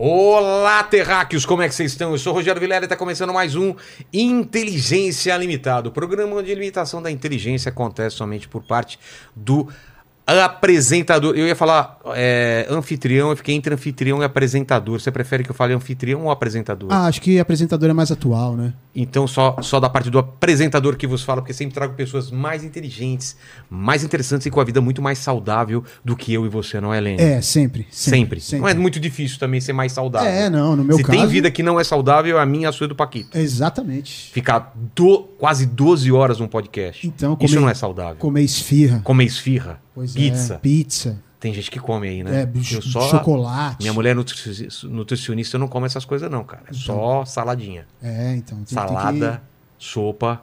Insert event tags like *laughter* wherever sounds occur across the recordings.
Olá, terráqueos, como é que vocês estão? Eu sou o Rogério Vilela e está começando mais um Inteligência Limitada. O programa onde a limitação da inteligência acontece somente por parte do apresentador. Eu ia falar é, anfitrião, eu fiquei entre anfitrião e apresentador. Você prefere que eu fale anfitrião ou apresentador? Ah, acho que apresentador é mais atual, né? Então, só, só da parte do apresentador que vos fala, porque sempre trago pessoas mais inteligentes, mais interessantes e com a vida muito mais saudável do que eu e você, não é, Lene? É, sempre. Sempre. Sempre. Não é muito difícil também ser mais saudável. É, não, no meu Se caso. tem vida que não é saudável, a minha, a sua e do Paquito. Exatamente. Ficar do- quase 12 horas num podcast. Então, Isso não é saudável. Comer esfirra. Comer esfirra, Pois pizza. É, pizza. Tem gente que come aí, né? É, bicho, só... chocolate. Minha mulher é nutrici- nutricionista, eu não como essas coisas não, cara. É só saladinha. É, então. tem- tem Salada, sopa.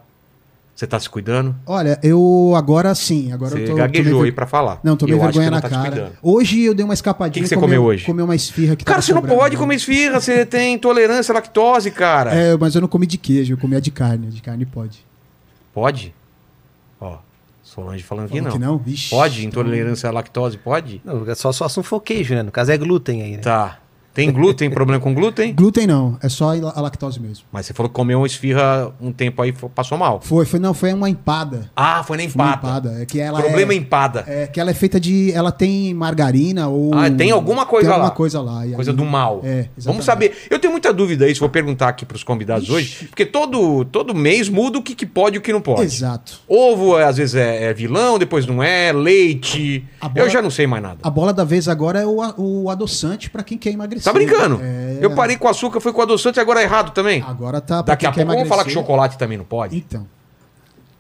Você tá se cuidando? que- Olha, eu agora sim. Agora Você eu tô. gaguejou tomei aí pra falar. Não, acho que vergonha na tá cara. Hoje eu dei uma escapadinha. Que que você comi- comeu hoje? Comi uma esfirra que Cara, você não pode comer esfirra, você tem intolerância à lactose, cara. É, mas eu não comi de queijo, eu comi a de carne. A de carne pode. Pode? Ó, Solange falando que não. que não? Vixe, Pode? então- Intolerância à lactose? Pode? Não, é só, só se não for queijo, né? No caso é glúten aí, né? Tá. Tem glúten? problema com glúten? Glúten não, é só a lactose mesmo. Mas você falou que comeu uma esfirra um tempo aí passou mal. Foi, foi, não, foi uma empada. Ah, foi na Foi uma empada. empada. É que ela Problema é, empada. É que ela é feita de. Ela tem margarina ou. Ah, tem alguma coisa tem lá. alguma coisa lá. Coisa aí- do mal. É, exatamente. Vamos saber. Eu tenho muita dúvida isso, vou perguntar aqui pros convidados hoje, porque todo, todo mês muda o que, que pode e o que não pode. Exato. Ovo, às vezes, é, é vilão, depois não é, leite. Bola- Eu já não sei mais nada. A bola da vez agora é o, o adoçante pra quem quer emagrecer. Tá brincando? É, Eu parei com açúcar, foi com adoçante, agora é errado também. Agora tá. Daqui a pouco vamos falar que chocolate também não pode. Então.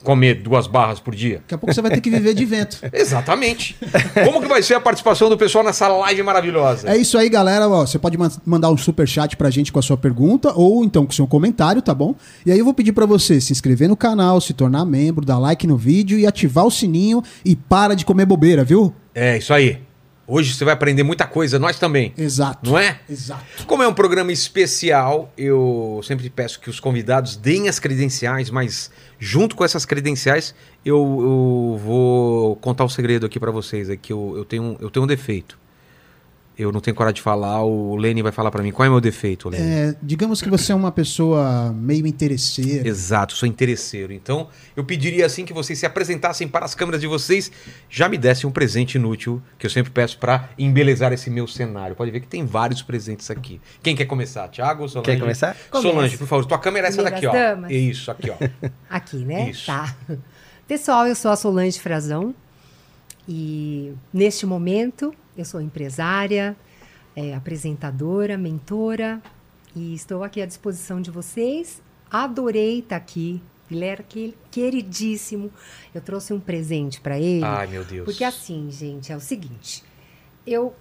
Comer duas barras por dia. Daqui a pouco você vai ter que viver de vento. *laughs* Exatamente. Como que vai ser a participação do pessoal nessa live maravilhosa? É isso aí, galera. Ó, você pode man- mandar um super chat pra gente com a sua pergunta ou então com o seu comentário, tá bom? E aí eu vou pedir pra você se inscrever no canal, se tornar membro, dar like no vídeo e ativar o sininho e para de comer bobeira, viu? É, isso aí. Hoje você vai aprender muita coisa, nós também. Exato. Não é? Exato. Como é um programa especial, eu sempre peço que os convidados deem as credenciais, mas junto com essas credenciais, eu, eu vou contar um segredo aqui pra vocês. É que eu, eu, tenho, eu tenho um defeito. Eu não tenho coragem de falar, o Lene vai falar pra mim. Qual é o meu defeito, Lene? É, digamos que você é uma pessoa meio interesseira. Exato, sou interesseiro. Então, eu pediria assim que vocês se apresentassem para as câmeras de vocês, já me dessem um presente inútil, que eu sempre peço para embelezar esse meu cenário. Pode ver que tem vários presentes aqui. Quem quer começar? Tiago ou Solange? Quer começar? Solange, Começa. por favor. Tua câmera é essa Primeiras daqui, ó. damas. Isso, aqui, ó. *laughs* Aqui, né? Isso. Tá. Pessoal, eu sou a Solange Frazão e neste momento eu sou empresária, é, apresentadora, mentora e estou aqui à disposição de vocês. Adorei estar aqui. Guilherme, que- queridíssimo. Eu trouxe um presente para ele. Ai, meu Deus. Porque assim, gente, é o seguinte. Eu,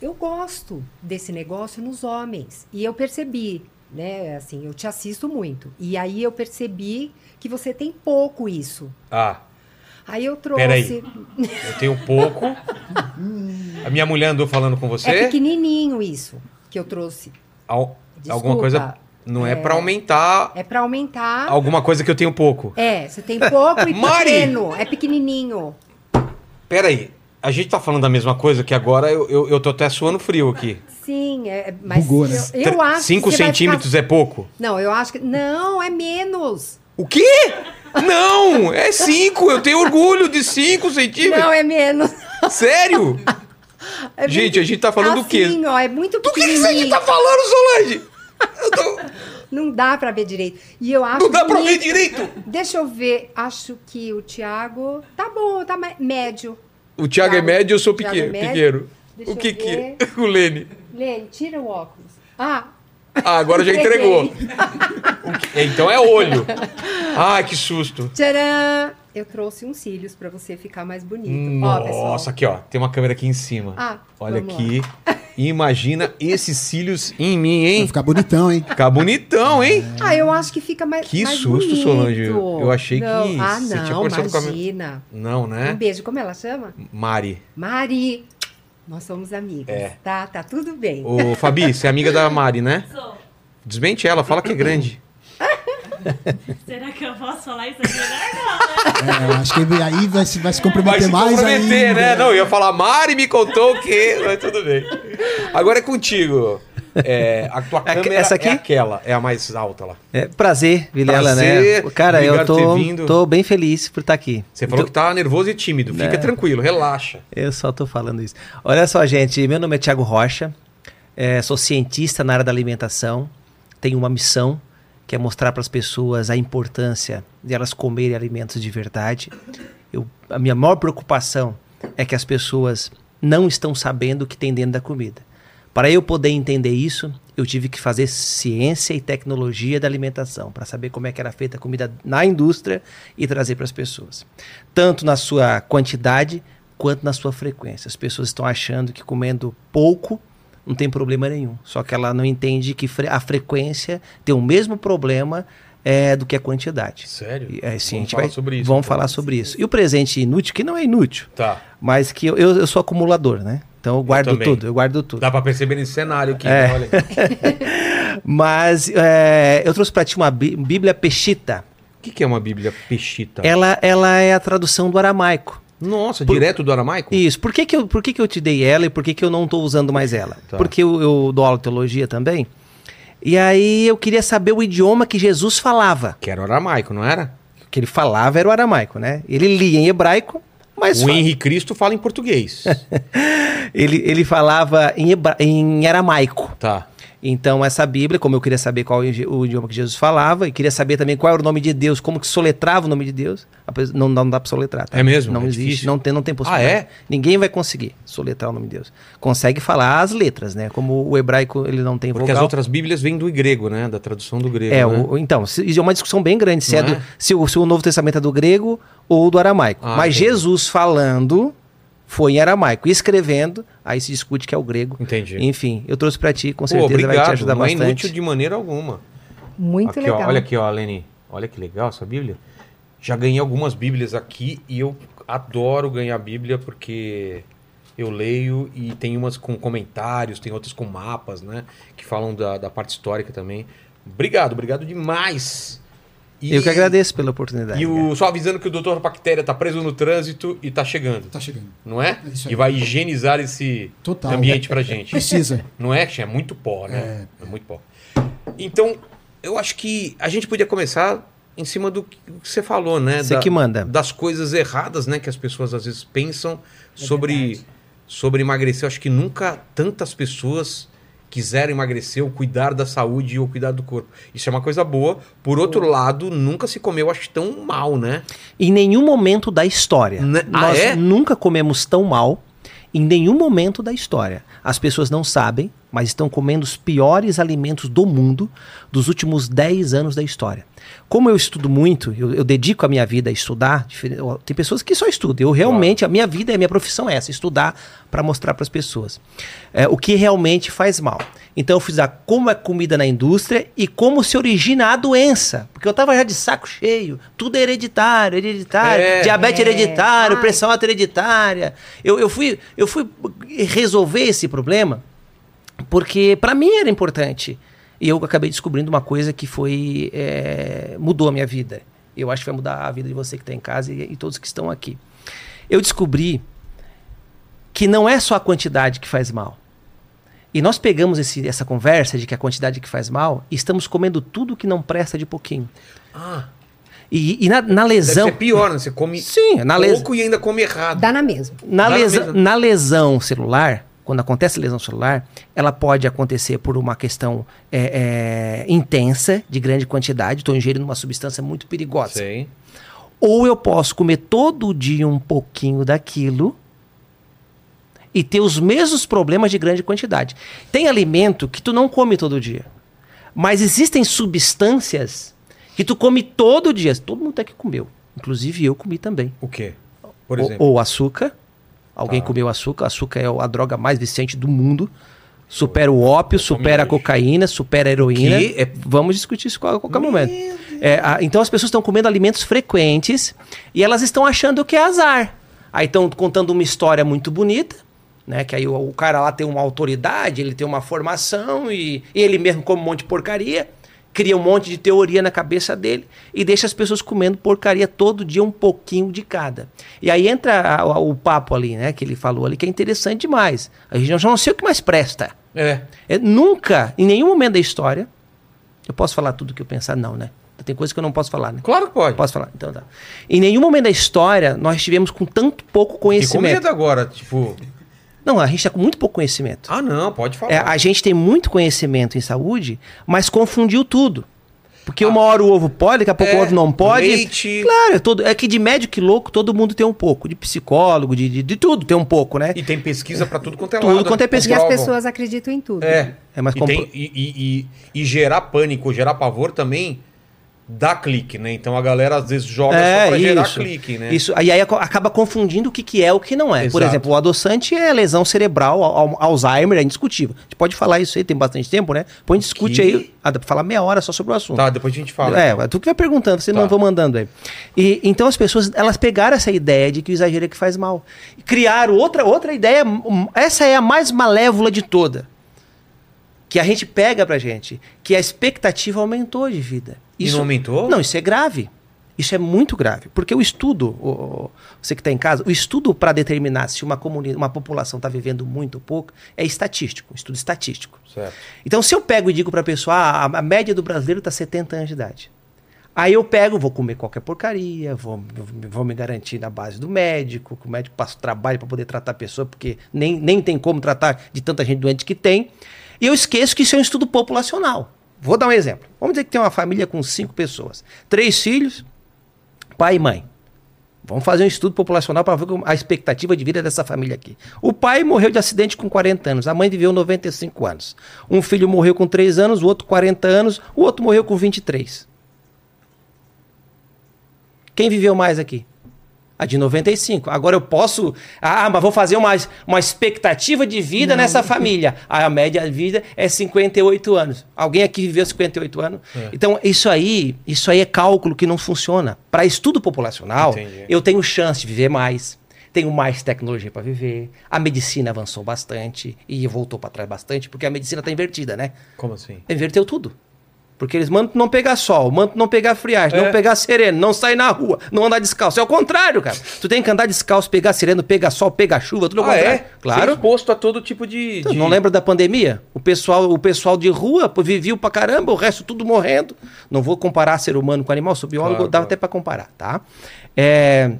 eu gosto desse negócio nos homens. E eu percebi, né? Assim, eu te assisto muito. E aí eu percebi que você tem pouco isso. Ah, Aí eu trouxe. Peraí. eu tenho pouco. A minha mulher andou falando com você? É pequenininho isso que eu trouxe. Al- Desculpa. alguma coisa. Não é, pra aumentar É para aumentar. alguma coisa que eu tenho pouco. É, você tem pouco e *laughs* Mari! pequeno. É pequenininho. Pera aí. A gente tá falando da mesma coisa que agora eu, eu, eu tô até suando frio aqui. Sim, é, mas Bugou, né? eu, eu acho 5 que você vai centímetros ficar- é pouco? Não, eu acho que. Não, é menos. O quê? Não, é 5. Eu tenho orgulho de 5 centímetros. Não, é menos. Sério? *laughs* É Gente, a gente tá falando do quê? assim, ó, é muito Do que, que você pequenininho. tá falando, Solange? Eu tô- *laughs* Não dá pra ver direito. E eu acho Não dá pra ver direito. Deixa eu ver. Acho que o Thiago tá bom, tá médio. O Thiago é Thiago- médio e eu sou pequeno. é médio. pequeno. O que que é? *laughs* O Lene. Lene, tira o óculos. Ah, Ah, agora já entregou. O que- Então é olho. Ai, que susto. tcharam! Eu trouxe uns cílios pra você ficar mais bonito. Ó. Nossa, aqui ó, tem uma câmera aqui em cima. Ah, Olha aqui. Imagina esses cílios em mim, hein? Vai ficar bonitão, hein? Ficar bonitão, hein? Ah, eu acho que fica mais Que mais susto, bonito. Solange. Eu achei que Não. Ah, você tinha não, conversado com a minha- imagina. Não, Um né? beijo. Como ela chama? Mari. Mari. Nós somos amigas, É. tá? Tá tudo bem. Ô, Fabi, você é amiga da Mari, né? *laughs* Sou. Desmente ela, fala que é grande. *laughs* Será que eu posso falar isso aqui melhor? Não, né? É, eu acho que aí vai se, vai se Vai comprometer se mais comprometer, ainda. né? Não, eu ia falar, Mari me contou o quê? Mas tudo bem. Agora é contigo. É, a tua Aque- câmera essa aqui? é aquela, é a mais alta lá. É, prazer, Vilela, Prazer, né? Cara, eu tô, tô bem feliz por estar aqui. Você falou Muito- que tá nervoso e tímido. Fica É. tranquilo, relaxa. Eu só tô falando isso. Olha só, gente, meu nome é Thiago Rocha, é, sou cientista na área da alimentação, tenho uma missão que é mostrar para as pessoas a importância de elas comerem alimentos de verdade. Eu, a minha maior preocupação é que as pessoas não estão sabendo o que tem dentro da comida. Para eu poder entender isso, eu tive que fazer ciência e tecnologia da alimentação, para saber como é que era feita a comida na indústria e trazer para as pessoas. Tanto na sua quantidade quanto na sua frequência. As pessoas estão achando que comendo pouco não tem problema nenhum. Só que ela não entende que a frequência tem o mesmo problema é, do que a quantidade. Sério? É, sim, a Vamos gente falar vai, sobre isso, Vamos então. falar sobre isso. E o presente inútil, que não é inútil, Tá. mas que eu, eu, eu sou acumulador, né? Então eu guardo também. tudo, eu guardo tudo. Dá pra perceber nesse cenário aqui. É. né? Olha. *laughs* Mas é, eu trouxe para ti uma bí- Bíblia Peshita. O que, que é uma Bíblia peixita? Ela, ela é a tradução do aramaico. Nossa, Por- direto do aramaico? Isso. Por que, que, eu, por que, que eu te dei ela e por que, que eu não estou usando mais ela? Tá. Porque eu, eu dou aula de teologia também. E aí eu queria saber o idioma que Jesus falava. Que era o aramaico, não era? O que ele falava era o aramaico, né? Ele lia em hebraico, mas o fa- Henri Cristo fala em português. *laughs* ele, ele falava em, hebra- em aramaico. tá. Então, essa Bíblia, como eu queria saber qual o idi- o idioma que Jesus falava, e queria saber também qual era o nome de Deus, como que soletrava o nome de Deus, não, não dá pra soletrar. tá? É mesmo? Não É existe, difícil? não tem, não tem possibilidade. Ah, é? Ninguém vai conseguir soletrar o nome de Deus. Consegue falar as letras, né? Como o hebraico ele não tem Porque vogal. as outras Bíblias vêm do grego, né? Da tradução do grego. É, né? o- então, se- é uma discussão bem grande se, é do- é? se o, se o Novo Testamento é do grego ou do aramaico. Ah, Mas entendi. Jesus falando foi em aramaico. E escrevendo, aí se discute que é o grego. Entendi. Enfim, eu trouxe pra ti, com Pô, certeza vai te obrigado. ajudar não é bastante. inútil de maneira alguma. Muito aqui, ó, legal. olha aqui, ó, Leni. Olha que legal essa Bíblia. Já ganhei algumas Bíblias aqui e eu adoro ganhar Bíblia porque eu leio e tem umas com comentários, tem outras com mapas, né? Que falam da, da parte histórica também. Obrigado, obrigado demais. E- Eu que agradeço pela oportunidade. E o, só avisando que o doutor Bactéria tá preso no trânsito e tá chegando, Tá chegando. não é? É e vai higienizar esse Total. ambiente pra gente. Precisa. Não é? É muito pó, né? É. muito pó. Então, eu acho que a gente podia começar em cima do que você falou, né? Você que manda. Das coisas erradas, né? Que as pessoas às vezes pensam É sobre, verdade. sobre emagrecer. Eu acho que nunca tantas pessoas quiseram emagrecer ou cuidar da saúde ou cuidar do corpo. Isso é uma coisa boa. Por outro lado, nunca se comeu, acho, tão mal, né? Em nenhum momento da história. Né? Ah, Nós é? nunca comemos tão mal. Em nenhum momento da história. As pessoas não sabem, mas estão comendo os piores alimentos do mundo dos últimos 10 anos da história. Como eu estudo muito, eu, eu dedico a minha vida a estudar, tem pessoas que só estudam. Eu realmente, a minha vida e a minha profissão é essa, estudar para mostrar para as pessoas é, o que realmente faz mal. Então eu fiz a como é comida na indústria e como se origina a doença. Porque eu tava já de saco cheio, tudo é hereditário, hereditário, É. diabetes É. hereditário, Ai. pressão alta hereditária. Eu, eu, fui, eu fui resolver esse problema porque para mim era importante. E eu acabei descobrindo uma coisa que foi. é, mudou a minha vida. Eu acho que vai mudar a vida de você que está em casa e, e todos que estão aqui. Eu descobri que não é só a quantidade que faz mal. E nós pegamos esse- essa conversa de que a quantidade que faz mal e estamos comendo tudo que não presta de pouquinho. Ah, E, e na, na deve lesão. ser pior, né? Você come Sim, na lesão. pouco e ainda come errado. Dá na mesma. Na, Dá na lesa- mesma. na lesão celular, quando acontece lesão celular, ela pode acontecer por uma questão é, é, intensa, de grande quantidade, estou ingerindo uma substância muito perigosa. Sei. Ou eu posso comer todo dia um pouquinho daquilo e ter os mesmos problemas de grande quantidade. Tem alimento que tu não come todo dia. Mas existem substâncias que tu come todo dia. Todo mundo até que comeu. Inclusive eu comi também. O quê? Por Ou- exemplo. Ou, açúcar. Alguém Tá. comeu açúcar. Açúcar é a droga mais viciante do mundo. Supera o ópio, supera a cocaína, supera a heroína. É- Vamos discutir isso a qualquer momento. É, a- então as pessoas estão comendo alimentos frequentes e elas estão achando que é azar. Aí estão contando uma história muito bonita, né? Que aí o, o cara lá tem uma autoridade, ele tem uma formação e, e ele mesmo come um monte de porcaria, cria um monte de teoria na cabeça dele e deixa as pessoas comendo porcaria todo dia, um pouquinho de cada. E aí entra a- a- o papo ali, né? Que ele falou ali, que é interessante demais. A gente já não sei o que mais presta. É. É, nunca, em nenhum momento da história, eu posso falar tudo o que eu pensar? Não, né? Tem coisa que eu não posso falar, né? Claro que pode. Posso falar? Então tá. Em nenhum momento da história nós estivemos com tanto pouco Fiquei com conhecimento. medo agora, tipo... Não, a gente está com muito pouco conhecimento. Ah, não, pode falar. É, a gente tem muito conhecimento em saúde, mas confundiu tudo. Porque Ah. uma hora o ovo pode, daqui a pouco É, o ovo não pode. leite. Claro, é, todo, é que de médico e louco todo mundo tem um pouco. De psicólogo, de, de, de tudo tem um pouco, né? E tem pesquisa pra tudo quanto é Tudo lado. quanto é né? pesquisa. E as pessoas acreditam em tudo. É. É, mas e, compro- tem- e, e- e- e gerar pânico, gerar pavor também dá clique, né? Então a galera às vezes joga só pra gerar clique, né? É, Isso, aí, aí acaba confundindo o que, que é o que não é. Por Exato. exemplo, o adoçante é lesão cerebral, al- al- Alzheimer, é indiscutível. A gente pode falar isso aí, tem bastante tempo, né? Põe discute Que- aí. Ah, dá pra falar meia hora só sobre o assunto. Tá, depois a gente fala. É, tu que vai perguntando, você Tá. não vou mandando aí. E, então as pessoas, elas pegaram essa ideia de que o exagero é que faz mal. E criaram outra, outra ideia, essa é a mais malévola de toda. Que a gente pega pra gente, que a expectativa aumentou de vida. E não aumentou? Não, isso é grave. Isso é muito grave. Porque o estudo, o- você que está em casa, o estudo para determinar se uma, comuni- uma população está vivendo muito ou pouco é estatístico, um estudo estatístico. Certo. Então, se eu pego e digo para a pessoa, ah, a, a média do brasileiro está 70 anos de idade. Aí eu pego, vou comer qualquer porcaria, vou, vou me garantir na base do médico, que o médico passa o trabalho para poder tratar a pessoa, porque nem, nem tem como tratar de tanta gente doente que tem. E eu esqueço que isso é um estudo populacional. Vou dar um exemplo. Vamos dizer que tem uma família com cinco pessoas, três filhos, pai e mãe. Vamos fazer um estudo populacional para ver a expectativa de vida dessa família aqui. O pai morreu de acidente com 40 anos, a mãe viveu 95 anos. Um filho morreu com 3 anos, o outro 40 anos, o outro morreu com 23. Quem viveu mais aqui? A de 95. Agora eu posso. Ah, mas vou fazer uma, uma expectativa de vida nessa família. A média de vida é 58 anos. Alguém aqui viveu 58 anos? Então, isso aí, isso aí é cálculo que não funciona. Para estudo populacional, Entendi. eu tenho chance de viver mais. Tenho mais tecnologia para viver. A medicina avançou bastante e voltou para trás bastante, porque a medicina está invertida, né? Como assim? Inverteu tudo. Porque eles mandam não pegar sol, mandam não pegar friagem, É. não pegar sereno, não sair na rua, não andar descalço. É o contrário, cara. Tu tem que andar descalço, pegar sereno, pegar sol, pegar chuva, tudo Ah, contrário. é? Claro. Ser exposto a todo tipo de. Tu de- Não lembra da pandemia? O pessoal, o pessoal de rua vivia pra caramba, o resto tudo morrendo. Não vou comparar ser humano com animal, sou biólogo, Claro, dá claro. até pra comparar, tá? É,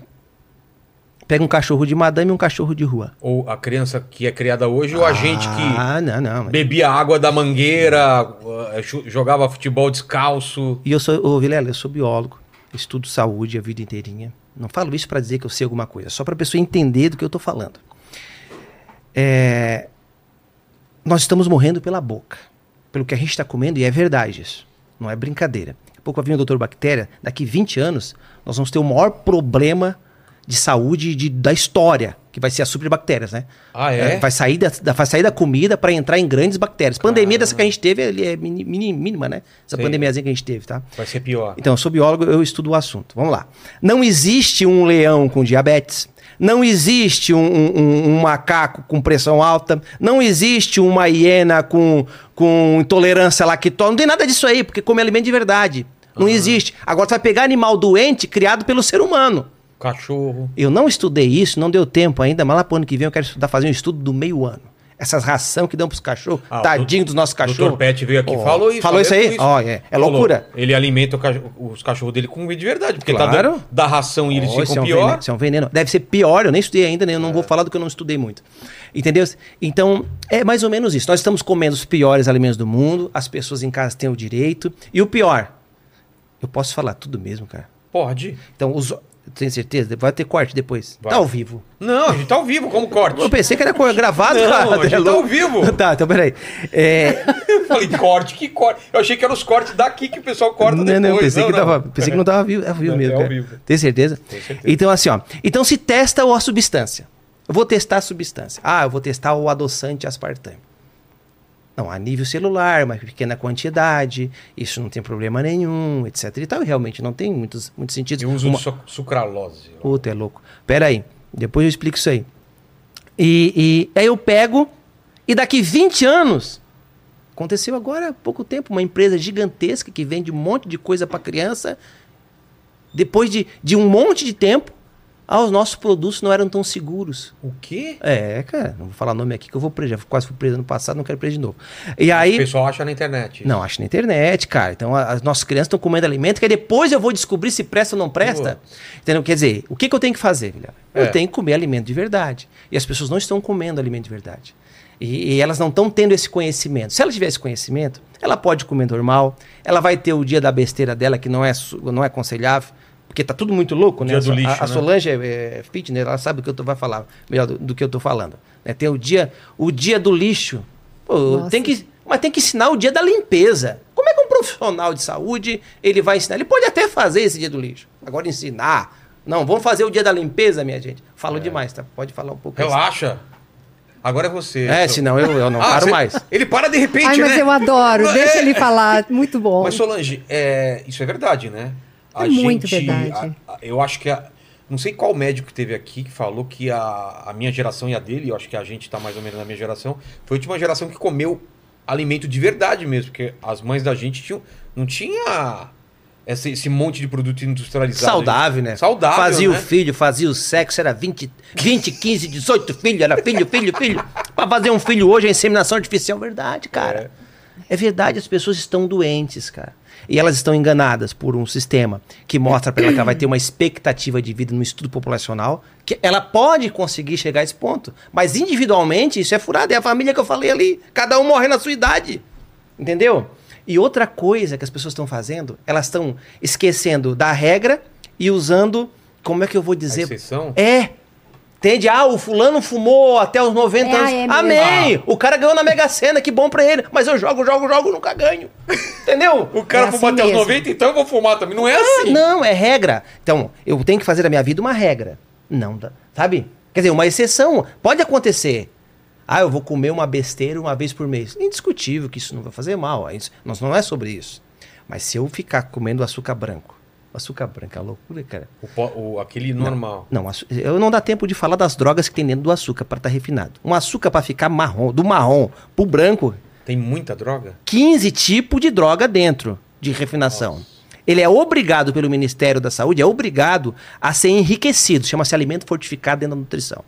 Pega um cachorro de madame e um cachorro de rua. Ou a criança que é criada hoje, ou a gente que Ah, não, não. mas- bebia água da mangueira, chu- jogava futebol descalço. E eu sou, ô Vilela, eu sou biólogo, estudo saúde a vida inteirinha. Não falo isso pra dizer que eu sei alguma coisa, só pra pessoa entender do que eu tô falando. É, nós estamos morrendo pela boca, pelo que a gente está comendo, e é verdade isso. Não é brincadeira. Daqui a pouco vai vir o doutor Bactéria, daqui 20 anos, nós vamos ter o maior problema de saúde de- da história, que vai ser as superbactérias, né? Ah, é? vai, sair da, da- vai sair da comida para entrar em grandes bactérias. Pandemia dessa que a gente teve ele é mini- mini- mínima, né? Essa Sim. pandemiazinha que a gente teve, tá? Vai ser pior. Então, eu sou biólogo, eu estudo o assunto. Vamos lá. Não existe um leão com diabetes. Não existe um, um- um- macaco com pressão alta. Não existe uma hiena com, com intolerância à lactose. Não tem nada disso aí, porque come alimento de verdade. Não existe. Agora, você vai pegar animal doente criado pelo ser humano. Cachorro. Eu não estudei isso, não deu tempo ainda, mas lá pro ano que vem eu quero estudar, fazer um estudo do meio ano. Essas ração que dão pros cachorros, Ah, o tadinho dos nossos O cachorros. Dr. Pet veio aqui e Ó, falou isso. Falou isso aí? mesmo Ó, é, é loucura. Ele alimenta o cacho- os cachorros dele com comida de verdade, porque tá Claro. dando da ração e eles isso ficam é um pior. veneno, isso é um veneno. Deve ser pior, eu nem estudei ainda, né? eu não É. vou falar do que eu não estudei muito. Entendeu? Então, é mais ou menos isso. Nós estamos comendo os piores alimentos do mundo, as pessoas em casa têm o direito. E o pior, eu posso falar tudo mesmo, cara. Pode. Então, os... tem certeza? Vai ter corte depois? Vai. Tá ao vivo. Não, a gente tá ao vivo, como corte. Eu pensei que era gravado, Não, cara. *laughs* a gente É tá ao vivo. *laughs* tá, então peraí. É, Eu *laughs* falei, corte, que corte? Eu achei que eram os cortes daqui que o pessoal corta não, depois. não, pensei, que não. Tava, pensei que não tava vivo. É ao vivo Não, mesmo. é ao cara. vivo. Tem certeza? Tenho certeza. Então, assim, ó. Então se testa a substância. Eu vou testar a substância. Ah, eu vou testar o adoçante aspartame. Não, a nível celular, uma pequena quantidade, isso não tem problema nenhum, etc. E tal, realmente não tem muitos, muitos sentidos. Eu uso Uma- su- sucralose. Puta, é louco. Pera aí, depois eu explico isso aí. E, e aí eu pego, e daqui 20 anos, aconteceu agora há pouco tempo, uma empresa gigantesca que vende um monte de coisa para criança, depois de, de um monte de tempo, Ah, os nossos produtos não eram tão seguros. O quê? É, cara, não vou falar nome aqui que eu vou preso. Já quase fui preso no passado, não quero preso de novo. E O aí. pessoal acha na internet. Não, acho na internet, cara. Então as nossas crianças estão comendo alimento que aí depois eu vou descobrir se presta ou não presta. Entendeu? Quer dizer, o que, que eu tenho que fazer, Guilherme? É. Eu tenho que comer alimento de verdade. E as pessoas não estão comendo alimento de verdade. E, e elas não estão tendo esse conhecimento. Se ela tiver esse conhecimento, ela pode comer normal, ela vai ter o dia da besteira dela, que não é, não é aconselhável, porque tá tudo muito louco, né? Dia A do lixo, a, a né? Solange é, é fitness, ela sabe o que eu tô, vai falar melhor do, do que eu tô falando. né? Tem o dia, o dia do lixo. Pô, tem que, mas tem que ensinar o dia da limpeza. Como é que um profissional de saúde ele vai ensinar? Ele pode até fazer esse dia do lixo. Agora ensinar. Não, vamos fazer o dia da limpeza, minha gente. Falo demais, tá? Pode falar um pouco. Relaxa. Agora é você. É, senão eu, eu não Ah, paro você- mais. Ele para de repente, Ai, mas né? eu adoro. Deixa é. ele falar. Muito bom. Mas Solange, é, isso é verdade, né? É muito verdade. a- a- eu acho que a- não sei qual médico que teve aqui que falou que a, a minha geração e a dele, eu acho que a gente tá mais ou menos na minha geração, foi a última geração que comeu alimento de verdade mesmo, porque as mães da gente tinham, não tinha esse, esse monte de produto industrializado. Saudável, né? Saudável, Fazia né? o filho, fazia o sexo, era 20, 20, 15, 18 filhos, era filho, filho, filho. Pra fazer um filho hoje é inseminação artificial, verdade, cara. É. verdade, as pessoas estão doentes, cara. E elas estão enganadas por um sistema que mostra pra ela que ela vai ter uma expectativa de vida no estudo populacional, que ela pode conseguir chegar a esse ponto. Mas individualmente, isso é furado. É a família que eu falei ali. Cada um morre na sua idade. Entendeu? E outra coisa que as pessoas estão fazendo, elas estão esquecendo da regra e usando, como é que eu vou A dizer? exceção? É. Entende? Ah, o fulano fumou até os 90 É, anos. é. Amém! O cara ganhou na Mega Sena, que bom pra ele. Mas eu jogo, jogo, jogo, nunca ganho. Entendeu? *laughs* O cara É fumou assim até os mesmo. 90, então eu vou fumar também. Não é Ah, assim. não, é regra. Então, eu tenho que fazer da minha vida uma regra. Não dá. Sabe? Quer dizer, uma exceção. Pode acontecer. Ah, eu vou comer uma besteira uma vez por mês. Indiscutível que isso não vai fazer mal. Isso, nós não é sobre isso. Mas se eu ficar comendo açúcar branco, açúcar branco é uma loucura, cara. O, o- aquele normal. Não, eu não dá tempo de falar das drogas que tem dentro do açúcar para estar refinado. Um açúcar para ficar marrom, do marrom pro branco, Tem muita droga? 15 tipos de droga dentro de refinação. Ele é obrigado pelo Ministério da Saúde, é obrigado a ser enriquecido. Chama-se alimento fortificado dentro da nutrição.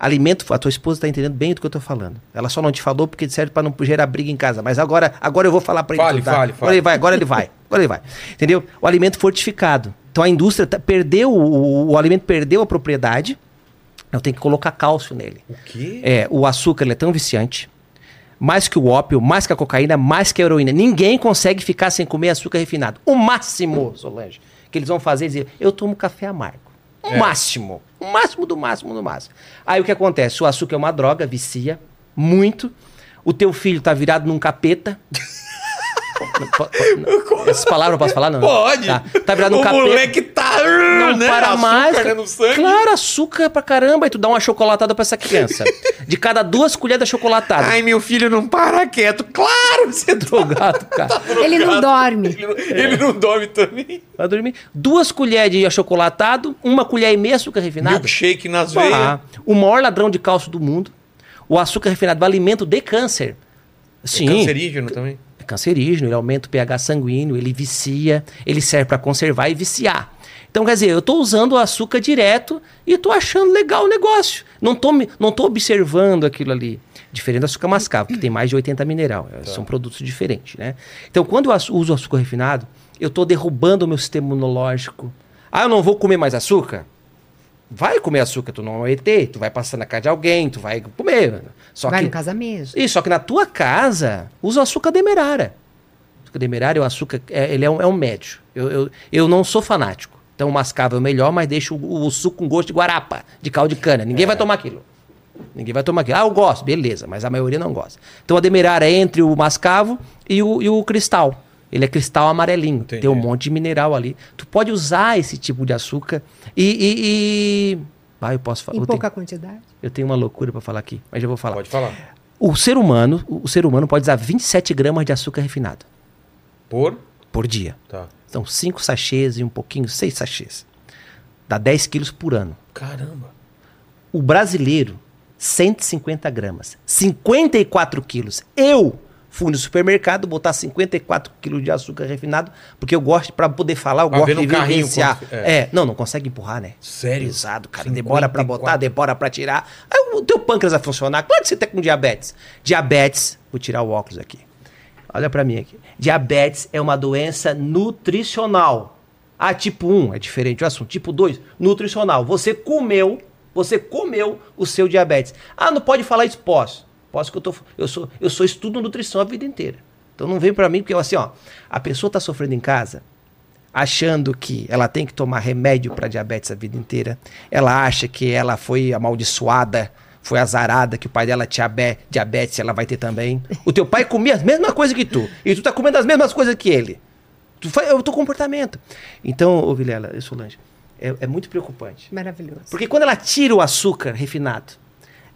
Alimento, a tua esposa está entendendo bem do que eu estou falando. Ela só não te falou porque serve para não gerar briga em casa. Mas agora, agora eu vou falar para ele. Fale, tá? fale, Agora fale. ele vai, agora ele vai, agora ele vai. Entendeu? O alimento fortificado. Então a indústria tá- perdeu, o, o- o alimento perdeu a propriedade. Eu tenho que colocar cálcio nele. O quê? É, o açúcar ele é tão viciante, mais que o ópio, mais que a cocaína, mais que a heroína. Ninguém consegue ficar sem comer açúcar refinado. O máximo, Solange, que eles vão fazer é dizer, eu tomo café amargo. O É. máximo. O máximo do máximo do máximo. Aí o que acontece? O açúcar é uma droga, vicia muito. O teu filho tá virado num capeta. *laughs* Essas palavras eu posso falar? Não. Pode. Tá, tá virado num o capeta. moleque tá. Não né? para Açúcar, mais. né, no sangue. Claro, açúcar pra caramba. E tu dá uma chocolatada pra essa criança. De cada duas colheres de chocolatada. Ai, meu filho não para quieto. Claro, você tá Drogado, cara. Ele não dorme. Ele não, ele não dorme também. Vai dormir. Duas colheres de achocolatado, uma colher e meia açúcar refinado. Milkshake nas veias. Ah, o maior ladrão de cálcio do mundo. O açúcar refinado, o alimento de câncer. Sim. É cancerígeno também. Cancerígeno, ele aumenta o pH sanguíneo, ele vicia, ele serve para conservar e viciar. Então, quer dizer, eu estou usando o açúcar direto e estou achando legal o negócio. Não estou não tô observando aquilo ali. Diferente do açúcar mascavo, que tem mais de 80 mineral. É, São produtos diferentes, né? Então, quando eu uso açúcar refinado, eu estou derrubando o meu sistema imunológico. Ah, eu não vou comer mais açúcar? Vai comer açúcar, tu não é ET, tu vai passar na casa de alguém, tu vai comer. Só Vai que no casamento. isso, só que na tua casa, usa o açúcar demerara. O açúcar demerara é um açúcar, é- ele é um, é um médio. Eu, eu, eu não sou fanático. Então o mascavo é o melhor, mas deixa o, o suco com gosto de guarapa, de caldo de cana. Ninguém vai tomar aquilo. Ninguém vai tomar aquilo. Ah, eu gosto, beleza, mas a maioria não gosta. Então a demerara é entre o mascavo e o, e o cristal. Ele é cristal amarelinho. Entendi. Tem um monte de mineral ali. Tu pode usar esse tipo de açúcar e. e, e... Ah, eu posso falar. Em Eu, pouca tenho- quantidade. eu tenho uma loucura pra falar aqui, mas já vou falar. Pode falar. O ser humano, o ser humano pode usar 27 gramas de açúcar refinado Por. por dia. Tá. Então, 5 sachês e um pouquinho, 6 sachês. Dá 10 quilos por ano. Caramba. O brasileiro, 150 gramas. 54 quilos. Eu Fui no supermercado, botar 54 quilos de açúcar refinado, porque eu gosto, para poder falar, eu Pra gosto de carrinho vivenciar. É. é. não, não consegue empurrar, né? Sério? Pesado, cara. Demora pra 54. botar, demora pra tirar. Aí o teu pâncreas vai funcionar. Claro que você tá com diabetes. Diabetes, vou tirar o óculos aqui. Olha pra mim aqui. Diabetes é uma doença nutricional. Ah, tipo 1 é diferente o assunto. Tipo 2, nutricional. Você comeu, você comeu o seu diabetes. Ah, não pode falar isso? Posso. Posso que eu tô. Eu sou, eu sou estudo nutrição a vida inteira. Então não vem pra mim, porque assim, ó, a pessoa tá sofrendo em casa, achando que ela tem que tomar remédio para diabetes a vida inteira. Ela acha que ela foi amaldiçoada, foi azarada, que o pai dela tinha be- diabetes, ela vai ter também. O teu pai comia as mesmas coisas que tu, e tu tá comendo as mesmas coisas que ele. Tu faz, é o teu comportamento. Então, ô Vilela, eu Solange, é, é muito preocupante. Maravilhoso. Porque quando ela tira o açúcar refinado,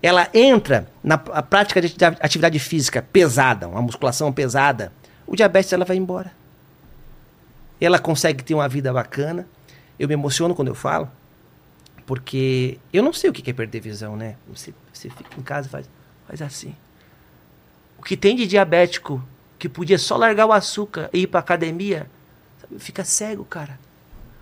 ela entra na prática de ati- atividade física pesada, uma musculação pesada, o diabetes ela vai embora. Ela consegue ter uma vida bacana. Eu me emociono quando eu falo, porque eu não sei o que é perder visão, né? Você, você fica em casa e faz, faz assim. O que tem de diabético que podia só largar o açúcar e ir pra academia, sabe, fica cego, cara.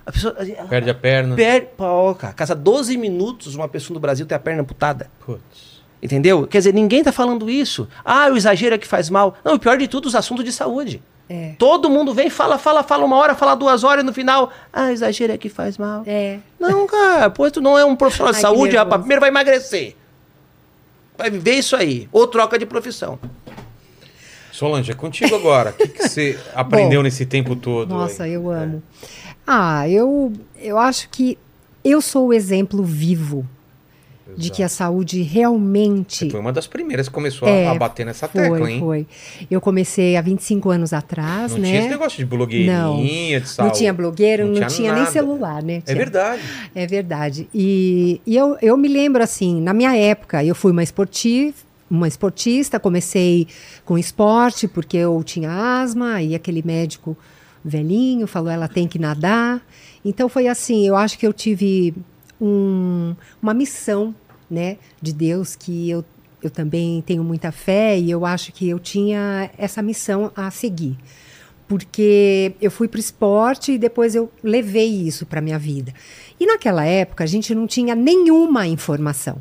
A pessoa, ela- Perde a perna. Per... Pô, cara, casa 12 minutos uma pessoa no Brasil tem a perna amputada. Putz. Entendeu? Quer dizer, ninguém tá falando isso. Ah, o exagero é que faz mal. Não, o pior de tudo, os assuntos de saúde. É. Todo mundo vem, fala, fala, fala uma hora, fala duas horas e no final, ah, exagero é que faz mal. É. Não, cara, pô, tu não é um profissional de *laughs* Ai, saúde, rapaz. Primeiro vai emagrecer. Vai viver isso aí. Ou troca de profissão. Solange, é contigo agora. O que, que você *laughs* aprendeu Bom, nesse tempo todo? Nossa, aí? eu amo. Ah, eu, eu acho que eu sou o exemplo vivo de que a saúde realmente. Você foi uma das primeiras que começou a- É, a bater nessa foi, tecla, hein? Foi. Eu comecei há 25 anos atrás, Não né? tinha esse negócio de blogueirinha, de não saúde. tinha blogueiro, não, tinha tinha, nem celular, né? É Tinha- verdade. É verdade. E, e eu, eu me lembro assim, na minha época, eu fui uma esportiva, uma esportista, comecei com esporte porque eu tinha asma e aquele médico velhinho falou ela tem que nadar. Então foi assim, eu acho que eu tive um- uma missão, né, de Deus que eu eu também tenho muita fé e eu acho que eu tinha essa missão a seguir porque eu fui para o esporte e depois eu levei isso para minha vida. E naquela época a gente não tinha nenhuma informação,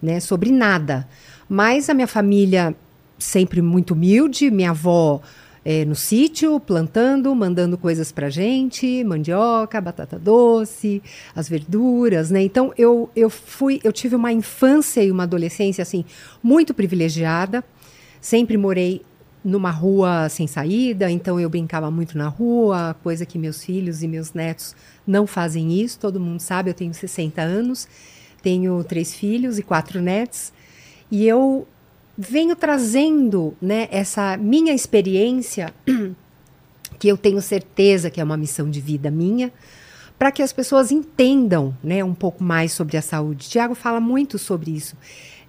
né, sobre nada. Mas a minha família sempre muito humilde, minha avó eh, no sítio, plantando, mandando coisas para gente, mandioca, batata doce, as verduras, né? Então eu, eu fui, eu tive uma infância e uma adolescência assim muito privilegiada. Sempre morei numa rua sem saída, então eu brincava muito na rua, coisa que meus filhos e meus netos não fazem isso, todo mundo sabe, eu tenho 60 anos, tenho três filhos e quatro netos, e eu venho trazendo né, essa minha experiência, *clears throat* que eu tenho certeza que é uma missão de vida minha, para que as pessoas entendam né, um pouco mais sobre a saúde. Tiago fala muito sobre isso.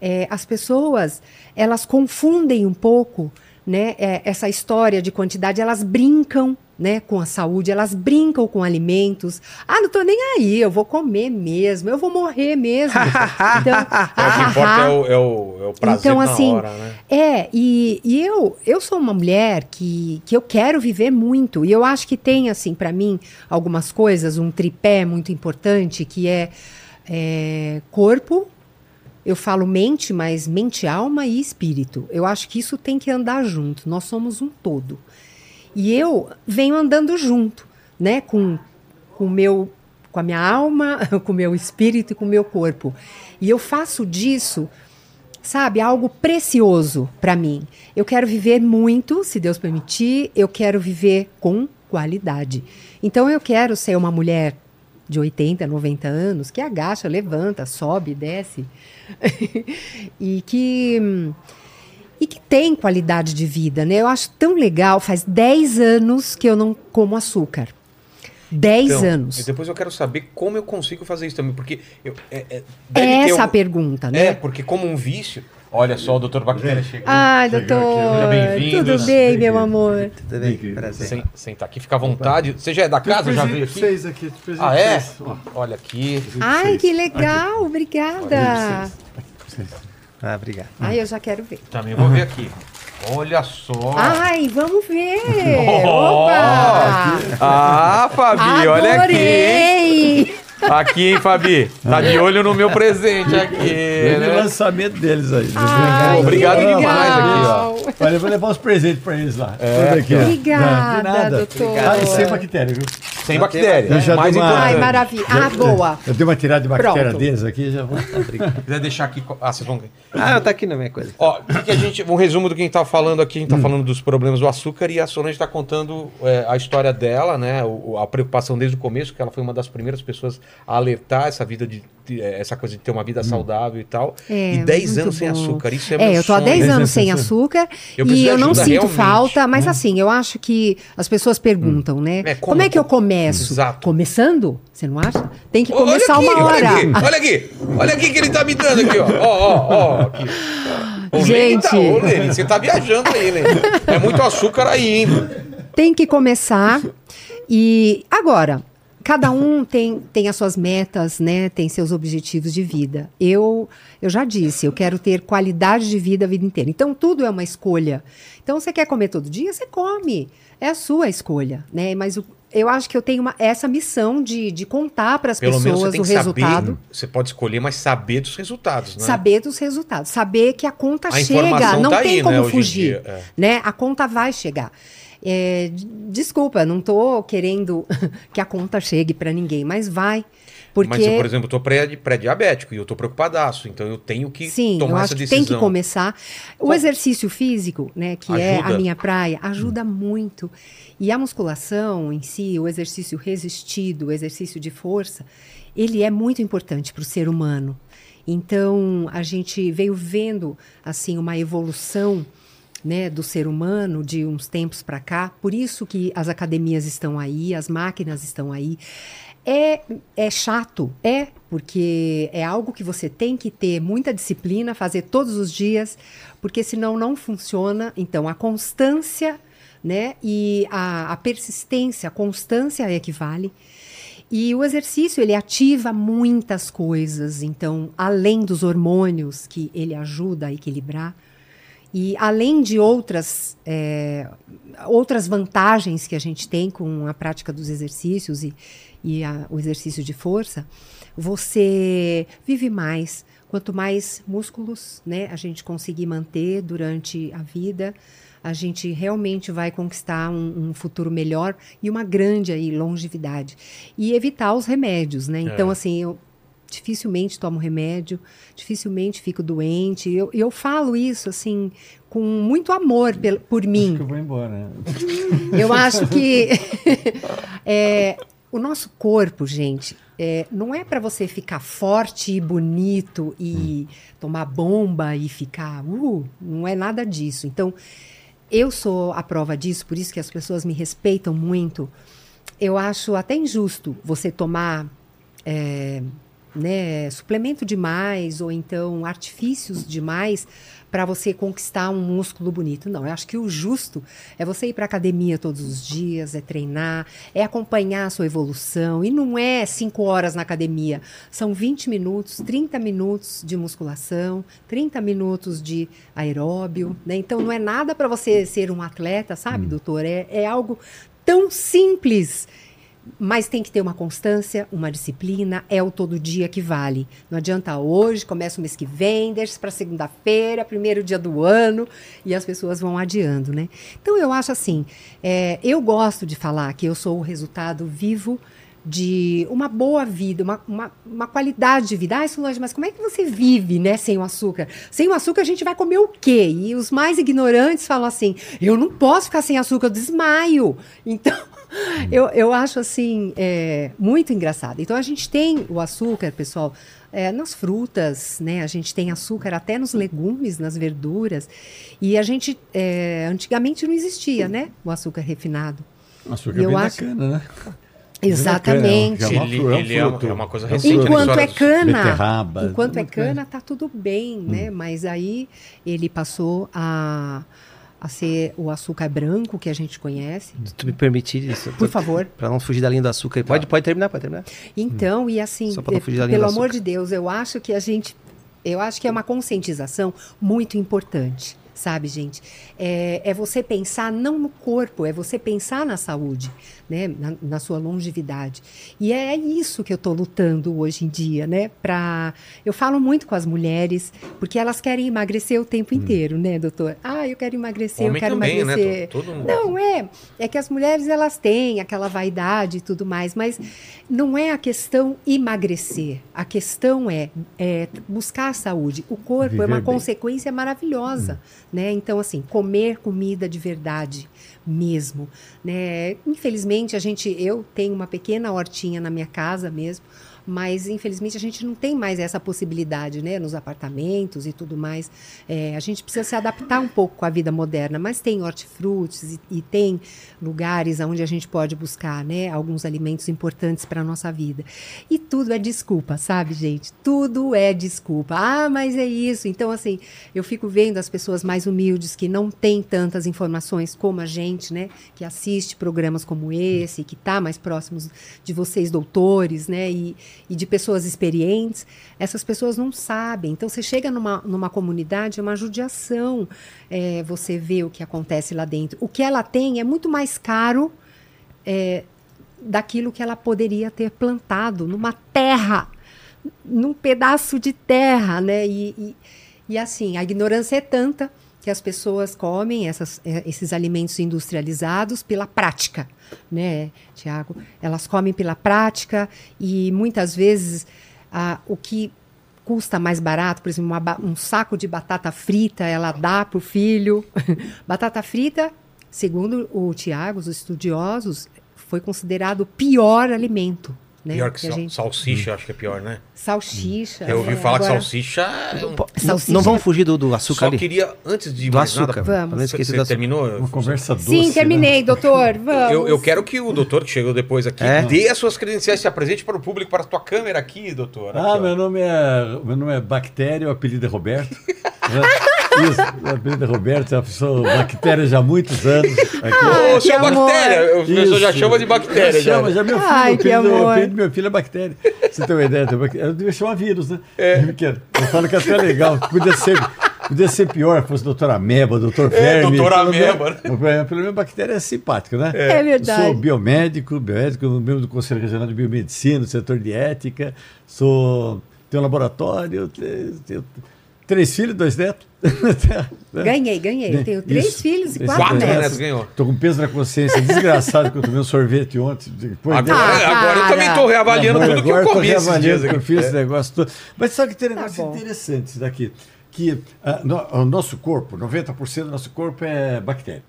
É, as pessoas elas confundem um pouco né, é, essa história de quantidade, elas brincam né, com a saúde, elas brincam com alimentos. Ah, não tô nem aí, eu vou comer mesmo, eu vou morrer mesmo. *laughs* então, É, o que importa é o, é o, é o prazer Então, assim, hora, né? é, e, e eu, eu sou uma mulher que, que eu quero viver muito. E eu acho que tem, assim, para mim, algumas coisas, um tripé muito importante, que é, é, corpo, eu falo mente, mas mente, alma e espírito. Eu acho que isso tem que andar junto. Nós somos um todo. E eu venho andando junto, né, com com meu com a minha alma, *laughs* com o meu espírito e com o meu corpo. E eu faço disso sabe, algo precioso para mim. Eu quero viver muito, se Deus permitir, eu quero viver com qualidade. Então eu quero ser uma mulher de 80, 90 anos que agacha, levanta, sobe, desce *laughs* e que e que tem qualidade de vida, né? Eu acho tão legal, faz 10 anos que eu não como açúcar. 10 Então, anos. E depois eu quero saber como eu consigo fazer isso também, porque eu, é, é, É essa um- a pergunta, né? É, porque como um vício. Olha só, o doutor Bactéria chegou. Ai, doutor, Seja bem-vindo. tudo bem, meu amor? Tudo bem? Prazer. Sem, sentar aqui, fica à vontade. Você já é da casa? Já veio aqui? Seis aqui. Ah, é? Olha aqui. Ai, que legal, obrigada. Ah, obrigado. Ai, eu já quero ver. Também vou ver aqui. Olha só. Ai, vamos ver! Ó, Opa! Ah, Fabi, olha aqui. hein? Adorei! Aqui, hein, Fabi? Tá de olho no meu presente aqui. Teve o Né? lançamento deles aí. Ai, Obrigado demais aqui, Olha, eu vou levar os presentes pra eles lá. É, Tudo aqui, ó. Obrigada, Não, de nada. doutor. Ah, e sem bactéria, viu? Sem bactéria. Eu já mais dei uma-. Ai, maravilha. Ah, boa. Eu dei uma tirada de bactéria Pronto. deles aqui já vou. Se quiser deixar aqui. Ah, vocês vão. Ah, tá aqui na minha coisa. Ó, o que que a gente, um resumo do que a gente tá falando aqui, a gente tá falando dos problemas do açúcar e a Solange tá contando é, a história dela, né? o- a preocupação desde o começo, que ela foi uma das primeiras pessoas a alertar essa vida de, é, essa coisa de ter uma vida saudável e tal. É, e 10 muito anos sem bom. açúcar. Isso é, É, meu eu tô há sonho. 10 *laughs* anos sem açúcar Eu e eu não sinto realmente. falta, mas assim, eu acho que as pessoas perguntam, né? É, como, como- é que eu começo? Exato. Começando? Você não acha? Tem que Olha começar aqui, uma hora. Olha aqui, olha aqui, olha aqui que ele tá me dando aqui, ó. *laughs* Ó, ó, ó. Aqui. Ô, Lene Gente. tá- ô, Lene, você tá viajando aí, Lene. É muito açúcar aí, hein? Tem que começar. E agora, cada um tem, tem as suas metas, né? Tem seus objetivos de vida. Eu, eu já disse, eu quero ter qualidade de vida a vida inteira. Então, tudo é uma escolha. Então, você quer comer todo dia? Você come. É a sua escolha, né? Mas o- eu acho que eu tenho uma- essa missão de, de contar para as Pelo menos você pessoas tem o que resultado. saber. Você pode escolher, mas saber dos resultados, né? Saber dos resultados, saber que a conta A chega, não tá tem aí, como né, fugir, dia, é. né? A conta vai chegar. É, desculpa, não tô querendo *laughs* que a conta chegue para ninguém, mas vai, porque Mas eu, por exemplo, eu pré- pré-diabético e eu tô preocupadaço, então eu tenho que sim, eu tomar acho essa que decisão. tem que começar. O Qual- exercício físico, né, que é Ajuda? a minha praia, ajuda muito. E a musculação em si, o exercício resistido, o exercício de força, ele é muito importante para o ser humano. Então, a gente veio vendo assim uma evolução né, do ser humano de uns tempos para cá. Por isso que as academias estão aí, as máquinas estão aí. É, é chato, é, porque é algo que você tem que ter muita disciplina, fazer todos os dias, porque senão não funciona. Então, a constância né, e a, a persistência, a constância é que vale. E o exercício, ele ativa muitas coisas, então, além dos hormônios que ele ajuda a equilibrar, e além de outras, é, outras vantagens que a gente tem com a prática dos exercícios e, e a- o exercício de força, você vive mais. Quanto mais músculos né, a gente conseguir manter durante a vida, a gente realmente vai conquistar um, um futuro melhor e uma grande aí, longevidade. E evitar os remédios, né? Então, É. assim, eu dificilmente tomo remédio, dificilmente fico doente. Eu, eu falo isso, assim, com muito amor pel- por mim. que eu vou embora. né? *laughs* Eu acho que *laughs* é, o nosso corpo, gente, é, não é para você ficar forte e bonito e tomar bomba e ficar. Uh, não é nada disso. Então, eu sou a prova disso, por isso que as pessoas me respeitam muito. Eu acho até injusto você tomar. é, né, suplemento demais ou então artifícios demais para você conquistar um músculo bonito. Não, eu acho que o justo é você ir para academia todos os dias, é treinar, é acompanhar a sua evolução. E não é cinco horas na academia, são 20 minutos, 30 minutos de musculação, 30 minutos de aeróbio. Né? Então não é nada para você ser um atleta, sabe, doutor? É, é algo tão simples. Mas tem que ter uma constância, uma disciplina, é o todo dia que vale. Não adianta hoje, começa o mês que vem, deixa para segunda-feira, primeiro dia do ano, e as pessoas vão adiando, né? Então eu acho assim, é, eu gosto de falar que eu sou o resultado vivo de uma boa vida, uma, uma, uma qualidade de vida. Ai, Solange, mas como é que você vive, né, sem o açúcar? Sem o açúcar a gente vai comer o quê? E os mais ignorantes falam assim, eu não posso ficar sem açúcar, eu desmaio. *laughs* Então, eu, eu acho assim, é, muito engraçado. Então a gente tem o açúcar, pessoal, é, nas frutas, né? A gente tem açúcar até nos legumes, nas verduras. E a gente, é, antigamente não existia, né? O açúcar refinado. Açúcar Eu vem acho- da cana, né? Exatamente. É Ele, fru- é um ele é, uma, fruto. é uma coisa É recente. Enquanto é cana, beterraba, enquanto é tudo bem. cana, tá tudo bem, né? Mas aí ele passou a, a ser o açúcar branco que a gente conhece. Se tu me permitir isso. Por favor. Para não fugir da linha do açúcar. Pode, pode terminar, pode terminar. Então, e assim, Só não eh, fugir da linha pelo do amor de Deus, eu acho que a gente, eu acho que é uma conscientização muito importante, sabe, gente? É, é você pensar não no corpo, é você pensar na saúde, né? Na, na sua longevidade. E é isso que eu estou lutando hoje em dia, né? Pra... Eu falo muito com as mulheres, porque elas querem emagrecer o tempo inteiro, né, doutor? Ah, eu quero emagrecer, Homem eu quero também, né? emagrecer. Todo- todo mundo. Não, é. É que as mulheres elas têm aquela vaidade e tudo mais, mas não é a questão emagrecer. A questão é, é buscar a saúde. O corpo é Viver uma bem. consequência maravilhosa, né? Então assim, comer comida de verdade mesmo, né? Infelizmente a gente, eu tenho uma pequena hortinha na minha casa mesmo. Mas, infelizmente, a gente não tem mais essa possibilidade, né? Nos apartamentos e tudo mais. É, a gente precisa se adaptar um pouco com a vida moderna, mas tem hortifrutis e, e tem lugares onde a gente pode buscar, né? Alguns alimentos importantes para a nossa vida. E tudo é desculpa, sabe, gente? Tudo é desculpa. Ah, mas é isso. Então, assim, eu fico vendo as pessoas mais humildes que não têm tantas informações como a gente, né? Que assiste programas como esse, que está mais próximos de vocês, doutores, né? E, e de pessoas experientes. Essas pessoas não sabem. Então, você chega numa, numa comunidade, é uma judiação é, você vê o que acontece lá dentro. O que ela tem é muito mais caro é, daquilo que ela poderia ter plantado numa terra, num pedaço de terra, né? E, e, e assim, a ignorância é tanta que as pessoas comem essas, eh, esses alimentos industrializados pela prática, né, Tiago? Elas comem pela prática e muitas vezes ah, o que custa mais barato, por exemplo, uma um saco de batata frita, ela dá para o filho. *laughs* batata frita, segundo o Tiago, os estudiosos, foi considerado o pior alimento. Né, Pior que, que sal- gente- salsicha, acho que é pior, né? Salsicha. Eu ouvi né, falar que agora- salsicha é um... Não- Salsicha. Não vamos fugir do, do açúcar Só ali? queria, antes de Do mais açúcar. nada... Vamos. Você do açúcar. terminou? Uma conversa doce. Sim, terminei, né? doutor. *laughs* Vamos. Eu, eu quero que o doutor, que chegou depois aqui, É? dê as suas credenciais, se apresente para o público, para a tua câmera aqui, doutor. Ah, Aqui, meu nome é, meu nome é Bactéria, o apelido é Roberto. *laughs* Isso, o apelido é Roberto, eu sou bactéria já há muitos anos. Aqui. Ô, seu que amor. bactéria! O pessoal já chama de bactéria. Já Já, chama, já meu filho, Ai, o que apelido, o amor. apelido do meu filho é bactéria. Você tem uma ideia? Eu devia chamar vírus, né? É. Eu falo que é até legal. Podia ser, podia ser pior, fosse doutor Ameba, doutor Verme. doutor pelo menos- Ameba, né? Pelo menos bactéria é simpática, né? É verdade. Sou biomédico, biomédico, membro do Conselho Regional de Biomedicina, do setor de ética. Sou, tenho um laboratório, te- tenho três filhos, dois netos. *laughs* Ganhei, ganhei. Eu tenho três Isso. filhos e quatro Quatro netos. netos ganhou. Tô com peso na consciência, desgraçado que eu tomei um sorvete ontem. Depois Agora, Ah, agora eu também tô reavaliando Agora- tudo que eu agora comi tô esses dias reavaliando que eu fiz É. esse negócio todo. Mas sabe que tem um negócio bom. interessante isso daqui? Que ah, no- o nosso corpo, 90% do nosso corpo é bactéria.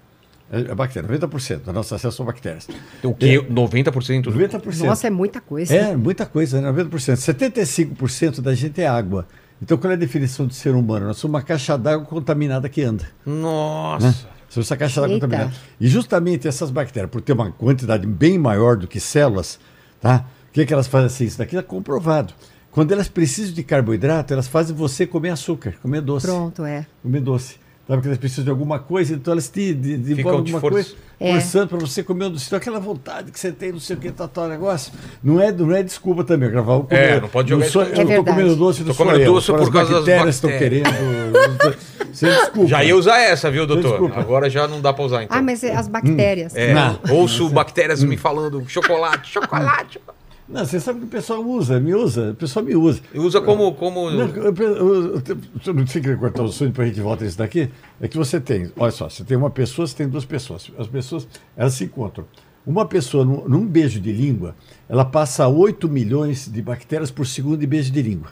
É, é bactéria, 90% da nossa acesso são bactérias. O que? 90%? 90%. Nossa, é muita coisa. É, muita coisa, né? 90%. 75% da gente é água. Então, qual é a definição de ser humano? Nós somos uma caixa d'água contaminada que anda. Nossa. Somos essa caixa d'água contaminada. E justamente essas bactérias, por ter uma quantidade bem maior do que células, tá? O que, que elas fazem assim? Isso daqui é comprovado. Quando elas precisam de carboidrato, elas fazem você comer açúcar, comer doce. Pronto, é. Comer doce. Sabe que elas precisam de alguma coisa, então elas te de, de Ficam alguma for- coisa, É. forçando para você comer um doce. Então, aquela vontade que você tem, não sei o que, tá, tal negócio, não é, não é desculpa também. Eu vou comer, É, não pode jogar sou, isso- Eu É não tô verdade. comendo doce, não Tô sou comendo eu. doce por as causa das bactérias estão querendo. Você desculpa. Já ia usar essa, viu, doutor? Agora já não dá pra usar, então. Ah, mas é as bactérias. É, Não. ouço bactérias me falando chocolate, chocolate. Não, você sabe que o pessoal usa, me usa, o pessoal me usa. E Usa como. como... Não, eu, eu, eu, eu não sei que cortar o sonho para a gente voltar isso daqui. É que você tem, olha só, você tem uma pessoa, você tem duas pessoas. As pessoas, elas se encontram. Uma pessoa, num, num beijo de língua, ela passa 8 milhões de bactérias por segundo de beijo de língua.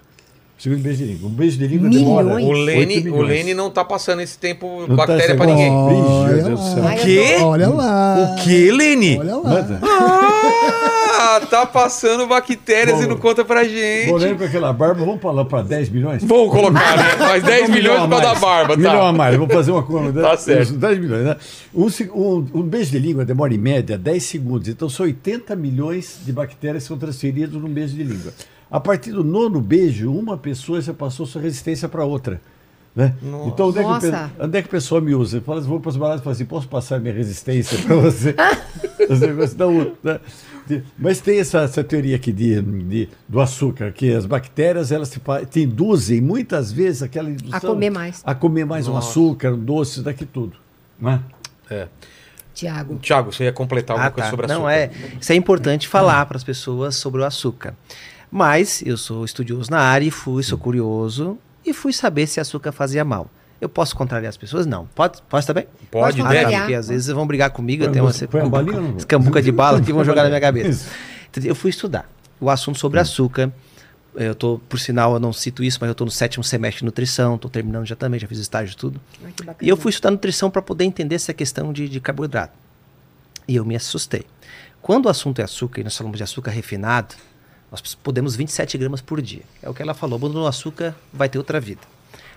Segundo beijo de língua. Um beijo de língua demora. O 8 Lene, o. Lene não tá passando esse tempo Não tá bactéria pra negócio. ninguém. Olha Deus do céu. lá. Ai, eu quê? Olha lá. O que, Lene? Olha lá. Manda. Ah, tá passando bactérias Bom, e não conta pra gente. Moreno com aquela barba, vamos falar para 10 milhões? Vamos colocar, né? Mais 10 Um milhões milhão por a causa da barba, Um milhão a tá? mais, vou fazer uma conta. Tá certo. 10 milhões, né? Um, um- um beijo de língua demora em média 10 segundos. Então são 80 milhões de bactérias que são transferidas num beijo de língua. A partir do nono beijo, uma pessoa já passou sua resistência para outra. Né? Então, onde é, que o, Nossa. onde é que o pessoal me usa? Eu falo, vou para os baladas e falo assim: posso passar minha resistência para você? *laughs* Os negócios da- de- mas tem essa, essa teoria aqui de, de- do açúcar, que as bactérias elas fa- te induzem muitas vezes aquela indução A comer mais. A comer mais um Nossa. açúcar, um doce, daqui tudo. Não é? Tiago. Tiago, você ia completar alguma Ah, coisa tá. sobre Não, açúcar? é. Isso é importante falar para as pessoas sobre o açúcar. Mas eu sou estudioso na área e fui, sou curioso e fui saber se açúcar fazia mal. Eu posso contrariar as pessoas? Não. Pode, pode também? Pode, Pode deve. porque às vezes vão brigar comigo, eu Põe tenho a uma balinha escambuca de bala que vão jogar na minha *laughs* cabeça. Eu fui estudar o assunto sobre açúcar. Eu tô, por sinal, eu não cito isso, mas eu estou no sétimo semestre de nutrição, estou terminando já também, já fiz estágio e tudo. Ai. E eu fui estudar nutrição para poder entender essa questão de, de carboidrato. E eu me assustei. Quando o assunto é açúcar, e nós falamos de açúcar refinado, nós podemos 27 gramas por dia. É o que ela falou, abandonou o açúcar, vai ter outra vida.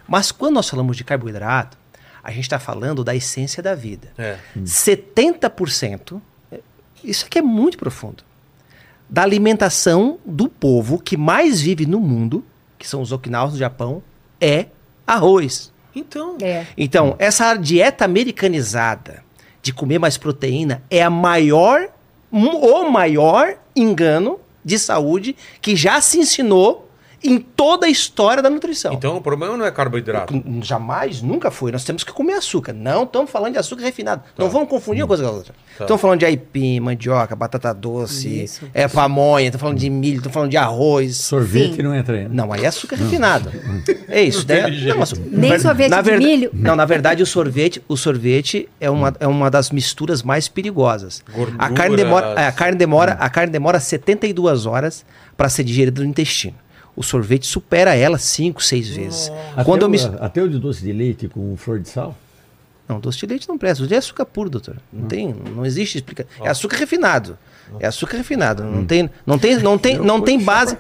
Mas quando nós falamos de carboidrato, a gente está falando da essência da vida. É. 70%, é, isso aqui é muito profundo, da alimentação do povo que mais vive no mundo, que são os Okinawas do Japão, é arroz. Então, É. Então, essa dieta americanizada de comer mais proteína é a maior, um- o maior engano de saúde que já se ensinou em toda a história da nutrição. então o problema não é carboidrato. Jamais, nunca foi. Nós temos que comer açúcar. Não estamos falando de açúcar refinado. Não vamos confundir uma coisa com a outra. Tá. Estamos falando de aipim, mandioca, batata doce, Isso. é pamonha, estamos falando de milho, estamos falando de arroz. Sorvete Sim. não entra aí. né? Não, aí é açúcar refinado. É isso. Daí, jeito. não, mas- Nem ver- sorvete na de verda- milho. Não, na verdade, o sorvete, o sorvete é uma, é uma das misturas mais perigosas. Gorduras. A carne demora, é, a carne demora, a carne demora 72 horas para ser digerida no intestino. O sorvete supera ela 5, 6 vezes. Até, Quando eu o, mis- até o de doce de leite com flor de sal? Não, doce de leite não presta. Doce de leite é açúcar puro, doutor. Não Hum. tem, não existe explicação. É açúcar refinado. É açúcar refinado. Não tem, não tem, não tem, não tem base.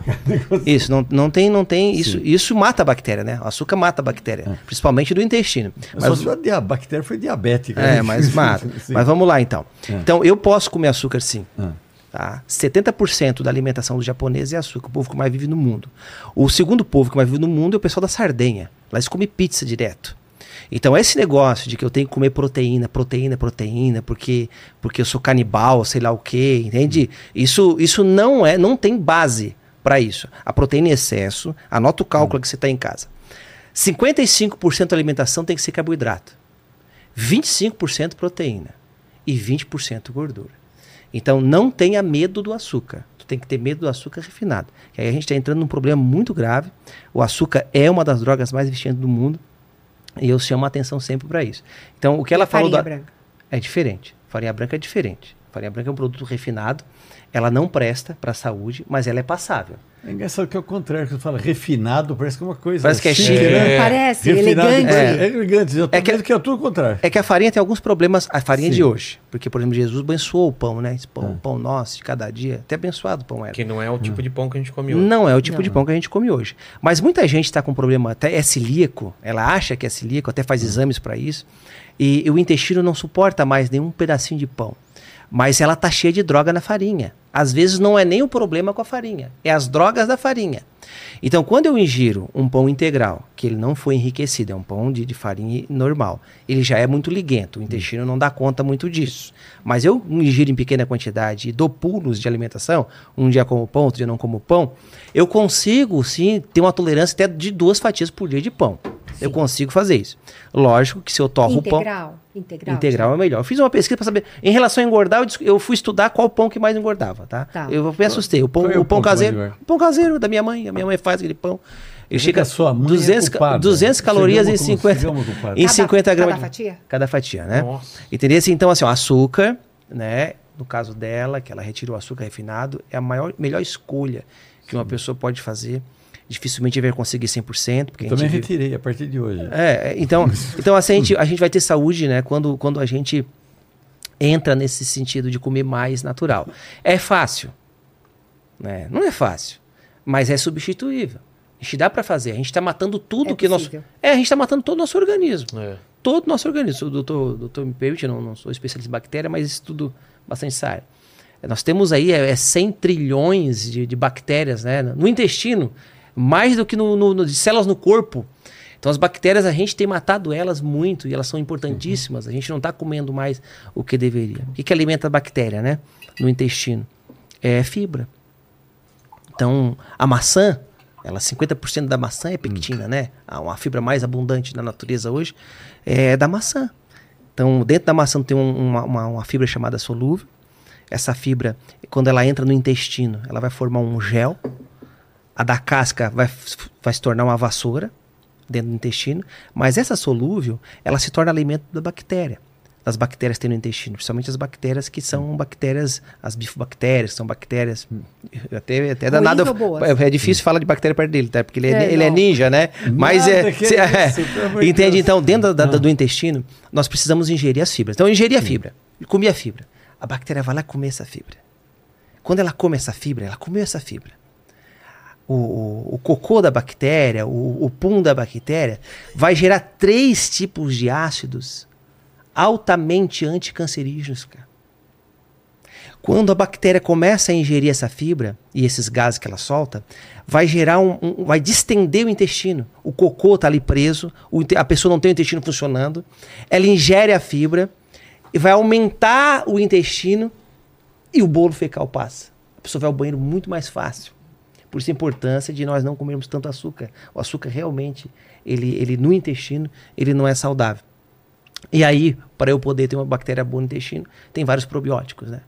Isso, não, não tem, não tem. Isso, isso mata a bactéria, né? O açúcar mata a bactéria, principalmente do intestino. Só se a bactéria foi diabética. É, né? mas mata. *laughs* Sim. Mas vamos lá então. Então eu posso comer açúcar sim. Ah. Tá? 70% da alimentação dos japoneses é açúcar, o povo que mais vive no mundo. O segundo povo que mais vive no mundo é o pessoal da Sardenha. Lá eles comem pizza direto. Então esse negócio de que eu tenho que comer proteína, proteína, proteína, porque porque eu sou canibal, sei lá o quê, entende? Isso isso não é, não tem base para isso. A proteína em excesso, anota o cálculo que você está em casa. 55% da alimentação tem que ser carboidrato. 25% proteína e 20% gordura. Então não tenha medo do açúcar. Tu tem que ter medo do açúcar refinado. Que aí a gente está entrando num problema muito grave. O açúcar é uma das drogas mais viciantes do mundo. E eu chamo a atenção sempre para isso. Então o que ela falou da... branca. é diferente. Farinha branca é diferente. Farinha branca é um produto refinado. Ela não presta para a saúde, mas ela é passável. É engraçado que é o contrário, que você fala refinado, parece que é uma coisa. Parece que é chique, né? É. Parece Refinado, elegante. É, é elegante. Eu É que- que é tudo o contrário. É que a farinha tem alguns problemas, a farinha Sim. de hoje. Porque, por exemplo, Jesus abençoou o pão, né? Esse pão, Ah. pão nosso de cada dia. Até abençoado o pão era. Que não é o tipo de pão que a gente come hoje. Não é o tipo de pão que a gente come hoje. Mas muita gente está com problema, até é celíaco, ela acha que é celíaco, até faz exames para isso, e, o intestino não suporta mais nenhum pedacinho de pão. Mas ela tá cheia de droga na farinha. Às vezes não é nem o problema com a farinha, é as drogas da farinha. Então, quando eu ingiro um pão integral, que ele não foi enriquecido, é um pão de, de farinha normal, ele já é muito liguento, o intestino não dá conta muito disso. Mas eu ingiro em pequena quantidade e dou pulos de alimentação, um dia como pão, outro dia não como pão, eu consigo sim ter uma tolerância até de duas fatias por dia de pão. Eu consigo fazer isso. Lógico que se eu torro o pão. Integral. Integral. Integral é melhor. Eu fiz uma pesquisa para saber. Em relação a engordar, eu, eu fui estudar qual pão que mais engordava, tá? Tá. Eu me assustei. O pão, é o pão caseiro. O pão caseiro da minha mãe. A minha mãe faz aquele pão. Ele chega a sua mãe é 200, ca- culpada. 200 calorias em Chegamos com- 50, chegamos culpada. em Cada- 50 gramas. cada fatia? Cada fatia, né? Nossa. Entendeu? Assim, Então, assim, ó, açúcar, né? No caso dela, que ela retirou o açúcar refinado, é a maior, melhor escolha que uma pessoa pode fazer. Dificilmente vai conseguir 100%, porque a Também vive- retirei a partir de hoje. é, é, então, *laughs* então assim, a, gente, a gente vai ter saúde, né? Quando, quando a gente entra nesse sentido de comer mais natural. É fácil, né? Não é fácil, mas é substituível. A gente dá para fazer. A gente está matando tudo É que nosso. É, a gente está matando todo o nosso organismo. É. Todo o nosso organismo. O doutor, doutor me permite, não, não sou especialista em bactéria, mas estudo bastante essa área. É, Nós temos aí é, é 100 trilhões de, de bactérias né, no intestino, mais do que no, no- no- de células no corpo. Então as bactérias, a gente tem matado elas muito e elas são importantíssimas. A gente não está comendo mais o que deveria. O que, que alimenta a bactéria, né? No intestino? É fibra. Então, a maçã, ela 50% da maçã é pectina, né? A- Uma fibra mais abundante na natureza hoje é da maçã. Então, dentro da maçã tem um- uma, uma- uma fibra chamada solúvel. Essa fibra, quando ela entra no intestino, ela vai formar um gel. A da casca vai, vai se tornar uma vassoura dentro do intestino. Mas essa solúvel, ela se torna alimento da bactéria. Das bactérias que tem no intestino. Principalmente as bactérias que são bactérias, as bifobactérias, que são bactérias. Até, até danado. É, é difícil falar de bactéria perto dele, tá? Porque ele é, É, ele é não. ninja, né? Mas é. Se- é isso, entende? Deus. Então, dentro da- da- do intestino, nós precisamos ingerir as fibras. Então, eu ingeri a fibra. Comi a fibra. A bactéria vai lá comer essa fibra. Quando ela come essa fibra, ela comeu essa fibra. O, o- o cocô da bactéria, o, o pum da bactéria, vai gerar três tipos de ácidos altamente anticancerígenos, cara. Quando a bactéria começa a ingerir essa fibra e esses gases que ela solta, vai gerar um, um- vai distender o intestino. O cocô está ali preso, o a pessoa não tem o intestino funcionando, ela ingere a fibra e vai aumentar o intestino e o bolo fecal passa. A pessoa vai ao banheiro muito mais fácil. Por isso a importância de nós não comermos tanto açúcar. O açúcar realmente, ele, ele no intestino, ele não é saudável. E aí, para eu poder ter uma bactéria boa no intestino, tem vários probióticos, né?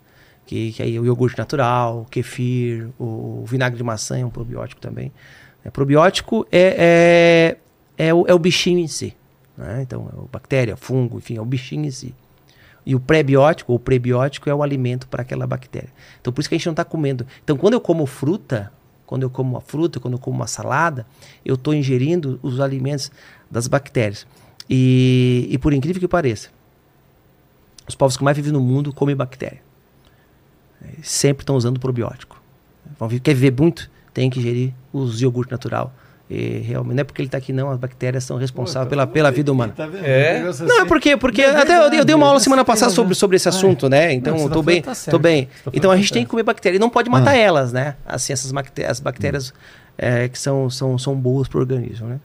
Que, que aí o iogurte natural, o kefir, o vinagre de maçã é um probiótico também. É, probiótico é, é, é, o, é o bichinho em si. Né? Então, é bactéria, fungo, enfim, é o bichinho em si. E o pré-biótico ou prebiótico é o alimento para aquela bactéria. Então, por isso que a gente não está comendo. Então, quando eu como fruta, quando eu como uma fruta, quando eu como uma salada, eu estou ingerindo os alimentos das bactérias. E, e por incrível que pareça, os povos que mais vivem no mundo comem bactéria. Sempre estão usando probiótico. Vão Quer viver muito? Tem que ingerir os iogurte natural. E realmente, não é porque ele está aqui, não. As bactérias são responsáveis pela, pela vida humana. Tá vendo? É? Não, é porque, porque Não, é até eu, eu dei verdade, uma aula semana passada sobre, sobre esse Ah, assunto, é. né? Então, tá tô bem, tá tô bem. Tá Então a gente tá tem que comer bactéria. E não pode matar Ah. elas, né? Assim, essas bactérias, as bactérias é, que são, são, são boas pro organismo, né?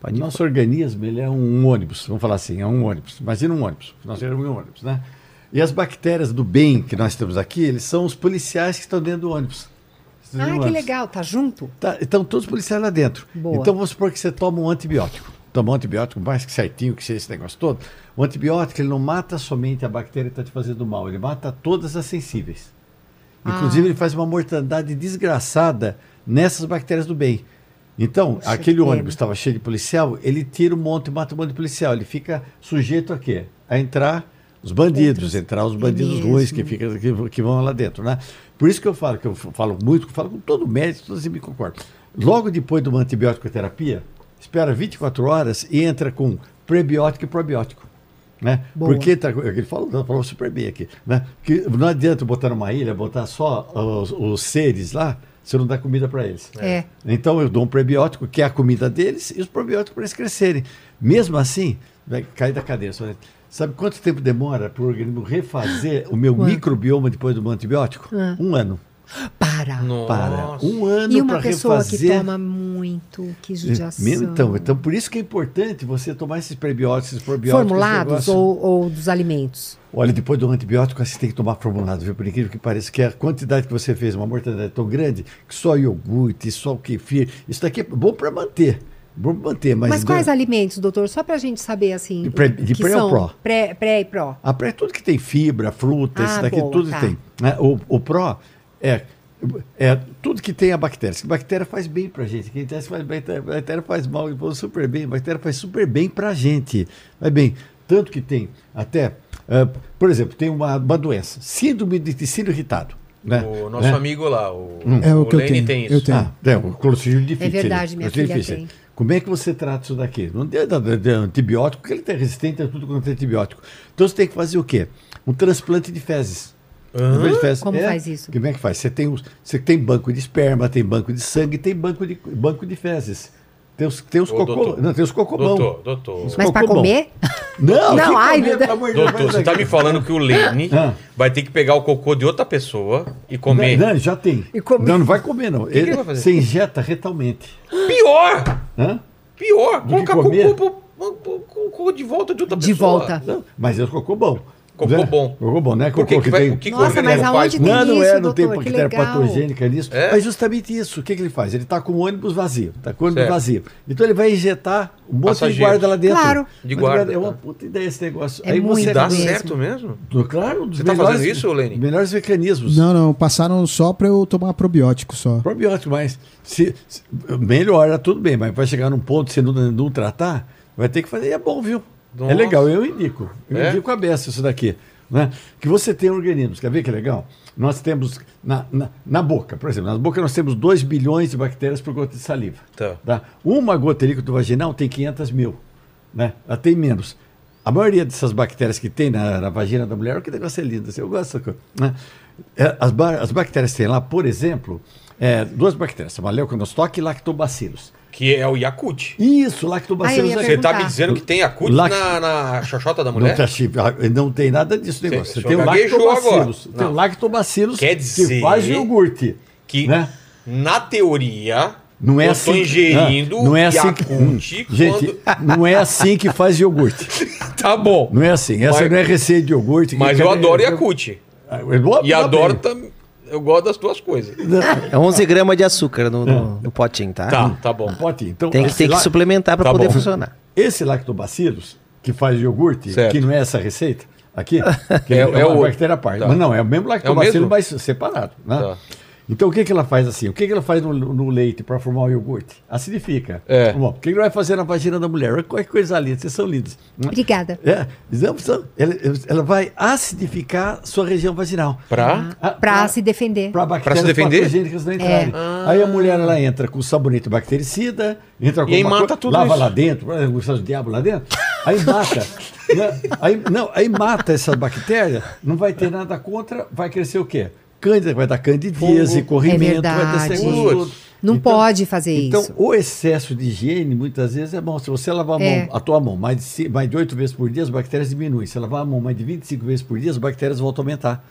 Pode nosso organismo ele é um ônibus, vamos falar assim, é um ônibus. Imagina um ônibus. Nós temos um ônibus, né? E as bactérias do bem que nós temos aqui, eles são os policiais que estão dentro do ônibus. Ah, que ônibus. legal, tá junto? Tá, então todos os policiais lá dentro. Boa. Então vamos supor que você toma um antibiótico. Toma um antibiótico mais que certinho, que seja esse negócio todo. O antibiótico ele não mata somente a bactéria que está te fazendo mal, ele mata todas as sensíveis. Inclusive ele faz uma mortandade desgraçada nessas bactérias do bem. Então, aquele ônibus estava cheio de policial, ele tira um monte, mata um monte de policial. Ele fica sujeito a quê? A entrar os bandidos, Outros. entrar os É bandidos mesmo. ruins que, fica, que, que vão lá dentro, né? Por isso que eu falo, que eu falo muito, que eu falo com todo médico, todos me concordam. Logo depois de uma antibiótico terapia, espera 24 horas e entra com prebiótico e probiótico. Né? Boa. Porque tá, ele falou, falou super bem aqui. Né? Que não adianta botar numa ilha, botar só os, os seres lá, você não dá comida para eles. É. Então eu dou um prebiótico, que é a comida deles, e os probióticos para eles crescerem. Mesmo assim, vai cair da cadeia. Sabe quanto tempo demora para o organismo refazer o meu Quanto? microbioma depois do antibiótico? Ah. Um ano. Para. Nossa. Para. Um ano E uma para pessoa que refazer. toma muito, que judiação. Então, então, por isso que é importante você tomar esses prebióticos, esses probióticos. Formulados ou, ou dos alimentos? Olha, depois do antibiótico, você tem que tomar formulado, viu? Por incrível que pareça, que a quantidade que você fez, uma mortandade tão grande, que só iogurte, só o kefir, isso daqui é bom para manter. Bom pra manter, mas. Mas, quais alimentos, doutor? Só pra gente saber, assim. De pré- de que pré ou pró? Pré, pré e pró. A pré é tudo que tem fibra, fruta, Ah, isso daqui boa, tudo tá. tem. né? O, o pró é, é tudo que tem a bactéria. A bactéria faz bem pra gente. Quem que faz bem, a bactéria faz mal, faz super bem. A bactéria faz super bem pra gente. Vai bem. Tanto que tem até, ah, por exemplo, tem uma, uma doença, síndrome de intestino irritado. Né? O nosso Né? amigo lá, o, É o que eu Lene tenho, tem eu isso. tenho. Ah, é, o clostridium difficile. É verdade, minha Clostridium filha difficile. tem. Como é que você trata isso daqui? Não tem de, de antibiótico, porque ele está resistente a tudo quanto é antibiótico. Então você tem que fazer o quê? Um transplante de fezes. De. Como faz isso? Como é que faz? Você tem, os, você tem banco de esperma, tem banco de sangue, tem banco de, banco de fezes. Tem os, tem os Ô, cocô. doutor. Não, tem os cocobão. Doutor, doutor. Isso. Mas pra Cocô bom. comer? Não, *laughs* Não, que ai, comer, de Doutor, vai você tá daqui. me falando que o Lene Ah. vai ter que pegar o cocô de outra pessoa e comer. Não, não, já tem. E comer. Não, não vai comer, não. que ele Ele- vai fazer? Você injeta retalmente. Pior! Hã? Pior, Do colocar que cocô, pro- pro- cocô de volta de outra De pessoa. volta. Não, mas é cocô bom. Cocô Né? bom. Cocô bom, né? Cocô que, que vai, tem... o que Nossa, mas aonde tem Não, não é, não tem bactéria patogênica nisso. É? Mas justamente isso. O que, que ele faz? Ele está com o ônibus vazio. Está com o ônibus Certo. vazio. Então ele vai injetar um monte de Passageiros. guarda lá dentro. Claro. De Mas, guarda, É uma tá. puta ideia esse negócio. É muito Dá mesmo. certo mesmo? Claro, Você tá melhores- fazendo isso, Lene? Melhores mecanismos. Não, não, passaram só pra eu tomar probiótico só. Probiótico, mas se, se- melhora, tudo bem, mas vai chegar num ponto você não, não tratar, vai ter que fazer. E é bom, viu? Nossa. É legal, eu indico. Eu É? indico a beça isso daqui. Né? Que você tem organismos, quer ver que legal? Nós temos na, na, na boca, por exemplo, na boca nós temos 2 bilhões de bactérias por gota de saliva. Tá. Tá? Uma gota líquido vaginal tem 500 mil. Né? Ela tem menos. A maioria dessas bactérias que tem na, na vagina da mulher, que negócio é lindo. assim, Eu gosto dessa coisa. Né? É, As, as bactérias que tem lá, por exemplo, é, duas bactérias, chama Leuconostoc e Lactobacillus. Que é o Yakut. Isso, Lactobacillus Ah. Você tá me dizendo que tem Yakut Lac- na, na xoxota da Não, mulher? tá chi- ah, não tem nada disso negócio. Você- tem o lactobacillus. Tem o Não. lactobacillus Quer dizer que faz iogurte. Que, né? na teoria, Não é eu assim tô que- ingerindo ah, não é assim que- Yakult Gente, quando... não é assim que faz iogurte. *laughs* Tá bom. Não é assim. Essa Mas- não é receita de iogurte. Mas eu adoro eu- Yakut. Eu adoro E adoro também. Eu gosto das tuas coisas. É 11 gramas de açúcar no, no, no potinho, tá? Tá, tá bom. Potinho. Então, Tem que, tem que suplementar para Tá poder bom. funcionar. Esse lactobacillus, que faz iogurte, Certo. que não é essa receita, aqui, *laughs* que É- é, é uma o- bactéria parte. tá. Mas não, é o mesmo lactobacillus, mesmo? mas separado. Né? Tá. Então o que, que ela faz assim? O que, que ela faz no, no leite para formar o iogurte? Acidifica. É. Bom, o que, que ela vai fazer na vagina da mulher? Olha que coisa linda, vocês são lindos. Obrigada. É, ela, ela vai acidificar sua região vaginal. Pra? Ah, Pra se defender. Para bactérias se defender? patogênicas não entrarem. Aí a mulher ela entra com sabonete bactericida, entra com E aí mata coisa, tudo lava isso. lá dentro, por exemplo, o diabo lá dentro, aí mata. né? aí, não, aí mata essa bactéria, não vai ter nada contra, vai crescer o quê? Cândida, vai dar candidíase, corrimento, vai esse verdade. negócio todo. Não pode fazer então, isso. o excesso de higiene, muitas vezes, é bom. Se você lavar a, mão, É. a tua mão mais de, mais de 8 vezes por dia, as bactérias diminuem. Se lavar a mão mais de 25 vezes por dia, as bactérias voltam a aumentar.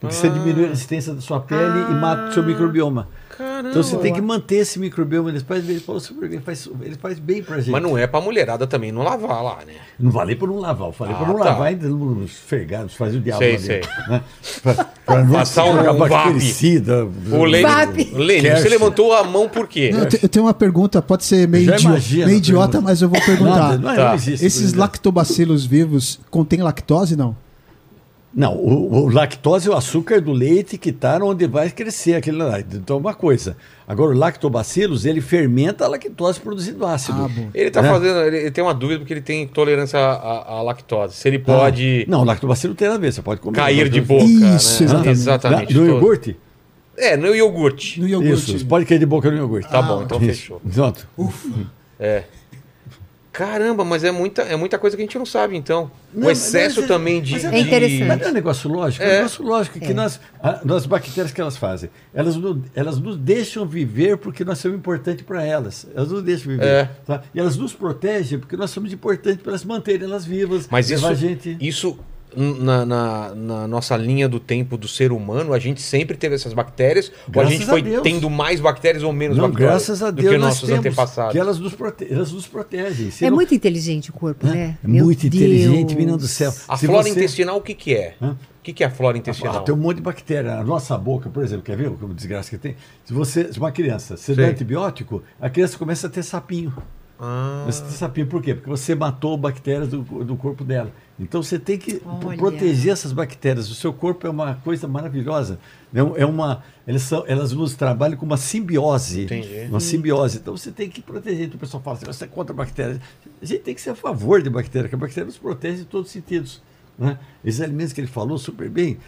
Porque você diminui a resistência da sua pele e mata o seu microbioma. Caramba. Então você tem que manter esse microbioma. Ele faz, ele faz, ele faz, ele faz bem pra gente. Mas não é pra mulherada também não lavar lá, né? Não falei por não lavar, eu falei Ah, por não tá. lavar ainda nos fergados, fazer o diabo Sei, lá dentro. Né? Pra, pra não Passar um bactericida. O Lênin. Lênin, você levantou a mão por quê? Não, eu, te- eu tenho uma pergunta, pode ser meio, idi- meio idiota, mas eu vou perguntar. Nada, não, é- Tá. não existe. Esses lactobacilos vivos contêm lactose, não? Não, o, o lactose é o açúcar do leite que está onde vai crescer aquele lá. Então, uma coisa. Agora, o lactobacillus, ele fermenta a lactose produzindo ácido. Ah, bom. Ele tá Né? fazendo. Ele, ele tem uma dúvida porque ele tem intolerância à, à- lactose. Se ele pode Ah, Não, o lactobacillus não tem a ver, você pode comer. cair de boca. Isso, né? exatamente. exatamente. No Todo- iogurte? É, no iogurte. No iogurte. Isso, você pode cair de boca no iogurte. Tá bom, então Isso. fechou. Pronto. É. Caramba, mas é muita, é muita coisa que a gente não sabe, então. Não, o excesso mas é- também de. mas É interessante. Mas não é um negócio lógico? É, É. um negócio lógico que nós, a- nós bactérias que elas fazem, elas, elas nos deixam viver porque nós somos importantes para elas. Elas nos deixam viver. É. tá? E elas nos protegem porque nós somos importantes para elas manterem elas vivas. Mas isso, gente. isso na, na- na nossa linha do tempo do ser humano, a gente sempre teve essas bactérias, ou a Graças gente a foi Deus. tendo mais bactérias ou menos Não, bactérias graças a do Deus que nós nossos temos, antepassados? que elas nos, prote elas nos protegem. Se É não- muito inteligente o corpo, né? é Meu muito inteligente, Deus. menino do céu. A Se flora você- intestinal, o que, que é? Hã? O que, que é a flora intestinal? Ah, tem um monte de bactéria. A nossa boca, por exemplo, quer ver o desgraça que tem? Se você, se uma criança, você dá Sei. antibiótico, a criança começa a ter sapinho. Ah, Começa a ter sapinho. Por quê? Porque você matou bactérias do, do corpo dela. Então você tem que Olha. proteger essas bactérias. O seu corpo é uma coisa maravilhosa. É É uma, elas, são, elas nos trabalham com uma simbiose. Entendi. Uma simbiose. Então você tem que proteger. Então o pessoal fala assim, você é contra bactérias. A gente tem que ser a favor de bactérias, porque a bactéria nos protege em todos os sentidos. Né? Esses alimentos que ele falou super bem,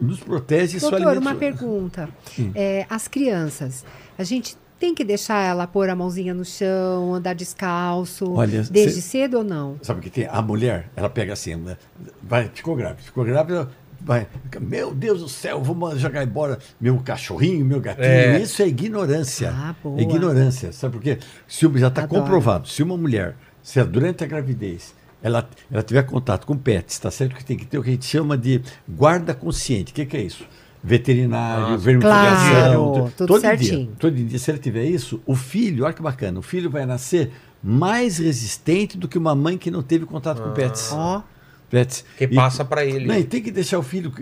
nos protege e só Doutor, alimentos... uma pergunta. É, as crianças, a gente tem que deixar ela pôr a mãozinha no chão, andar descalço, Olha, desde cê- cedo ou não? Sabe o que tem? A mulher, ela pega assim, né? vai, ficou grávida, ficou grávida, vai, meu Deus do céu, vamos jogar embora meu cachorrinho, meu gatinho. É. Isso é ignorância. Ah, boa. É ignorância. Sabe por quê? Se, já está comprovado, se uma mulher, se ela, durante a gravidez, ela, ela tiver contato com pets, está certo que tem que ter o que a gente chama de guarda consciente. O que, que é isso? Veterinário, Ah, vermifugação. claro, tudo todo certinho. Dia, todo dia, se ele tiver isso, o filho, olha que bacana, o filho vai nascer mais resistente do que uma mãe que não teve contato com pets. Ó, pets. Que E- passa pra ele. Não, e tem que deixar o filho,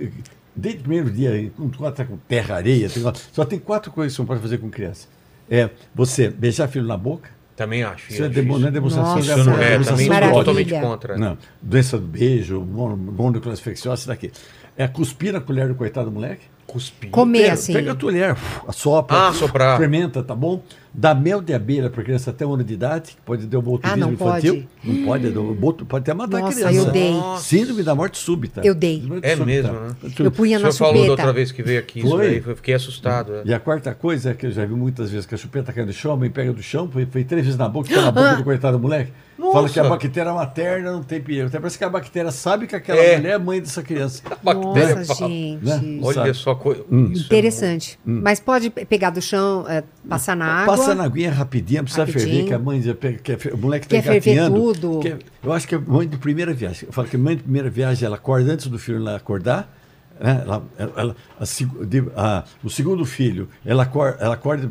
desde o primeiro dia, com, com, com terra, areia, tem- só tem quatro coisas que você não pode fazer com criança. É você beijar filho na boca, Também acho. isso é demo- isso. não é demonstração Nossa. de Isso amor, não é, demonstração também sou totalmente contra. Não, doença do beijo, mon- mononucleose infecciosa, isso daqui. É cuspir na colher do coitado do moleque. Cuspir. comer Pega- assim. Pega a colher, assopra, Ah, soprar. fermenta, tá bom? Dá mel de abelha para criança até um ano de idade, que pode ter o botulismo Ah, não infantil. Não pode, é boto- pode até matar Nossa, a criança. eu dei. Síndrome da morte súbita. Eu dei. Morte É súbita. mesmo, né? Eu punha O na senhor falou da chupeta. outra vez que veio aqui, isso Foi? aí, eu fiquei assustado. é. E a quarta coisa é que eu já vi muitas vezes que a chupeta cai no chão, a mãe pega do chão, foi, foi três vezes na boca, fica na boca do coitado do moleque. Fala Nossa. que a bactéria materna não tem perigo. Até parece que a bactéria sabe que aquela É. mulher é mãe dessa criança. *laughs* Bactéria, Nossa, fala. gente. Né? Olha Sabe? só. co- isso é Interessante. Mas pode pe- pegar do chão, é, passar na água. Passa na aguinha rapidinho, não precisa Rapidinho. ferver, que a mãe já pega, que a- o moleque tá Quer ferver engatinhando. tudo. que é- eu acho que é mãe de primeira viagem. Eu falo que mãe de primeira viagem, ela acorda antes do filho ela acordar. Né? Ela, ela- ela- a a- o segundo filho, ela acorda, ela acorda,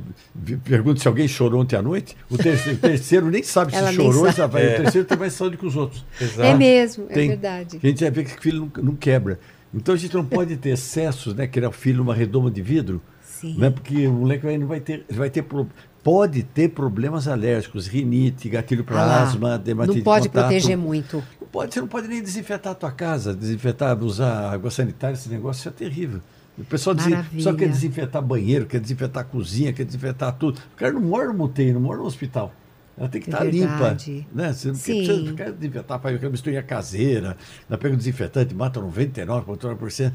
pergunta se alguém chorou ontem à noite. O terceiro, o terceiro nem sabe se chorou, sabe. já vai- o terceiro tem mais saúde que os outros. Exato. É mesmo, é Tem. verdade. A gente vai ver que o filho não, não quebra. Então a gente não pode ter excessos, né? Criar o filho numa redoma de vidro. Sim. Né? Porque o moleque vai, não vai ter. Vai ter pode ter problemas alérgicos, rinite, gatilho para Ah asma, dermatite Não pode de proteger muito. Não pode, você não pode nem desinfetar a tua casa, desinfetar, usar água sanitária, esse negócio é terrível. O pessoal Maravilha. só quer desinfetar banheiro, quer desinfetar cozinha, quer desinfetar tudo. O cara não mora no UTI, não mora no hospital. Ela tem que É estar limpa. verdade. Né? Você não quer, Sim. precisa, quer desinfetar, faz aquela misturinha caseira, ela pega o desinfetante, mata 99,9%.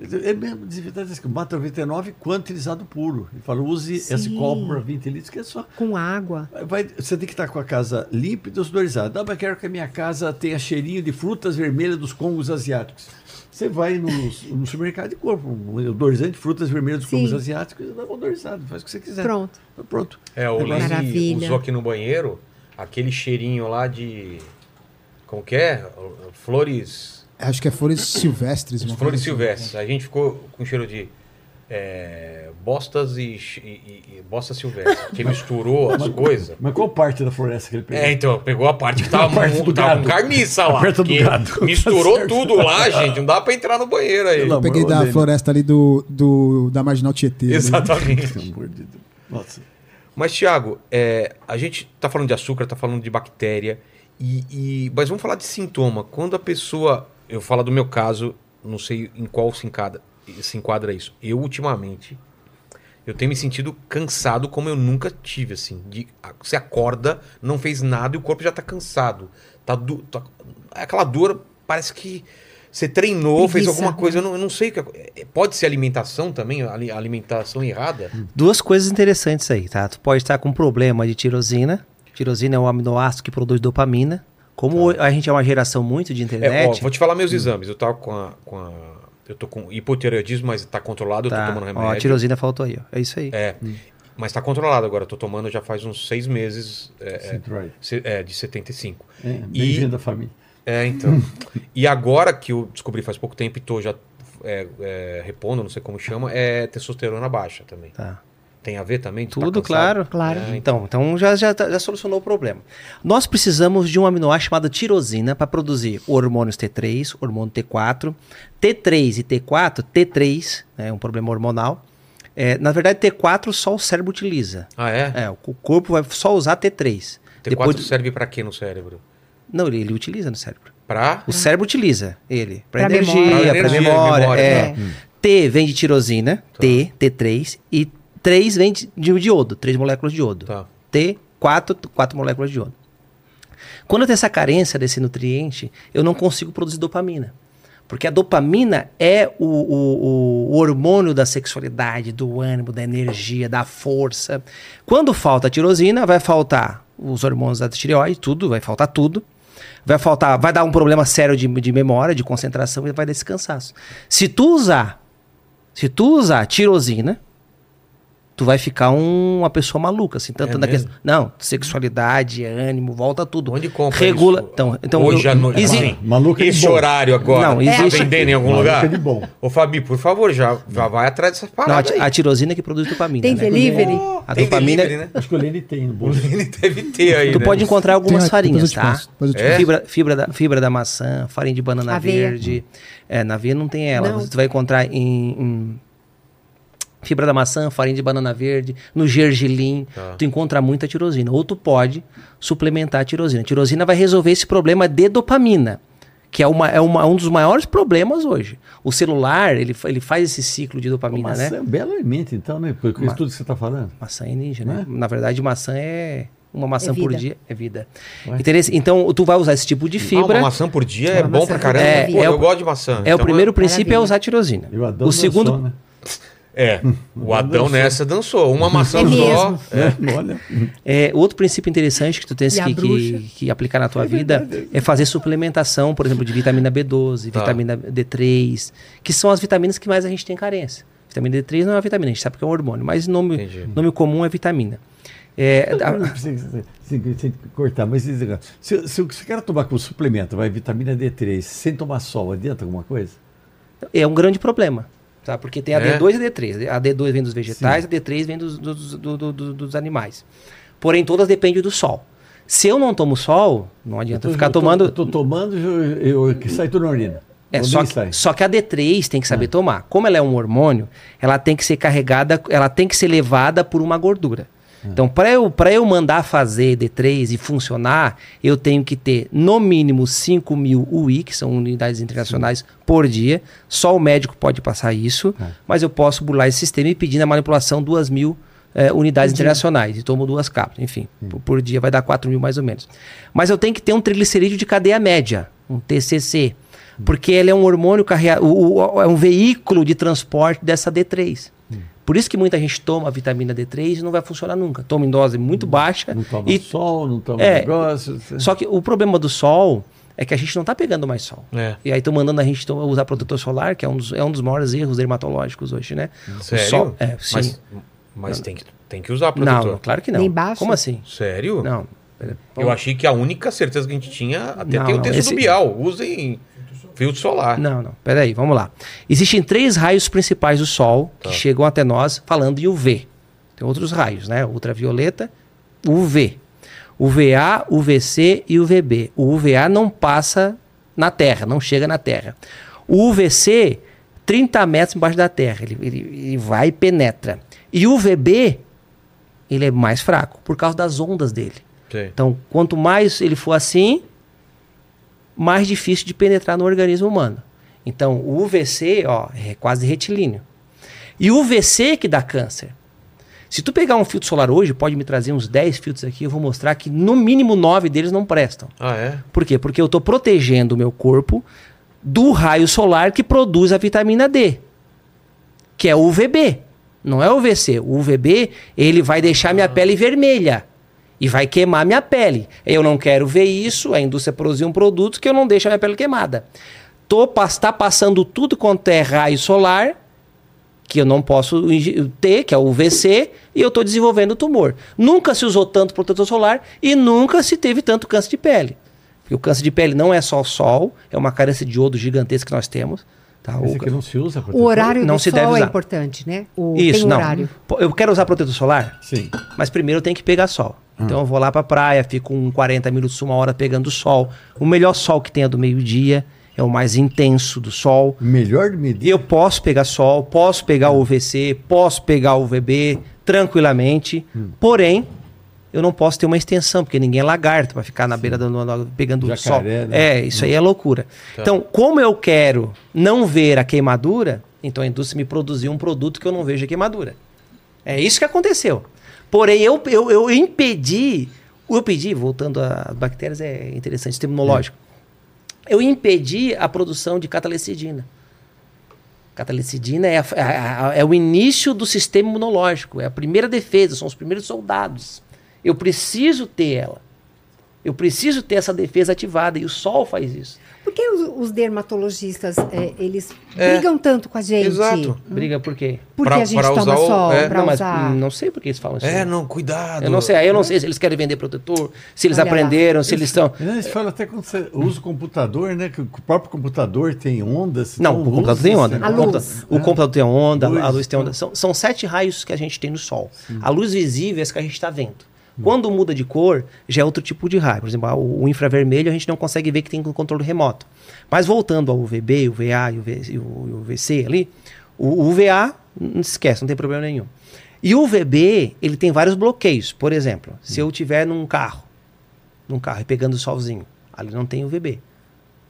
É mesmo desinfetante que mata 99 quanto utilizado puro. Ele fala, use esse Sim. copo para 20 litros, que é só Com água. Vai- você tem que estar com a casa limpa e desodorizada. Não, mas quero que a minha casa tenha cheirinho de frutas vermelhas dos congos asiáticos. Você vai no, *laughs* no supermercado de corpo, um odorizante de frutas vermelhas dos Sim. congos asiáticos, dá uma odorizada, faz o que você quiser. Pronto. Pronto. É, o Maravilha. usou aqui no banheiro aquele cheirinho lá de. Como que é? Flores. Acho que é flores silvestres. uma Flores assim. silvestres. A gente ficou com cheiro de. é, bostas e, e, e, bosta silvestre. Que misturou as coisas. Mas qual parte da floresta que ele pegou? É, então, pegou a parte que *laughs* tava, parte mu- tava com carniça lá. *laughs* Misturou Tá tudo lá, gente. Não dá pra entrar no banheiro aí. Eu peguei da dele. floresta ali do, do, da Marginal Tietê. ali. Exatamente. Nossa. Mas, Thiago, é, a gente tá falando de açúcar, tá falando de bactéria, e, e- mas vamos falar de sintoma. Quando a pessoa, eu falo do meu caso, não sei em qual se enquadra, se enquadra isso. Eu, ultimamente, eu tenho me sentido cansado como eu nunca tive, assim. De, você acorda, não fez nada e o corpo já tá cansado. Tá, du- tá- aquela dor, parece que você treinou, fez Preguiça. alguma coisa, eu não, eu não sei. que é- Pode ser alimentação também, ali- alimentação errada? Duas coisas interessantes aí, tá? Tu pode estar com problema de tirosina. Tirosina é um aminoácido que produz dopamina. Como a gente é uma geração muito de É, ó, internet, vou te falar meus exames. Eu tava com a. Com a eu tô com hipotireoidismo, mas tá controlado, eu tá? tô tomando Ó, a remédio. tirosina faltou aí, ó. É isso aí. É. Mas tá controlado agora, eu tô tomando já faz uns seis meses. É, é, é, de 75. É, E- Bem-vindo à família. É, então. e agora que eu descobri faz pouco tempo e tô já é, é, repondo, não sei como chama, é testosterona baixa também. Tá. Tem a ver também? Tu tá Tudo, cansado? claro. Claro. É, Então, então já, já, tá- já solucionou o problema. Nós precisamos de um aminoácido chamado tirosina para produzir hormônios T3, hormônio T4, T3 e T4, T3 é um problema hormonal. É, na verdade, T4 só o cérebro utiliza. Ah, é? É, o corpo vai só usar T3. T4 Depois de- serve pra quê no cérebro? Não, ele, ele utiliza no cérebro. Pra. O cérebro utiliza ele. Para Pra energia, memória. para memória. memória, é. tá. T vem de tirosina, T, T3, e 3 vem de, de iodo, 3 moléculas de iodo. Tá. T, 4, 4 moléculas de iodo. Quando eu tenho essa carência desse nutriente, eu não consigo produzir dopamina. Porque a dopamina é o, o- o hormônio da sexualidade, do ânimo, da energia, da força. Quando falta a tirosina, vai faltar os hormônios da tireoide, tudo, vai faltar tudo. Vai faltar, vai dar um problema sério de, de memória, de concentração e vai dar esse cansaço. Se tu usar, se tu usar tirosina, tu vai ficar um- uma pessoa maluca, assim, tanto É na questão. Não, sexualidade, ânimo, volta tudo. Onde compra Regula. isso? Então, então Hoje eu- à noite. exi- Maluco é de esse bom. horário agora. Não, tá existe- vendendo em algum Maluco lugar? é de bom. Ô, Fabi, por favor, já, já vai atrás dessas Não, a, paradas ti- aí. a tirosina que produz dopamina. Tem né? delivery? A Tem dopamina- delivery, né? Acho que o Lene tem no bolso. Ele deve ter aí, Tu né? pode encontrar algumas Tem, farinhas, tá? passo, É? Fibra, fibra, da, fibra da maçã, farinha de banana Aveia. verde. É, na aveia não tem ela. Não. Você vai encontrar em, em fibra da maçã, farinha de banana verde, no gergelim. Tá. Tu encontra muita tirosina. Ou tu pode suplementar a tirosina. A tirosina vai resolver esse problema de dopamina, que é, uma, é uma- um dos maiores problemas hoje. O celular, ele, ele faz esse ciclo de dopamina, Maçã né? é um belo alimento, então, né? Ma- isso tudo que você está falando. Maçã é ninja, né? Né? Na verdade, maçã é... Uma maçã É por dia é vida. Ué. Então, tu vai usar esse tipo de Ah, fibra. uma maçã por dia é Uma bom maçã pra caramba. é Pô, vida. eu É o- gosto de maçã. É o Então, primeiro princípio é Maravilha. usar tirosina. E o Adão O segundo, dançou, né? É, *laughs* o Adão dançou. nessa dançou. Uma maçã É só. mesmo. É. Olha. é, outro princípio interessante que tu tens a que, que, que aplicar na tua vida é fazer suplementação, por exemplo, de vitamina B12, Tá. vitamina D3, que são as vitaminas que mais a gente tem carência. Vitamina D3 não é uma vitamina, a gente sabe que é um hormônio, mas nome, Entendi. nome comum é vitamina. É, a- Não precisa- sem- sem cortar, mas negócio. se, se o cara tomar com suplemento, vai vitamina D3, sem tomar sol, adianta alguma coisa? é um grande problema. Tá? Porque tem a É? D2 e a D3. A D2 vem dos vegetais, a D3 vem dos, dos, do- do- do- dos animais. Porém, todas dependem do sol. Se eu não tomo sol, não adianta Eu tô- ficar eu tô- tomando. Eu tô tomando, eu, eu, que sai tudo na urina. É, só que, só que a D3 tem que saber tomar. Como ela é um hormônio, ela tem que ser carregada, ela tem que ser levada por uma gordura. Então, para eu, pra eu mandar fazer D3 e funcionar, eu tenho que ter no mínimo 5 mil UI, que são unidades internacionais, por dia. Só o médico pode passar isso, mas eu posso burlar esse sistema e pedir na manipulação 2 mil eh, unidades internacionais. E tomo duas cápsulas, enfim. Por, por dia vai dar 4 mil mais ou menos. Mas eu tenho que ter um triglicerídeo de cadeia média, um TCC. Porque ele é um hormônio carregado, é um veículo de transporte dessa D3. Por isso que muita gente toma vitamina D3 e não vai funcionar nunca. Toma em dose muito baixa. Não toma e, sol, não toma É, negócio. Só que o problema do sol é que a gente não está pegando mais sol. É. E aí estão mandando a gente usar protetor solar, que é um dos, é um dos maiores erros dermatológicos hoje, né? Sério? O sol, é, sim. Mas, mas tem, que, tem que usar protetor. não, claro que não. Nem baixo? Como assim? Sério? Não. Eu achei que a única certeza que a gente tinha, até Não, tem o texto esse- do Bial, usem filtro solar. Não, não. Peraí, vamos lá. Existem três raios principais do Sol que Tá. chegam até nós falando de UV. Tem outros raios, né? Ultravioleta, UV. UVA, UVC e UVB. O UVA não passa na Terra, não chega na Terra. O UVC, 30 metros embaixo da Terra. Ele, ele, ele vai e penetra. E o UVB, ele é mais fraco, por causa das ondas dele. Sei. Então, quanto mais ele for assim, mais difícil de penetrar no organismo humano. Então, o UVC, ó, é quase retilíneo. E o UVC que dá câncer. Se tu pegar um filtro solar hoje, pode me trazer uns 10 filtros aqui, eu vou mostrar que no mínimo 9 deles não prestam. Ah, é? Por quê? Porque eu estou protegendo o meu corpo do raio solar que produz a vitamina D, que é o UVB, não é o UVC. O UVB, ele vai deixar minha pele vermelha e vai queimar minha pele. Eu não quero ver isso, a indústria produzir um produto que eu não deixo a minha pele queimada. Tô, tá passando tudo quanto é raio solar, que eu não posso ter, que é o UVC, e eu estou desenvolvendo tumor. Nunca se usou tanto protetor solar e nunca se teve tanto câncer de pele. Porque o câncer de pele não é só o sol, é uma carência de iodo gigantesca que nós temos. Tá? Esse O- não se usa. O protetor? horário Não do se sol deve é usar. importante, né? O, Isso, tem um não. horário. Eu quero usar protetor solar, Sim. mas primeiro eu tenho que pegar sol. Então eu vou lá pra praia, fico um 40 minutos, uma hora pegando sol. O melhor sol que tem é do meio-dia, é o mais intenso do sol. Melhor medir. E eu posso pegar sol, posso pegar o UVC, posso pegar o UVB tranquilamente. Porém, eu não posso ter uma extensão, porque ninguém é lagarto para ficar na beira do no- no- pegando o sol. Jacaré, né? É, isso aí é loucura. Então, como eu quero não ver a queimadura, então a indústria me produziu um produto que eu não vejo a queimadura. É isso que aconteceu. Porém, eu, eu, eu impedi, eu pedi, voltando às bactérias, é interessante, sistema imunológico. Eu impedi a produção de catalecidina. Catalecidina é, a- a- a- é o início do sistema imunológico, é a primeira defesa, são os primeiros soldados. Eu preciso ter ela. Eu preciso ter essa defesa ativada e o sol faz isso. Por que o, os dermatologistas, é, eles É. brigam tanto com a gente? Exato. Briga por quê? Porque Pra- a gente pra toma usar o- sol, é. pra não, mas usar. não sei por que eles falam isso. É, não, cuidado. Eu não sei, aí eu não sei se eles querem vender protetor, se eles Olha lá. aprenderam, se eles estão. Né, Eles falam até quando você usa o computador, né? Que o próprio computador tem ondas. Não, o computador luz, tem onda. assim, A O luz. computador, o computador tem onda, a Luz, tem onda. então. São, são sete raios que a gente tem no Sol. A luz visível é essa que a gente está vendo. Quando muda de cor, já é outro tipo de raio. Por exemplo, o, o infravermelho a gente não consegue ver que tem controle remoto. Mas voltando ao UVB, o VA e o, V- e o- e o VC ali, o UVA, não se esquece, não tem problema nenhum. E o UVB, ele tem vários bloqueios. Por exemplo, se eu estiver num carro, num carro e pegando solzinho, ali não tem UVB.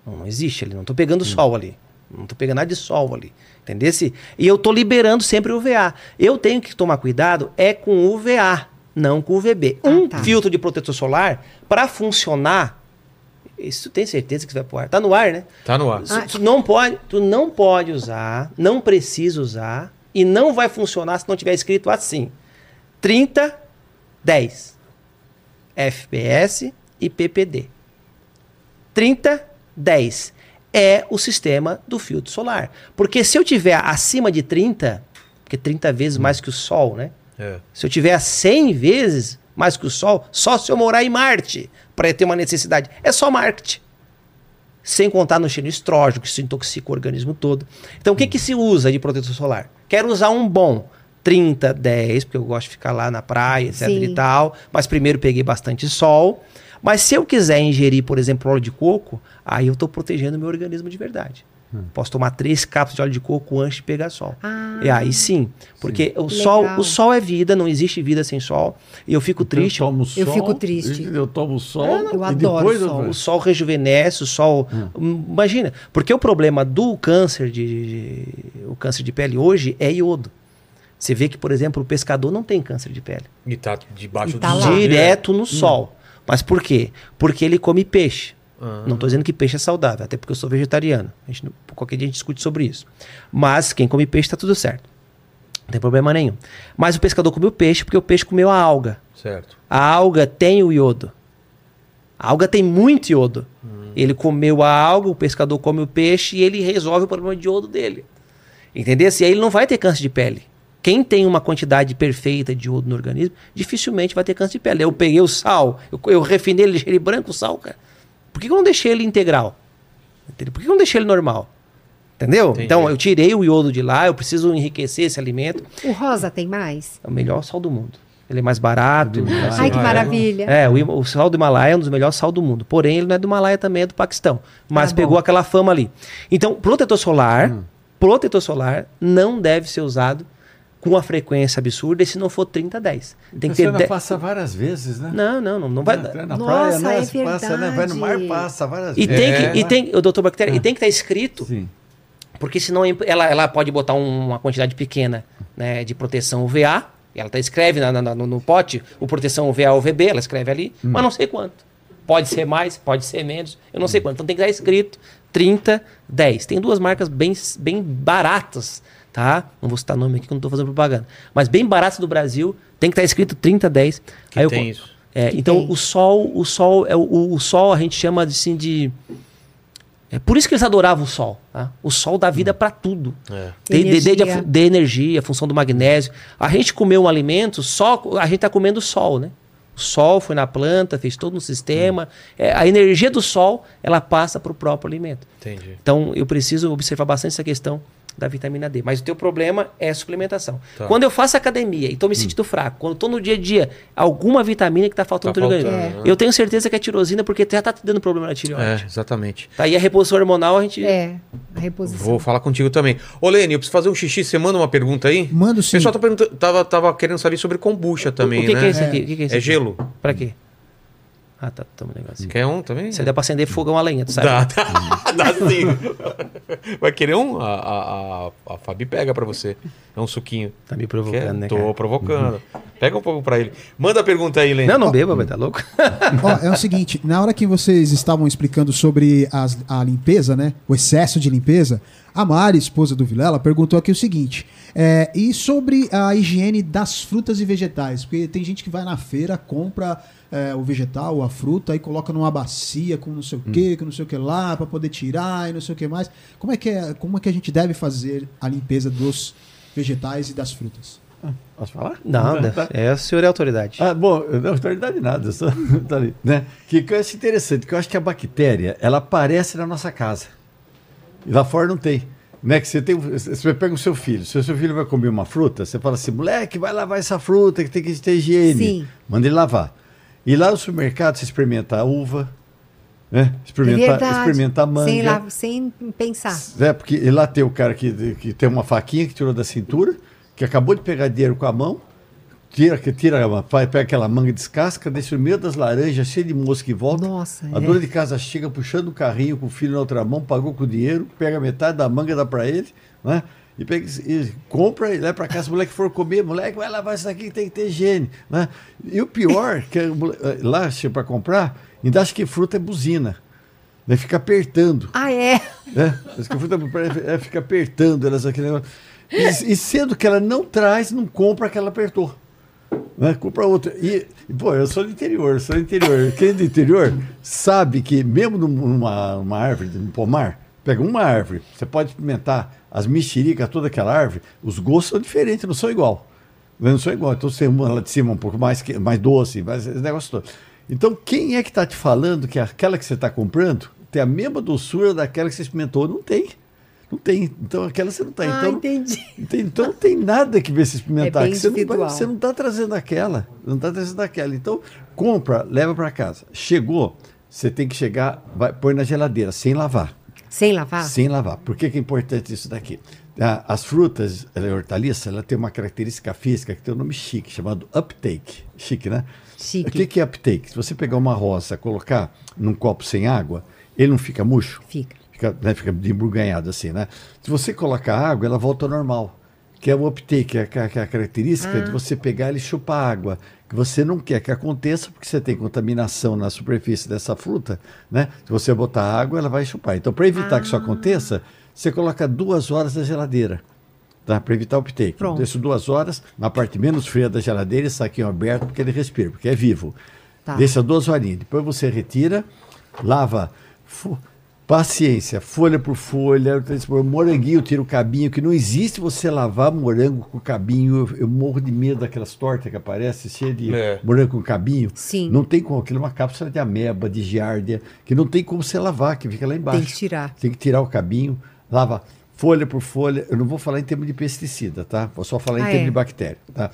Não, não existe ali, não estou pegando sol ali. Não estou pegando nada de sol ali. Entendeu? E eu estou liberando sempre o UVA. Eu tenho que tomar cuidado é com o UVA, não com o UVB. Ah, um tá. filtro de protetor solar, para funcionar, isso tem certeza que você vai pro ar. Tá no ar, né? Tá no ar. Ah, Tu não pode, tu não pode usar, não precisa usar e não vai funcionar se não tiver escrito assim: 30 10 FPS e PPD. 30 10 é o sistema do filtro solar. Porque se eu tiver acima de 30, porque 30 vezes mais que o sol, né? É. Se eu tiver 100 vezes mais que o Sol, só se eu morar em Marte para ter uma necessidade. É só Marte. Sem contar no cheiro estrógeno, que isso intoxica o organismo todo. Então, o que, que se usa de protetor solar? Quero usar um bom 30, 10, porque eu gosto de ficar lá na praia, etc Sim. e tal. Mas primeiro peguei bastante sol. Mas se eu quiser ingerir, por exemplo, óleo de coco, aí eu estou protegendo o meu organismo de verdade. Posso tomar três cápsulas de óleo de coco antes de pegar sol. Ah. E aí sim, porque o Que sol, legal. o sol é vida, não existe vida sem sol. E eu fico triste. Eu, tomo Eu sol, fico triste. Eu tomo sol. Eu e adoro depois sol. O sol rejuvenesce, o sol. Hum. Imagina, porque o problema do câncer de, de- o câncer de pele hoje é iodo. Você vê que, por exemplo, o pescador não tem câncer de pele. E tá debaixo E tá do lá. sol. Direto Hum. no sol. Mas por quê? Porque ele come peixe. Ah. Não estou dizendo que peixe é saudável, até porque eu sou vegetariano. A gente, qualquer dia a gente discute sobre isso. Mas quem come peixe está tudo certo. Não tem problema nenhum. Mas o pescador comeu peixe porque o peixe comeu a alga. Certo. A alga tem o iodo. A alga tem muito iodo. Ele comeu a alga, o pescador come o peixe e ele resolve o problema de iodo dele. Entendeu? E aí ele não vai ter câncer de pele. Quem tem uma quantidade perfeita de iodo no organismo, dificilmente vai ter câncer de pele. Eu peguei o sal, eu, eu refinei ele, deixei ele branco, o sal, cara. Por que eu não deixei ele integral? Entendeu? Por que eu não deixei ele normal? Entendeu? Entendi. Então, eu tirei o iodo de lá, eu preciso enriquecer esse alimento. O rosa tem mais? É o melhor sal do mundo. Ele é mais barato. assim, Ai, que maravilha. é, o, o sal do Himalaia é um dos melhores sal do mundo. Porém, ele não é do Himalaia também, é do Paquistão. Mas bom. pegou aquela fama ali. Então, protetor solar, protetor solar não deve ser usado com uma frequência absurda e se não for 30, 10. Tem que ter. não de- passa várias vezes, né? Não, não, não, não vai. Entra na Nossa, praia, né? é Você passa, né? Vai no mar, passa várias E vezes. tem É. que, e tem, o doutor Bactéria, e tem que estar escrito Sim. porque senão ela, ela pode botar um- uma quantidade pequena né, de proteção UVA, e ela tá, escreve na- na- no, no pote o proteção UVA UVB, ela escreve ali, mas não sei quanto. Pode ser mais, pode ser menos, eu não sei quanto. Então tem que estar escrito 30, 10. Tem duas marcas bem, bem baratas, tá? Não vou citar nome aqui que eu não estou fazendo propaganda. Mas bem baratas do Brasil, tem que estar escrito 30, 10. Que Aí eu tem co- isso. é, Que então tem. o sol, o sol é o, o- o sol a gente chama de, assim de é por isso que eles adoravam o sol. Tá? O sol dá vida para tudo. É. De, de, de, de, Energia. de energia, a função do magnésio. A gente comeu um alimento, só a gente está comendo sol, né? O sol foi na planta, fez todo um sistema. É, a energia do sol, ela passa para o próprio alimento. Entendi. Então, eu preciso observar bastante essa questão da vitamina D. Mas o teu problema é a suplementação. Tá. Quando eu faço academia e estou me sentindo fraco, quando estou no dia a dia, alguma vitamina que está faltando Tá no teu organismo. faltando, né? Eu tenho certeza que é tirosina, porque já está te dando problema na tireoide. É, exatamente. Tá? E a reposição hormonal, a gente... É, a reposição. Vou falar contigo também. Ô, Lene, eu preciso fazer um xixi. Você manda uma pergunta aí? Mando O sim. pessoal tá perguntando, tava, tava querendo saber sobre kombucha também, o que, né? que é isso aqui? O que, que é isso É aqui? gelo. Pra quê? Ah, tá. Toma um negócio. Quer um também? Se der pra acender fogão a lenha, tu sabe? Dá, dá, *laughs* dá sim. Vai querer um? A, a, a, a Fabi pega pra você. É um suquinho. Tá me Quer? provocando, né, Tô cara? provocando. Pega um pouco pra ele. Manda a pergunta aí, Lene. Não, não beba, vai tá louco? *laughs* Ó, é o seguinte, na hora que vocês estavam explicando sobre as- a limpeza, né? O excesso de limpeza, A Mari, esposa do Vilela, perguntou aqui o seguinte: é, e sobre a higiene das frutas e vegetais? Porque tem gente que vai na feira, compra é, o vegetal, a fruta, e coloca numa bacia com não sei o que, com não sei o que lá, para poder tirar e não sei o que mais. Como é que, é, como é que a gente deve fazer a limpeza dos vegetais e das frutas? Posso falar? Não, Tá. é, o senhor é autoridade. Ah, bom, eu não autoridade nada, eu só *laughs* tá ali, né? Que, acho interessante, que eu acho que a bactéria, ela aparece na nossa casa. E lá fora não tem. Né? Que você, tem, você pega o seu filho, se o seu filho vai comer uma fruta, você fala assim, moleque, vai lavar essa fruta que tem que ter higiene. Sim. Manda ele lavar. E lá no supermercado você experimenta a uva, né? É Experimenta, verdade. experimenta a manga. Sem, lá- sem pensar. É, porque lá tem o cara que, que tem uma faquinha que tirou da cintura, que acabou de pegar dinheiro com a mão, tira, tira, pega aquela manga descasca, deixa no meio das laranjas, cheio de mosca e volta. Nossa, a é. dona de casa chega puxando o carrinho com o filho na outra mão, pagou com o dinheiro, pega metade da manga, dá pra ele, né? E, pega, e compra e leva pra casa, se o moleque for comer, moleque vai lavar isso aqui que tem que ter higiene. Né? E o pior, que o mole- lá, para comprar, ainda acha que fruta é buzina. Né? Fica apertando. Ah, é? né? As que fruta é, fica apertando elas aquele negócio. E, e sendo que ela não traz, não compra que ela apertou. Né? Compra outra. E, pô, eu sou do interior, sou do interior. Quem é do interior sabe que mesmo num- numa, numa árvore, num pomar, pega uma árvore, você pode experimentar as mexericas, toda aquela árvore, os gostos são diferentes, não são igual. Né? Não são igual. Então você tem uma lá de cima um pouco mais, mais doce, mais esse negócio todo. Então, quem é que está te falando que aquela que você está comprando tem a mesma doçura daquela que você experimentou? Não tem. Não tem. Então, aquela você não tem. Ah, então, entendi. Então, então não tem nada que ver se experimentar. É você, não vai- você não está trazendo aquela. Não está trazendo aquela. Então, compra, leva para casa. Chegou, você tem que chegar, vai, põe na geladeira, sem lavar. Sem lavar? Sem lavar. Por que, que é importante isso daqui? Ah, As frutas, ela é hortaliça, ela tem uma característica física que tem um nome chique, chamado uptake. Chique, né? Chique. O que, que é uptake? Se você pegar uma roça, colocar num copo sem água, ele não fica murcho? Fica. Fica, né, fica assim, né? Se você colocar água, ela volta ao normal. Que é o uptake, que é a, que é a característica de você pegar e chupar água. Que você não quer que aconteça, porque você tem contaminação na superfície dessa fruta, né? Se você botar água, ela vai chupar. Então, para evitar que isso aconteça, você coloca duas horas na geladeira. Tá? Para evitar o uptake. Pronto. Deixa duas horas na parte menos fria da geladeira e saquinho aberto, porque ele respira, porque é vivo. Tá. Deixa duas horinhas. Depois você retira, lava. Paciência, folha por folha, moranguinho tira o cabinho, que não existe você lavar morango com cabinho. Eu, eu morro de medo daquelas tortas que aparecem, cheia de É. morango com cabinho. Sim. Não tem como, aquilo é uma cápsula de ameba, de giardia, que não tem como você lavar, que fica lá embaixo. Tem que tirar. Tem que tirar o cabinho, lava folha por folha. Eu não vou falar em termos de pesticida, tá? Vou só falar em Ah, termos é? de bactéria, tá?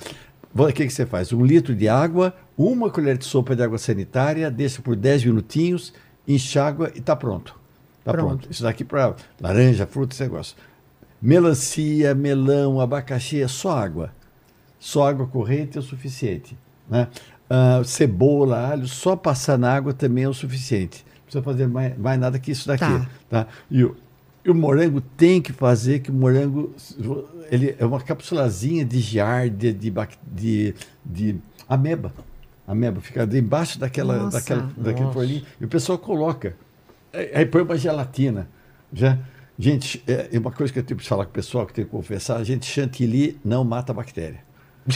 O que, que você faz? Um litro de água, uma colher de sopa de água sanitária, deixa por 10 minutinhos, enxágua e tá pronto. Tá pronto. Pronto. Isso daqui para laranja, fruta, esse negócio. Melancia, melão, abacaxi, é só água. Só água corrente é o suficiente. Né? Ah, cebola, alho, só passar na água também é o suficiente. Não precisa fazer mais, mais nada que isso daqui. Tá. Tá. E, o, e o morango tem que fazer que o morango ele é uma capsulazinha de giardia, de, de, de ameba. Ameba fica embaixo daquela, Nossa. daquela, daquele folhinho. E o pessoal coloca. Aí aí põe uma gelatina. Já. Gente, é é uma coisa que eu tenho que falar com o pessoal, que eu tenho que confessar, gente, chantilly não mata a bactéria. *laughs*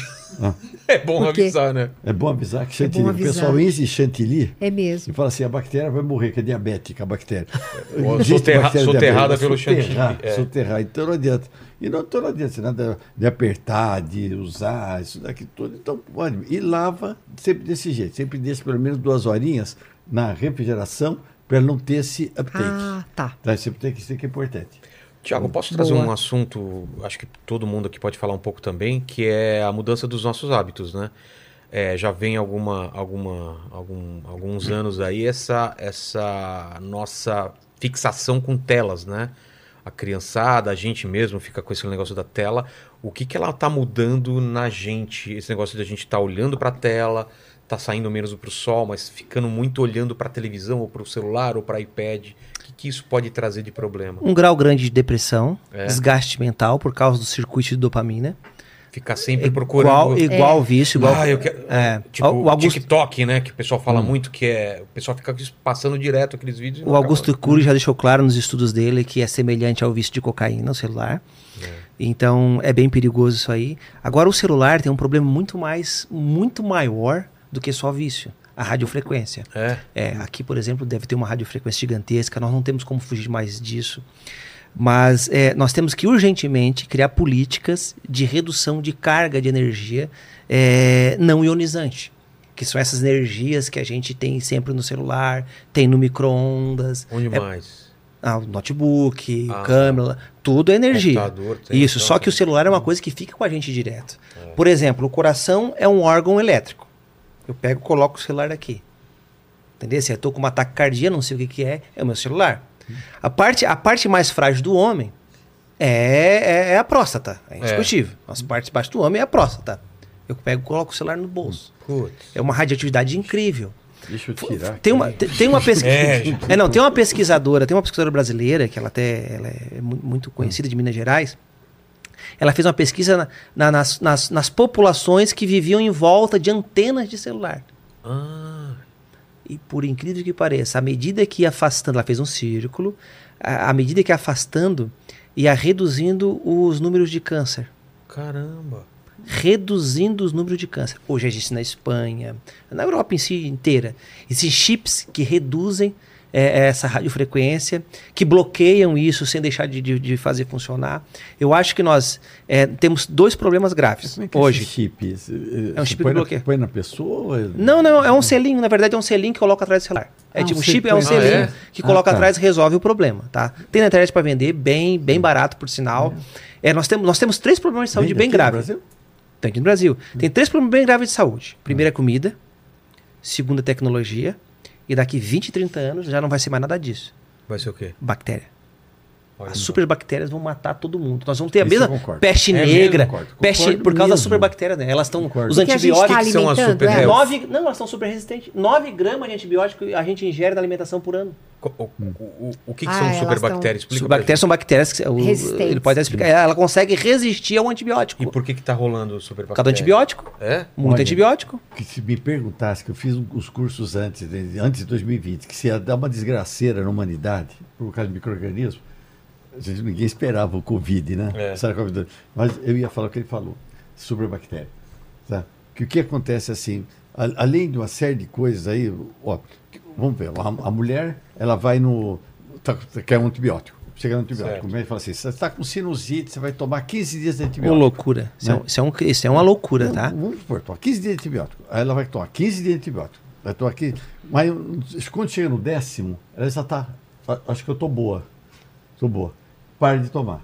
É bom avisar, né? É bom avisar que É chantilly, o avisar. pessoal enche chantilly É e mesmo. fala assim, a bactéria vai morrer, que é diabética a bactéria. *laughs* Existe soterra- bactéria soterrada pelo soterrar, chantilly, é. Soterrar, então não adianta. E não, então não adianta nada de apertar, de usar, isso daqui tudo. Então pode. E lava sempre desse jeito. Sempre deixa pelo menos duas horinhas na refrigeração para não ter esse uptake. Ah, tá. Tá, sempre tem que isso que é importante. Tiago, posso trazer Boa. um assunto, acho que todo mundo aqui pode falar um pouco também, que é a mudança dos nossos hábitos, né? É, já vem alguma, alguma, algum- alguns anos aí essa, essa nossa fixação com telas, né? A criançada, a gente mesmo fica com esse negócio da tela. O que, que ela tá mudando na gente? Esse negócio de a gente tá olhando para a tela, tá saindo menos para o sol, mas ficando muito olhando para a televisão, ou para o celular, ou para iPad. O que, que isso pode trazer de problema? Um grau grande de depressão, É. desgaste mental por causa do circuito de dopamina. Ficar sempre procurando. Igual, igual o vício, igual. Ah, eu quero. É. Tipo, o, Augusto, TikTok, né? Que o pessoal fala muito que é. O pessoal fica passando direto aqueles vídeos. o Augusto acaba. Cury já deixou claro nos estudos dele que é semelhante ao vício de cocaína no celular. Então é bem perigoso isso aí. Agora o celular tem um problema muito mais, muito maior do que só vício. A radiofrequência. É. É, aqui, por exemplo, deve ter uma radiofrequência gigantesca, nós não temos como fugir mais disso. Mas é, nós temos que urgentemente criar políticas de redução de carga de energia é, não ionizante. Que são essas energias que a gente tem sempre no celular, tem no micro-ondas, Onde É- mais? ah, o notebook, Ah. câmera, tudo é energia. Isso, então. só que o celular é uma coisa que fica com a gente direto. Por exemplo, o coração é um órgão elétrico. Eu pego e coloco o celular aqui. Entendeu? Se eu tô com uma taquicardia, não sei o que, que é, é o meu celular. A parte, a parte mais frágil do homem é, é, é a próstata. É indiscutível. As partes baixas do homem é a próstata. Eu pego e coloco o celular no bolso. Putz. É uma radioatividade incrível. Deixa eu tirar. Tem uma, tem, tem uma pesquisa. *laughs* É, *laughs* É, não, tem uma pesquisadora, tem uma pesquisadora brasileira, que ela até ela é mu- muito conhecida de Minas Gerais. Ela fez uma pesquisa na- na- nas, nas, nas populações que viviam em volta de antenas de celular. Ah, E por incrível que pareça, à medida que ia afastando, ela fez um círculo, à medida que ia afastando, ia reduzindo os números de câncer. caramba. Reduzindo os números de câncer. Hoje existe na Espanha, na Europa em si inteira. Existem chips que reduzem é, essa radiofrequência, que bloqueiam isso sem deixar de, de- de fazer funcionar. Eu acho que nós é, temos dois problemas graves Como é que é hoje. esse chip? É um chip põe de na- bloqueio. Põe na pessoa? é- Não, não, é um selinho. Na verdade, é um selinho que coloca atrás do celular. É Ah, tipo, um o chip é um selinho. Ah, é? que Ah, coloca tá. atrás e resolve o problema, tá? Tem na internet para vender, bem, bem barato, por sinal. É, nós, temos, nós temos três problemas de saúde Vende bem graves. Brasil? Tem aqui no Brasil. Tem três problemas bem graves de saúde. Primeiro é comida, segundo é tecnologia, e daqui 20, 30 anos já não vai ser mais nada disso. Vai ser o quê? Bactéria. Olha As superbactérias vão matar todo mundo. Nós vamos ter a Isso mesma peste É mesmo? negra, Concordo, peste concordo por causa das superbactérias, né? Elas estão os Porque antibióticos tá que são as super- é, Nove, não, elas estão super resistentes. 9 gramas de antibiótico a gente ingere na alimentação por ano. O, o, o, o que, que Ah, são superbactérias? Explica Superbactérias são bactérias que o- Resistentes. ele pode até explicar. Ela consegue resistir ao antibiótico. E por que que tá rolando Por superbactéria? causa do antibiótico. É? Muito Olha. antibiótico. Que se me perguntasse, que eu fiz um- os cursos antes, de- antes de 2020, que se ia dar uma desgraceira na humanidade por causa de micro-organismo, ninguém esperava o Covid, né? É. É? Mas eu ia falar o que ele falou, sobre a bactéria. Tá? Que o que acontece assim, a- além de uma série de coisas aí, ó, vamos ver, a, a mulher, ela vai no. Tá, quer um antibiótico. Chega no antibiótico. O médico fala assim: você está com sinusite, você vai tomar 15 dias de antibiótico. loucura. Isso, é, Né? um- isso é um- isso é uma loucura, Não, tá? Vamos supor, toma 15 dias de antibiótico. Aí ela vai tomar 15 dias de antibiótico. Vai tomar aqui. Mas quando chega no décimo, ela já está. Acho que eu estou boa. Estou boa. Pare de tomar.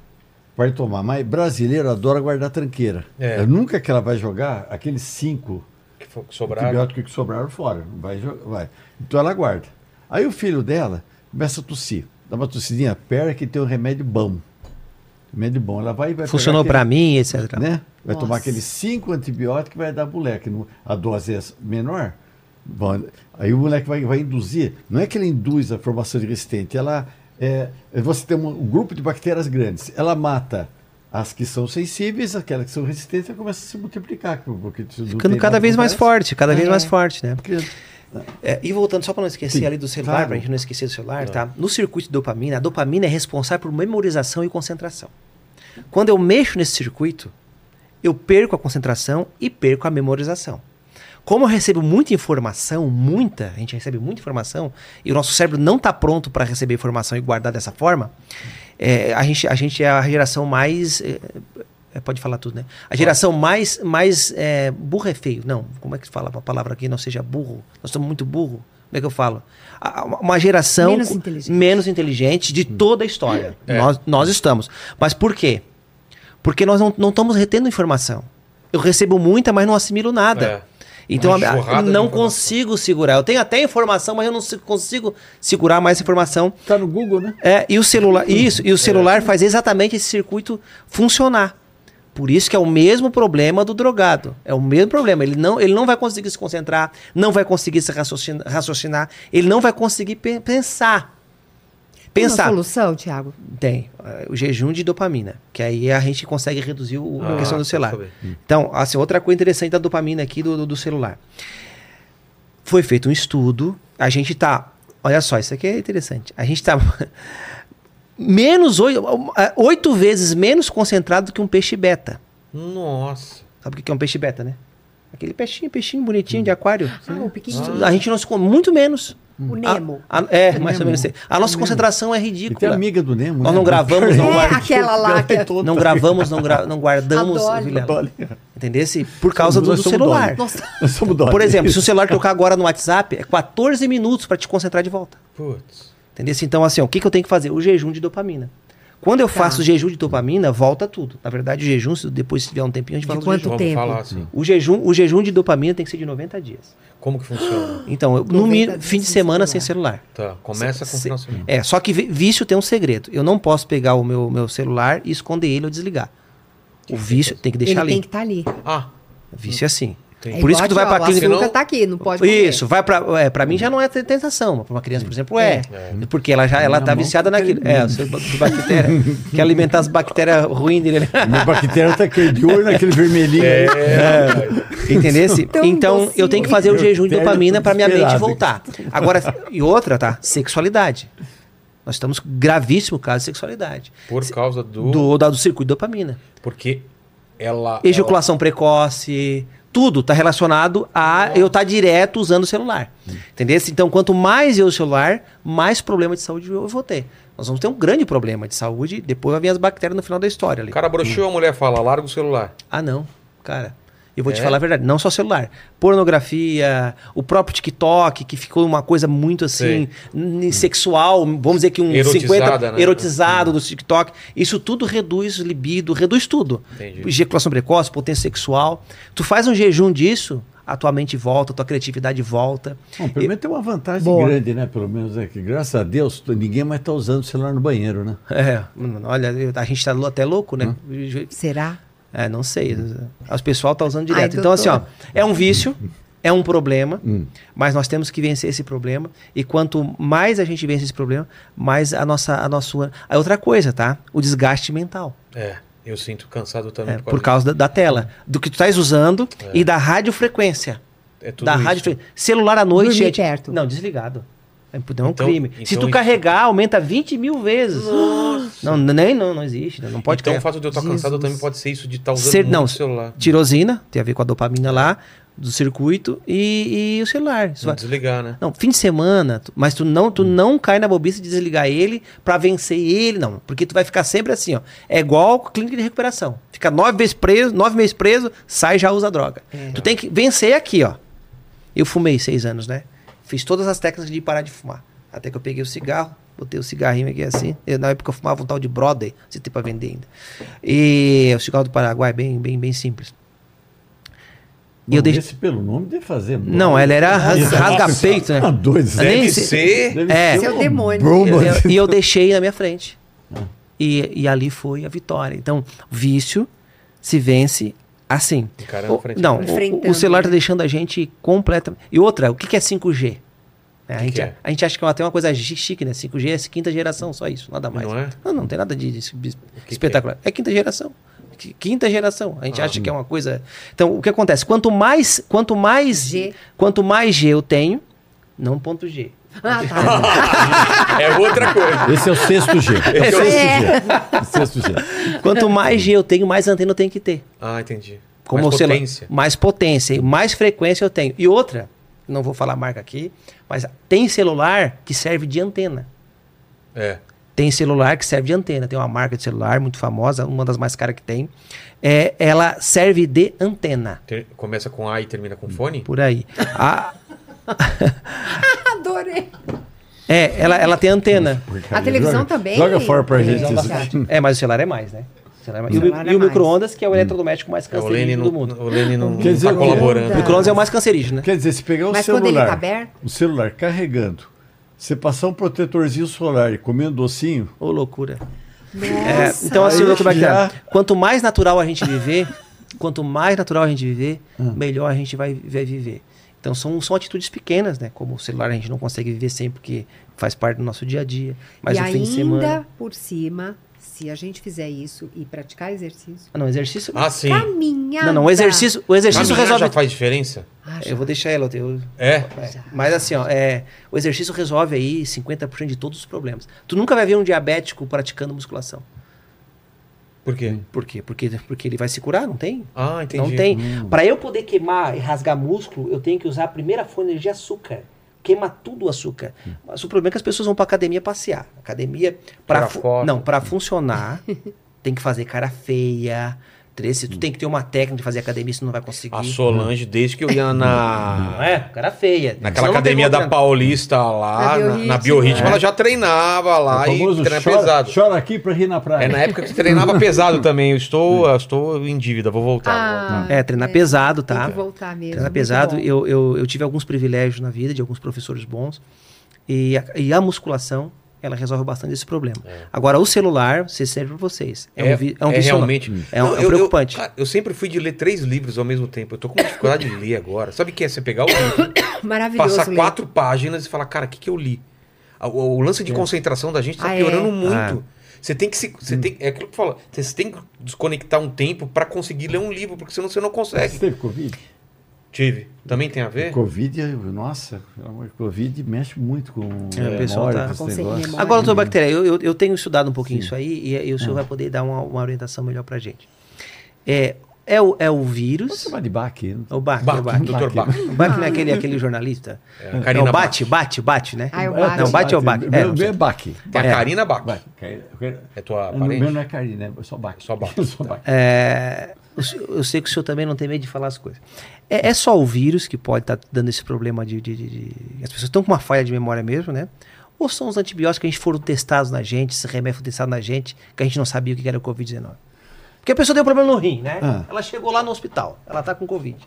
Pare de tomar. Mas brasileiro adora guardar tranqueira. É. É, Nunca que ela vai jogar aqueles cinco Que for- que sobraram. antibióticos que sobraram fora. Vai, vai. Então ela guarda. Aí o filho dela começa a tossir. Dá uma tossidinha, pera que tem um remédio bom. Remédio bom. Ela vai e vai Funcionou aquele- mim, etc. né? Vai Nossa. tomar aqueles cinco antibióticos e vai dar moleque. A dose é menor. Bom, aí o moleque vai, vai induzir. Não é que ele induz a formação de resistente, ela é, é você tem um, um grupo de bactérias grandes. Ela mata as que são sensíveis, aquelas que são resistentes, ela começa a se multiplicar. Porque Ficando cada vez mais forte, cada vez É. mais forte, né? Porque- É, e voltando, só para não esquecer Sim, ali do celular, claro. pra gente não esquecer do celular, tá? No circuito de dopamina, a dopamina é responsável por memorização e concentração. Quando eu mexo nesse circuito, eu perco a concentração e perco a memorização. Como eu recebo muita informação, muita, a gente recebe muita informação, e o nosso cérebro não está pronto para receber informação e guardar dessa forma, é, a, gente, a gente é a geração mais. é, é, pode falar tudo, né? A geração mais, mais é, burro é feio. Não, como é que fala a palavra aqui não seja burro? Nós somos muito burro. Como é que eu falo? Uma geração Menos inteligente. menos inteligente de toda a história. É. Nós, nós estamos. Mas por quê? Porque nós não, não estamos retendo informação. Eu recebo muita, mas não assimilo nada. É. Então a- não consigo segurar. Eu tenho até informação, mas eu não consigo segurar mais informação. Tá no Google, né? É, e o celular, isso, e o celular faz exatamente esse circuito funcionar. Por isso que é o mesmo problema do drogado. É o mesmo problema. Ele não, ele não vai conseguir se concentrar, não vai conseguir se raciocinar, raciocinar ele não vai conseguir pe- pensar. Tem uma Pensar. solução, Tiago? Tem. O jejum de dopamina. Que aí a gente consegue reduzir o- a Ah, questão do quero celular. Então, assim, outra coisa interessante da dopamina aqui do, do, do celular. Foi feito um estudo. A gente tá. Olha só, isso aqui é interessante. A gente tá. *laughs* menos oito, oito vezes menos concentrado do que um peixe beta. Nossa. Sabe o que é um peixe beta, né? Aquele peixinho, peixinho bonitinho de aquário. Ah, o pequenininho. A gente não se. con- Muito menos. O Nemo. A- a- é, mais ou menos. assim. A nossa concentração é E tem a ridícula. amiga do Nemo. Nós né? não gravamos, não *laughs* É, guardamos. aquela lá que é- Não gravamos, não, gra não guardamos. Entendesse? Por causa do, Nós do somos celular. Nossa. Nós somos Dolly. Por exemplo, se o celular tocar agora no WhatsApp, é 14 minutos para te concentrar de volta. Putz. Entendeu? Então, assim, ó, o que, que eu tenho que fazer? O jejum de dopamina. Quando eu Tá. faço o jejum de dopamina, volta tudo. Na verdade, o jejum, se depois se tiver um tempinho, a gente De fala do quanto jejum. Vamos tempo? falar assim. O jejum, o jejum de dopamina tem que ser de 90 dias. Como que funciona? Então, eu, no 90 mínimo, dias fim de sem semana celular. sem celular. Tá, começa com o Se- final de semana. É, só que vício tem um segredo. Eu não posso pegar o meu, meu celular e esconder ele ou desligar. O vício tem que Ele deixar tem ali. que estar ali. Ah, Vício é assim. É Por isso que tu vai ó, O clínica. açúcar não- tá aqui, não pode comer. Isso, vai pra. É, pra mim já não é te- tentação, mas pra uma criança, por exemplo, é. É. Porque ela já ela tá viciada fica naquilo. É, o seu bactéria. *laughs* quer alimentar as bactérias ruins dele. Minha bactéria tá de olho naquele vermelhinho. É, *laughs* rapaz. Entendesse? Tão Então docinho. eu tenho que fazer o jejum de dopamina pra minha mente voltar. Agora, e outra, tá? Sexualidade. Nós estamos gravíssimo caso de sexualidade. Por causa do. Do, da- do circuito de dopamina. Porque ela. Ejaculação precoce, tudo está relacionado a eu estar direto usando o celular. Entendeu? Então, quanto mais eu uso o celular, mais problema de saúde eu vou ter. Nós vamos ter um grande problema de saúde, depois vai vir as bactérias no final da história ali. O cara broxou, a mulher fala, larga o celular. Ah, não, cara. Eu vou te É? falar a verdade, não só celular. Pornografia, o próprio TikTok, que ficou uma coisa muito assim, n- sexual, vamos dizer que um Erotizada, 50 né? erotizado do TikTok. Isso tudo reduz libido, reduz tudo. Entendi. Ejaculação precoce, potência sexual. Tu faz um jejum disso, a tua mente volta, a tua criatividade volta. Bom, pelo menos tem uma vantagem Boa. grande, né? Pelo menos é que, graças a Deus, tu- ninguém mais tá usando o celular no banheiro, né? É, olha, eu- a gente tá lou- até louco, né? Será? É, não sei. Os pessoal tá usando direto. Ai, então, assim, ó, é um vício, é um problema, mas nós temos que vencer esse problema. E quanto mais a gente vence esse problema, mais a nossa. A nossa a outra coisa, tá? O desgaste mental. É, eu sinto cansado também. É, por causa da, da tela, do que tu estás usando e da radiofrequência. É tudo da isso. rádio Celular à noite. Dormir gente- perto. Não, desligado. É, é um Então- crime. Se então tu isso- carregar, aumenta 20 mil vezes. Não, nem não, não existe. Não pode Então o carregar. fato de eu estar cansado Jesus. também pode ser isso de estar usando Ser- não, o celular. Tirosina, tem a ver com a dopamina lá, do circuito, e, e o celular. Isso vai- desligar, né? Não, fim de semana, tu- mas tu não, tu não cai na bobice de desligar ele pra vencer ele, não. Porque tu vai ficar sempre assim, ó. É igual clínica de recuperação. Fica nove meses preso, nove meses preso, sai e já usa droga. Tu tem que vencer aqui, ó. Eu fumei seis anos, né? Fiz todas as técnicas de parar de fumar. Até que eu peguei o cigarro, botei o cigarrinho aqui assim. Eu, na época eu fumava um tal de Brother, se tem pra vender ainda. E o cigarro do Paraguai, bem, bem, bem simples. E eu Bom, deixei. Esse pelo nome deve fazer. Não, ela era ras- rasga-peito, né? Ah, dois. Eu nem Deve ser. Deve É. ser Seu uma demônio. broma. Eu- E eu, deixei na minha frente. E, e ali foi a vitória. Então, vício se vence assim. O- não, o- o, celular tá deixando a gente completamente. E outra, o que, que é 5G? É, a, que gente, que é? a gente acha que é até uma coisa chi- chique, né? 5G é quinta geração, só isso, nada mais. Não é? Não, não tem nada de, de que espetacular. É? quinta geração. Qui- Quinta geração. A gente Ah. acha que é uma coisa. Então, o que acontece? Quanto mais, quanto mais G. quanto mais G eu tenho, não ponto G. Ah, tá. *laughs* É outra coisa. Esse é o sexto G. É o sexto É. G. O sexto G. Quanto mais G eu tenho, mais antena eu tenho que ter. Ah, entendi. Como Mais o celular- potência. mais potência e mais frequência eu tenho. E outra, não vou falar a marca aqui, mas tem celular que serve de antena. É. Tem celular que serve de antena. Tem uma marca de celular muito famosa, uma das mais caras que tem. É, ela serve de antena. Ter- Começa com A e termina com fone? Por aí. A-. *laughs* é, ela, ela tem antena. A televisão Joga- também. Joga fora pra gente. isso. É, mas o celular é mais, né? O, celular é mais. E o, celular mi- é o micro-ondas, que é o eletrodoméstico mais É, o cancerígeno do mundo. o Lene não, Quer não dizer tá que- colaborando. O micro-ondas é o mais cancerígeno, né? Quer dizer, se pegar o Mas quando ele celular, tá aberto? o celular carregando, você passar um protetorzinho solar e comer um docinho, Ô, loucura. Nossa. É, então, assim, como é que já- é? quanto mais natural a gente viver, quanto mais natural a gente viver, melhor a gente vai, vai viver. Então são, são atitudes pequenas, né? Como o celular a gente não consegue viver sem porque faz parte do nosso dia a dia. Mas e o fim ainda, de semana. por cima, se a gente fizer isso e praticar exercício, Ah, não, exercício. Ah, sim. caminhada. não, não, o exercício, o exercício Caminhar resolve. já faz diferença? Ah, já. Eu vou deixar ela. Eu, É? é. Mas assim, ó, é, o exercício resolve aí 50% de todos os problemas. Tu nunca vai ver um diabético praticando musculação. Por quê? Por quê? Porque, porque ele vai se curar, não tem? Ah, entendi. Não tem. Para eu poder queimar e rasgar músculo, eu tenho que usar a primeira fonte de açúcar. Queima tudo o açúcar. Mas o problema é que as pessoas vão para academia passear. Academia para foto. não, para funcionar, *laughs* tem que fazer cara feia. Três, tu tem que ter uma técnica de fazer academia, senão não vai conseguir. A Solange, desde que eu ia Não na. é? Cara feia. Naquela não academia da. Paulista lá, Na Biorritmo. É. ela já treinava lá e famoso treina chora, pesado. chora aqui pra rir na praia. É na época que treinava *laughs* pesado também. Eu estou, eu estou em dívida, vou voltar. vou. Ah, É, treinar pesado, Tem tá? que voltar mesmo. Treinar pesado. Eu, eu, eu tive alguns privilégios na vida de alguns professores bons. E a, e a musculação, ela resolve bastante esse problema. Agora, o celular, se serve para vocês. É, um, vi- é um não. realmente. É um- Não, é um eu- eu- preocupante. cara, Eu, sempre fui de ler três livros ao mesmo tempo. Eu tô com dificuldade de ler agora. Sabe o que é você pegar o *coughs* livro, Maravilhoso. passar quatro páginas e falar, cara, o que, que eu li? O, o- lance de concentração da gente tá Ah, é? piorando Ah. muito. Você tem que se. Você tem, é aquilo que fala. Você tem que desconectar um tempo pra conseguir ler um livro, porque senão você não Você consegue. teve Covid? Tive. Também tem a ver? Covid, nossa, o Covid mexe muito com É, o pessoal tá- com. Agora, doutor Bactéria, eu, eu, eu tenho estudado um pouquinho Sim. isso aí e, e o senhor Ah. vai poder dar uma, uma orientação melhor pra gente. É, é, o, é o Vamos vírus. chamar de. É o Bach, Bach, é o Bach. Dr. Bach. O Bach não é aquele, aquele jornalista? É, Não, Karina Bach. bate, bate, bate, né? Ah, é o É, Bach. Não, bate é o Bach. É, Meu, não meu é baque. Tem a É. Karina Bach. Bach. É É tua O parente? meu não é Karina, é só baque. Só Bach. *laughs* só baque. É, eu, se- eu sei que o senhor também não tem medo de falar as coisas. É, é só o vírus que pode estar dando esse problema de, de- de- As pessoas estão com uma falha de memória mesmo, né? Ou são os antibióticos que a gente foram testados na gente, esse remédio foi testado na gente, que a gente não sabia o que era o Covid-19. Porque a pessoa deu problema no rim, né? Ah. Ela chegou lá no hospital, ela tá com Covid.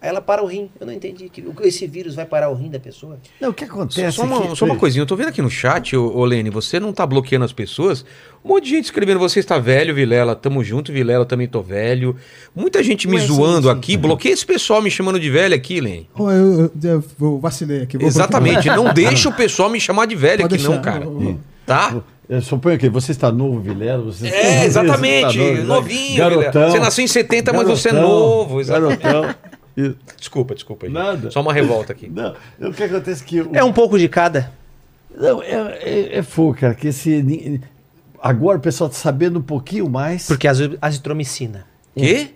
Aí ela para o rim. Eu não entendi. que Esse vírus vai parar o rim da pessoa? Não, o que acontece só uma, é que- só uma coisinha, eu tô vendo aqui no chat, ô, Lene, você não tá bloqueando as pessoas. Um monte de gente escrevendo, você está velho, Vilela, tamo junto, Vilela, também tô velho. Muita gente me Ué, zoando gente. aqui, bloqueia esse pessoal me chamando de velho aqui, Lene. Oh, eu, eu, eu vou vacilei aqui. vou Exatamente, *laughs* não deixa o pessoal me chamar de velho Pode aqui não, deixar, cara. ô, ô. Tá? Eu suponho que você está novo, Vilela. Você É, exatamente, você está novo, novinho, garotão. Vilela. Você nasceu em 70, mas você é Garotão, novo. exatamente. Garotão. E- Desculpa, desculpa. gente. Nada. Só uma revolta aqui. *laughs* Não, o que acontece é que... o- É um pouco de cada. Não, é, é, é fogo, cara, que esse... Agora o pessoal está sabendo um pouquinho mais. Porque a azitromicina. Quê?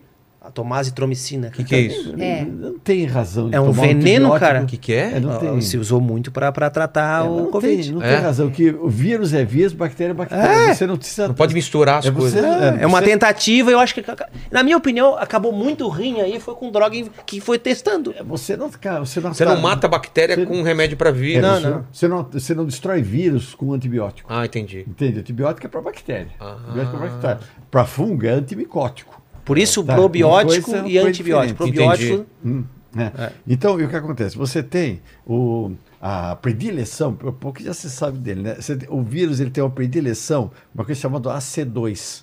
A tomar azitromicina. O que, que é isso? É. Não tem razão de É um tomar veneno, antibiótico. cara. O que, que é? É, não Ah, tem. Se usou muito pra pra tratar É, o não Covid. Tem, não É? tem razão, que o vírus é vírus, bactéria é bactéria. É. Você não precisa. Não pode misturar as É você- coisas. É uma você- tentativa, eu acho que, na minha opinião, acabou muito ruim aí, foi com droga que foi testando. Você não, cara, você não, Você tá- não mata a bactéria Você- com um remédio pra É, vírus. Não, você, não. Você não, você não destrói vírus com antibiótico. Ah, entendi. Entende? Antibiótico é para bactéria. Ah. Antibiótico é para bactéria. Para fungo é antimicótico. Por isso, Tá, probiótico coisa e antibiótico. Probiótico, Hum, né? Então, e o que acontece? Você tem o, a predileção, pouco já se sabe dele, né? Você o vírus ele tem uma predileção, uma coisa chamada AC2.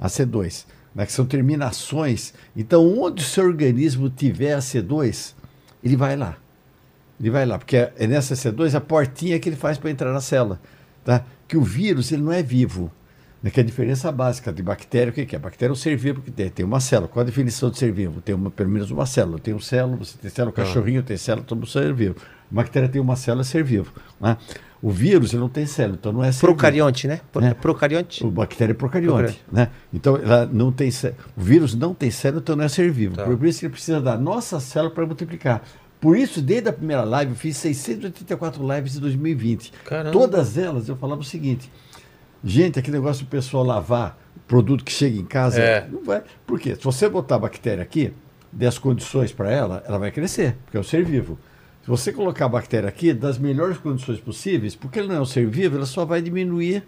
AC2, né? que são terminações. Então, onde o seu organismo tiver AC2, ele vai lá. Ele vai lá, porque é é nessa C2 a portinha que ele faz para entrar na célula. Tá? Que o vírus ele não é vivo. Né? Que é a diferença básica de bactéria, o que, que é? Bactéria é um ser vivo que tem, tem uma célula. Qual a definição de ser vivo? Tem uma, pelo menos uma célula. Tem um célula, você tem célula, cachorrinho tem célula, todo ser vivo. Bactéria tem uma célula, é ser vivo. Né? O vírus ele não tem célula, então não é ser vivo. procarionte, né? Pro- É. Procarionte. O bactéria é procarionte, Procarionte. né? Então, ela não tem o vírus não tem célula, então não é ser vivo. Tá. Por isso que ele precisa da nossa célula para multiplicar. Por isso, desde a primeira live, eu fiz 684 lives em 2020. Caramba. Todas elas eu falava o seguinte: gente, aquele negócio do pessoal lavar produto que chega em casa, É. não vai. Por quê? Se você botar a bactéria aqui, der as condições para ela, ela vai crescer, porque é um ser vivo. Se você colocar a bactéria aqui, das melhores condições possíveis, porque ele não é um ser vivo, ela só vai diminuir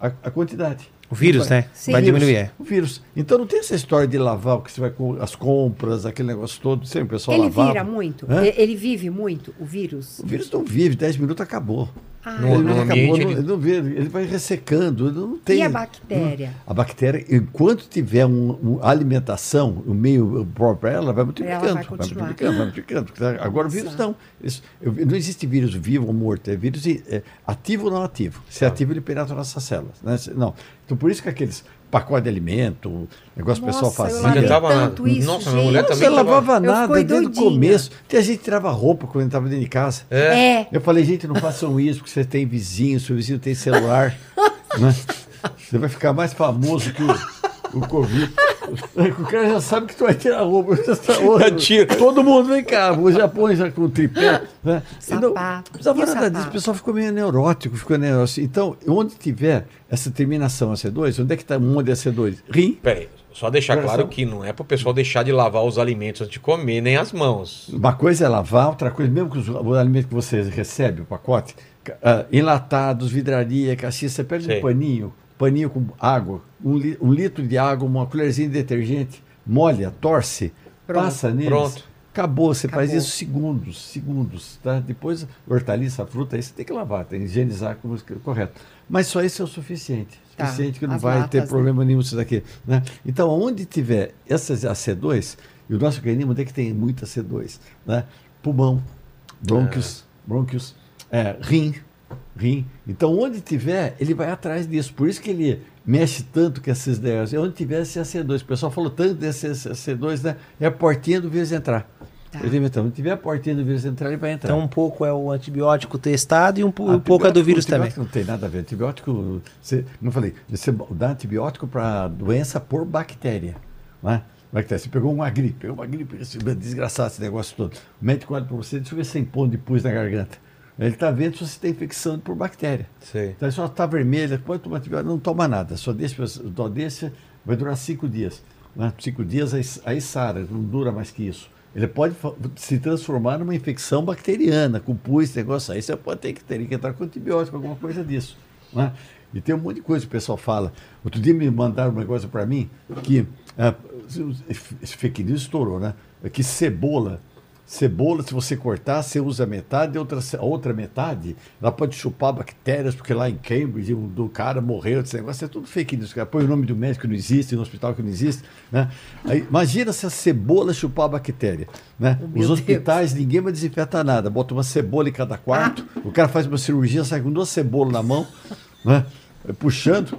a, a quantidade. O vírus, Não né? Sim. Vai vírus, diminuir. é. O vírus. Então não tem essa história de lavar o que você vai com as compras, aquele negócio todo, sempre o pessoal Ele lavava. vira muito? Hã? Ele vive muito, o vírus? O vírus não vive, 10 minutos acabou. Ah, No- Ele, no acabou, ambiente, não, ele- não vê, ele vai ressecando. ele Não tem, E a bactéria? A bactéria, enquanto tiver um, um alimentação, o meio próprio para ela, vai multiplicando. Ela vai vai multiplicando, vai multiplicando. Porque Agora o vírus não. Isso- eu- não existe vírus vivo ou morto. É vírus é, ativo ou não ativo. Se é ativo, ele penetra nossas células. né? Não. Então por isso que aqueles pacotes de alimento, negócio que o pessoal Nossa, eu fazia. lavei Adiantava tanto nada. isso, Nossa, minha mulher. Não, também você tava- lavava Eu nada desde o doidinha. começo. Tem gente que tirava roupa quando estava dentro de casa. É. É. Eu falei, gente, não façam isso, porque você tem vizinho, seu vizinho tem celular. *laughs* né? Você vai ficar mais famoso que o, o Covid. O cara já sabe que tu vai tirar a roupa. Tá outro. tira. Todo mundo vem cá, o Japão já com o tripé. Né? Não Sapato. precisava E o nada sapato? disso, o pessoal ficou meio neurótico, ficou neurótico. Então, onde tiver essa terminação AC2, onde é que está um é AC2? Rim. Peraí, só deixar Coração. claro que não é pro pessoal deixar de lavar os alimentos antes de comer, nem as mãos. Uma coisa é lavar, outra coisa, mesmo que os- o alimento que você recebe, o pacote, ah, enlatados, vidraria, caixinha, você pega Sei. um paninho, paninho com água, um, li- um litro de água, uma colherzinha de detergente, molha, torce, Pronto. passa neles. Pronto. Acabou, você faz Acabou. isso segundos, segundos, tá? Depois, hortaliça, fruta, aí você tem que lavar, tem que higienizar como é correto. Mas só isso é o suficiente. Tá, Suficiente que não as vai latas, ter né? problema nenhum isso daqui. Né? Então, onde tiver essas AC2, e o nosso organismo onde é que tem muita C2? Né? Pulmão, brônquios, brônquios é, rim, rim. Então, onde tiver, ele vai atrás disso. Por isso que ele mexe tanto com essas ideias. É onde tiver esse AC2. O pessoal falou tanto desse AC2, né? É a portinha do vírus entrar. Tá. Então, onde tiver a portinha do vírus entrar, ele vai entrar. Então um pouco é o antibiótico testado e um, um pouco é do vírus também. Não tem nada a ver. Antibiótico, você, como eu falei, você dá antibiótico para doença por bactéria. Né? Bactéria. Você pegou uma gripe, pegou uma gripe, desgraçado esse negócio todo. O médico olha para você, deixa eu ver se tem pão de pus na garganta. Ele está vendo se você tem infecção por bactéria. Sei. Então, se ela está vermelha, pode tomar antibiótico, não toma nada. Só deixa, só deixa vai durar cinco dias. Né? Cinco dias, aí, aí sara, não dura mais que isso. Ele pode se transformar numa infecção bacteriana, com pus, negócio aí. Você pode ter que, ter que entrar com antibiótico, alguma coisa disso. Né? E tem um monte de coisa que o pessoal fala. Outro dia me mandaram uma coisa para mim que ah, esse fake news estourou, né? É que cebola Cebola, se você cortar, você usa metade, a outra, outra metade, ela pode chupar bactérias, porque lá em Cambridge, um do cara morreu, esse negócio é tudo fake news. Cara. Põe o nome do médico que não existe, no hospital que não existe. Né? Aí, imagina se a cebola chupar a bactéria. Né? Meu Os hospitais, ninguém vai desinfetar nada. Bota uma cebola em cada quarto, o cara faz uma cirurgia, sai com duas cebolas na mão, né? puxando.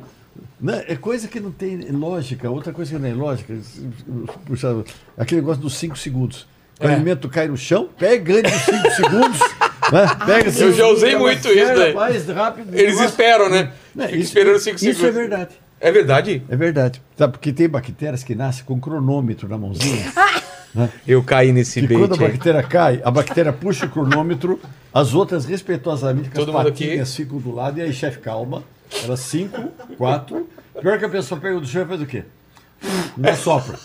Né? É coisa que não tem lógica. Outra coisa que não tem lógica, puxa, aquele negócio dos 5 segundos. O É. alimento cai no chão, pega antes dos 5 segundos. Né? Pega Eu já usei muito isso daí. Mais rápido, Eles negócio- esperam, né? Né, Fica isso- esperando cinco Isso é segundos. verdade. É verdade? É verdade. Sabe, porque tem bactérias que nascem com cronômetro na mãozinha. *laughs* Eu caí nesse E bait quando a aí. bactéria cai, a bactéria puxa o cronômetro, as outras respeitosamente com Todo as patinhas ficam do lado, e aí, chefe, calma. Elas cinco, quatro. Pior que a pessoa pega do chão e faz o quê? Não sopra.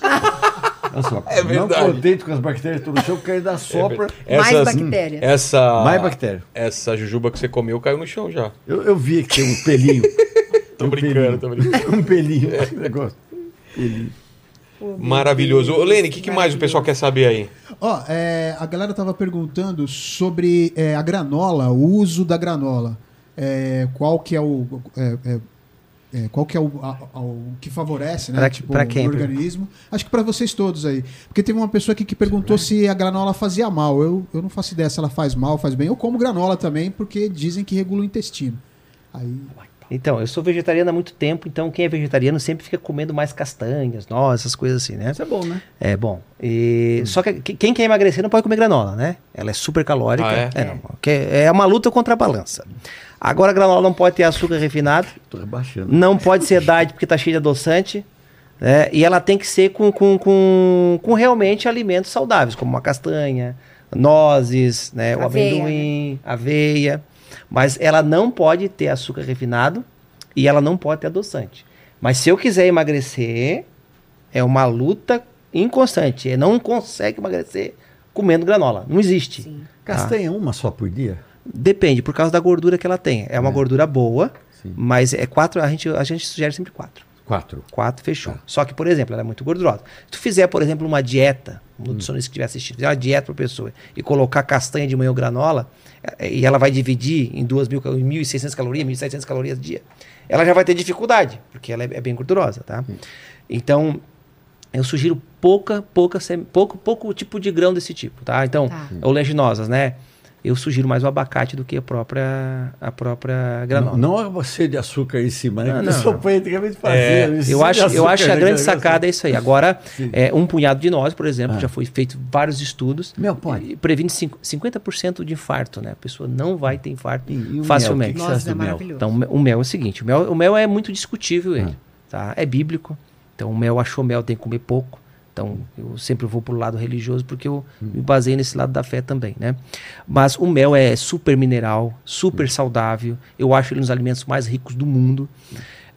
Não sopra. É verdade. Não contente com as bactérias que estão no chão, porque ainda *laughs* sopra. Mais Essas- bactérias. Essa, Mais bactéria. Essa jujuba que você comeu caiu no chão já. Eu, eu vi que tem um pelinho. *laughs* Tô um brincando, pelinho. tô brincando. *laughs* Um pelinho. esse negócio. Pelinho. Maravilhoso. Ô, Lene, o que, que mais o pessoal quer saber aí? Ó, é, a galera tava perguntando sobre é, a granola, o uso da granola. É, qual que é o. é, qual que é o, a- a- o que favorece, né? Pra- tipo, pra quem? o organismo. Acho que para vocês todos aí. Porque teve uma pessoa aqui que perguntou se a granola fazia mal. Eu, eu não faço ideia se ela faz mal, faz bem. Eu como granola também, porque dizem que regula o intestino. Aí. Então, eu sou vegetariano há muito tempo, então quem é vegetariano sempre fica comendo mais castanhas, nozes, essas coisas assim, né? Isso é bom, né? É bom. E- Só que que- quem quer emagrecer não pode comer granola, né? Ela é super calórica. Ah, é? não, que é uma luta contra a balança. Agora a granola não pode ter açúcar refinado, Tô rebaixando. não pode ser diet porque tá cheio de adoçante, né? E ela tem que ser com, com, com, com realmente alimentos saudáveis, como uma castanha, nozes, né? O Aveia, amendoim, aveia. Mas ela não pode ter açúcar refinado e ela não pode ter adoçante. Mas se eu quiser emagrecer, é uma luta inconstante. Ele não consegue emagrecer comendo granola. Não existe. Sim. Castanha uma só por dia? Depende, por causa da gordura que ela tem. É uma É. gordura boa, Sim. mas é quatro. A gente, a gente sugere sempre quatro. Quatro. Quatro, fechou. Só que, por exemplo, ela é muito gordurosa. Se tu fizer, por exemplo, uma dieta, um nutricionista que estiver assistindo, fizer uma dieta para pessoa e colocar castanha de manhã ou granola, eh, e ela vai dividir em 2.000, cal- 1.600 calorias, 1.700 calorias dia, ela já vai ter dificuldade, porque ela é, é bem gordurosa, tá? Então, eu sugiro pouca, pouca, sem- pouco, pouco tipo de grão desse tipo, tá? Então, Tá. oleaginosas, né? Eu sugiro mais o abacate do que a própria, a própria granola. Não, não você de açúcar em cima, né? Não, que não. põe antigamente fazia. É, isso Eu acho, eu acho a né, grande que sacada é isso aí. Agora, Sim. é, um punhado de nós, por exemplo, Ah. já foi feito vários estudos. Mel pode? e Previne cinco- 50% de infarto, né? A pessoa não vai ter infarto E- e o mel, facilmente. que que Nossa, acha é mel? maravilhoso. Então, o mel é o seguinte: o mel, o mel é muito discutível, ele, tá? É bíblico. Então, o mel achou mel, tem que comer pouco. Então, eu sempre vou pro lado religioso porque eu me baseio nesse lado da fé também, né? Mas o mel é super mineral, super saudável. Eu acho ele um dos alimentos mais ricos do mundo.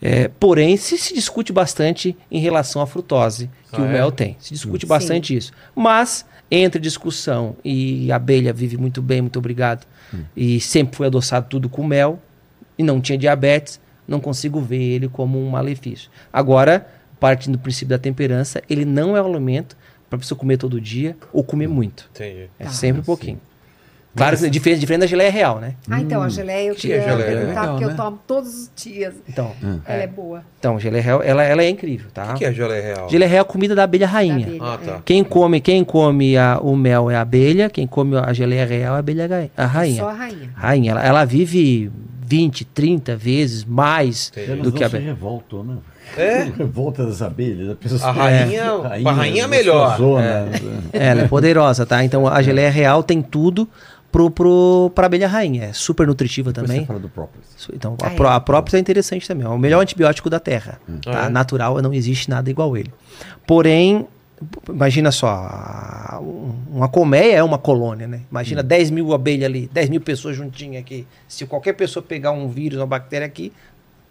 É, porém, se, se discute bastante em relação à frutose que Ah, o é? mel tem. Se discute Sim. bastante isso. Mas, entre discussão e a abelha vive muito bem, muito obrigado, e sempre foi adoçado tudo com mel, e não tinha diabetes, não consigo ver ele como um malefício. Agora, partindo do princípio da temperança, ele não é um alimento para você comer todo dia ou comer muito. Entendi. É Tá. sempre um pouquinho. Claro que é diferente, diferente da geleia real, né? Ah, então, a geleia eu Que é queria geleia? perguntar, Legal, porque né? eu tomo todos os dias. Então, Ela é boa. então geleia real, ela, ela é incrível, tá? O que é geleia real? Geleia real é comida da abelha Da rainha. abelha, Ah, tá. é. Quem come, quem come a- o mel é a abelha, quem come a geleia real é a abelha a rainha. Só a rainha. Rainha, ela, ela vive 20, 30 vezes mais Entendi. Do que a abelha. revoltam, né? É? Revolta das abelhas. A, *laughs* pessoa A rainha- a rainha é melhor. Zona, É, ela é poderosa, tá? Então a geleia real tem tudo pro, pro, pra abelha rainha. É super nutritiva Depois também. você fala do própolis. Então, Ah, a, é? pró a própolis é interessante também. É o melhor antibiótico da terra. Tá? Ah, é? Natural, não existe nada igual ele. Porém, imagina só, a- um- uma colmeia é uma colônia, né? Imagina 10 mil abelhas ali, 10 mil pessoas juntinhas aqui. Se qualquer pessoa pegar um vírus, uma bactéria aqui,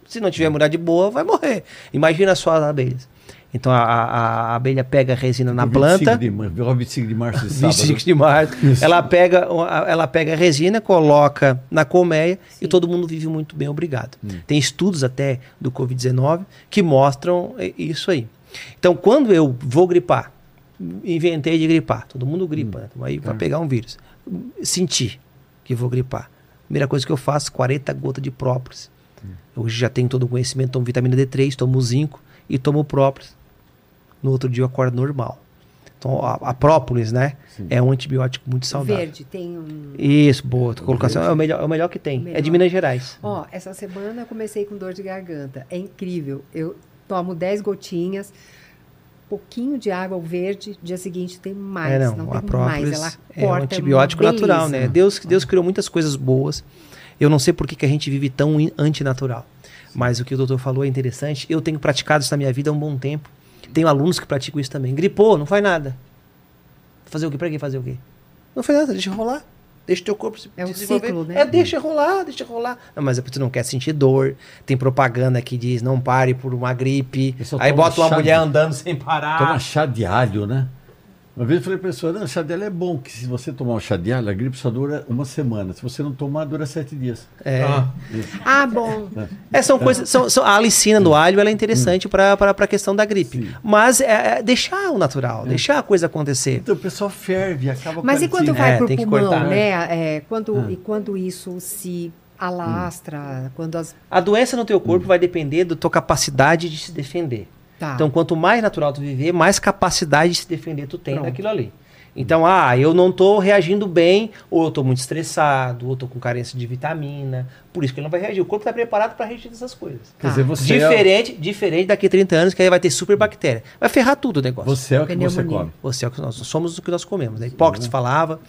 se não tiver imunidade boa, vai morrer. Imagina só as abelhas. Então a, a- a abelha pega a resina na 25 planta. De, mar- 25 de março de sábado. 25 de março. Ela pega, ela pega a resina, coloca na colmeia e todo mundo vive muito bem, obrigado. Tem estudos até do Covid-19 que mostram isso aí. Então, quando eu vou gripar, inventei de gripar, todo mundo gripa, né? Tamo aí para pegar um vírus. Senti que vou gripar. Primeira coisa que eu faço, 40 gotas de própolis. Hoje já tenho todo o conhecimento, tomo vitamina D3, tomo zinco e tomo própolis. No outro dia eu acordo normal. Então, a, a própolis, né? É um antibiótico muito saudável. Verde, tem um... Isso, boa. colocação é o melhor, é o melhor que tem. É de Melhor. Minas Gerais. Ó, essa semana eu comecei com dor de garganta. É incrível. Eu tomo 10 gotinhas, pouquinho de água ao verde, dia seguinte tem mais. é, não, não. tem a própolis mais. Ela é um corta, antibiótico uma natural, beleza. né? Deus, Deus criou muitas coisas boas. Eu não sei por que, que a gente vive tão in- antinatural. Mas o que o doutor falou é interessante. Eu tenho praticado isso na minha vida há um bom tempo. Tenho alunos que praticam isso também. Gripou, não faz nada. Fazer o quê? Pra que fazer o quê? Não faz nada, deixa rolar. Deixa o teu corpo se É um desenvolver. ciclo, né? É, deixa rolar, deixa rolar. Não, mas é porque tu não quer sentir dor. Tem propaganda que diz não pare por uma gripe. Aí bota uma chá mulher de- andando sem parar. Toma chá de alho, né? Uma vez eu falei para a pessoa, não, chá de alho é bom, que se você tomar um chá de alho, a gripe só dura uma semana. Se você não tomar, dura sete dias. É. Ah, Ah, bom. É, são coisas. São, são- a alicina do alho ela é interessante para a questão da gripe. Sim. Mas é, é deixar o natural, deixar a coisa acontecer. Então o pessoal ferve, acaba Mas com a e quando vai É, pro pulmão, cortar. né? É, quando, E quando isso se alastra, quando as... A doença no teu corpo vai depender da tua capacidade de se defender. Tá. Então, quanto mais natural tu viver, mais capacidade de se defender tu tem Pronto. daquilo ali. Então, ah, eu não tô reagindo bem, ou eu tô muito estressado, ou eu tô com carência de vitamina. Por isso que ele não vai reagir. O corpo tá preparado para reagir dessas coisas. Quer dizer, você é, Diferente, diferente daqui a 30 anos, que aí vai ter super bactéria. Vai ferrar tudo o negócio. você é o que você come. Você é o que nós somos o que nós comemos. Né? Hipócrates falava.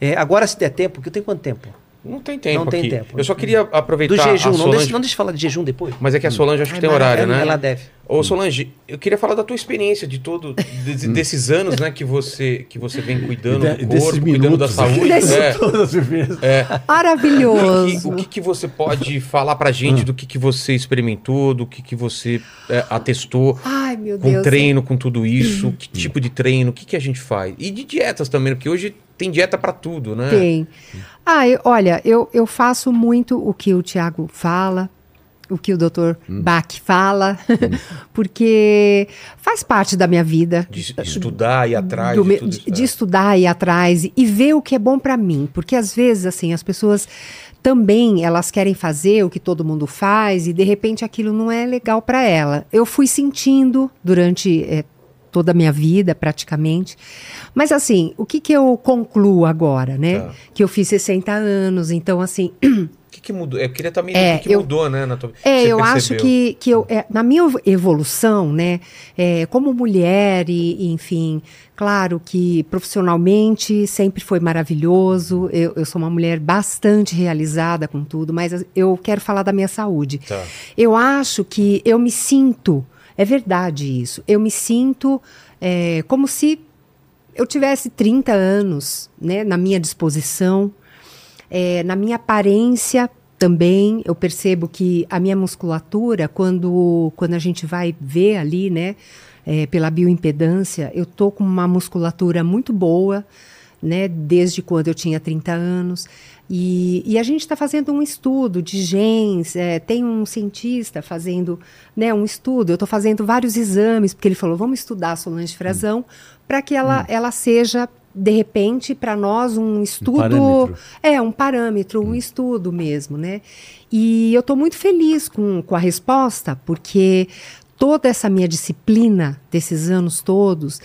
É, agora, se der tempo, porque eu tenho quanto tempo? não tem tempo Não tem aqui. tempo. Eu só queria aproveitar Do jejum. a Não Solange... deixa, não deixa eu falar de jejum depois. Mas é que a Solange acho que Ai, tem horário, ela, né? ela deve. Ô Solange, eu queria falar da tua experiência de todo de- desses anos, né, que você que você vem cuidando de- do corpo, cuidando da saúde. *laughs* aqui. é. Todas as diferenças. O que, Maravilhoso. o que que você pode falar pra gente do que, que você experimentou, do que, que você é, atestou Ai, meu com Deus. treino, com tudo isso? Que tipo de treino? O que, que a gente faz? E de dietas também, porque hoje tem dieta pra tudo, né? Tem. Ah, eu- olha, eu, eu faço muito o que o Tiago fala. O que o Dr. Bach fala, *laughs* porque faz parte da minha vida. De estudar e atrás do de tudo de, isso. de é. estudar e ir atrás e ver o que é bom para mim, porque às vezes assim as pessoas também elas querem fazer o que todo mundo faz e de repente aquilo não é legal para ela. Eu fui sentindo durante eh, toda a minha vida praticamente, mas assim o que que eu concluo agora, né? Tá. Que eu fiz 60 anos, então assim *clears throat* que, que mudou? Eu queria também É, o que, que eu- mudou, né? Na tua... É, eu acho que, que eu, é, na minha evolução, né, é, como mulher e, e, enfim, claro que profissionalmente sempre foi maravilhoso, eu, eu sou uma mulher bastante realizada com tudo, mas eu quero falar da minha saúde. Tá. Eu acho que eu me sinto, é verdade isso, eu me sinto é, como se eu tivesse 30 anos, né, na minha disposição, é, na minha aparência também, eu percebo que a minha musculatura, quando, quando a gente vai ver ali, né, é, pela bioimpedância, eu tô com uma musculatura muito boa, né, desde quando eu tinha 30 anos. E, e a gente está fazendo um estudo de genes, é, tem um cientista fazendo né, um estudo, eu estou fazendo vários exames, porque ele falou, vamos estudar a Solange Frazão para que ela, ela seja, de repente, para nós um estudo... parâmetro. É, um parâmetro, um estudo mesmo, né? E eu estou muito feliz com, com a resposta, porque toda essa minha disciplina desses anos todos,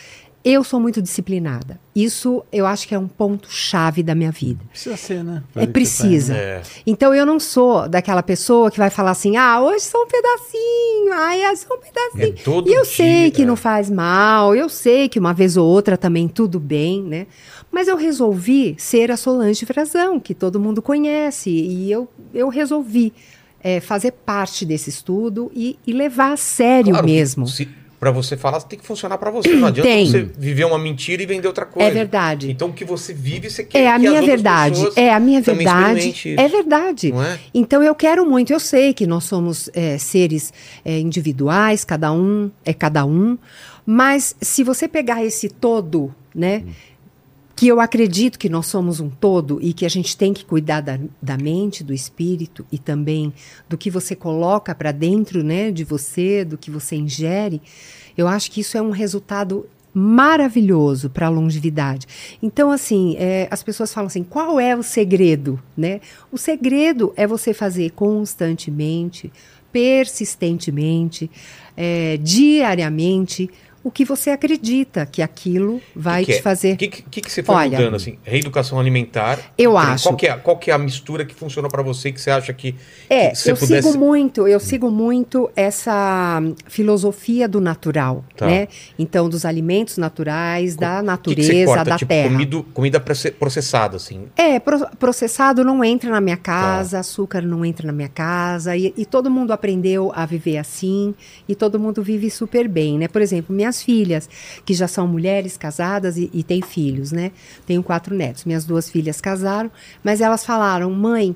eu sou muito disciplinada. Isso eu acho que é um ponto-chave da minha vida. Precisa ser, né? É precisa. É. Então eu não sou daquela pessoa que vai falar assim: ah, hoje só um pedacinho, ai, é só um pedacinho. É todo e eu dia, sei que é. não faz mal, eu sei que uma vez ou outra também tudo bem, né? Mas eu resolvi ser a Solange Frazão, que todo mundo conhece, e eu, eu resolvi é, fazer parte desse estudo e, e levar a sério Claro, mesmo. Se, pra você falar, tem que funcionar pra você. Não adianta Tem. você viver uma mentira e vender outra coisa. É verdade. Então o que você vive, você quer É a que minha verdade, é a minha verdade, é verdade. É? Então eu quero muito, eu sei que nós somos é, seres é, individuais, cada um é cada um, mas se você pegar esse todo, né, que eu acredito que nós somos um todo e que a gente tem que cuidar da, da mente, do espírito e também do que você coloca para dentro, né, de você, do que você ingere, eu acho que isso é um resultado maravilhoso para a longevidade. Então, assim, é, as pessoas falam assim: qual é o segredo? Né? O segredo é você fazer constantemente, persistentemente, é, diariamente, o que você acredita que aquilo vai que que te é? fazer. O que, que, que você foi Olha, mudando, assim? Reeducação alimentar. Eu acho. Qual que, é, qual que é a mistura que funcionou pra você que você acha que, É, que eu pudesse... sigo muito, eu sigo muito essa hum, filosofia do natural, Tá. né? Então, dos alimentos naturais, da que que natureza, você corta? da tipo, terra. comido- comida proce- processada, assim. É, pro- processado não entra na minha Tá. casa, açúcar não entra na minha casa, e, e todo mundo aprendeu a viver assim, e todo mundo vive super bem, né? Por exemplo, minhas filhas, que já são mulheres casadas e, e têm filhos, né? Tenho quatro netos. Minhas duas filhas casaram, mas elas falaram, mãe,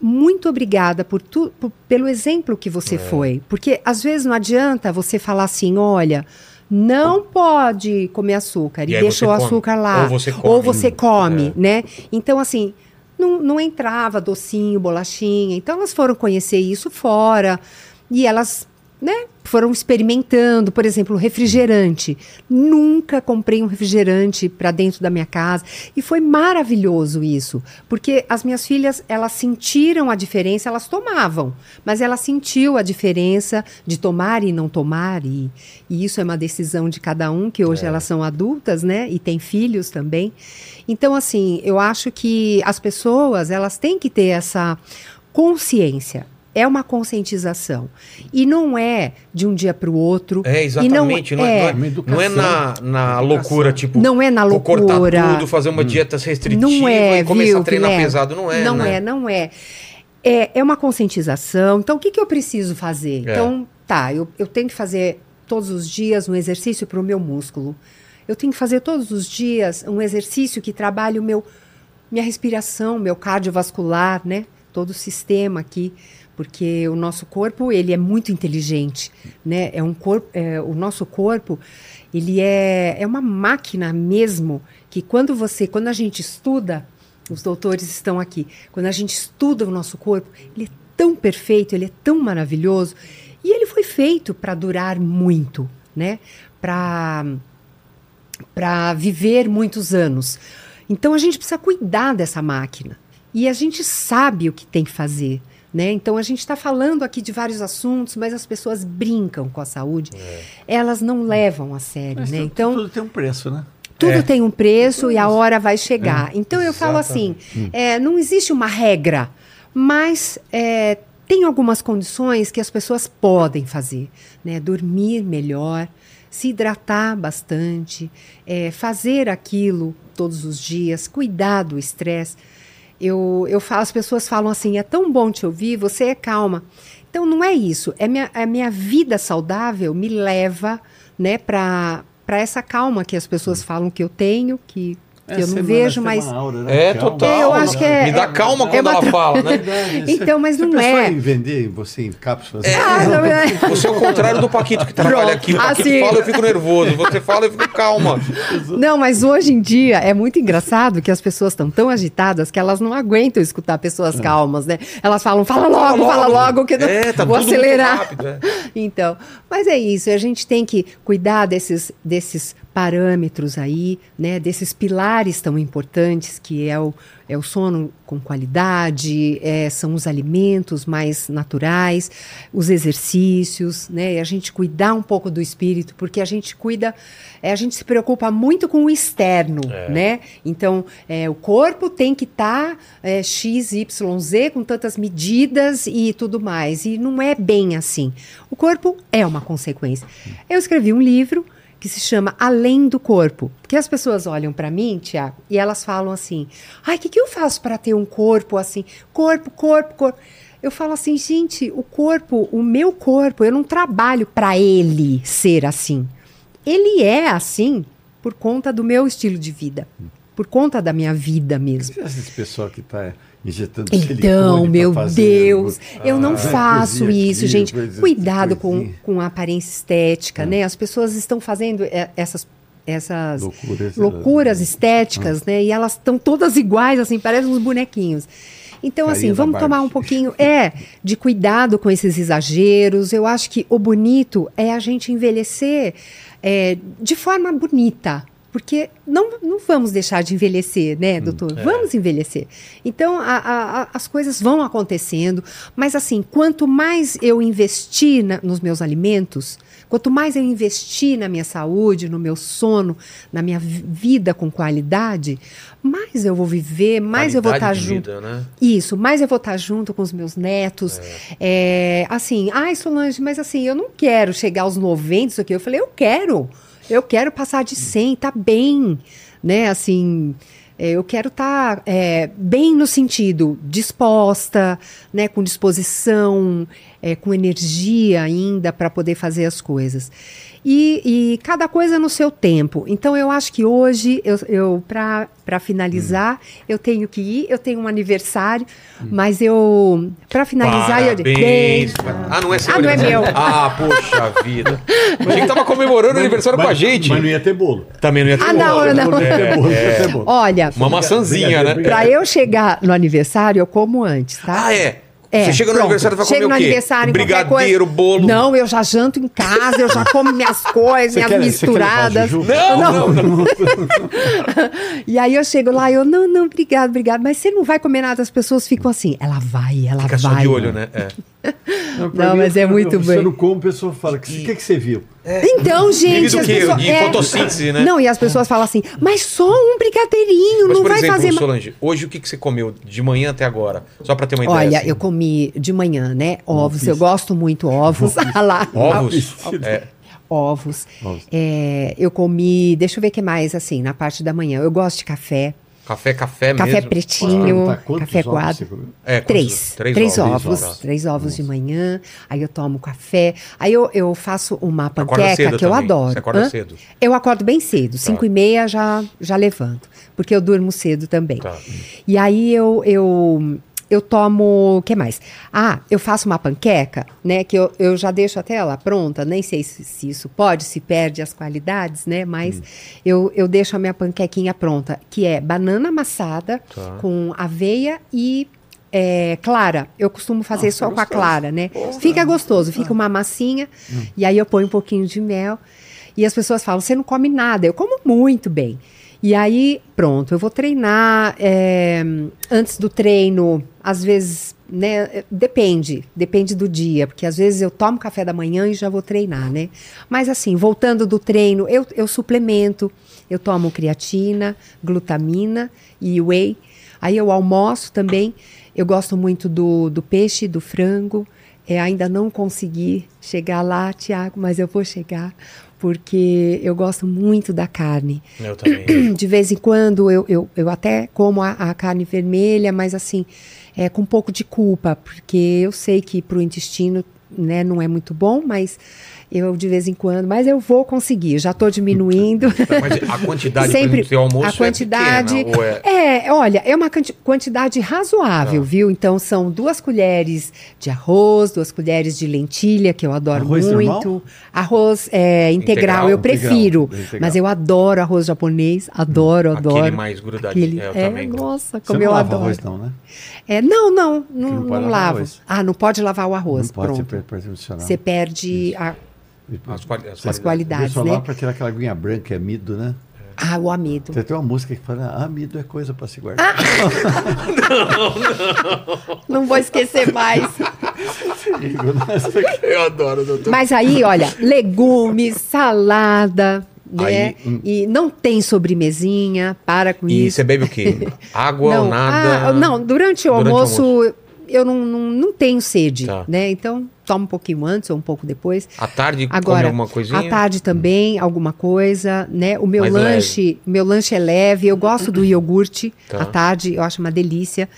muito obrigada por tu, por- pelo exemplo que É. você foi. Porque às vezes não adianta você falar assim, olha. Não pode comer açúcar e, E deixa o come. açúcar lá. Ou você come. Ou você come, É. né? Então, assim, não, não entrava docinho, bolachinha. Então, elas foram conhecer isso fora e elas, né, foram experimentando. Por exemplo, refrigerante. Nunca comprei um refrigerante para dentro da minha casa. E foi maravilhoso isso, porque as minhas filhas, elas sentiram a diferença, elas tomavam, mas ela sentiu a diferença de tomar e não tomar. E, e isso é uma decisão de cada um, que hoje elas são adultas, né, e têm filhos também. Então, assim, eu acho que as pessoas, elas têm que ter essa consciência. É uma conscientização. E não é de um dia para o outro. É, E exatamente. Não, é, Uma não é, educação. não é na, na loucura, tipo... Não é na vou cortar loucura. tudo, fazer uma dieta restritiva Não é, e começar viu, a treinar Vilela? pesado. Não é, Não né? é, não é. É, é uma conscientização. Então, o que, que eu preciso fazer? É. Então, tá, eu, eu tenho que fazer todos os dias um exercício para o meu músculo. Eu tenho que fazer todos os dias um exercício que trabalhe o meu, minha respiração, meu cardiovascular, né? Todo o sistema aqui. Porque o nosso corpo, ele é muito inteligente, né? É um corpo, é, o nosso corpo, ele é, é uma máquina mesmo que quando você, quando a gente estuda, os doutores estão aqui, quando a gente estuda o nosso corpo, ele é tão perfeito, ele é tão maravilhoso e ele foi feito para durar muito, né? Para para viver muitos anos. Então a gente precisa cuidar dessa máquina. E a gente sabe o que tem que fazer. Né? Então a gente está falando aqui de vários assuntos, mas as pessoas brincam com a saúde, elas não levam a sério. Mas Né? tudo- Então tudo tem um preço, né? tudo É. tem um preço e a hora vai chegar. então eu falo assim, é, não existe uma regra, mas é, tem algumas condições que as pessoas podem fazer, né? Dormir melhor, se hidratar bastante, é, fazer aquilo todos os dias, cuidar do estresse. Eu, eu falo, as pessoas falam assim, é tão bom te ouvir, você é calma. Então não é isso, é minha, a minha vida saudável me leva, né, para para essa calma que as pessoas falam que eu tenho, que, que eu não vejo, mas É, total. Eu acho que é- Me dá é- calma é quando ela tra- fala, né? *laughs* Então, mas não é. em vender você em cápsulas? Ah, não é. Você é o contrário do Paquito que trabalha Pronto. aqui. O Paquito Assim. fala, eu fico nervoso. Você fala, eu fico calma. *laughs* Não, mas hoje em dia é muito engraçado que as pessoas estão tão agitadas que elas não aguentam escutar pessoas calmas, né? Elas falam, fala logo, fala logo, que eu não- É, tá vou acelerar. rápido, é. *laughs* Então, mas é isso, a gente tem que cuidar desses, desses parâmetros aí, né? Desses pilares tão importantes que é o, é o sono com qualidade, é, são os alimentos mais naturais, os exercícios, né? E a gente cuidar um pouco do espírito, porque a gente cuida, é, a gente se preocupa muito com o externo, né? Então, é, o corpo tem que estar é, X, Y, Z com tantas medidas e tudo mais. E não é bem assim. O corpo é uma consequência. Eu escrevi um livro que se chama Além do Corpo. Porque as pessoas olham para mim, Tiago, e elas falam assim: ai, o que, que eu faço para ter um corpo assim? Corpo, corpo, corpo. Eu falo assim, gente, o corpo, o meu corpo, eu não trabalho para ele ser assim. Ele é assim por conta do meu estilo de vida, por conta da minha vida mesmo. Esse pessoal que está injetando Então, meu Deus, eu não Ah, faço isso, aqui, gente. coisa- Cuidado com, coisinha. com a aparência estética, né? As pessoas estão fazendo é, essas essas Loucuras, loucuras eh, estéticas, né? E elas estão todas iguais, assim, parecem uns bonequinhos. Então, Carinha assim, da vamos tomar um pouquinho, é, de cuidado com esses exageros. Eu acho que o bonito é a gente envelhecer é, de forma bonita. Porque não, não vamos deixar de envelhecer, né, doutor? Vamos envelhecer. Então, a- a- a- as coisas vão acontecendo. Mas, assim, quanto mais eu investir na- nos meus alimentos, quanto mais eu investir na minha saúde, no meu sono, na minha vi- vida com qualidade, mais eu vou viver, mais eu vou estar Qualidade de junto. vida, né? Isso, mas eu vou estar junto com os meus netos. É, assim, ai, Solange, mas assim, eu não quero chegar aos 90, isso aqui. Eu falei, eu quero. Eu quero passar de 100, tá bem. Né, assim, é, eu quero estar bem no sentido disposta, né, com disposição, é, com energia ainda para poder fazer as coisas. E, e cada coisa no seu tempo. Então, eu acho que hoje, eu, eu para finalizar, eu tenho que ir. Eu tenho um aniversário, mas eu. Para finalizar, eu Parabéns. Beijo. Ah, não é seu Ah, não é meu. Ah, poxa vida. *laughs* A gente tava comemorando o aniversário com a gente. Mas não ia ter bolo. Também não ia ter Ah, não, bolo. não. Não ia ter É, bolo, não ia é. bolo. Olha, Uma maçãzinha, né? para eu chegar no aniversário, eu como antes, tá? Ah, é? É, Você chega no pronto. aniversário e vai Chego comer no o quê? aniversário, Brigadeiro, coisa. bolo. Não, eu já janto em casa, eu já como minhas *laughs* coisas, minhas quer- você quer levar misturadas. juju? Não, não, não. *laughs* E aí eu chego lá e eu, não, não, obrigado, obrigado. Mas você não vai comer nada, as pessoas ficam assim, ela vai, ela Fica só vai. de olho, né? É. *laughs* Não, mim, mas é muito eu, bem. Você não come, a pessoa fala, o que, que, que você viu? Então, gente, as pessoas... De fotossíntese, né? Não, e as pessoas falam assim, mas só um brigadeirinho, Mas, não por vai exemplo, fazer... ma-" Solange, hoje o que, que você comeu de manhã até agora? Só pra ter uma ideia. Olha, assim. eu comi de manhã, né? Ovos, eu gosto muito ovos. Lá. Ovos? É. Ovos. Ovos. É, eu comi, deixa eu ver o que mais, assim, na parte da manhã. Eu gosto de café, Café, café café mesmo. pretinho, Tá, quantos café coado. É? Três. Três Três, ovos. ovos. Três Três ovos de manhã. Aí eu tomo café. Aí eu, eu faço uma panqueca que eu também. adoro. Você acorda Hã? cedo. Eu acordo bem cedo. Cinco e meia já, já levanto. Porque eu durmo cedo também. Tá. E aí eu, eu, eu tomo. O que mais? Ah, eu faço uma panqueca, né? Que eu, eu já deixo até ela pronta. Nem sei se, se isso pode, se perde as qualidades, né? Mas Hum. eu, eu deixo a minha panquequinha pronta, que é banana amassada Tá. com aveia e é, clara. Eu costumo fazer Nossa, só com a gostoso. clara, né? Fica gostoso, fica uma massinha. E aí eu ponho um pouquinho de mel. E as pessoas falam, você não come nada. Eu como muito bem. E aí, pronto, eu vou treinar. é, antes do treino, às vezes, né? Depende, depende do dia, porque às vezes eu tomo café da manhã e já vou treinar, né? Mas assim, voltando do treino, eu, eu suplemento, eu tomo creatina, glutamina e whey. Aí eu almoço também. Eu gosto muito do, do peixe, do frango. É, ainda não consegui chegar lá, Tiago, mas eu vou chegar, porque eu gosto muito da carne. Eu também. *clears throat* De vez em quando eu, eu, eu até como a, a carne vermelha, mas assim, é, com um pouco de culpa, porque eu sei que para o intestino né, não é muito bom, mas eu de vez em quando, mas eu vou conseguir, já estou diminuindo. *laughs* Mas a quantidade Sempre do teu almoço a quantidade é pequena, ou é... é, olha, é uma quanti- quantidade razoável, Ah. viu? Então são duas colheres de arroz, duas colheres de lentilha, que eu adoro Arroz muito. normal? Arroz é, integral, Integral? eu prefiro, Integral, mas eu adoro arroz japonês, adoro, Aquele adoro. mais grudadinho, é, eu também gosto. nossa, Você como não eu lava adoro. arroz, não, né? É, não, não, não, não não, lavo. arroz. Ah, não pode lavar o arroz, não pode ser pronto. Você perde a- As, quali as as qualidades. só né? para tirar aquela aguinha branca, que é amido, né? Ah, o amido. Tem até uma música que fala, ah, amido é coisa para se guardar. *laughs* Não vou esquecer mais. Eu adoro, doutor. Mas aí, olha, legumes, salada, né? Aí, hum. E não tem sobremesinha, para com E isso. você bebe o quê? Água não, ou nada? ah, não, durante o Durante o almoço, eu não, não, não tenho sede, Tá. né? Então, tomo um pouquinho antes ou um pouco depois. À tarde come Agora, alguma coisinha? à tarde também, alguma coisa, né? O meu Mais lanche, meu lanche é leve. Eu gosto do iogurte Tá. à tarde, eu acho uma delícia.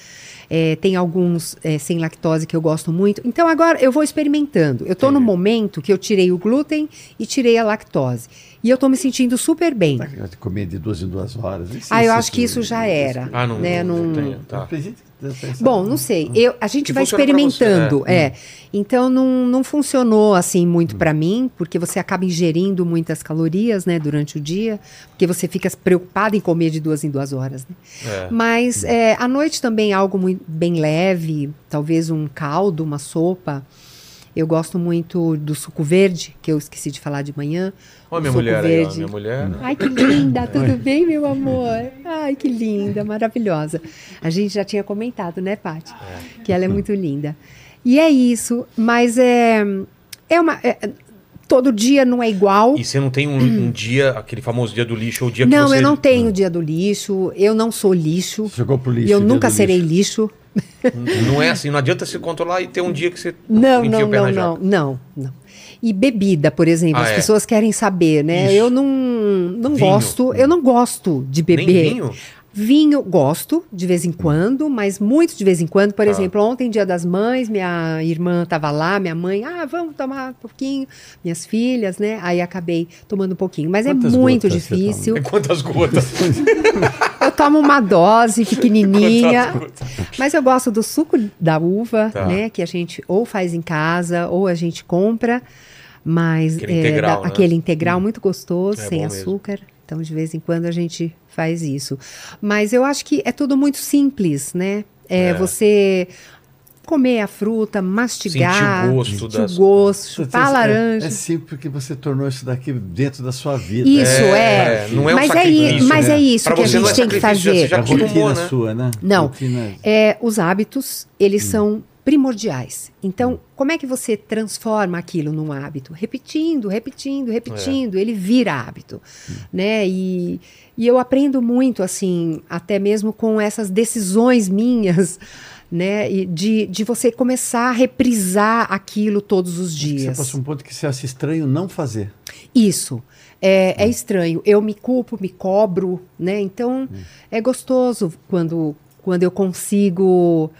É, tem alguns é, sem lactose que eu gosto muito. Então agora eu vou experimentando. Eu estou no momento que eu tirei o glúten e tirei a lactose. E eu estou me sentindo super bem. Tá, Comer de duas em duas horas. Ah, eu acho que isso já era. Ah, não, né? não, Não- tem, tá. Bom, não sei. Eu, a gente Que vai pra você, experimentando. é. é. Então não, não funcionou assim muito pra mim, porque você acaba ingerindo muitas calorias, né, durante o dia, porque você fica preocupado em comer de duas em duas horas. Né? É. Mas é, à noite também algo muito, bem leve, talvez um caldo, uma sopa. Eu gosto muito do suco verde, que eu esqueci de falar de manhã. Olha O minha mulher aí, ó, verde. minha mulher. Ai, que linda, *coughs* tudo bem, meu amor? Ai, que linda, maravilhosa. A gente já tinha comentado, né, Paty? Que ela é muito linda. E é isso, mas é, é uma. é- todo dia não é igual. E você não tem um, um dia, aquele famoso dia do lixo, ou o dia que Não, você... eu não tenho dia do lixo, eu não sou lixo. Jogou pro lixo. E eu nunca serei lixo. lixo. Não é assim, não adianta se controlar e ter um dia que você Não, enfia não, o pé não, na não, jaca. não, não. E bebida, por exemplo, Ah, as é. pessoas querem saber, né? Isso. Eu não, não Vinho. gosto, eu não gosto de Nem beber. vinho? Vinho, gosto de vez em quando, mas muito de vez em quando. Por Tá. exemplo, ontem, dia das mães, minha irmã estava lá, minha mãe, ah, vamos tomar um pouquinho, minhas filhas, né? Aí acabei tomando um pouquinho. Mas Quantas é muito difícil. Quantas gotas? *laughs* Eu tomo uma dose pequenininha. Mas eu gosto do suco da uva, Tá. né? Que a gente ou faz em casa ou a gente compra. Mas Aquele é, integral, da- né? aquele integral muito gostoso, É sem bom mesmo. açúcar. Então, de vez em quando a gente faz isso. Mas eu acho que é tudo muito simples, né? É, É. você comer a fruta, mastigar, Sentir o gosto sentir das- o gosto, a tem- laranja. É, é simples porque você tornou isso daqui dentro da sua vida. Isso, É, é. não é um mas, é, sacrifício, i- mas né? é isso Pra que a gente é tem que fazer. você já É acostumou, rotina né? sua, né? Não. Rotina- É, os hábitos, eles são primordiais. Então, como é que você transforma aquilo num hábito? Repetindo, repetindo, repetindo, ele vira hábito, né? E, e eu aprendo muito, assim, até mesmo com essas decisões minhas, *laughs* né? E de, de você começar a reprisar aquilo todos os Você dias. passa um ponto que você acha estranho não fazer. Isso. É, é estranho. Eu me culpo, me cobro, né? Então, é gostoso quando, quando eu consigo.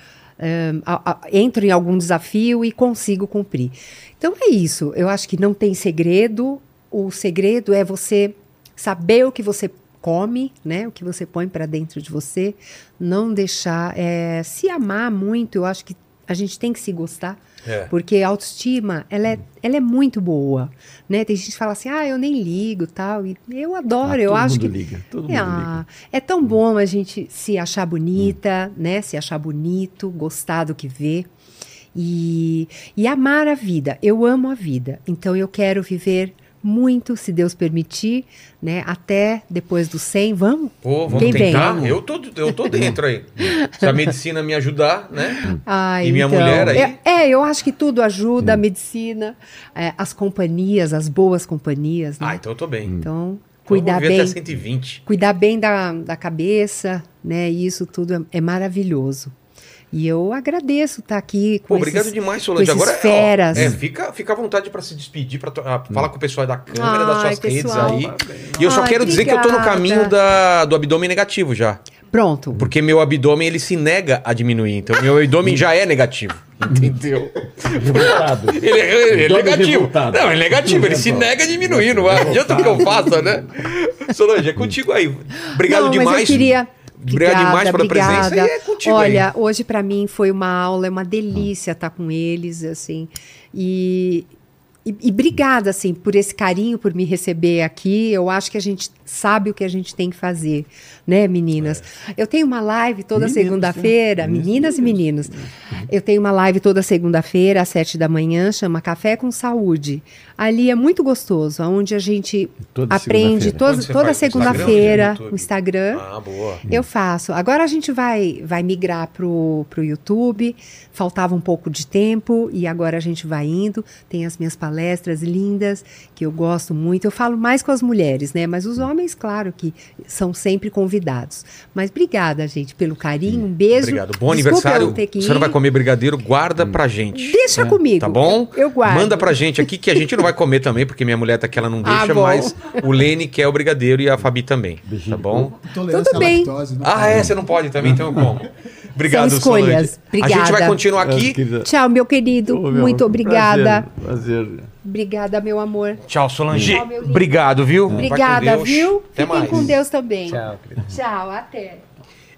A- entro em algum desafio e consigo cumprir. Então é isso. Eu acho que não tem segredo. O segredo é você saber o que você come, né? O que você põe para dentro de você. Não deixar eh, se amar muito. Eu acho que A gente tem que se gostar. É. Porque a autoestima, ela é, ela é muito boa, né? Tem gente que fala assim, ah, eu nem ligo, tal. E eu adoro, Ah, eu acho que... liga, todo é, mundo ah, é tão bom a gente se achar bonita, Hum. né? Se achar bonito, gostar do que vê. E, e amar a vida. Eu amo a vida. Então eu quero viver muito, se Deus permitir, né? Até depois do 100. Vamos? Pô, vamos Quem vem? tentar? Eu tô, eu tô dentro aí. Se a medicina me ajudar, né? Ai, E minha então, mulher aí? É, é, eu acho que tudo ajuda, a medicina, é, as companhias, as boas companhias, né? Ah, então eu tô bem. Então, Então cuidar bem, até 120. cuidar bem da, da cabeça, né? E isso tudo é, é maravilhoso. E eu agradeço estar aqui com Pô, obrigado esses, demais, com Solange. Agora, ó, feras. é, fica, fica à vontade para se despedir, para falar com o pessoal da câmera, das Ai, suas redes pessoal. aí. E eu só Ai, quero dizer que eu tô no obrigada. caminho da, do abdômen negativo já. Pronto. Porque meu abdômen, ele se nega a diminuir. Então, meu abdômen já é negativo. Entendeu? Revoltado. *laughs* Ele, é- ele é negativo. revoltado. Não, ele é negativo. Ele se nega a diminuir. Não adianta o que eu faça, né? Solange, é contigo aí. Obrigado Não, demais. Mas eu queria. Obrigado demais pela presença. E é contigo Olha, aí. hoje para mim foi uma aula, é uma delícia estar com eles, assim. E, e, e obrigada, assim, por esse carinho, por me receber aqui. Eu acho que a gente sabe o que a gente tem que fazer, né, meninas? Eu tenho uma live toda Meninos, segunda-feira, né? meninas e meninos. Eu tenho uma live toda segunda-feira, às sete da manhã, chama Café com Saúde. Ali é muito gostoso, onde a gente Toda aprende toda, toda segunda-feira no Instagram. Ah, boa. Eu faço. Agora a gente vai, vai migrar pro, pro YouTube. Faltava um pouco de tempo e agora a gente vai indo. Tem as minhas palestras lindas, que eu gosto muito. Eu falo mais com as mulheres, né? Mas os homens, claro que são sempre convidados. Mas obrigada, gente, pelo carinho. Um beijo. Obrigado. Bom Desculpa aniversário. Você não vai comer brigadeiro, guarda pra gente. Deixa comigo. Tá bom? Eu, eu guardo. Manda pra gente aqui que a gente não *laughs* vai comer também, porque minha mulher tá que ela não Ah, deixa, bom. mas o Lene quer o brigadeiro e a Fabi também. Tá bom? Tudo bem. lactose, não Ah, é, você não pode também, então eu como. Obrigado, São escolhas. Solange. A gente vai Obrigada. continuar Ah, aqui. querida. Tchau, meu querido. Ô, meu Muito amor, obrigada. Prazer. prazer. Obrigada, meu amor. Tchau, Solange. Tchau. Obrigado, viu? Obrigada, viu? Até Fiquem mais. com Deus também. Tchau, querido. Tchau, até.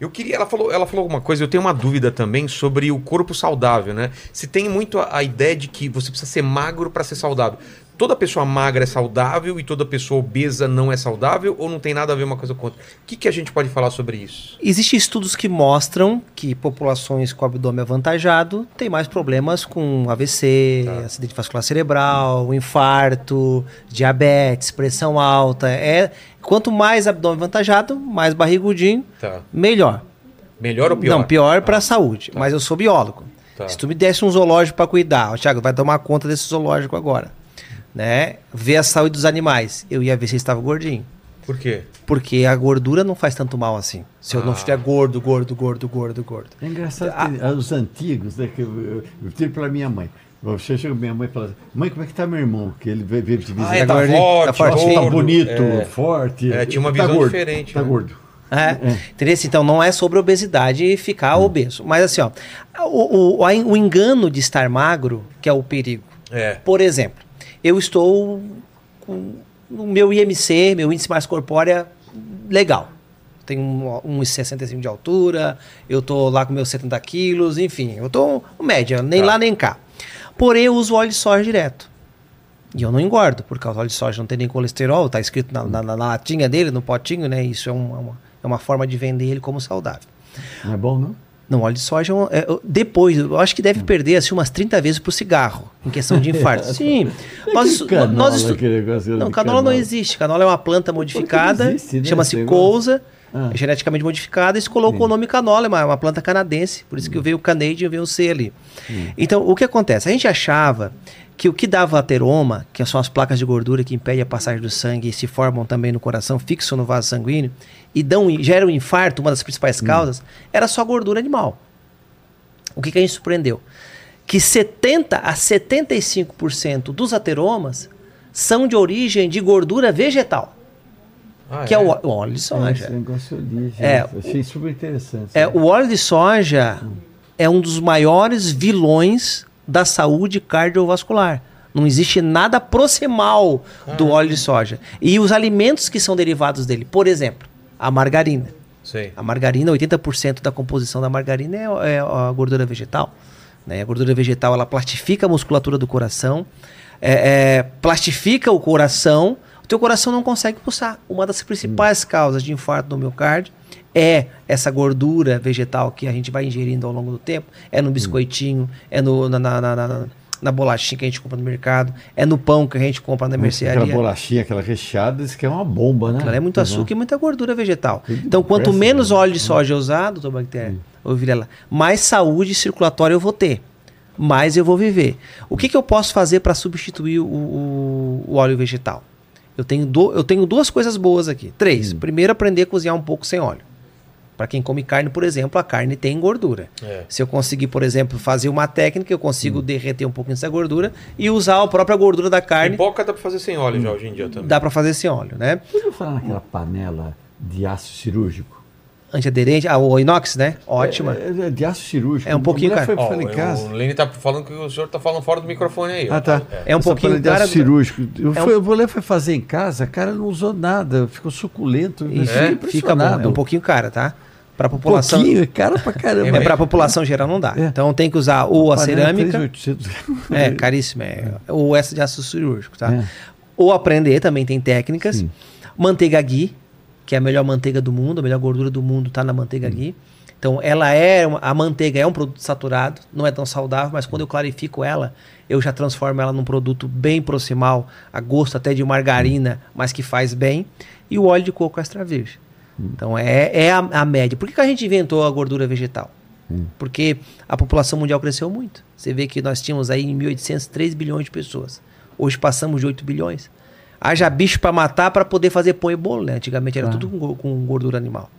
Eu queria, ela falou, ela falou alguma coisa, eu tenho uma dúvida também sobre o corpo saudável, né? Se tem muito a, a ideia de que você precisa ser magro para ser saudável. Toda pessoa magra é saudável e toda pessoa obesa não é saudável ou não tem nada a ver uma coisa com outra? O que, que a gente pode falar sobre isso? Existem estudos que mostram que populações com abdômen avantajado têm mais problemas com AVC, Tá. acidente vascular cerebral, infarto, diabetes, pressão alta. É quanto mais abdômen avantajado, mais barrigudinho, Tá. melhor. Melhor ou pior? Não, pior para Ah, a saúde. Mas eu sou biólogo. Tá. Se tu me desse um zoológico para cuidar, o Thiago vai tomar conta desse zoológico agora, né? Ver a saúde dos animais, eu ia ver se ele estava gordinho. Por quê? Porque a gordura não faz tanto mal assim. Se eu não Ah. estiver gordo, gordo, gordo, gordo, gordo. É engraçado que os antigos, né? Que eu, eu, eu tive pela minha mãe. Você chega pra minha mãe e fala assim, mãe, como é que tá meu irmão? Que ele veio, te visitar. Ah, é, tá gordinho? forte, Tá forte. Tá gordo. bonito, É. forte. É, tinha uma Tá visão gordo, diferente, Tá né? gordo. É, entendeu? Então não é sobre obesidade e ficar obeso. Mas assim, ó, o, o, a- o engano de estar magro, que é o perigo. É. Por exemplo, eu estou com o meu IMC, meu índice mais corpórea, legal. Tenho um- 1,65 de altura, eu tô lá com meus 70 quilos, enfim, eu tô média, nem Tá. lá nem cá. Porém, eu uso óleo de soja direto. E eu não engordo, porque o óleo de soja não tem nem colesterol, tá escrito na, na- na latinha dele, no potinho, né? Isso é uma, uma- é uma forma de vender ele como saudável. Não é bom, não? Não, óleo de soja, é é, depois, eu acho que deve perder assim, umas 30 vezes pro cigarro, em questão de infarto. *laughs* Sim. Nós, estu- canola, nós estu- Não, de canola não canola. existe. Canola é uma planta modificada, né, chama-se couza, Ah. é geneticamente modificada, e se colocou o nome canola, é uma, uma planta canadense, por isso que veio o Canadian, veio o C ali. Então, o que acontece? A gente achava que o que dava ateroma, que são as placas de gordura que impedem a passagem do sangue e se formam também no coração, fixam no vaso sanguíneo, e dão, geram infarto, uma das principais causas, era só gordura animal. O que, que a gente surpreendeu? Que 70 a 75% dos ateromas são de origem de gordura vegetal, Ah, que é, o ó- o óleo de Esse soja. gente. É, Achei super interessante. É, o óleo de soja é um dos maiores vilões da saúde cardiovascular. Não existe nada proximal do óleo de soja. E os alimentos que são derivados dele, por exemplo, a margarina. Sei. A margarina, 80% da composição da margarina é, é a gordura vegetal. Né? A gordura vegetal ela plastifica a musculatura do coração, é, é, plastifica o coração, o teu coração não consegue pulsar. Uma das principais causas de infarto do miocárdio é essa gordura vegetal que a gente vai ingerindo ao longo do tempo. É no biscoitinho, é no, na, na, na, na, na bolachinha que a gente compra no mercado, é no pão que a gente compra na Aquela mercearia. bolachinha, aquela recheada, diz que é uma bomba, né? Aquilo é muito açúcar e muita gordura vegetal. Então, quanto menos né? óleo de soja eu usar, doutor Bactéria, ou Vilela, mais saúde circulatória eu vou ter. Mais eu vou viver. O que, que eu posso fazer para substituir o, o- o óleo vegetal? Eu tenho, do- eu tenho duas coisas boas aqui. Três. Primeiro, aprender a cozinhar um pouco sem óleo. Para quem come carne, por exemplo, a carne tem gordura. É. Se eu conseguir, por exemplo, fazer uma técnica, eu consigo derreter um pouquinho essa gordura e usar a própria gordura da carne. Pipoca dá pra fazer sem óleo já hoje em dia também. Dá para fazer esse óleo, né? Você ouviu falar naquela panela de aço cirúrgico? Antiaderente, ah, o inox, né? Ótima. É, é de aço cirúrgico. É um pouquinho, cara. Foi, lá em casa. o Lene tá falando que o senhor tá falando fora do microfone aí. Ah, tá. É um Essa pouquinho de cara- aço cirúrgico. Eu É um- fui, A mulher foi fazer em casa, a cara não usou nada, ficou suculento. eu Isso, fiquei fica bom. impressionado. É um pouquinho cara, tá? Pra Um população. pouquinho, é cara pra caramba. É pra população geral não dá. É. Então tem que usar ou a cerâmica. 3.800. É, caríssimo. É, ou essa de aço cirúrgico, tá? É. Ou aprender, também tem técnicas. Sim. Manteiga ghee, que é a melhor manteiga do mundo, a melhor gordura do mundo tá na manteiga ghee. Então ela é, uma- a manteiga é um produto saturado, não é tão saudável, mas quando eu clarifico ela, eu já transformo ela num produto bem proximal, a gosto até de margarina, mas que faz bem. E o óleo de coco extra virgem. Então é, é a, a média. Por que, que a gente inventou a gordura vegetal? Porque a população mundial cresceu muito. Você vê que nós tínhamos aí em 1800 3 bilhões de pessoas. Hoje passamos de 8 bilhões. Haja bicho para matar para poder fazer pão e bolo, né? Antigamente era Claro. tudo com, com gordura animal.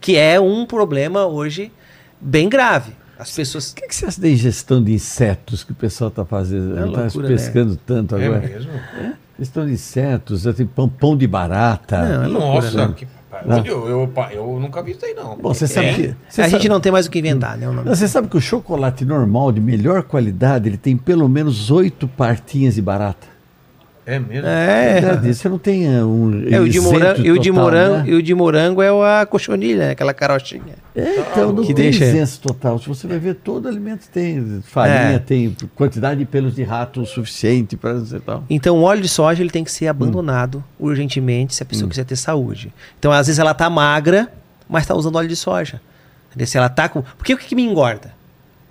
Que é um problema hoje bem grave. As pessoas. O que, que você acha da ingestão de insetos que o pessoal está fazendo? É Está pescando tanto É agora. mesmo? Ingestão de insetos, tem pão, pão de barata. Não, é loucura, Nossa, né? que Olha, eu, eu, eu nunca vi isso aí, não. Bom, você sabe É. que. Você a sabe, gente não tem mais o que inventar, né? o nome. Não, você sabe que o chocolate normal, de melhor qualidade, ele tem pelo menos oito partinhas de barata. É mesmo? É. Verdade, Você não tem uh, um. É, o de morango, e o de total, morango, né? e o de morango é a cochonilha, né? aquela carochinha. É, então não Que tem deixa- isenso total. Se você vai ver, todo alimento tem farinha, É. tem quantidade de pelos de rato o suficiente para e tal. Então, o óleo de soja ele tem que ser abandonado urgentemente se a pessoa quiser ter saúde. Então, às vezes ela tá magra, mas está usando óleo de soja. Se ela tá com. Porque o que, que me engorda?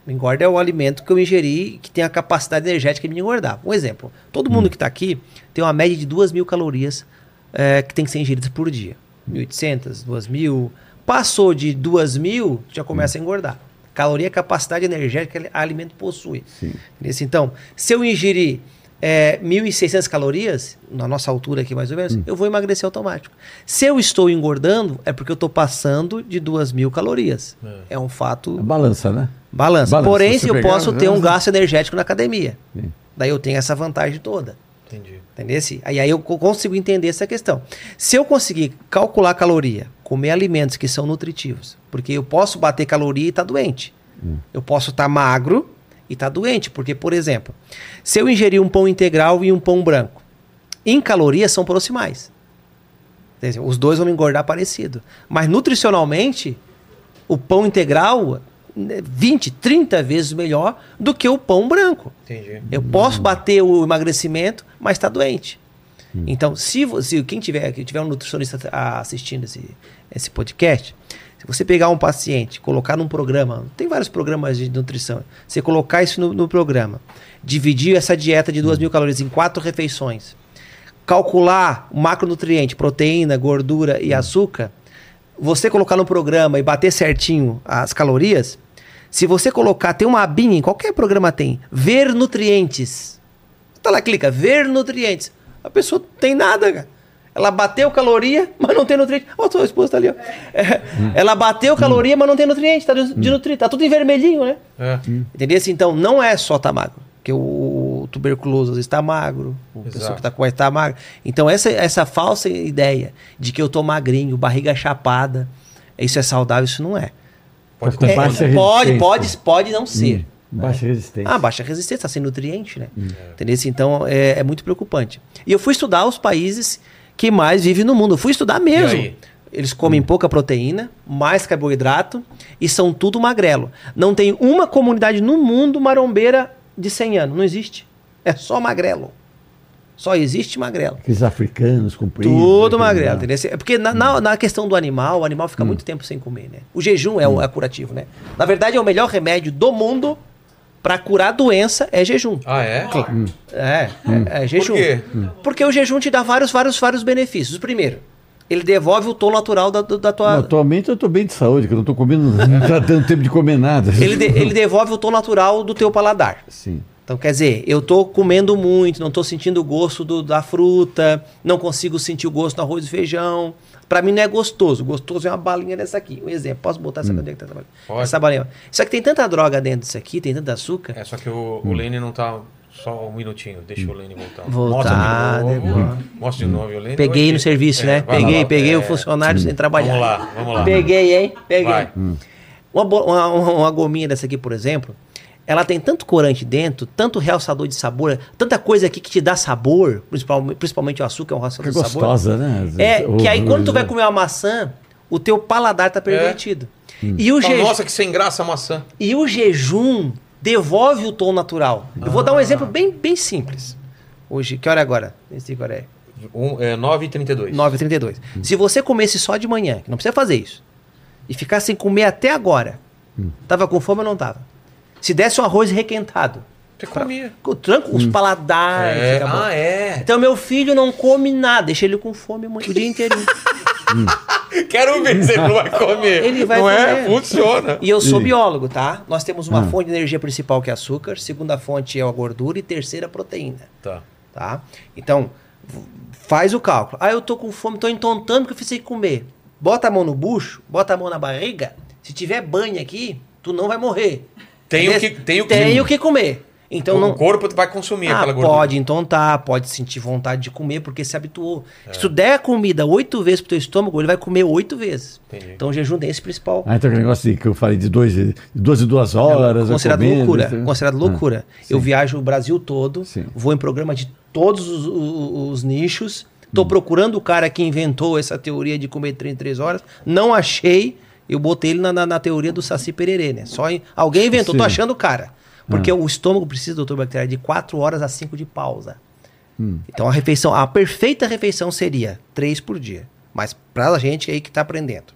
Engorda é o alimento que eu ingeri que tem a capacidade energética de me engordar. Um exemplo: todo mundo que está aqui tem uma média de 2 mil calorias eh, que tem que ser ingeridas por dia. 1.800, 2.000. Passou de 2 mil, já começa a engordar. Caloria é a capacidade energética que o alimento possui. Sim. Nesse, então, se eu ingerir é, 1.600 calorias, na nossa altura aqui mais ou menos, eu vou emagrecer automático. Se eu estou engordando, é porque eu estou passando de 2.000 calorias. É. um A fato balança, né? Balança. Balança. Porém, Se eu pegar, posso ter um balança. gasto energético na academia. Sim. Daí eu tenho essa vantagem toda. Entendi. Entendeu? Aí, aí eu co- consigo entender essa questão. Se eu conseguir calcular caloria, comer alimentos que são nutritivos, porque eu posso bater caloria e estar doente. Eu posso estar magro e estar doente, porque, por exemplo, se eu ingerir um pão integral e um pão branco, em calorias são proximais. Os dois vão me engordar parecido. Mas nutricionalmente, o pão integral 20, 30 vezes melhor do que o pão branco. Entendi. Eu posso bater o emagrecimento, mas está doente. Então, se, vo- se quem tiver, que tiver um nutricionista assistindo esse, esse podcast, se você pegar um paciente, colocar num programa, tem vários programas de nutrição, você colocar isso no, no programa, dividir essa dieta de 2 mil calorias em quatro refeições, calcular o macronutriente, proteína, gordura e açúcar, você colocar no programa e bater certinho as calorias, se você colocar, tem uma abinha, em qualquer programa tem, ver nutrientes. Tá lá, clica, ver nutrientes. A pessoa não tem nada, cara. Ela bateu caloria, *laughs* mas não tem nutriente. Ó, sua esposa tá ali, ó. É, Ela bateu caloria, mas não tem nutriente, tá de de nutriente. Tá tudo em vermelhinho, né? É. Entendeu? Assim, Então, não é só tá magro. Porque o, o tuberculoso às vezes está magro, a pessoa que está com está magra. Então, essa, essa falsa ideia de que eu tô magrinho, barriga chapada, isso é saudável, isso não é. Pode Com ter. É, baixa pode, pode, pode não ser. Baixa resistência. Ah, baixa resistência, está sem nutriente, né? Entendeu? Então é, é muito preocupante. E eu fui estudar os países que mais vivem no mundo. Eu fui estudar mesmo. Eles comem pouca proteína, mais carboidrato e são tudo magrelo. Não tem uma comunidade no mundo marombeira de 100 anos. Não existe. É só magrelo. Só existe magrelo. Aqueles africanos compridos. Tudo magrelo, entendeu? É Porque na, na, na questão do animal, o animal fica muito tempo sem comer, né? O jejum é, o, é curativo, né? Na verdade, é o melhor remédio do mundo para curar doença é jejum. Ah, é? É, é, é jejum. quê? Porque o jejum te dá vários, vários, vários benefícios. Primeiro, ele devolve o tom natural da, da Não, tua. atualmente eu estou bem de saúde, que eu não estou comendo, *laughs* não está dando tempo de comer nada. Ele, de- ele devolve o tom natural do teu paladar. Sim. Então, quer dizer, eu tô comendo muito, não tô sentindo o gosto do- da fruta, não consigo sentir o gosto do arroz e feijão. Pra mim não é gostoso. Gostoso é uma balinha dessa aqui. Um exemplo. Posso botar essa, onde é que tá essa balinha? Pode. Essa balinha. Só que tem tanta droga dentro disso aqui, tem tanto açúcar. É, só que o, o Lene não tá. Só um minutinho, deixa o Lene voltar. Voltar, Mostra de novo. depois. Mostra de novo, o Lene. Peguei no serviço, É, né? Peguei, lá, peguei é, o funcionário sem trabalhar. Vamos lá, vamos lá. Peguei, hein? Peguei. Uma, uma- uma gominha dessa aqui, por exemplo, ela tem tanto corante dentro, tanto realçador de sabor, tanta coisa aqui que te dá sabor, principalmente, principalmente o açúcar é um realçador Fica de sabor. gostosa, né? É, que aí quando tu vai comer uma maçã, o teu paladar tá pervertido. E, o jeju- Nossa, que sem graça a maçã. e o jejum devolve o tom natural. Eu vou dar um exemplo bem, bem simples. Hoje, que hora é agora? Nem sei que hora é. Um, é 9h32. 9h32. Se você comesse só de manhã, que não precisa fazer isso, e ficar sem comer até agora, tava com fome ou não tava? Se desse um arroz requentado, Você comia. com tranco, os paladares. É, ah, é. Então meu filho não come nada, deixa ele com fome o dia inteirinho. *laughs* Quero ver se ele não vai comer. Ele vai não é? comer. Funciona. E eu sou biólogo, tá? Nós temos uma fonte de energia principal que é açúcar, segunda fonte é a gordura e terceira a proteína, Tá. tá? Então, faz o cálculo. Ah, eu tô com fome, tô entontando porque eu fiz sem comer. Bota a mão no bucho, bota a mão na barriga. Se tiver banho aqui, tu não vai morrer. Tem o que- tem o que- tem o que comer. Então o não corpo vai consumir ah, aquela gordura. pode entontar, pode sentir vontade de comer porque se habituou. É. Se tu der a comida oito vezes pro teu estômago, ele vai comer oito vezes. Entendi. Então o jejum tem esse principal Ah, então aquele negócio de, que eu falei de dois, de duas e duas horas. É considerado comendo, loucura. isso- Considerado Ah, loucura. eu viajo o Brasil todo, Sim. vou em programa de todos os, os- os nichos. Tô procurando o cara que inventou essa teoria de comer 33 horas. Não achei. Eu botei ele na, na, na teoria do Saci Pererê, né? Só em- alguém inventou, tô Sim. achando o cara. Porque o estômago precisa, doutor Bactéria, de 4 horas a 5 de pausa. Então a refeição, a perfeita refeição seria 3 por dia. Mas pra gente aí que tá aprendendo.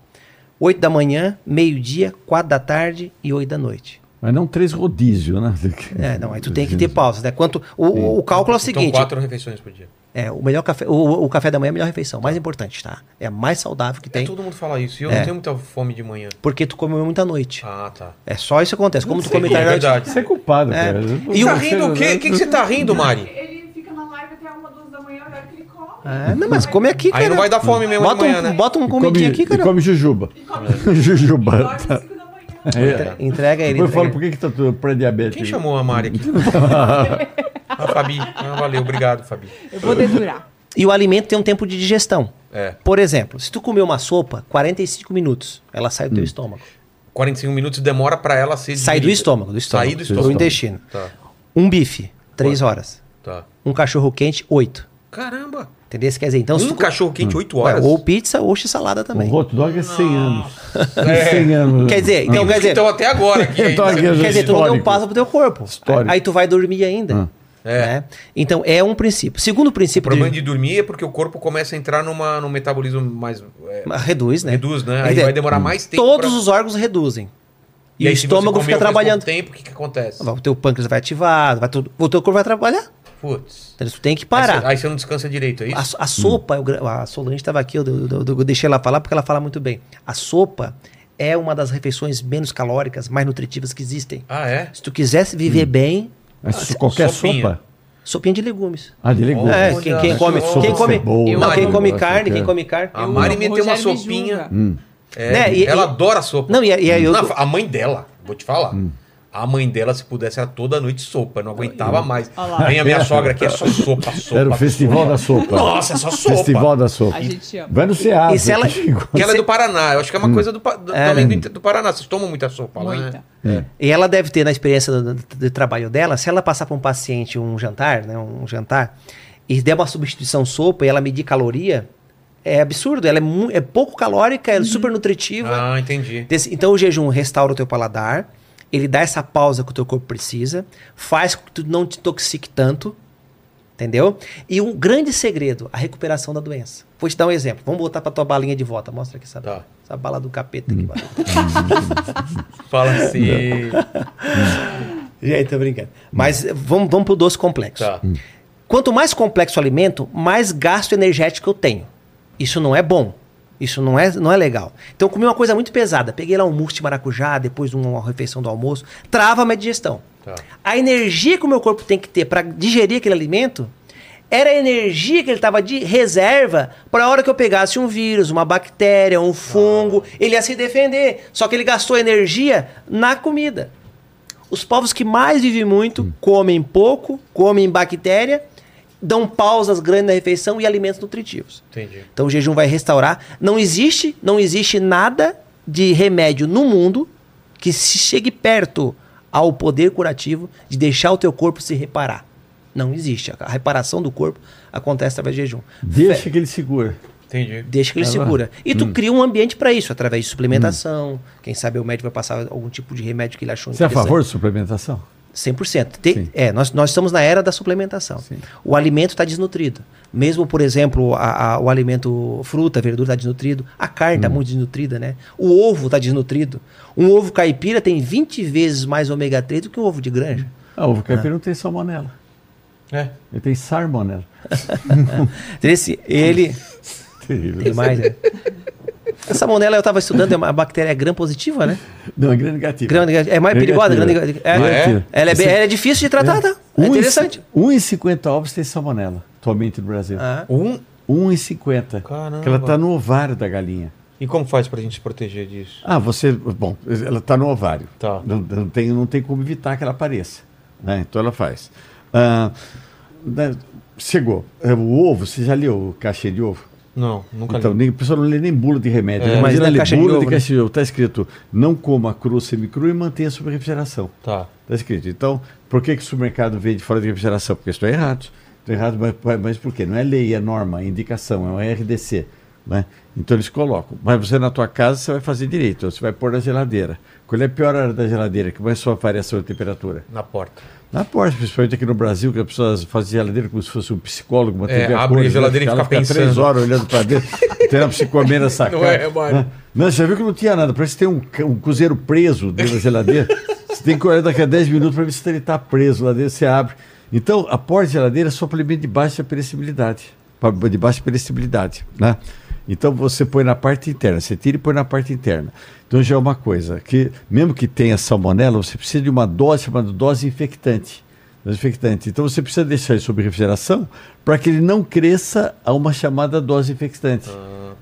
8 da manhã, meio-dia, 4 da tarde e 8 da noite. Mas não três rodízio, né? É, não, aí tu *laughs* tem que ter pausa, né? Quanto, o, o cálculo é o Então, seguinte: quatro refeições por dia. É, o melhor café, o, o café da manhã é a melhor refeição, mais importante, tá? É a mais saudável que É, tem, todo mundo fala isso. E eu É. não tenho muita fome de manhã. porque tu come muita noite. Ah, tá. É só isso que acontece. Como tu Sei, come é tarde noite. verdade. Você é culpado, É. cara. E Tá o- rindo o quê? O que, que você tá rindo, Mari? Ele fica na live até uma, duas da manhã, horário que ele come. É, não, mas come aqui, cara. Aí não vai dar fome mesmo de bota, manhã, um, né? bota um comidinho aqui, cara. come jujuba. E come *laughs* Jujuba. às Tá. É. Entrega ele. Depois eu falo, entrega. por que, que tá tudo pré-diabetes? Quem chamou a Mari aqui? a *laughs* Fabi. Ah, valeu, obrigado, Fabi. Eu vou dedurar. E o alimento tem um tempo de digestão. É. Por exemplo, se tu comer uma sopa, 45 minutos, ela sai do Hum. teu estômago. 45 minutos demora pra ela ser Sai do estômago, do estômago. Sair do estômago. Do intestino. Tá, Um bife, 3 horas. tá. Um cachorro quente, 8. Caramba. Entendeu? Quer dizer, então se Um cachorro quente, 8 Ué, horas. ou pizza ou x-salada O também. hot dog *laughs* é 100 anos. É. 100 anos. Quer dizer, então, quer dizer, Então até agora aqui. *laughs* Então, aqui, quer dizer, tu não deu um passo pro teu corpo. Histórico. Aí tu vai dormir ainda. É. né? Então é um princípio. Segundo O princípio problema de... de dormir é porque o corpo começa a entrar numa, num metabolismo mais. é, reduz, né? reduz, né? Aí dizer, vai demorar mais tempo. Todos pra- os órgãos reduzem. E, aí, o se você estômago fica trabalhando. tempo, o que, que acontece? O teu pâncreas vai ativado, vai tudo. o teu corpo vai trabalhar. Putz. Então, tu tem que Aí parar. você, aí você não descansa direito, é isso? A, a sopa, eu gra- a Solange estava aqui, eu, eu- eu- eu deixei ela falar porque ela fala muito bem. A sopa é uma das refeições menos calóricas, mais nutritivas que existem. Ah, é? Se tu quisesse viver bem, Mas qualquer Sopinha. sopa. sopinha de legumes. Ah, de legumes. É, quem, quem come, sopa quem de come, cebola, não, quem eu come gosto, carne, cara. quem come carne. A eu- Mari meteu uma sopinha. julga. É, Né, e- ela e- adora sopa. Não, e, e aí eu, Não, a mãe dela, vou te falar. A mãe dela, se pudesse, era toda noite sopa, não aguentava mais. Lá. Vem a minha sogra aqui, é só *laughs* sopa, sopa. Era o Festival da Sopa. Nossa, é só sopa. Festival da Sopa. A gente ama. Vai no Ceasa. E se ela- que ela é do Paraná, eu acho que é uma coisa do, do- É. também do, inte- do Paraná. Vocês tomam muita sopa lá, Muita. né? É. E ela deve ter, na experiência do, do- do trabalho dela, se ela passar para um paciente um jantar, né, um jantar, e der uma substituição sopa e ela medir caloria, é absurdo. Ela é, é pouco calórica, é super nutritiva. Ah, entendi. Então o jejum restaura o teu paladar, ele dá essa pausa que o teu corpo precisa, faz com que tu não te intoxique tanto, entendeu? E um grande segredo, a recuperação da doença. Vou te dar um exemplo. Vamos voltar pra tua balinha de volta. Mostra aqui essa, Tá. essa bala do capeta aqui. *laughs* Fala assim. *laughs* Gente, tô brincando. Mas vamos, vamos pro doce complexo. tá. Quanto mais complexo o alimento, mais gasto energético eu tenho. Isso não é bom. Isso não é, não é legal. Então eu comi uma coisa muito pesada. Peguei lá um mousse de maracujá depois de uma refeição do almoço. Trava a minha digestão. Tá. A energia que o meu corpo tem que ter para digerir aquele alimento era a energia que ele estava de reserva para a hora que eu pegasse um vírus, uma bactéria, um fungo, ele ia se defender. Só que ele gastou energia na comida. Os povos que mais vivem muito comem pouco, comem bactéria, dão pausas grandes na refeição e alimentos nutritivos. Entendi. Então o jejum vai restaurar. Não existe, não existe nada de remédio no mundo que se chegue perto ao poder curativo de deixar o teu corpo se reparar. Não existe. A reparação do corpo acontece através do jejum. Deixa que ele segura. Entendi. Deixa que ele segura. E tu cria um ambiente para isso, através de suplementação. Quem sabe o médico vai passar algum tipo de remédio que ele achou Você é a favor de suplementação? 100%. Tem- Sim. é, nós, nós estamos na era da suplementação. Sim. O alimento está desnutrido. Mesmo, por exemplo, a- a- o alimento fruta, verdura está desnutrido. A carne Hum. está muito desnutrida, né? O ovo está desnutrido. Um ovo caipira tem 20 vezes mais ômega 3 do que um ovo de granja. Ah, o ovo caipira não tem salmonela. É. Ele tem sarmonela. *laughs* Esse, ele *laughs* Terrível. tem mais, né? A salmonela eu estava estudando, é uma bactéria gram positiva, né? Não, é grande negativo. Gram negativa. é mais perigosa. Gram Negativa. negativa. É, Negativa. Ela, é bem- ela é difícil de tratar, tá? É Um interessante. ci- Um em 50 ovos tem salmonela, atualmente no Brasil. Ah. Um. Um em 50. Caramba. Porque ela está no ovário da galinha. E como faz pra gente se proteger disso? Ah, você. Bom, ela está no ovário. Tá. Não, não tem, não tem como evitar que ela apareça. Né? Então ela faz. Ah, né, chegou. É, O ovo, você já leu o cachê de ovo? Não, nunca Então, li. nem, a pessoa não lê nem bula de remédio. É. né? Mas Imagina na ler caixa bula de, ovo, né? caixa de ovo. Está escrito, não coma cru, semicru e mantenha sob refrigeração. Tá. Está escrito. Então, por que, que o supermercado vende fora de refrigeração? Porque isso é errado. Está errado, mas, mas por quê? Não é lei, é norma, é indicação, é um RDC. Né? Então eles colocam. Mas você na tua casa você vai fazer direito, você vai pôr na geladeira. Qual é a pior hora da geladeira? Que mais sua variação de temperatura? Na porta. Na porta, principalmente aqui no Brasil, que as pessoas fazem geladeira como se fosse um psicólogo, uma É, TV abre cores, a geladeira né? e Ela fica três pensando. horas olhando para dentro, *laughs* tendo a psicomia na sacada. Não é, mano? Né? Não, você já viu que não tinha nada. Parece que tem um, um cozeiro preso dentro da geladeira. *laughs* Você tem que olhar daqui a 10 minutos para ver se ele está preso lá dentro, você abre. Então, a porta de geladeira é só para alimento de baixa perecibilidade. De baixa perecibilidade, né? Então você põe na parte interna, você tira e põe na parte interna. Então já é uma coisa que, mesmo que tenha salmonela, você precisa de uma dose chamada dose infectante. Dose infectante. Então você precisa deixar ele sob refrigeração para que ele não cresça a uma chamada dose infectante.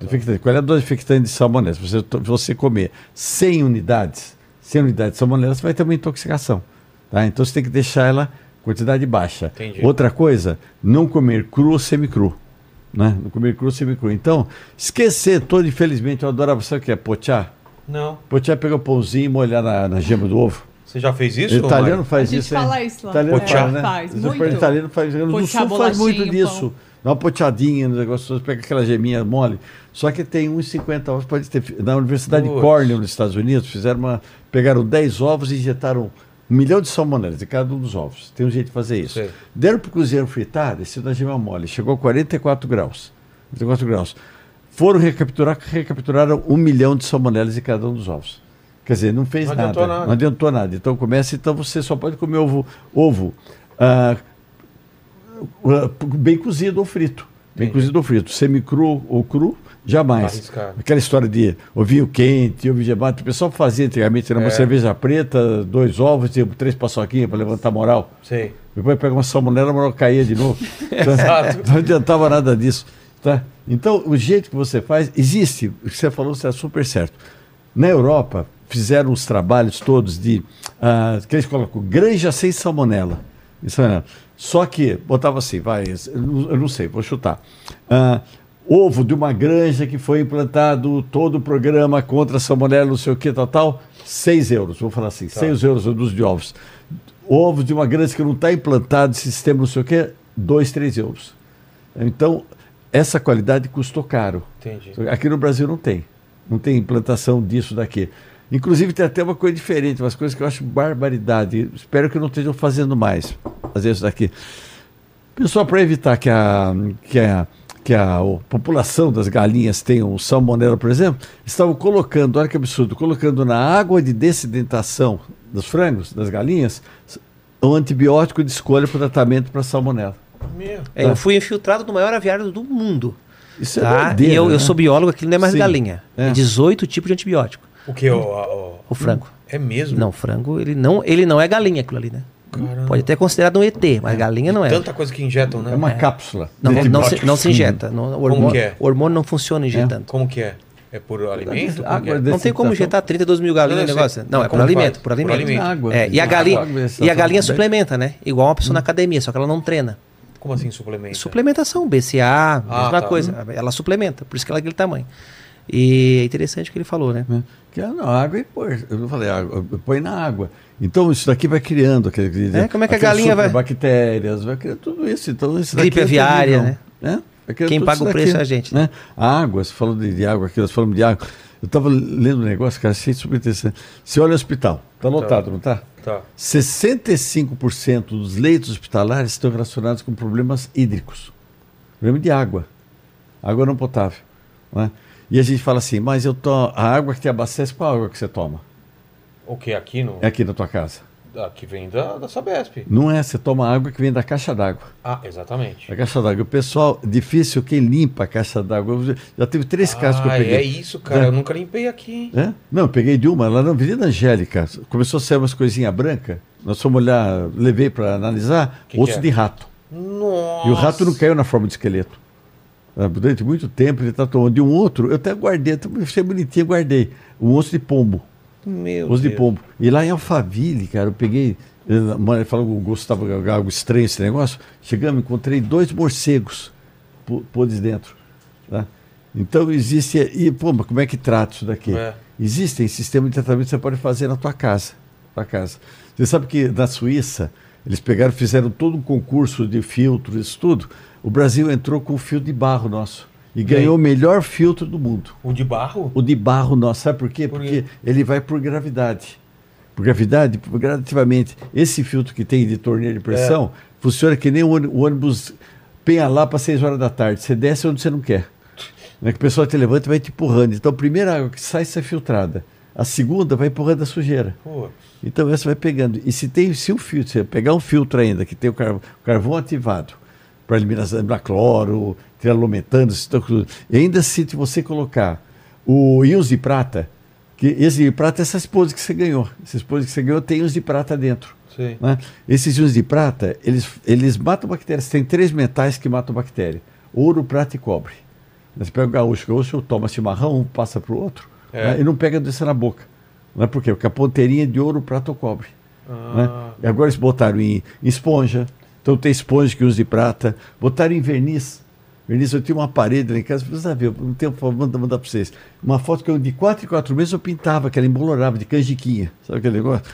Infectante. Qual é a dose infectante de salmonela? Se você, você comer 100 unidades, 100 unidades de salmonela, você vai ter uma intoxicação. Tá? Então você tem que deixar ela quantidade baixa. Entendi. Outra coisa, não comer cru ou semicru. Né? Não comer cru ou semicru. Então, esquecer todo, infelizmente, eu adorava, sabe o que é? Pochá? Não. Pochá é pegar o pãozinho e molhar na, na gema do ovo. Você já fez isso? O italiano faz A gente isso. fala isso lá. Italiano Pochá. faz, né? Faz, muito. italiano faz. No sul faz muito disso. pão. Dá uma pochadinha no negócio, pega aquela geminha mole. Só que tem 1,50 ovos. Pode ter. Na Universidade de Putz. Cornell, nos Estados Unidos, fizeram uma. Pegaram 10 ovos e injetaram um milhão de salmonelas em cada um dos ovos. Tem um jeito de fazer isso. Sei. Deram para o cozinheiro fritar, desceu na gema mole. Chegou a 44 graus. 44 graus. Foram recapturar, recapturaram um milhão de salmonelas em cada um dos ovos. Quer dizer, não fez Não nada, adiantou nada. Não adiantou nada. Então começa, então você só pode comer ovo, ovo ah, ah, bem cozido ou frito. Bem Entendi. cozido ou frito. Semicru ou cru, jamais. Arriscado. Aquela história de ovinho quente, ovo gemado, o pessoal fazia antigamente, era uma É. cerveja preta, dois ovos e três paçoquinhas para levantar a moral. Sei. Depois pega uma salmonela, a moral caía de novo. *laughs* Exato. Não adiantava nada disso. Tá? Então, o jeito que você faz, existe, o que você falou está super certo. Na Europa, fizeram os trabalhos todos de. ah, que eles colocam granja sem salmonela. Isso é, Só que, botava assim, vai, eu não- sei, vou chutar. Ah, ovo de uma granja que foi implantado todo o programa contra a salmonela, não sei o que, tal, tal, 6 euros, vou falar assim, 6 euros dos de ovos. Ovo de uma granja que não está implantado, sistema não sei o que, 2, 3 euros. Então, essa qualidade custou caro. Entendi. Aqui no Brasil não tem. Não tem implantação disso daqui. Inclusive tem até uma coisa diferente, umas coisas que eu acho barbaridade. Espero que não estejam fazendo mais. Fazer isso daqui. Pessoal, para evitar que a, que a, que a, o- população das galinhas tenha um salmonela, por exemplo, estavam colocando, olha que absurdo, colocando na água de dessedentação dos frangos, das galinhas, um antibiótico de escolha para o tratamento para salmonela. Meu. É, eu fui infiltrado no maior aviário do mundo. Isso Tá? é doideira, e eu, eu né? sou biólogo, aquilo não é mais Sim. galinha. É. É 18 tipos de antibiótico. O que? O, o, O frango. É mesmo? Não, frango, ele não, ele não é galinha aquilo ali, né? Caramba. Pode ter considerado um ET, mas galinha não é. Tanta coisa que injetam, né? É uma cápsula. Não, de não, se, não se injeta. Não, o, hormônio, que é? o hormônio não funciona injetando. Como que é? É por alimento? Água é? Não tem como injetar 32 mil galinhas Não, no eu negócio. Não, é por alimento, por alimento. Por alimento. Água. É, e a galinha, água, e a galinha suplementa, né? Igual uma pessoa na academia, só que ela não treina. Como assim suplemento? Suplementação, BCA, mesma tá. coisa. Ela suplementa, por isso que ela é aquele tamanho. E é interessante o que ele falou, né? né? Que é, não, água e pôr. Eu não falei água, põe na água. Então isso daqui vai criando aquele, É, como é que a galinha vai- bactérias, vai criando tudo isso. Então isso Gripe daqui é aviária, né? Vai criando Quem paga o preço daqui, é a gente. Né? A água, você falou de, de água aqui, nós falamos de água. Eu estava lendo um negócio, cara, achei super interessante. Você olha o hospital, está lotado, não está? Tá. 65% dos leitos hospitalares estão relacionados com problemas hídricos. Problema de água. Água não potável. não é? E a gente fala assim, mas eu to... a água que te abastece, qual água que você toma? O que? Aqui no. É aqui na tua casa. Aqui vem da, da Sabesp. Não é, você toma água que vem da caixa d'água. Ah, exatamente. Da caixa d'água. O pessoal, difícil quem limpa a caixa d'água. Já teve três casos que eu Ah, peguei. é isso, cara. É. Eu nunca limpei aqui. hein? É? Não, eu peguei de uma lá na Avenida Angélica. Começou a sair umas coisinhas brancas. Nós fomos olhar, levei para analisar, Que osso que é? de rato. Nossa. E o rato não caiu na forma de esqueleto. Ah, Durante muito tempo ele está tomando. De um outro, eu até guardei, achei bonitinho, guardei. Um osso de pombo. Meu osso de Deus. pombo. E lá em Alphaville, cara, eu peguei. A mãe falou que o gosto estava algo estranho esse negócio. Chegamos, encontrei dois morcegos po- podres dentro. Tá? Então existe. E, pô, mas como é que trata isso daqui? É. Existem sistemas de tratamento que você pode fazer na tua casa. Tua casa. Você sabe que na Suíça, eles pegaram, fizeram todo um concurso de filtros, isso tudo. O Brasil entrou com o filtro de barro nosso. E ganhou o melhor filtro do mundo. O de barro? O de barro nosso. Sabe por quê? Por Porque quê? ele vai por gravidade. Por gravidade, por gradativamente. Esse filtro que tem de torneira de pressão funciona que nem o ôni- o ônibus penha lá para 6 horas da tarde. Você desce onde você não quer. Não é que o pessoal te levanta e vai te empurrando. Então a primeira água que sai, sai filtrada. A segunda vai empurrando a sujeira. Pô, Então essa vai pegando. E se tem se um filtro, você pegar um filtro ainda que tem o carvão, carvão ativado para eliminação da cloro, trialometano, ainda se você colocar o íons de prata, que esse de prata é essa esposa que você ganhou. Essa esposa que você ganhou tem íons de prata dentro. né? Esses íons de prata, eles, eles matam bactérias. Tem três metais que matam bactéria: ouro, prata e cobre. Você pega o gaúcho, o gaúcho toma chimarrão, um passa para o outro, É. né? e não pega doença na boca. Não é por quê? Porque a ponteirinha é de ouro, prata ou cobre. Né? Ah, E agora eles botaram em, em esponja. Então tem esponja que usa de prata. Botaram em verniz. Verniz, eu tinha uma parede lá em casa, precisa ver, não tenho vou mandar, mandar para vocês. Uma foto que eu de 4 em 4 meses eu pintava, que ela embolorava, de canjiquinha. Sabe aquele negócio?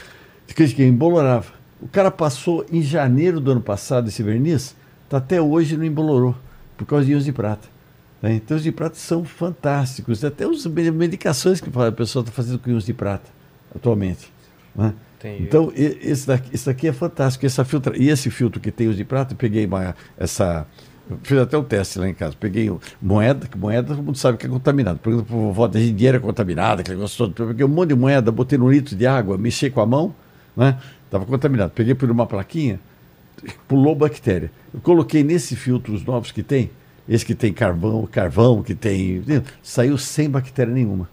De canjiquinha, embolorava. O cara passou em janeiro do ano passado esse verniz, tá até hoje não embolorou, por causa de íons de prata. né? Então os de prata são fantásticos. Até as medicações que a pessoa está fazendo com íons de prata atualmente. né? Então, esse daqui, esse daqui é fantástico. Essa filtra, e esse filtro que tem os de prata, eu peguei uma, essa. Fiz até um teste lá em casa. Peguei moeda, que moeda todo mundo sabe que é contaminado. Por exemplo, vovó da dinheiro é contaminada, aquele negócio todo. Peguei um monte de moeda, botei num litro de água, mexi com a mão, né? Estava contaminado. Peguei por uma plaquinha, pulou bactéria. Eu coloquei nesse filtro os novos que tem, esse que tem carvão, carvão, que tem. Saiu sem bactéria nenhuma.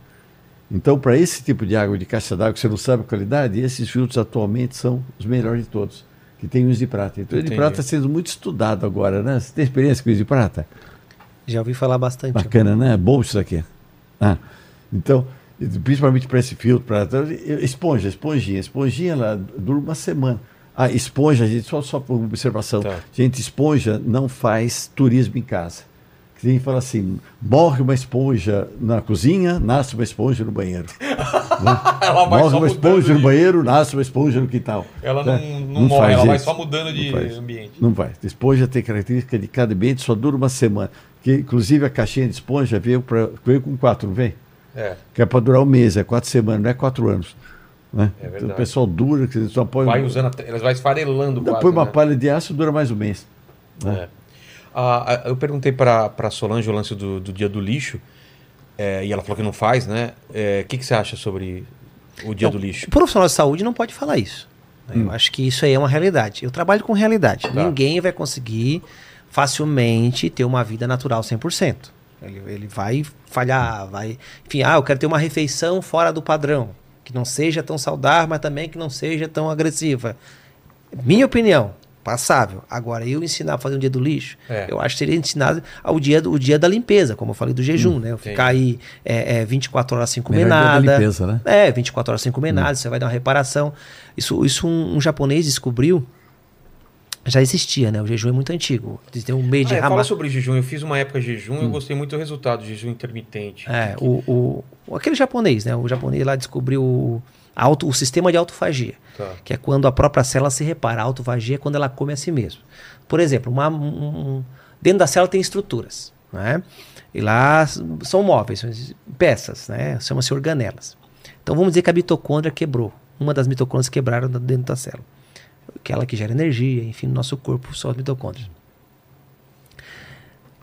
Então, para esse tipo de água de caixa d'água que você não sabe a qualidade, esses filtros atualmente são os melhores de todos, que tem os de prata. Então, o de Entendi. prata está sendo muito estudado agora, né? Você tem experiência com os de prata? Já ouvi falar bastante. Bacana, né? Bom isso daqui. Ah, então, principalmente para esse filtro, para esponja, esponjinha, esponjinha ela dura uma semana. Ah, esponja, gente, só, só por observação, Tá. gente, esponja não faz turismo em casa. Tem que falar assim: morre uma esponja na cozinha, nasce uma esponja no banheiro. *laughs* Né? Ela vai morre uma esponja no de- banheiro, nasce uma esponja no quintal. Ela né? não, não, morre, ela vai gente. só mudando de Não ambiente. Não vai. A esponja tem característica de cada ambiente, só dura uma semana. Que, inclusive a caixinha de esponja veio, pra, veio com quatro, não vem? É, Que é para durar um mês, é quatro semanas, não é quatro anos. Né? É então, verdade. o pessoal dura, que só põe, vai usando, elas vai esfarelando Não, quase, põe uma né? palha de aço dura mais um mês. É. Ah, ah, eu perguntei para a Solange o lance do, do dia do lixo, é, e ela falou que não faz, né? É, O que, que você acha sobre o dia Não, do lixo? O profissional de saúde não pode falar isso. né? Eu acho que isso aí é uma realidade. Eu trabalho com realidade. Tá. Ninguém vai conseguir facilmente ter uma vida natural 100%. Ele, ele vai falhar, vai... Enfim, ah, eu quero ter uma refeição fora do padrão. Que não seja tão saudável, mas também que não seja tão agressiva. Minha opinião, passável. Agora, eu ensinar a fazer um dia do lixo, É. eu acho que seria ensinado ao dia, do- o dia da limpeza, como eu falei do jejum, né? Eu ficar aí é, é, 24 horas sem comer Melhor dia da nada. limpeza, né? É, 24 horas sem comer nada, você vai dar uma reparação. Isso, isso um, um japonês descobriu, já existia, né? O jejum é muito antigo. Tem um meio de Ah, é, fala sobre jejum. Eu fiz uma época de jejum e eu gostei muito do resultado, jejum intermitente. É, o, o, o- aquele japonês, né? O japonês lá descobriu o, auto, o sistema de autofagia, Tá. que é quando a própria célula se repara. A autofagia é quando ela come a si mesma. Por exemplo, uma, um- dentro da célula tem estruturas, né? E lá são móveis, são peças, né? Chama-se organelas. Então vamos dizer que a mitocôndria quebrou. Uma das mitocôndrias quebraram dentro da célula. Aquela que gera energia, enfim, no nosso corpo são as mitocôndrias.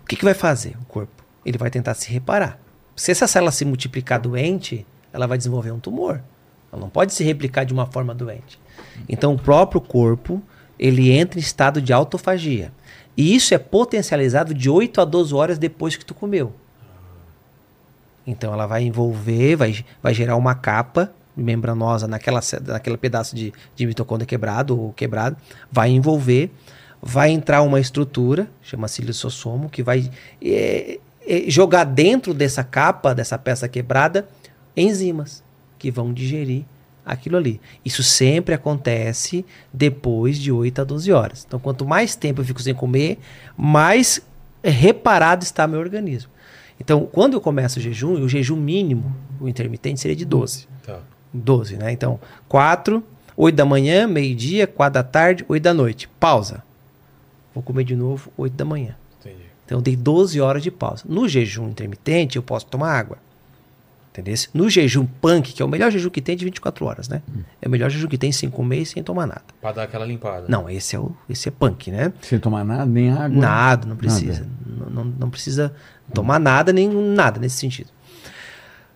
O que, que vai fazer o corpo? Ele vai tentar se reparar. Se essa célula se multiplicar doente, ela vai desenvolver um tumor. Ela não pode se replicar de uma forma doente. Então, o próprio corpo, ele entra em estado de autofagia. E isso é potencializado de 8 a 12 horas depois que tu comeu. Então, ela vai envolver, vai, vai gerar uma capa membranosa naquela, naquele pedaço de, de mitocôndria quebrado ou quebrado, vai envolver, vai entrar uma estrutura, chama-se lisossomo, que vai eh, eh, jogar dentro dessa capa, dessa peça quebrada, enzimas que vão digerir aquilo ali. Isso sempre acontece depois de 8 a 12 horas. Então, quanto mais tempo eu fico sem comer, mais reparado está meu organismo. Então, quando eu começo o jejum, o jejum mínimo, o intermitente, seria de 12. Tá. 12, né? Então, 4, 8 da manhã, meio-dia, 4 da tarde, 8 da noite. Pausa. Vou comer de novo, 8 da manhã. Entendi. Então, eu dei 12 horas de pausa. No jejum intermitente, eu posso tomar água. Entendeu? No jejum punk, que é o melhor jejum que tem de 24 horas, né? É o melhor jejum que tem sem comer e sem tomar nada. Pra dar aquela limpada. Não, esse é o esse é punk, né? Sem tomar nada, nem água. Nada, não precisa. Não, não, não precisa tomar nada, nem nada nesse sentido.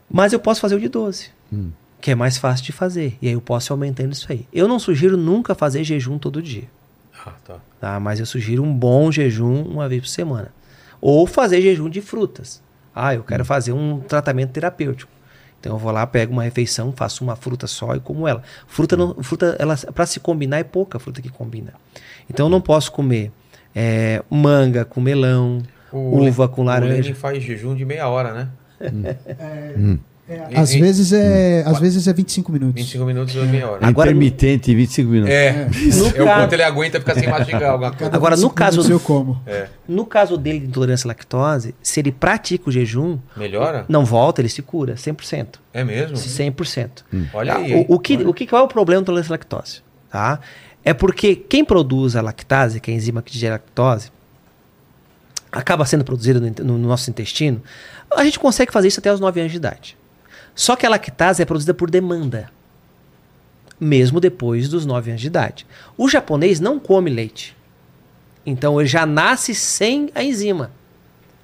Mas eu posso fazer o de 12, que é mais fácil de fazer. E aí eu posso ir aumentando isso aí. Eu não sugiro nunca fazer jejum todo dia, Ah, tá. tá? Mas eu sugiro um bom jejum uma vez por semana. Ou fazer jejum de frutas. Ah, eu quero fazer um tratamento terapêutico. Então eu vou lá, pego uma refeição, faço uma fruta só e como ela. Fruta, não, fruta ela para se combinar é pouca fruta que combina. Então eu não posso comer é, manga com melão, O uva com O laranja. Lenin faz jejum de meia hora, né? *laughs* Às E- e- vezes é, às vezes é 25 minutos. 25 minutos ou meia hora. Agora- Intermitente, 25 minutos. É, é o caso- quanto ele aguenta ficar sem mastigar alguma coisa. Cada Agora, no 25 caso eu como. É. No caso dele de intolerância à lactose, se ele pratica o jejum, Melhora? não volta, ele se cura 100%. É mesmo? 100%. Olha Tá? aí. O, o que, o que qual é o problema da intolerância à lactose? Tá? É porque quem produz a lactase, que é a enzima que digere a lactose, acaba sendo produzida no, no nosso intestino, a gente consegue fazer isso até os 9 anos de idade. Só que a lactase é produzida por demanda, mesmo depois dos 9 anos de idade. O japonês não come leite. Então ele já nasce sem a enzima.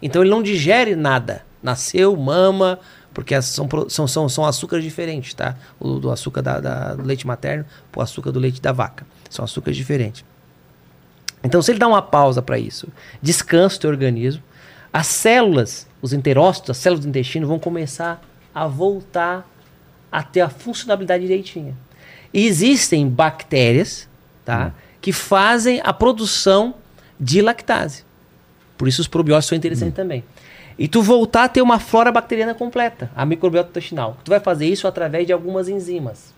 Então ele não digere nada. Nasceu, mama, porque são, são, são, são açúcares diferentes, tá? O do açúcar da, da- do leite materno pro açúcar do leite da vaca. São açúcares diferentes. Então, se ele dá uma pausa para isso, descansa o teu organismo, as células, os enterócitos, as células do intestino vão começar a voltar a ter a funcionalidade direitinha. E existem bactérias, tá? Que fazem a produção de lactase. Por isso os probióticos são interessantes também. E tu voltar a ter uma flora bacteriana completa, a microbiota intestinal. Tu vai fazer isso através de algumas enzimas.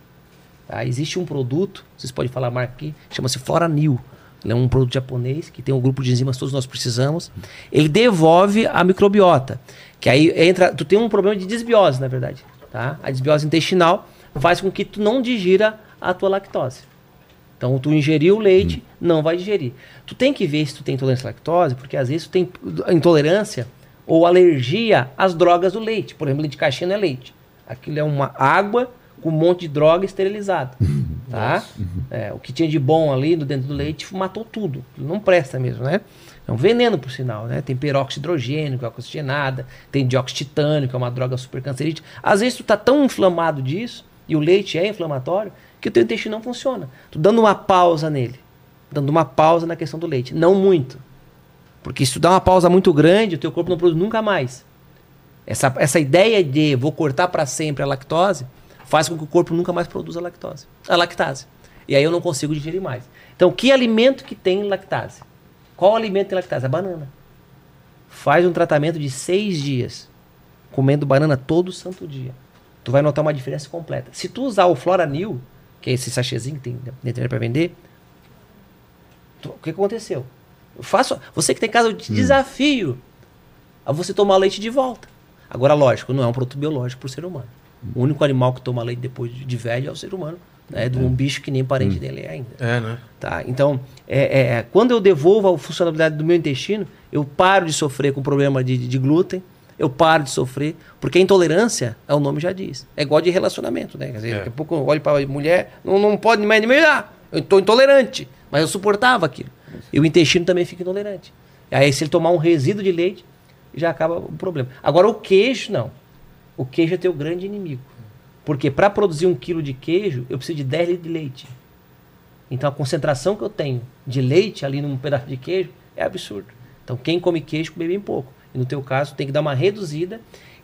Tá? Existe um produto, vocês podem falar a marca aqui, chama-se Floranil. Ele é um produto japonês que tem um grupo de enzimas que todos nós precisamos. Ele devolve a microbiota. Que aí entra. Tu tem um problema de desbiose, na verdade. Tá? A desbiose intestinal faz com que tu não digira a tua lactose. Então, tu ingeriu o leite, não vai digerir. Tu tem que ver se tu tem intolerância à lactose, porque às vezes tu tem intolerância ou alergia às drogas do leite. Por exemplo, leite de caixinha não é leite. Aquilo é uma água com um monte de droga esterilizada. *laughs* Tá? É, o que tinha de bom ali dentro do leite matou tudo. Não presta mesmo, né? É um veneno, por sinal, né? Tem peróxido que é oxigenada, tem dióxido que é uma droga super cancerígena. Às vezes tu tá tão inflamado disso, e o leite é inflamatório, que o teu intestino não funciona. Tu dando uma pausa nele, dando uma pausa na questão do leite. Não muito. Porque se tu dá uma pausa muito grande, o teu corpo não produz nunca mais. Essa, essa ideia de vou cortar para sempre a lactose faz com que o corpo nunca mais produza lactose, a lactase. E aí eu não consigo digerir mais. Então, que alimento que tem lactase? Qual alimento tem lactase? A banana. Faz um tratamento de seis dias, comendo banana todo santo dia. Tu vai notar uma diferença completa. Se tu usar o Floranil, que é esse sachêzinho que tem internet para vender, tu- o que aconteceu? Eu faço, você que tem casa, eu te desafio a você tomar leite de volta. Agora, lógico, não é um produto biológico para o ser humano. O único animal que toma leite depois de de velho é o ser humano. Né? De um bicho que nem parente dele é ainda. É, né? Tá? Então, é, é, quando eu devolvo a funcionalidade do meu intestino, eu paro de sofrer com problema de, de glúten, eu paro de sofrer, porque a intolerância, é o nome já diz, é igual de relacionamento, né? Quer dizer, É. daqui a pouco eu olho para a mulher, não, não pode mais me olhar, eu estou intolerante, mas eu suportava aquilo. E o intestino também fica intolerante. Aí, se ele tomar um resíduo de leite, já acaba o problema. Agora, o queijo, não. O queijo é teu grande inimigo. Porque para produzir um quilo de queijo, eu preciso de 10 litros de leite. Então a concentração que eu tenho de leite ali num pedaço de queijo é absurdo. Então quem come queijo come bem pouco. E no teu caso tem que dar uma reduzida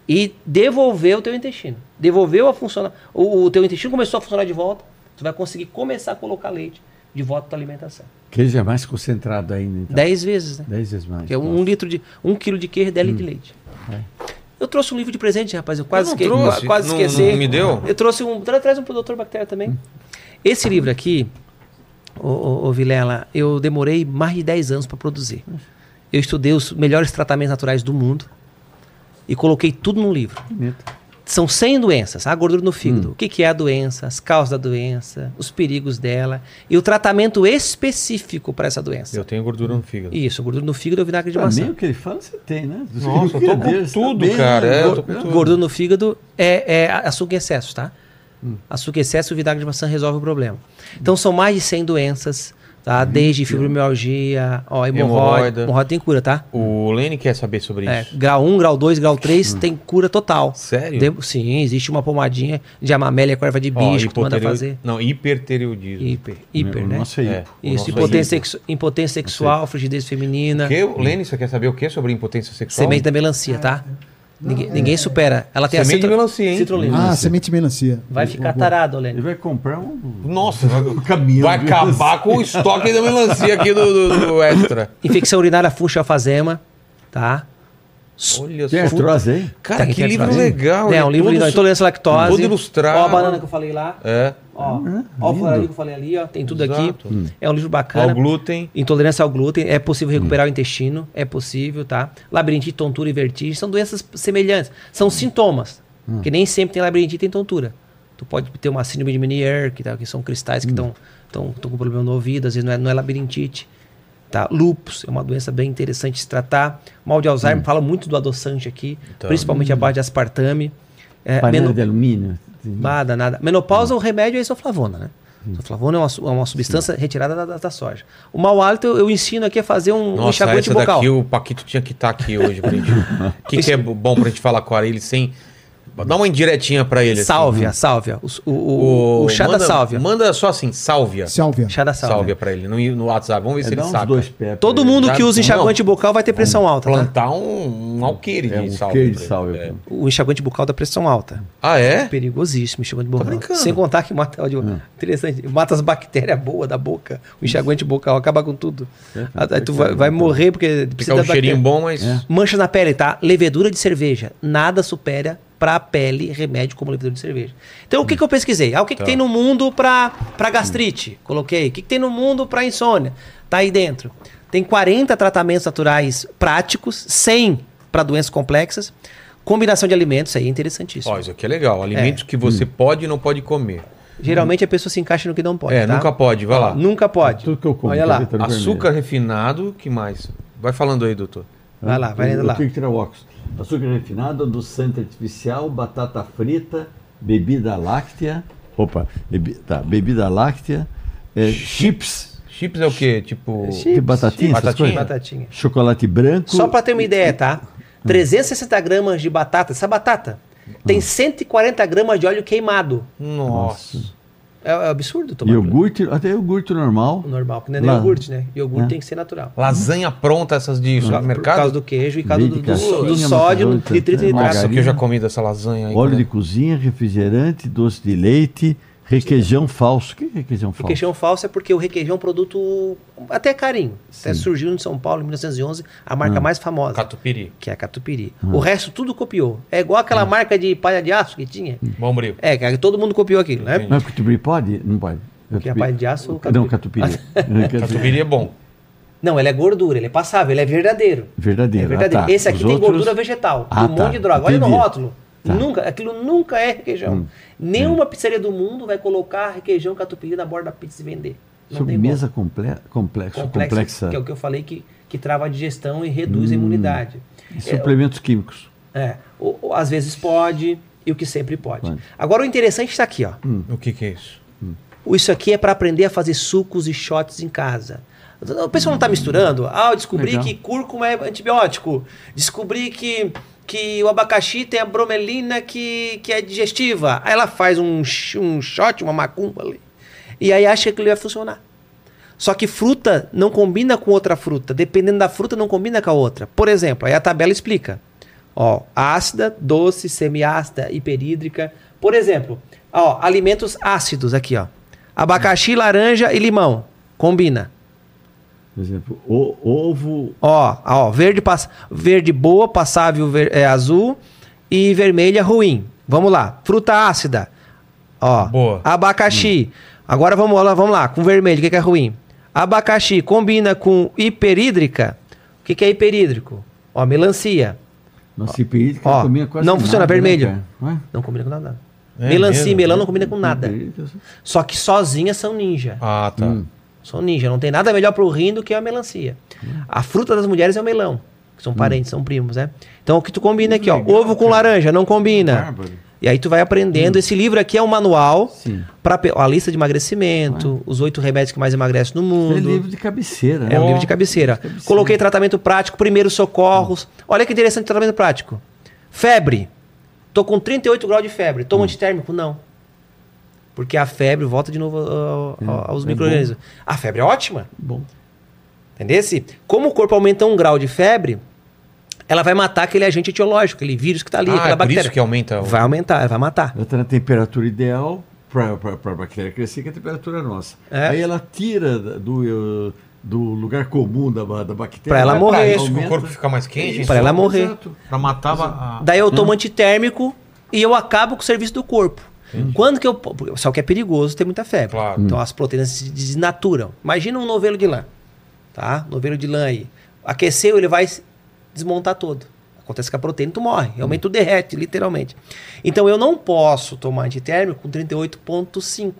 e devolver o teu intestino. Devolveu a funcionar. O, o teu intestino começou a funcionar de volta, tu vai conseguir começar a colocar leite de volta à tua alimentação. Queijo é mais concentrado ainda, então. 10 vezes, né? Dez vezes mais. É um, Nossa. litro de. Um quilo de queijo, 10 litros de leite. Eu trouxe um livro de presente, rapaz. Eu quase, Eu não esque- trouxe. quase Não- esqueci. não me deu? Eu trouxe um. tra- Traz um pro Dr. Bactéria também. Esse livro aqui, ô, ô, ô, Vilela, eu demorei mais de 10 anos para produzir. Eu estudei os melhores tratamentos naturais do mundo e coloquei tudo num livro. Bonito. São 100 doenças. A gordura no fígado. Hum. O que, que é a doença, as causas da doença, os perigos dela e o tratamento específico para essa doença. Eu tenho gordura no fígado. Isso, gordura no fígado ou vinagre de Pra maçã. mim, o que ele fala, você tem, né? Nossa, eu tô com Deus, tá tudo, bem, cara, é, eu tô com tudo. Gordura no fígado é, é açúcar em excesso, tá? Açúcar em excesso, o vinagre de maçã resolve o problema. Então são mais de 100 doenças, tá? Desde fibromialgia, ó, hemorroida. Hemorroida. Tem cura, tá? O Lene quer saber sobre É, isso. grau 1, grau 2, grau 3 tem cura total. Sério? De- sim, existe uma pomadinha de amamélia com erva de Ó, bicho que tu manda hipotereo- fazer. Não, hipertireoidismo. Hiper, hiper, o né? nosso é É. hipo. o Isso, impotência, é hipo. sexu- impotência sexual, frigidez feminina, Que, Lene, você quer saber o que sobre impotência sexual? semente da melancia, tá? Ninguém, ninguém supera. Ela tem a Semente de citro- melancia, hein? citrulina. Ah, semente melancia. Vai ficar tarado, Ele Lene. vai comprar um, Nossa, vai, um *laughs* caminhão. vai de acabar com o estoque da melancia aqui do, do, do Extra. Infecção urinária funcho alfazema, tá? Olha Tem só. artrose aí? Cara, Tem que livro artrose. legal. É, um livro de intolerância à lactose. todo ilustrado. Ó a banana que eu falei lá. É. Ó, Ah, ó o lindo. florarinho que eu falei ali, ó. Tem tudo Exato. aqui. É um livro Ó, bacana. o glúten. Intolerância ao glúten, é possível recuperar o intestino, é possível, tá? Labirintite, tontura e vertigem são doenças semelhantes, são sintomas, que nem sempre tem labirintite e tem tontura. Tu pode ter uma síndrome de Meniere, que, tá, que são cristais que estão com problema no ouvido, às vezes não é, não é labirintite. Tá? Lupus é uma doença bem interessante de se tratar. Mal de Alzheimer, fala muito do adoçante aqui, Tá. principalmente a base de aspartame. É, meno- de alumínio. Nada, nada. Menopausa, o remédio é isoflavona, né? Isoflavona é uma, é uma substância retirada da, da- da soja. O mau hálito, eu, eu ensino aqui a fazer um, Nossa, enxaguante essa bucal. daqui o Paquito tinha que estar aqui hoje pra gente. O *laughs* que, que é bom pra gente falar com ele sem. Dá uma indiretinha pra ele. assim. Sálvia, sálvia. O, o, o, o chá manda, da sálvia. Manda só assim, sálvia. Sálvia. Chá da sálvia. Sálvia pra ele no, no WhatsApp. Vamos ver se É ele dois pés. pra Todo ele. mundo que usa enxaguante bucal vai ter pressão alta. tá? Plantar um, um alqueire É de um sálvia. queijo de ele. sálvia. É. O enxaguante bucal da pressão alta. Ah, é? Perigosíssimo, enxaguante bucal. brincando. Sem contar que mata. olha, Interessante. Mata as bactérias boas da boca. O enxaguante bucal acaba com tudo. Aí tu vai, vai morrer porque Fica precisa um cheirinho bom, mas. É. Mancha na pele, tá? Levedura de cerveja. Nada supera para a pele remédio como levedura de cerveja. Então, o que, que eu pesquisei? Ah, o que, que tem no mundo para gastrite? Coloquei. O que, que tem no mundo para insônia? Tá aí dentro. Tem 40 tratamentos naturais práticos, 100 para doenças complexas. Combinação de alimentos, isso aí é interessantíssimo. Ó, isso aqui é legal. Alimentos que você pode e não pode comer. Geralmente a pessoa se encaixa no que não pode. é, tá? nunca pode, vai lá. Nunca pode. Tudo que eu como. Olha lá. Tá Açúcar vermelho. refinado, que mais? Vai falando aí, doutor. Vai lá, vai eu lá. tenho que tirar o óculos. Açúcar refinado, adoçante artificial, batata frita, bebida láctea. Opa, bebi- tá, bebida láctea, é, chips. Chips é o quê? Tipo. De batatinha, essas Batatinha. coisas? Batatinha. Chocolate branco. Só para ter uma ideia, tá? 360 gramas de batata. Essa batata tem 140 gramas de óleo queimado. Nossa. É, é absurdo tomar. Iogurte, até iogurte normal. Normal, porque não é nem Lá. iogurte, né? Iogurte É. tem que ser natural. Lasanha pronta, essas de Por causa do queijo e por causa do, do, do sódio, nitrito e nitrato. Nossa, que eu já comi dessa lasanha aí. Óleo quando- de cozinha, refrigerante, doce de leite, requeijão falso. O que é requeijão falso? Requeijão falso é porque o requeijão é um produto até carinho. Até surgiu em São Paulo em 1911, a marca mais famosa, Catupiry. que é a Catupiry. O resto tudo copiou. É igual aquela marca de palha de aço que tinha. Bombril. É, que todo mundo copiou aquilo, né? Não, catupiry pode? Não pode. Que é a palha de aço ou Não, catupiry? *laughs* catupiry. Catupiry é bom. Não, ele é gordura, ele é passável, ele é verdadeiro. Verdadeiro. É verdadeiro. ah, tá. Esse aqui Os tem outros- gordura vegetal, Ah, um monte tá. de droga. Olha no Entendi. rótulo. Tá. Hum. Nunca, aquilo nunca é requeijão. Nenhuma pizzaria do mundo vai colocar requeijão catupiry na borda da pizza e vender. Não tem Sobremesa comple complexa. complexa. Complexo, que é o que eu falei que, que trava a digestão e reduz Hum. a imunidade. E suplementos químicos. É, ou- ou às vezes pode e o que sempre pode. Pode. Agora o interessante está aqui, ó. O que, que é isso? Isso aqui é para aprender a fazer sucos e shots em casa. O pessoal não está misturando. Ah, eu descobri Legal. que cúrcuma é antibiótico. Descobri que, que o abacaxi tem a bromelina que, que é digestiva. Aí ela faz um, um shot, uma macumba ali. E aí acha que aquilo vai funcionar. Só que fruta não combina com outra fruta. Dependendo da fruta, não combina com a outra. Por exemplo, aí a tabela explica. Ó, ácida, doce, semiácida, hiperídrica. Por exemplo, ó, alimentos ácidos aqui, ó. Abacaxi, laranja e limão. Combina. Por exemplo, o, ovo. Ó, ó, verde, pass verde boa, passável ver- é, azul e vermelha ruim. Vamos lá. Fruta ácida. Ó, Boa. abacaxi. Agora vamos lá, vamos lá, com vermelho, o que, que é ruim? Abacaxi combina com hiperídrica. O que, que é hiperídrico? Ó, melancia. Nossa, hiperídrica Ó, comia quase não funciona, nada, né, vermelho. Ué? Não combina com nada. É melancia e mesmo? melão não combina com nada. Só que sozinhas são ninja. Ah, tá. Hum. São ninja. Não tem nada melhor pro rim do que a melancia. A fruta das mulheres é o melão. Que são parentes, são primos, né? Então o que tu combina aqui, ó. Ovo com laranja, não combina. Bárbaro. E aí tu vai aprendendo. Esse livro aqui é um manual para a lista de emagrecimento, os oito remédios que mais emagrecem no É mundo. livro de cabeceira. É um né? livro de cabeceira. cabeceira. Coloquei tratamento prático, primeiros socorros. Olha que interessante tratamento prático. Febre. Tô com 38 graus de febre. Hum. Toma antitérmico? Não. Porque a febre volta de novo ao- ao- aos é micro-organismos. A febre é ótima. Bom. Entendeu? Como o corpo aumenta um grau de febre, ela vai matar aquele agente etiológico, aquele vírus que está ali, ah, aquela é por bactéria. isso que aumenta o... Vai aumentar, ela vai matar. Ela está na temperatura ideal para a bactéria crescer, que é a temperatura nossa. É. Aí ela tira do, do lugar comum da, da bactéria. Pra ela vai morrer. Pra pra- isso que o corpo fica mais quente? Pra ela morrer. Pra matar a... Daí eu tomo antitérmico e eu acabo com o serviço do corpo. Quando que eu. Só que é perigoso ter muita febre. Claro. Então as proteínas se desnaturam. Imagina um novelo de lã. Tá? Novelo de lã aí. Aqueceu, ele vai desmontar todo. Acontece com a proteína, tu morre. Realmente tu derrete, literalmente. Então eu não posso tomar antitérmico com 38,5.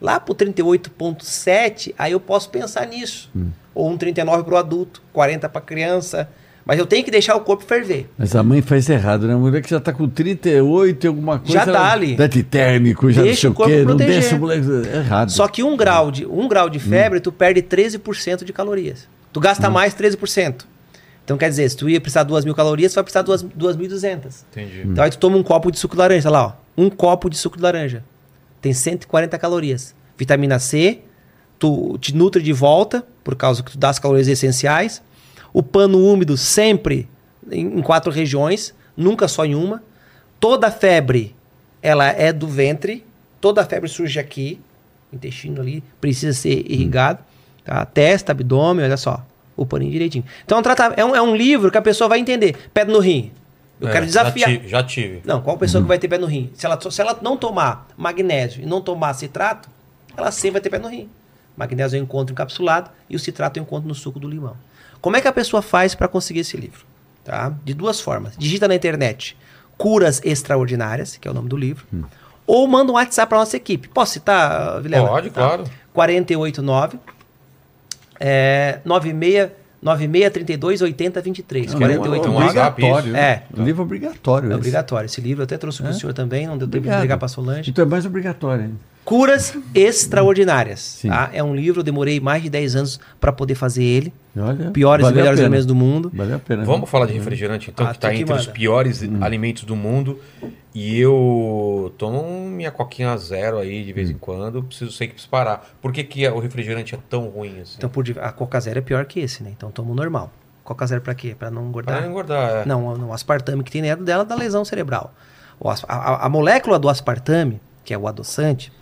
Lá pro 38,7, aí eu posso pensar nisso. Ou um 39 para o adulto, 40 para criança. Mas eu tenho que deixar o corpo ferver. Mas a mãe faz errado, né? A mulher que já está com 38 e alguma coisa. Já dá ali. Dá antitérmico, já Deixa não o sei o corpo quê. Não proteger. deixa o moleque. Errado. Só que um grau de, um grau de febre, tu perde 13% de calorias. Tu gasta mais 13%. Então quer dizer, se tu ia precisar de 2 mil calorias, tu vai precisar de duas- 2.200. Entendi. Então aí tu toma um copo de suco de laranja, olha lá, ó. Um copo de suco de laranja. Tem 140 calorias. Vitamina C, tu te nutre de volta, por causa que tu dá as calorias essenciais. O pano úmido sempre em, em quatro regiões, nunca só em uma. Toda febre, ela é do ventre. Toda febre surge aqui. Intestino ali precisa ser irrigado. Tá? Testa, abdômen, olha só. O paninho direitinho. Então é um, é um, é um livro que a pessoa vai entender. Pedra no rim. Eu É, quero desafiar. Já tive. Já tive. Não, qual pessoa que vai ter pé no rim? Se ela, se ela não tomar magnésio e não tomar citrato, ela sempre vai ter pé no rim. Magnésio eu encontro encapsulado e o citrato eu encontro no suco do limão. Como é que a pessoa faz para conseguir esse livro? Tá? De duas formas. Digita na internet Curas Extraordinárias, que é o nome do livro, ou manda um WhatsApp para nossa equipe. Posso citar, Vilela? Pode, claro. 489 é, 96 9632 80 23. Não, 48 é um obrigatório. É. Um livro obrigatório. é esse. obrigatório. Esse livro eu até trouxe para o senhor também, não deu tempo de Obrigado. entregar para a Solange. Então é mais obrigatório. hein? Curas Extraordinárias. Sim. tá? É um livro, eu demorei mais de 10 anos para poder fazer ele. Olha, Piores e melhores alimentos do mundo. Vale a pena. Vamos falar de refrigerante, então, Ah, que está entre os manda. piores Hum. alimentos do mundo. E eu tomo minha coquinha zero aí de Hum. vez em quando. Preciso, sei que preciso parar. Por que, que o refrigerante é tão ruim assim? Então, por a Coca Zero é pior que esse, né? Então, toma o normal. Coca Zero pra quê? Pra não engordar? Para engordar, é. Não, não, o aspartame que tem dentro dela dá lesão cerebral. A, a- a molécula do aspartame, que é o adoçante,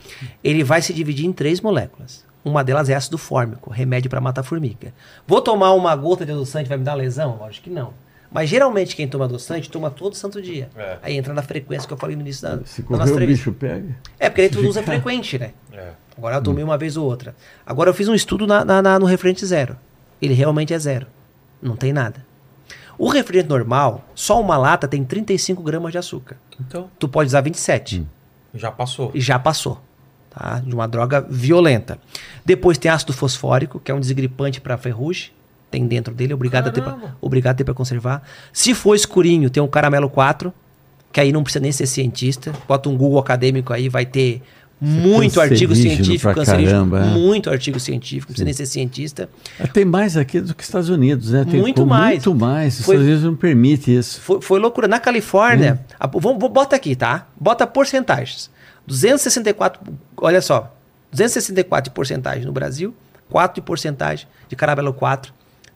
ele vai se dividir em três moléculas. Uma delas é ácido fórmico, remédio para matar formiga. Vou tomar uma gota de adoçante, vai me dar lesão? Lógico que não. Mas geralmente quem toma adoçante toma todo santo dia. É. Aí entra na frequência que eu falei no início da, Se da o bicho pega. É, porque aí tu usa frequente, né? É. Agora eu tomei uma vez ou outra. Agora eu fiz um estudo na, na- na- no refrigerante zero. Ele realmente é zero. Não tem nada. O refrigerante normal, só uma lata tem 35 gramas de açúcar. Então, Tu pode usar 27. Já passou. E já passou. Tá? De uma droga violenta. Depois tem ácido fosfórico, que é um desgripante para ferrugem. Tem dentro dele, obrigado a, ter pra, Caramba. obrigado a ter para conservar. Se for escurinho, tem um caramelo 4, que aí não precisa nem ser cientista. Bota um Google acadêmico aí, vai ter muito artigo científico, cancerígeno, caramba, é. muito artigo científico, não precisa nem ser cientista. Tem mais aqui do que Estados Unidos, né? Tem Muito mais. Muito mais. Os Foi- Estados Unidos não permite isso. Foi, foi loucura. Na Califórnia, a- vamos, bota aqui, tá? Bota porcentagens. 264, olha só, 264 de porcentagem no Brasil, 4 de porcentagem de caramelo 4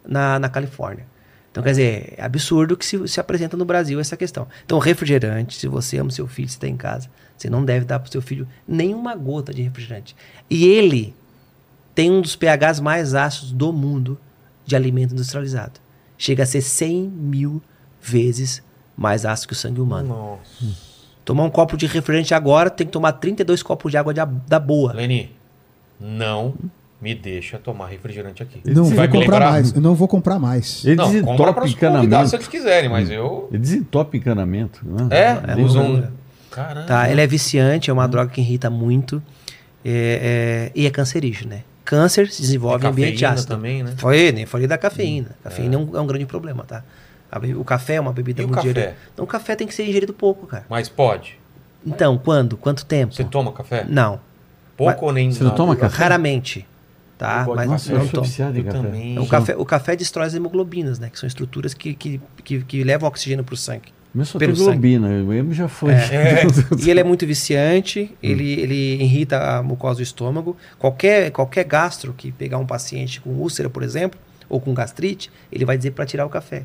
na, na Califórnia. Então, quer dizer, é absurdo que se, se apresenta no Brasil essa questão. Então, refrigerante, se você ama seu filho, se está em casa, você não deve dar para o seu filho nenhuma gota de refrigerante. E ele tem um dos pHs mais ácidos do mundo de alimento industrializado. Chega a ser 100 mil vezes mais ácido que o sangue humano. Nossa. Tomar um copo de refrigerante agora, tem que tomar 32 copos de água de da boa. Leni, não me deixa tomar refrigerante aqui. Não Você vai comprar lembrar? mais. Eu não vou comprar mais. Ele Não, desentope convidados se encanamento. eles quiserem, mas eu... Ele desentope encanamento. Né? É, É usam... loucura. Caramba. Tá? Ele é viciante, é uma droga que irrita muito é, é, e é cancerígeno, né? Câncer se desenvolve em ambiente ácido. também, né? Foi, nem falei da cafeína. Cafeína é, um, é um grande problema, tá? A O café é uma bebida E muito café? ingerida. Então o café tem que ser ingerido pouco, cara. Mas pode. Então, quando? Quanto tempo? Você toma café? Não, Pouco ou nem Você não nada? toma café? raramente. Tá? Eu Mas Nossa, não eu tomo. café. também. O café, o café destrói as hemoglobinas, né? Que são estruturas que, que, que, que levam oxigênio para o sangue. Mas só Pelo tem globina. O emo já foi. É. *laughs* E ele é muito viciante, ele, ele irrita a mucosa do estômago. Qualquer, qualquer gastro que pegar um paciente com úlcera, por exemplo, ou com gastrite, ele vai dizer para tirar o café.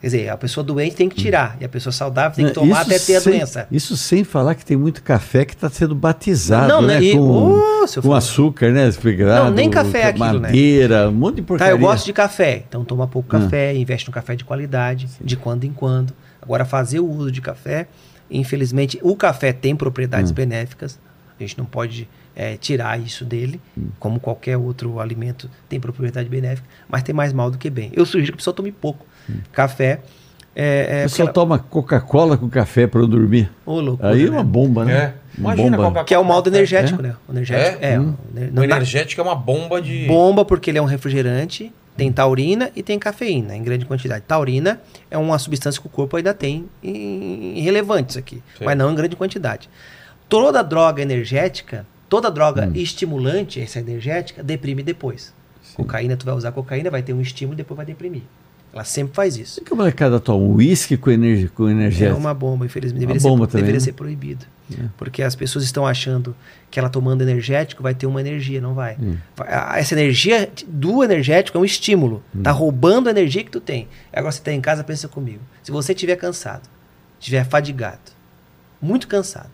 Quer dizer, a pessoa doente tem que tirar, e a pessoa saudável tem que tomar Isso até ter a sem- doença. Isso sem falar que tem muito café que está sendo batizado, Não, né? né? E- com, com açúcar, né? Esfregado, Não, nem café é aquilo, né? madeira, um monte de Tá, porcaria. eu gosto de café, então toma pouco Hum. café, investe no café de qualidade, de quando em quando. Agora, fazer o uso de café, infelizmente, o café tem propriedades Hum. benéficas, a gente não pode eh, tirar isso dele, Hum. como qualquer outro alimento tem propriedade benéfica, mas tem mais mal do que bem. Eu sugiro que a pessoa tome pouco Hum. café. É, A é, pessoa ela- toma Coca-Cola com café para eu dormir. Ô, loucura, Aí é né? uma bomba, né? É. Uma Imagina bomba. Coca-Cola. Que é o mal do energético, É? né? O energético É? é. Hum. o energético é uma bomba de... Bomba porque ele é um refrigerante, tem taurina e tem cafeína em grande quantidade. Taurina é uma substância que o corpo ainda tem em, em relevantes aqui, Sim. mas não em grande quantidade. Toda droga energética, toda droga Hum. estimulante, essa energética, deprime depois. Cocaína, tu vai usar cocaína, vai ter um estímulo e depois vai deprimir. Ela sempre faz isso. Por que a molecada toma uísque com, energi com É energético? uma bomba, infelizmente. Uma Deveria, bomba ser, também, deveria né? ser proibido. É. Porque as pessoas estão achando que ela tomando energético vai ter uma energia, não vai. Hum. Essa energia do energético é um estímulo. Hum. Tá roubando a energia que tu tem. Agora você tá em casa, pensa comigo. Se você estiver cansado, estiver fadigado, muito cansado,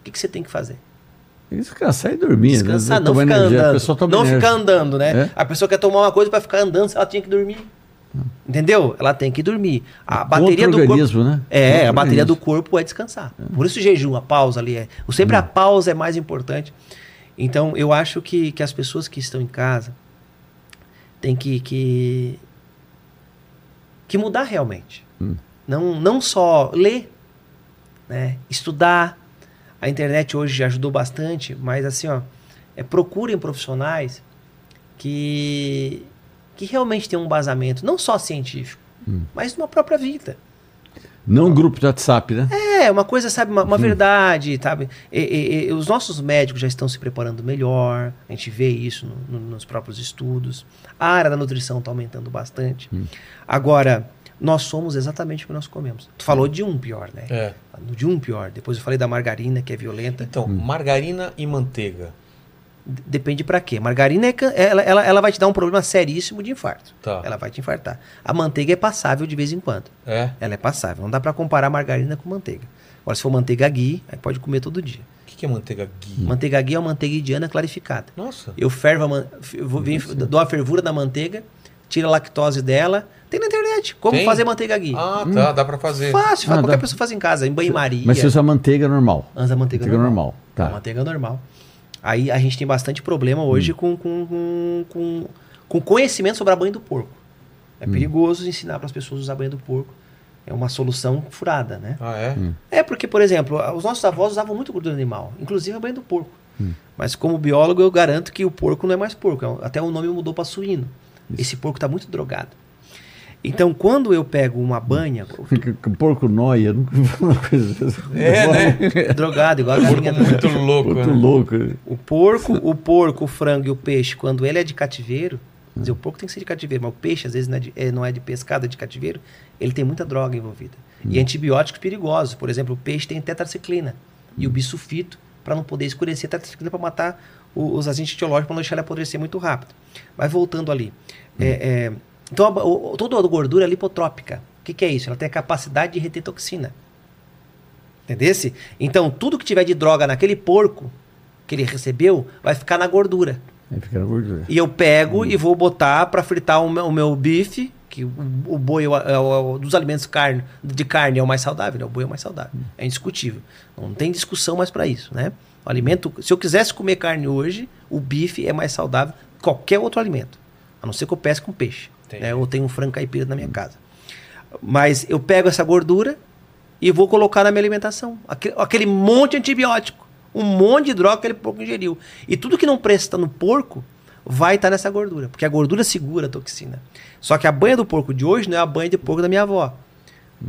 o que, que você tem que fazer? Descansar e dormir. Descansar, né? não ficar energia. Andando. Não ficar andando, né? É? A pessoa quer tomar uma coisa para ficar andando, ela tinha que dormir. Entendeu? Ela tem que dormir. A bateria do corpo. né? É, a bateria do corpo é descansar. Por isso o jejum, a pausa ali é. Sempre a pausa é mais importante. Então, eu acho que, que as pessoas que estão em casa têm que, que, que mudar realmente. Não, não só ler, né? estudar. A internet hoje já ajudou bastante, mas assim, ó, é, procurem profissionais que, que realmente tenham um embasamento, não só científico, mas numa própria vida. Não um grupo de WhatsApp, né? É, uma coisa, sabe, uma, uma verdade, sabe? E- e- e os nossos médicos já estão se preparando melhor, a gente vê isso no- no- nos próprios estudos. A área da nutrição está aumentando bastante. Agora, nós somos exatamente o que nós comemos. Tu falou de um pior, né? É. De um pior. Depois eu falei da margarina, que é violenta. Então, margarina e manteiga. Depende pra quê. Margarina é, can- ela, ela, ela vai te dar um problema seríssimo de infarto. Tá. Ela vai te infartar. A manteiga é passável de vez em quando. É. Ela é passável. Não dá pra comparar margarina com manteiga. Agora, se for manteiga ghee, aí pode comer todo dia. O que, que é manteiga ghee? Manteiga ghee é uma manteiga indiana clarificada. Nossa. Eu fervo a man... eu vou dou a fervura da manteiga, tiro a lactose dela. Tem na internet. Como Tem? fazer manteiga ghee. Ah, tá. Dá pra fazer. Fácil, Ah, qualquer dá. pessoa faz em casa, em banho-maria. Mas você usa manteiga normal. Da manteiga, Manteiga normal. normal, tá. Manteiga normal. Aí a gente tem bastante problema hoje com, com, com, com, com conhecimento sobre a banha do porco. É perigoso ensinar para as pessoas a usar a banha do porco. É uma solução furada, né? Ah, é? É porque, por exemplo, os nossos avós usavam muito gordura animal, inclusive a banha do porco. Mas como biólogo, eu garanto que o porco não é mais porco. é Até o nome mudou para suíno. Esse porco está muito drogado. Então, quando eu pego uma banha, Fica *laughs* com porco noia, nunca vi uma coisa. É, né? *laughs* drogado, igual a galinha. Muito louco, Muito né? louco. O porco, o porco, o frango e o peixe, quando ele é de cativeiro, quer dizer, o porco tem que ser de cativeiro, mas o peixe, às vezes, não é de, é, não é de pescada, é de cativeiro, ele tem muita droga envolvida. E antibióticos perigosos. Por exemplo, o peixe tem tetraciclina e o bisulfito, para não poder escurecer, a tetraciclina para matar o- os agentes etiológicos, para não deixar ele apodrecer muito rápido. Mas voltando ali. é, é, então, a, o- toda a gordura é lipotrópica. O que, que é isso? Ela tem a capacidade de reter toxina. Entendesse? Então, tudo que tiver de droga naquele porco que ele recebeu vai ficar na gordura. Aí fica na gordura. E eu pego e vou botar para fritar o meu, o meu bife, que o, o boi é o- é é o- dos alimentos carne, de carne é o mais saudável, né? o boi é o mais saudável. É indiscutível. Não tem discussão mais para isso, né? O alimento, se eu quisesse comer carne hoje, o bife é mais saudável que qualquer outro alimento. A não ser que eu pesque com peixe. Né? Eu tenho um frango caipira na minha casa. Mas eu pego essa gordura e vou colocar na minha alimentação. Aquele, aquele monte de antibiótico. Um monte de droga que aquele porco ingeriu. E tudo que não presta no porco vai estar nessa gordura. Porque a gordura segura a toxina. Só que a banha do porco de hoje não é a banha de porco da minha avó.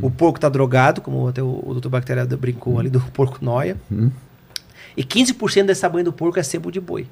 O porco está drogado, como até o, o doutor Bactéria brincou ali do porco noia. E 15% dessa banha do porco é sebo de boi.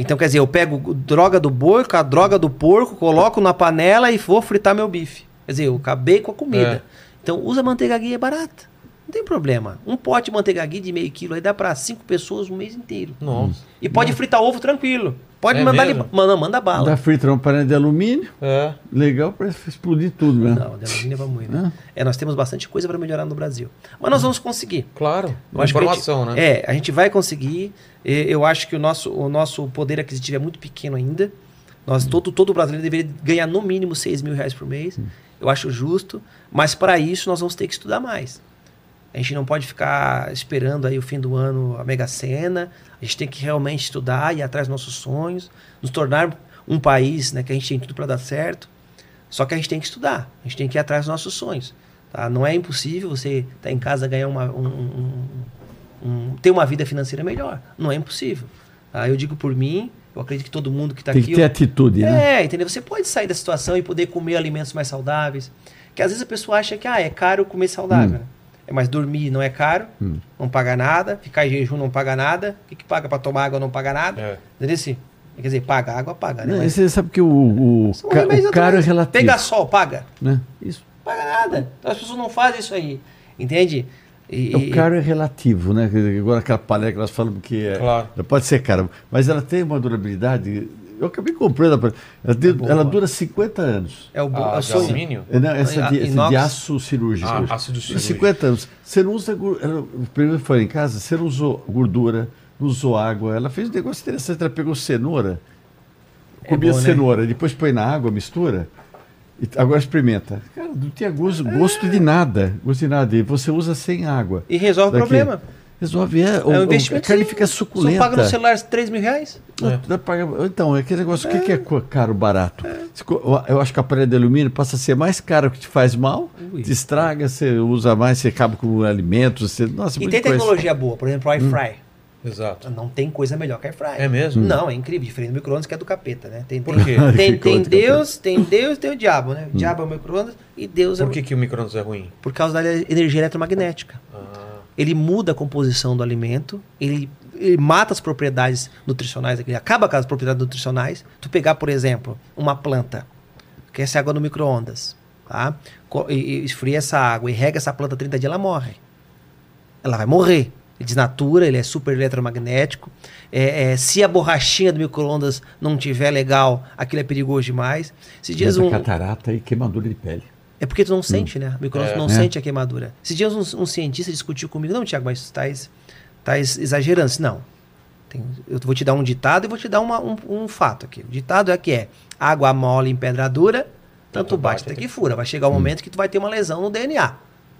Então, quer dizer, eu pego droga do boi com a droga do porco, coloco na panela e vou fritar meu bife. Quer dizer, eu acabei com a comida. Então, usa manteiga ghee, é barata. Não tem problema. Um pote de manteiga ghee de meio quilo aí dá para cinco pessoas um mês inteiro. Nossa. E pode fritar ovo tranquilo. Pode É mandar mesmo? ali. Manda, manda bala. Dá frita uma panela de alumínio, É. legal para explodir tudo, né? Não, de alumínio é muito. Né? É, nós temos bastante coisa para melhorar no Brasil. Mas nós vamos conseguir. Claro. Eu Informação, gente- né? É, a gente vai conseguir. Eu acho que o nosso, o nosso poder aquisitivo é muito pequeno ainda. Nós, todo, todo brasileiro deveria ganhar no mínimo 6 mil reais por mês. Eu acho justo. Mas para isso nós vamos ter que estudar mais. A gente não pode ficar esperando aí o fim do ano a Mega Sena. A gente tem que realmente estudar, ir atrás dos nossos sonhos, nos tornar um país né, que a gente tem tudo para dar certo. Só que a gente tem que estudar, a gente tem que ir atrás dos nossos sonhos. Tá? Não é impossível você estar em casa ganhar uma, um, um- um- ter uma vida financeira melhor. Não é impossível. Tá? Eu digo por mim, eu acredito que todo mundo que está Tem aqui. que ter atitude, né? É, entendeu? Você pode sair da situação e poder comer alimentos mais saudáveis. Que às vezes a pessoa acha que ah, é caro comer saudável. né? É, mas dormir não é caro, não paga nada, ficar em jejum não paga nada. O que, que paga para tomar água não paga nada. É. Entendeu? Assim, Quer dizer, paga água, paga, né? Não, Mas Você sabe que o, o, ca- o caro é relativo. Pega sol, paga. Né? Isso. Paga nada. Então, as pessoas não fazem isso aí. Entende? E- O e- caro é relativo, né? Agora aquela palha que nós falamos que é, Claro. pode ser cara, mas ela tem uma durabilidade. Eu acabei comprando, ela, boa. ela dura 50 anos. É o, bo- Ah, é o de alumínio? É, não, essa Ah, de, essa de aço cirúrgico. Ah, ácido cirúrgico. 50 anos. Você não usa. O primeiro foi em casa, você não usou gordura, não usou água. Ela fez um negócio interessante. Ela pegou cenoura, comia bom, né? cenoura, depois põe na água, mistura. E Agora experimenta. Cara, não tinha gosto, gosto de nada. Gosto de nada. E você usa sem água. E resolve o Daqui. problema. Resolve. É, o, é um o- investimento. a carne fica Só suculenta. paga no celular 3 mil reais? Pagar- Então, é aquele negócio, o que, que é co- caro, barato? Co- Eu acho que a palha de alumínio passa a ser mais cara, que te faz mal, Ui. te estraga, você usa mais, você acaba com alimentos, você... Nossa, E muita tem coisa. tecnologia boa, por exemplo, o air fry. Exato. Não tem coisa melhor que air fry. É mesmo? Não, é incrível, diferente do micro-ondas que é do capeta, né? Tem, Por quê? *laughs* Tem, tem Deus, tem Deus e tem o diabo, né? O diabo é o micro-ondas e Deus é Por o... que, que o micro-ondas é ruim? Por causa da energia eletromagnética. Ah, Ele muda a composição do alimento, ele, ele mata as propriedades nutricionais, ele acaba com as propriedades nutricionais. Tu pegar, por exemplo, uma planta, que essa água no micro-ondas, tá? E, e esfria essa água e rega essa planta 30 dias, ela morre. Ela vai morrer. Ele desnatura, ele é super eletromagnético. É, é, se a borrachinha do micro-ondas não tiver legal, aquilo é perigoso demais. Esses dias um, catarata e queimadura de pele. É porque tu não sente, né? O micro-ondas É. não É. sente a queimadura. Esses dias um, um cientista discutiu comigo, não, Tiago, mas tu estás, estás exagerando. Disse, Não. Tem- eu vou te dar um ditado e vou te dar uma- um, um fato aqui. O ditado é que é água mole em pedra dura, tanto bate até que fura. Vai chegar um momento que tu vai ter uma lesão no DNA,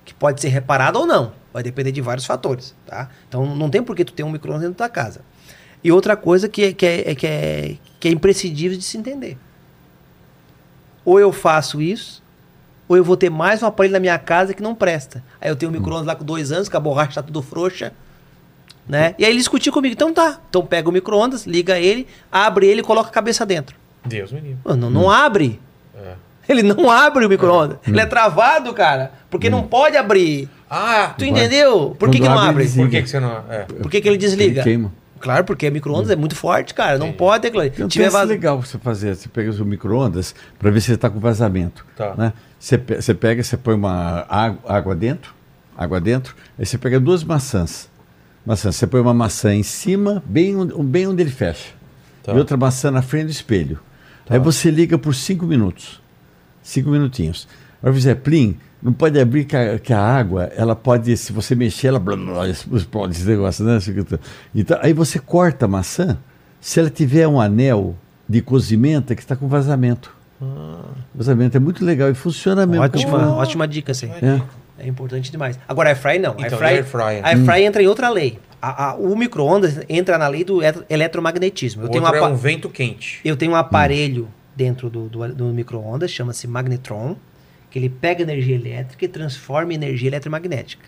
que pode ser reparada ou não. Vai depender de vários fatores, tá? Então não tem por que tu ter um micro-ondas dentro da casa. E outra coisa que é, que é, é- que é, que é imprescindível de se entender. Ou eu faço isso, ou eu vou ter mais um aparelho na minha casa que não presta. Aí eu tenho um micro-ondas lá com dois anos, que a borracha tá tudo frouxa. Né? E aí ele discutiu comigo, então tá. Então pega o micro-ondas, liga ele, abre ele e coloca a cabeça dentro. Deus me livre. Não, não abre. É. Ele não abre o micro-ondas. Ele é travado, cara. Porque não pode abrir. Ah, Tu entendeu? Por que, que não abre, por que, que você não. É. Por que, que ele desliga? Ele queima. Claro, porque micro-ondas é muito forte, cara. Não pode ali. Tem um Tiver vaz... legal você fazer. Você pega o micro-ondas para ver se ele está com vazamento. Tá. Né? Você, pe- você pega, você põe uma água, dentro, água dentro, aí você pega duas maçãs. Maçãs, você põe uma maçã em cima, bem, onde- bem onde ele fecha. Tá. E outra maçã na frente do espelho. Aí você liga por cinco minutos. Cinco minutinhos. Aí fizer plim, não pode abrir que a, que a água, ela pode, se você mexer, ela blá, blá, explode esse negócio, né? Então, aí você corta a maçã, se ela tiver um anel de cozimento, que está com vazamento. Vazamento é muito legal e funciona mesmo. Ótima, como- ótima dica, sim. É. É importante demais. Agora, air fry não. Então, air e fry, air fryer? air fry entra em outra lei. A- a- o micro-ondas entra na lei do eletro- eletromagnetismo. Eu O tenho, uma, é um vento quente. eu tenho um aparelho dentro do, do, do micro-ondas, chama-se magnetron, que ele pega energia elétrica e transforma em energia eletromagnética.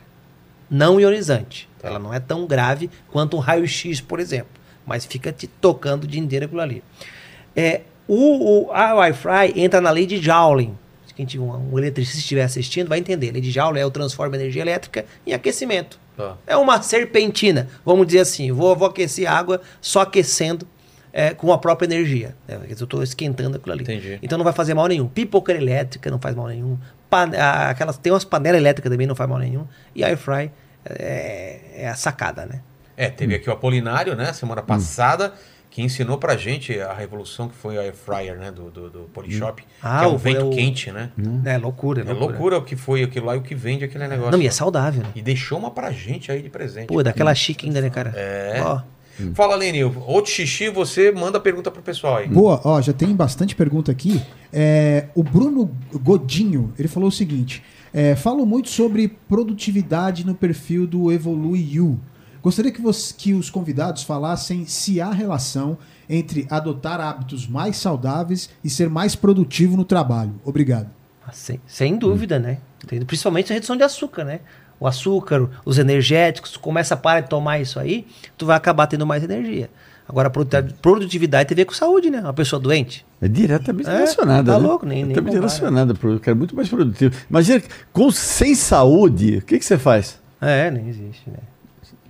Não ionizante. Tá. Ela não é tão grave quanto um raio-x, por exemplo. Mas fica te tocando o dia inteiro aquilo ali. É, o, o, a Wi-Fi entra na lei de Joule. Quem tiver um, um eletricista estiver assistindo vai entender. A lei de Joule é o transforma energia elétrica em aquecimento. Tá. É uma serpentina, vamos dizer assim. Vou, vou aquecer água só aquecendo é, com a própria energia. É, eu estou esquentando aquilo ali. Entendi. Então não vai fazer mal nenhum. Pipoca elétrica não faz mal nenhum. Pan- a- aquelas, tem umas panelas elétricas também não faz mal nenhum. E air fry é, é a sacada, né? É, teve aqui o Apolinário, né, semana passada, que ensinou pra gente a revolução que foi a air fryer, né, do, do, do Polishop. Ah, que é um o- vento é o- quente, né? É loucura, É loucura o que foi aquilo lá e o que vende aquele negócio. Não, e é saudável, né? E deixou uma pra gente aí de presente. Pô, daquela chique ainda, né, cara? É. Ó, Fala, Lene, outro xixi, você manda a pergunta pro pessoal aí. Boa, ó, já tem bastante pergunta aqui. É, o Bruno Godinho, ele falou o seguinte: é, falo muito sobre produtividade no perfil do Evolui You. Gostaria que, você- que os convidados falassem se há relação entre adotar hábitos mais saudáveis e ser mais produtivo no trabalho. Obrigado. sem, sem dúvida, né? Principalmente a redução de açúcar, né? O açúcar, os energéticos, tu começa a parar de tomar isso aí, tu vai acabar tendo mais energia. Agora, produtividade tem a ver com saúde, né? Uma pessoa doente. É diretamente É, relacionada. tá né? louco, nem- Diretamente relacionada. pro- cara, muito mais produtivo. Imagina, com, sem saúde, o que, que você faz? É, nem existe, né?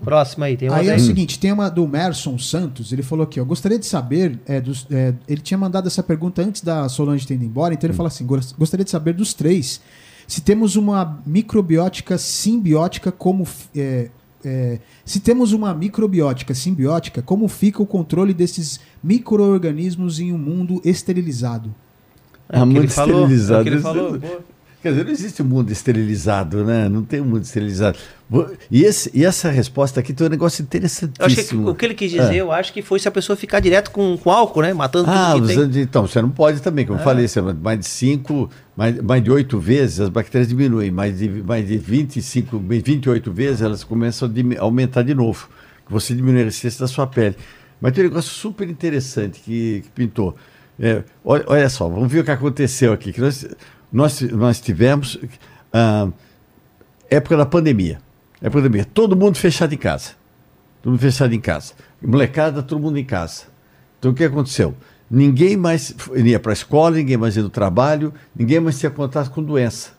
Próximo aí, tem uma Aí é o seguinte, tem uma do Merson Santos, ele falou aqui, ó, gostaria de saber, é, dos, é, ele tinha mandado essa pergunta antes da Solange ter ido embora, então ele fala assim, "Gos- gostaria de saber dos três, se temos uma microbiótica simbiótica como, é, é, se temos uma microbiótica simbiótica, como fica o controle desses micro-organismos em um mundo esterilizado? É, que muito ele falou, é o esterilizado. que ele falou. Quer dizer, não existe um mundo esterilizado, né? Não tem um mundo esterilizado. E, esse, e essa resposta aqui tem um negócio Eu interessantíssimo. que o que ele quis dizer, É. eu acho que foi se a pessoa ficar direto com, com álcool, né? Matando Ah, tudo que tem. de- então, você não pode também, como eu falei, você, mais de 5, mais, mais de 8 vezes as bactérias diminuem, mais de, mais de 25, 28 vezes elas começam a aumentar de novo, você diminui a resistência da sua pele. Mas tem um negócio super interessante que, que pintou. É, olha, olha só, vamos ver o que aconteceu aqui. Que nós, nós, nós tivemos ah, época da pandemia. Da pandemia. Todo mundo fechado em casa. Todo mundo fechado em casa. Molecada, todo mundo em casa. Então o que aconteceu? Ninguém mais ia para a escola, ninguém mais ia no trabalho, ninguém mais tinha contato com doença.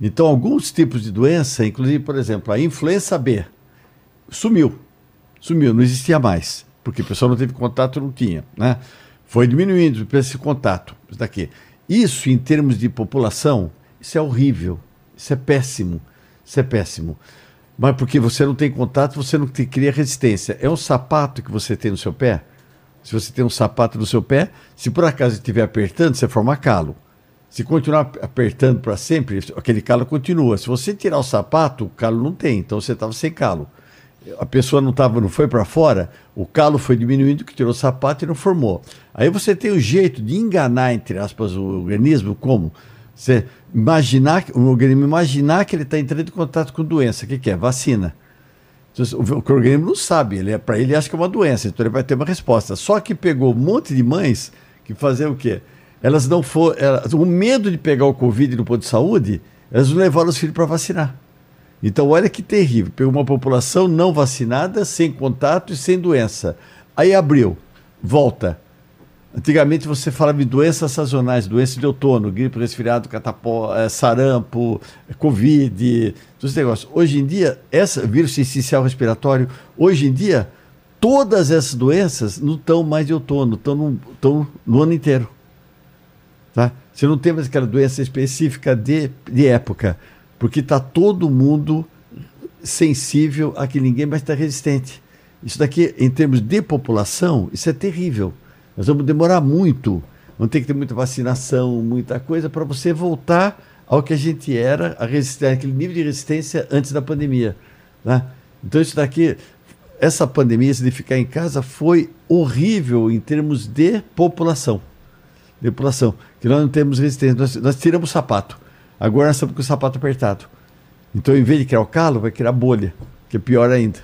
Então alguns tipos de doença, inclusive, por exemplo, a influenza B, sumiu. Sumiu, não existia mais. Porque o pessoal não teve contato, não tinha. Né? Foi diminuindo esse contato. Isso daqui. Isso, em termos de população, isso é horrível. Isso é péssimo. Isso é péssimo. Mas porque você não tem contato, você não te cria resistência. É um sapato que você tem no seu pé. Se você tem um sapato no seu pé, se por acaso estiver apertando, você forma calo. Se continuar ap- apertando para sempre, aquele calo continua. Se você tirar o sapato, o calo não tem, então você estava sem calo. A pessoa não tava, não foi para fora, o calo foi diminuindo, que tirou o sapato e não formou. Aí você tem o jeito de enganar, entre aspas, o organismo, como? Você imaginar, o organismo imaginar que ele está entrando em contato com doença. O que, que é? Vacina. Então, O o organismo não sabe, ele é, para ele acha que é uma doença, então ele vai ter uma resposta. Só que pegou um monte de mães que faziam o quê? Elas não foram. O medo de pegar o Covid no posto de saúde, elas não levaram os filhos para vacinar. Então, olha que terrível. Pegou uma população não vacinada, sem contato e sem doença. Aí abriu, volta. Antigamente você falava de doenças sazonais, doenças de outono, gripe, resfriado, catapó, eh, sarampo, covid, todos esses negócios. Hoje em dia, essa vírus essencial respiratório, hoje em dia, todas essas doenças não estão mais de outono, estão no, estão no ano inteiro. Tá? Você não tem mais aquela doença específica de, de época, porque está todo mundo sensível a que ninguém mais está resistente. Isso daqui, em termos de população, isso é terrível. Nós vamos demorar muito. Vamos ter que ter muita vacinação, muita coisa, para você voltar ao que a gente era, a resistência, aquele nível de resistência antes da pandemia. Né? Então, isso daqui, essa pandemia, esse de ficar em casa, foi horrível em termos de população. De população. Que nós não temos resistência. Nós, nós tiramos sapato. Agora nós estamos com o sapato apertado. Então, em vez de criar o calo, vai criar bolha, que é pior ainda.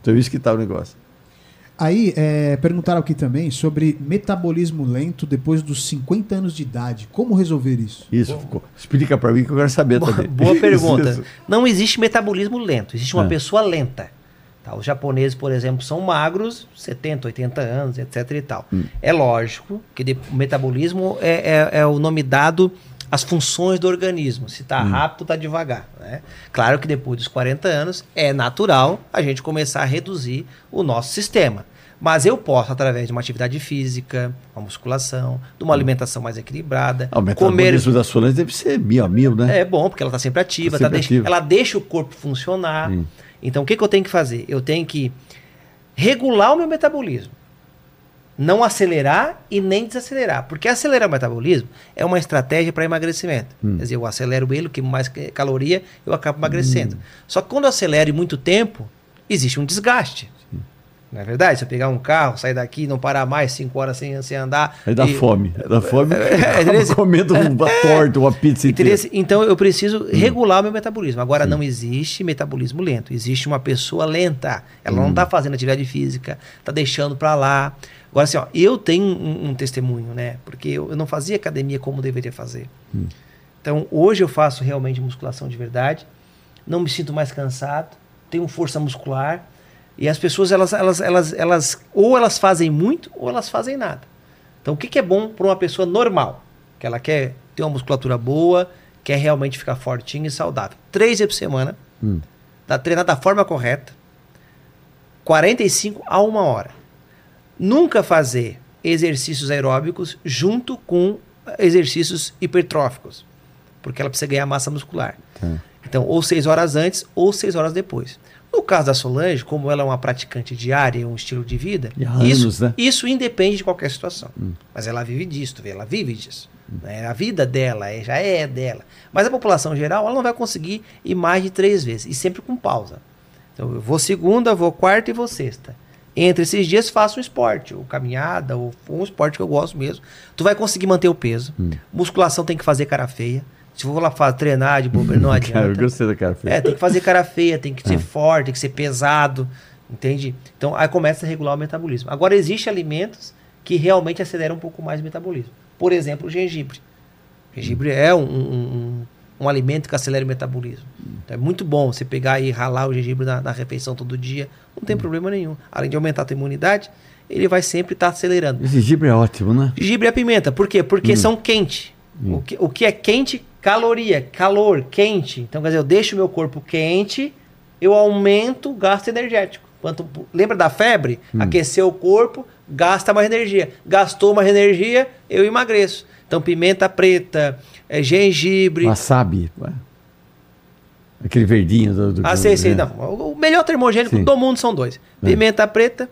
Então, é isso que está o negócio. Aí, é, perguntaram aqui também sobre metabolismo lento depois dos 50 anos de idade. Como resolver isso? Isso, ficou. Explica para mim que eu quero saber Boa, também. boa *laughs* pergunta. Isso. Não existe metabolismo lento, existe uma É. pessoa lenta. Tá? Os japoneses, por exemplo, são magros, 70, 80 anos, etc e tal. Hum. É lógico que de- o metabolismo é, é- é o nome dado às funções do organismo. Se Hum. está rápido, está devagar. né? Claro que depois dos 40 anos é natural a gente começar a reduzir o nosso sistema. Mas eu posso, através de uma atividade física, uma musculação, de uma alimentação mais equilibrada, Ah, o comer metabolismo da Solange deve ser mil a mil, né? é bom, porque ela está sempre ativa, Tá tá sempre deixa- ativa. ela deixa o corpo funcionar. Então, o que, que eu tenho que fazer? Eu tenho que regular o meu metabolismo. Não acelerar e nem desacelerar. Porque acelerar o metabolismo é uma estratégia para emagrecimento. Quer dizer, eu acelero ele, que mais caloria, eu acabo emagrecendo. Só que quando eu acelero muito tempo, existe um desgaste. Não é verdade? Se eu pegar um carro, sair daqui não parar mais cinco horas sem, sem andar. Aí dá e- fome. Dá fome. *laughs* É, acaba é, *laughs* comendo *laughs* uma torta, uma pizza inteira. Então eu preciso regular o meu metabolismo. Agora não existe metabolismo lento, existe uma pessoa lenta. Ela não está fazendo atividade física, está deixando para lá. Agora assim, ó, eu tenho um, um testemunho, né? Porque eu, eu não fazia academia como deveria fazer. Então hoje eu faço realmente musculação de verdade. Não me sinto mais cansado, tenho força muscular. E as pessoas elas, elas, elas, elas ou elas fazem muito ou elas fazem nada. Então, o que, que é bom para uma pessoa normal? Que ela quer ter uma musculatura boa, quer realmente ficar fortinha e saudável. Três vezes por semana, Hum. da, treinar da forma correta, 45 a uma hora. Nunca fazer exercícios aeróbicos junto com exercícios hipertróficos, porque ela precisa ganhar massa muscular. Tá. Então, ou seis horas antes ou seis horas depois. No caso da Solange, como ela é uma praticante diária, e um estilo de vida, isso, anos, né? isso independe de qualquer situação. Mas ela vive disso, ela vive disso. né? A vida dela é- já é dela. Mas a população geral, ela não vai conseguir ir mais de três vezes, e sempre com pausa. Então, eu vou segunda, vou quarta e vou sexta. Entre esses dias, faço um esporte, ou caminhada, ou um esporte que eu gosto mesmo. Tu vai conseguir manter o peso. Musculação tem que fazer cara feia. Se for lá fa- treinar de bobeira, não *laughs* adianta. Cara, eu gostei da cara feia. É, tem que fazer cara feia, tem que ser forte, tem que ser pesado, entende? Então aí começa a regular o metabolismo. Agora existem alimentos que realmente aceleram um pouco mais o metabolismo. Por exemplo, o gengibre. O gengibre é um, um, um- um alimento que acelera o metabolismo. Então, é muito bom você pegar e ralar o gengibre na, na refeição todo dia, não tem problema nenhum. Além de aumentar a tua imunidade, ele vai sempre estar acelerando. Esse gengibre é ótimo, né? Gengibre a pimenta. Por quê? Porque são quente. O, que, o que é quente? Caloria. Calor, quente. Então, quer dizer, eu deixo o meu corpo quente, eu aumento o gasto energético. Quanto, lembra da febre? Aqueceu o corpo, gasta mais energia. Gastou mais energia, eu emagreço. Então, pimenta preta, é, gengibre. Wasabi. Aquele verdinho do. do Ah, sei, sei. é. Não. O melhor termogênico Sim. do mundo são dois: pimenta preta,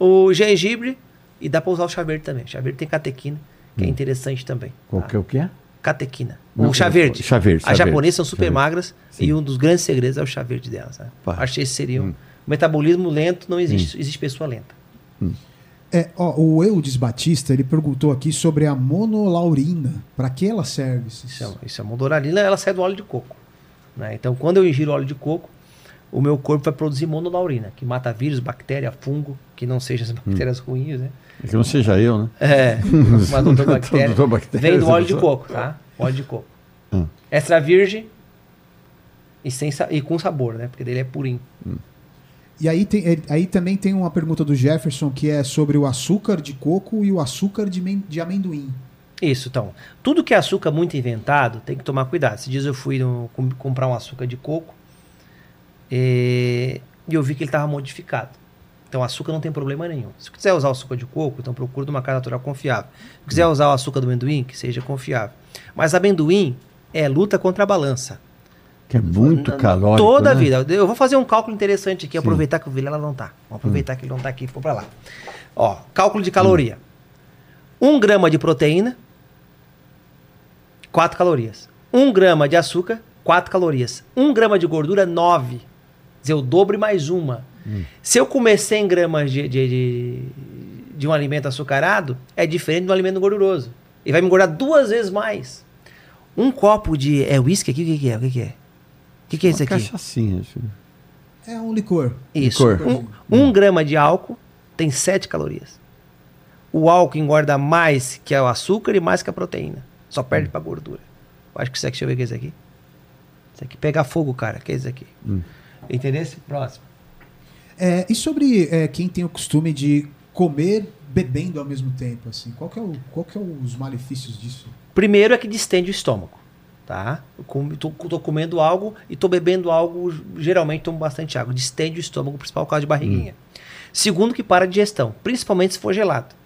o gengibre e dá pra usar o chá verde também. Chá verde tem catequina, que é interessante também. Qual tá? que é o que é? Catequina. Não, o chá verde. chá verde, As japonesas são super magras Sim. e um dos grandes segredos é o chá verde delas. Sabe? Pá. Acho que esse seria um. Hum. O metabolismo lento não existe. Existe pessoa lenta. É, ó, o Eudes Batista, ele perguntou aqui sobre a monolaurina. Pra que ela serve? Isso é, isso é mondoralina, ela sai do óleo de coco. né? Então, quando eu ingiro óleo de coco, o meu corpo vai produzir monolaurina, que mata vírus, bactéria, fungo, que não sejam as bactérias ruins, né? É que não seja eu, né? É, *laughs* uma doutor bactéria. Doutor bactéria, Vem do óleo de essa coco, tá? Óleo de coco. Hum. Extra virgem e, sem, e com sabor, né? Porque dele é purinho. E aí, tem, aí também tem uma pergunta do Jefferson que é sobre o açúcar de coco e o açúcar de, de amendoim. Isso, então. Tudo que é açúcar muito inventado, tem que tomar cuidado. Esses dias eu fui no- com- comprar um açúcar de coco eh, e eu vi que ele estava modificado. Então, açúcar não tem problema nenhum. Se quiser usar o açúcar de coco, então procure de uma casa natural confiável. Se quiser usar o açúcar do amendoim, que seja confiável. Mas amendoim é luta contra a balança. Que é muito calórico. Toda a né? vida. Eu vou fazer um cálculo interessante aqui, Sim. aproveitar que o Vilela não tá. Vamos aproveitar que ele não tá aqui e for pra lá. Ó, cálculo de caloria. Um grama de proteína, 4 calorias. Um grama de açúcar, 4 calorias. Um grama de gordura, 9. Quer dizer, o dobro e mais uma. Se eu comer 100 gramas de, de, de, de um alimento açucarado, é diferente de um alimento gorduroso. E vai me engordar duas vezes mais. Um copo de. É uísque aqui? O que, que é? O que, que é? O que, que é isso Uma aqui? cachaçinha. É um licor. Isso. Licor. Um, um grama de álcool tem 7 calorias. O álcool engorda mais que o açúcar e mais que a proteína. Só perde pra gordura. Eu acho que isso aqui, deixa eu ver o que é isso aqui. Isso aqui pega fogo, cara. O que é isso aqui? Entendeu? Próximo. É, e sobre é, quem tem o costume de comer bebendo ao mesmo tempo, assim, qual que é, o, qual que é os malefícios disso? Primeiro é que distende o estômago, tá? Eu tô, tô comendo algo e tô bebendo algo, geralmente tomo bastante água. Distende o estômago, principal causa de barriguinha. Segundo que para a digestão, principalmente se for gelado.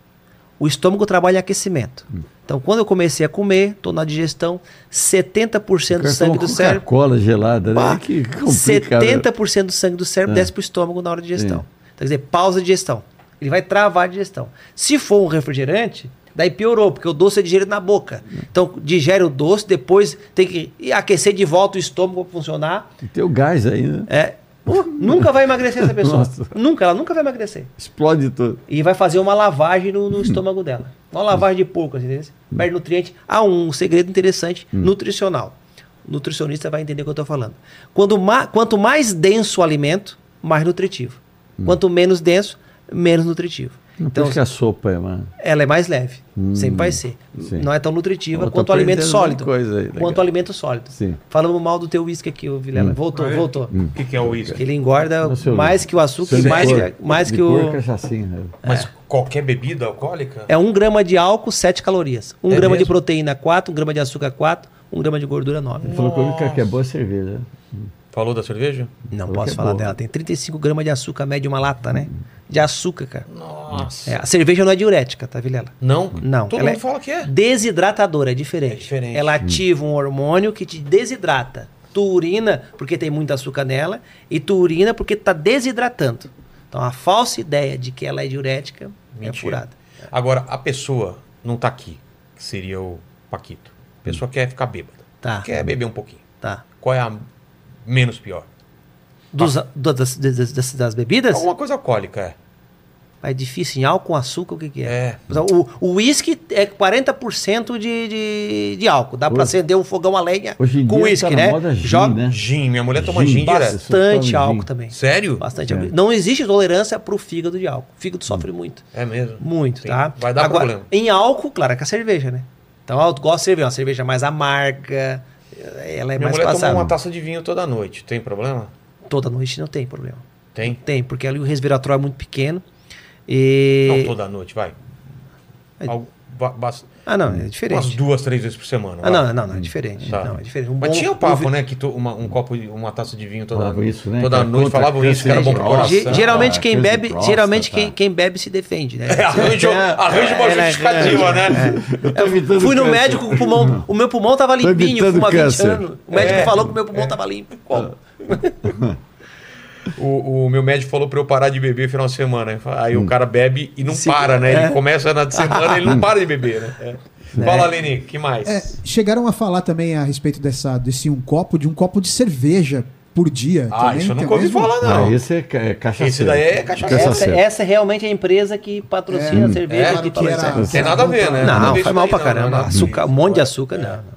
O estômago trabalha em aquecimento. Então, quando eu comecei a comer, tô na digestão, 70% do sangue do cérebro... Coca-Cola gelada, né? Pá, Que complicado. 70% do sangue do cérebro É. desce pro estômago na hora de digestão. Sim. Então, quer dizer, pausa de digestão. Ele vai travar a digestão. Se for um refrigerante, daí piorou, porque o doce é digerido na boca. Então, digere o doce, depois tem que aquecer de volta o estômago para funcionar. E tem o gás aí, né? É, uh, nunca vai emagrecer essa pessoa. Nossa. Nunca, ela nunca vai emagrecer. Explode tudo. E vai fazer uma lavagem no, no estômago dela. Uma lavagem de porco, assim, entendeu? Perde nutriente. Há um segredo interessante nutricional. O nutricionista vai entender o que eu estou falando. Quando ma- quanto mais denso o alimento, mais nutritivo. Quanto menos denso, menos nutritivo. Não Então, que a sopa é uma... ela é mais leve. Sempre vai ser. sim. Não é tão nutritiva Eu tô quanto o alimento sólido. coisa quanto o alimento sólido. Sim. Falamos mal do teu uísque aqui, o Vilela. Voltou, Ah, é? voltou. O que, que é o uísque? Ele engorda mais que o açúcar, e mais, que, mais que o. cachaçinha. né? Mas qualquer bebida alcoólica? É um grama de álcool, 7 calorias. Um É grama de mesmo? proteína, 4. Um grama de açúcar, 4. Um grama de gordura, 9. Ele falou comigo que é boa cerveja. Falou da cerveja? Não Falou posso é falar boa. dela. Tem 35 gramas de açúcar, média uma lata, né? De açúcar, cara. Nossa. É, a cerveja não é diurética, tá, Vilela? Não? Não. Todo ela mundo é fala que é. Desidratadora, é diferente. É diferente. Ela ativa um hormônio que te desidrata. Tu urina porque tem muito açúcar nela e tu urina porque tá desidratando. Então a falsa ideia de que ela é diurética é Mentira. furada. Agora, a pessoa não tá aqui, que seria o Paquito. A pessoa quer ficar bêbada. Tá, Quer beber um pouquinho. tá. Qual é a menos pior? Dos, do- das, das, das- das bebidas? Alguma coisa alcoólica, é. É difícil em álcool com açúcar, o que, que é? É. O o uísque é 40% de, de, de álcool. Dá pra Hoje- acender um fogão a lenha Hoje com dia uísque, tá né? moda gin, Joga né? Gin, minha mulher toma Gin, gin direto. bastante Gin. álcool também. Sério? Bastante É. álcool. Não existe tolerância pro fígado de álcool. O fígado sofre muito. É mesmo. Muito, Sim. tá? Vai dar Agora, problema. Em álcool, claro, é com a cerveja, né? Então eu gosto de cerveja, uma cerveja mais amarga, ela é Minha mais mulher toma uma taça de vinho toda noite. Tem problema? Toda noite não tem problema. Tem? Tem, porque ali o resveratrol é muito pequeno. E... Não toda noite, vai. Aí- Algo- ba- Ah, não, é Umas diferente. duas, três vezes por semana. Ah, não, não, não, é diferente. Tá. Não, é diferente. Um Mas bom- tinha o papo, um vi- né? Que to- uma, um copo, uma taça de vinho toda, Falavam isso, né? toda é noite contra falavam isso, que era bom pro coração. Ge- geralmente Ah, quem bebe, próstata. geralmente quem, quem bebe se defende, né? É, *laughs* arranja, arranja uma É, né? *laughs* justificativa, né? Eu Fui no câncer. médico com o pulmão. O meu pulmão tava limpinho, há 20 câncer. anos. O médico É. falou que o meu pulmão tava limpo. Como? *laughs* O, o meu médico falou pra eu parar de beber no final de semana. Aí Hum. o cara bebe e não Sim, para, né? Ele é. começa na semana ele não *laughs* para de beber, né? É. Fala, Aline, que mais? É, chegaram a falar também a respeito dessa, desse um copo, de um copo de cerveja por dia. Ah, também, isso eu é nunca ouvi mesmo? falar, não. Ah, esse é, é cachaceiro. Esse daí é cachaceiro. Essa, essa é realmente a empresa que patrocina a cerveja. É, que que era- patrocina. Tem nada a ver, né? Nada a Não, ver faz mal pra não, caramba. não, não. Açúcar, um monte de açúcar, não. não.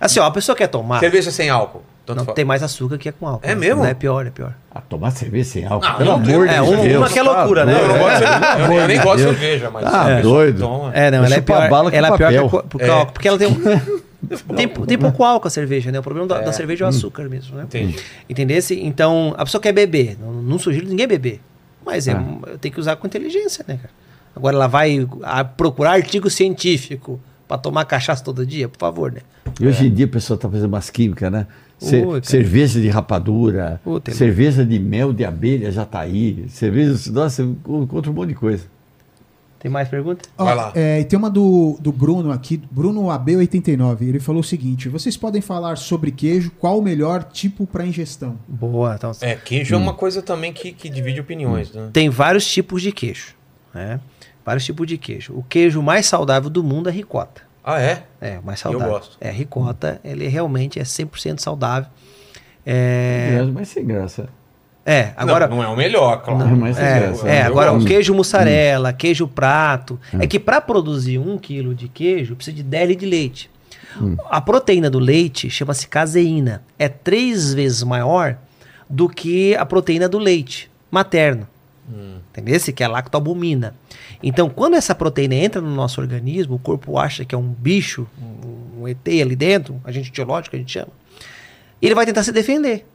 Assim, ó, a pessoa quer tomar, Cerveja sem álcool. Tanto não faz. tem mais açúcar que é com álcool. É mesmo? Não é pior, é pior. Ah, tomar cerveja sem álcool, Não, pelo amor de é, uma- Deus. uma que é loucura, tá né? Eu não gosto de cerveja. Eu, nem- eu nem gosto de cerveja, mas. Tá a pessoa doido. toma. É, não, ela é pior. bala ela é pior que, porque, É. ó, porque ela tem um. *laughs* tem, tem pouco álcool a cerveja, né? O problema da, da cerveja é o açúcar mesmo, né? Entendi. Entendesse? Então, a pessoa quer beber. Não, não sugiro ninguém beber. Mas é, Ah. tem que usar com inteligência, né, cara? Agora ela vai a procurar artigo científico pra tomar cachaça todo dia, por favor, né? E hoje em dia a pessoa está fazendo umas químicas, né? Ce- Ui, cara. cerveja de rapadura, tem- cerveja de mel de abelha já tá aí. Cerveja, nossa, eu encontro um monte de coisa. Tem mais perguntas? Ó, Vai lá. é, tem uma do, do Bruno aqui, Bruno AB89. Ele falou o seguinte: vocês podem falar sobre queijo, qual o melhor tipo para ingestão? Boa. Então, É, queijo é uma coisa também que, que divide opiniões, né? Tem vários tipos de queijo, né? Vários tipos de queijo. O queijo mais saudável do mundo é ricota. Ah, é? É, o mais Eu saudável. gosto. É, ricota, ele realmente é 100% saudável. É, Mas sem graça. é agora... não, não é o melhor, claro. Não, mas sem É, graça. é, Eu agora gosto. o queijo mussarela, queijo prato. É que para produzir um quilo de queijo, precisa de 10 litros de leite. A proteína do leite chama-se caseína. É três vezes maior do que a proteína do leite materno. Entendeu? Que é a lactobumina. Então, quando essa proteína entra no nosso organismo, o corpo acha que é um bicho, um, um ET ali dentro, um agente biológico a gente chama, ele vai tentar se defender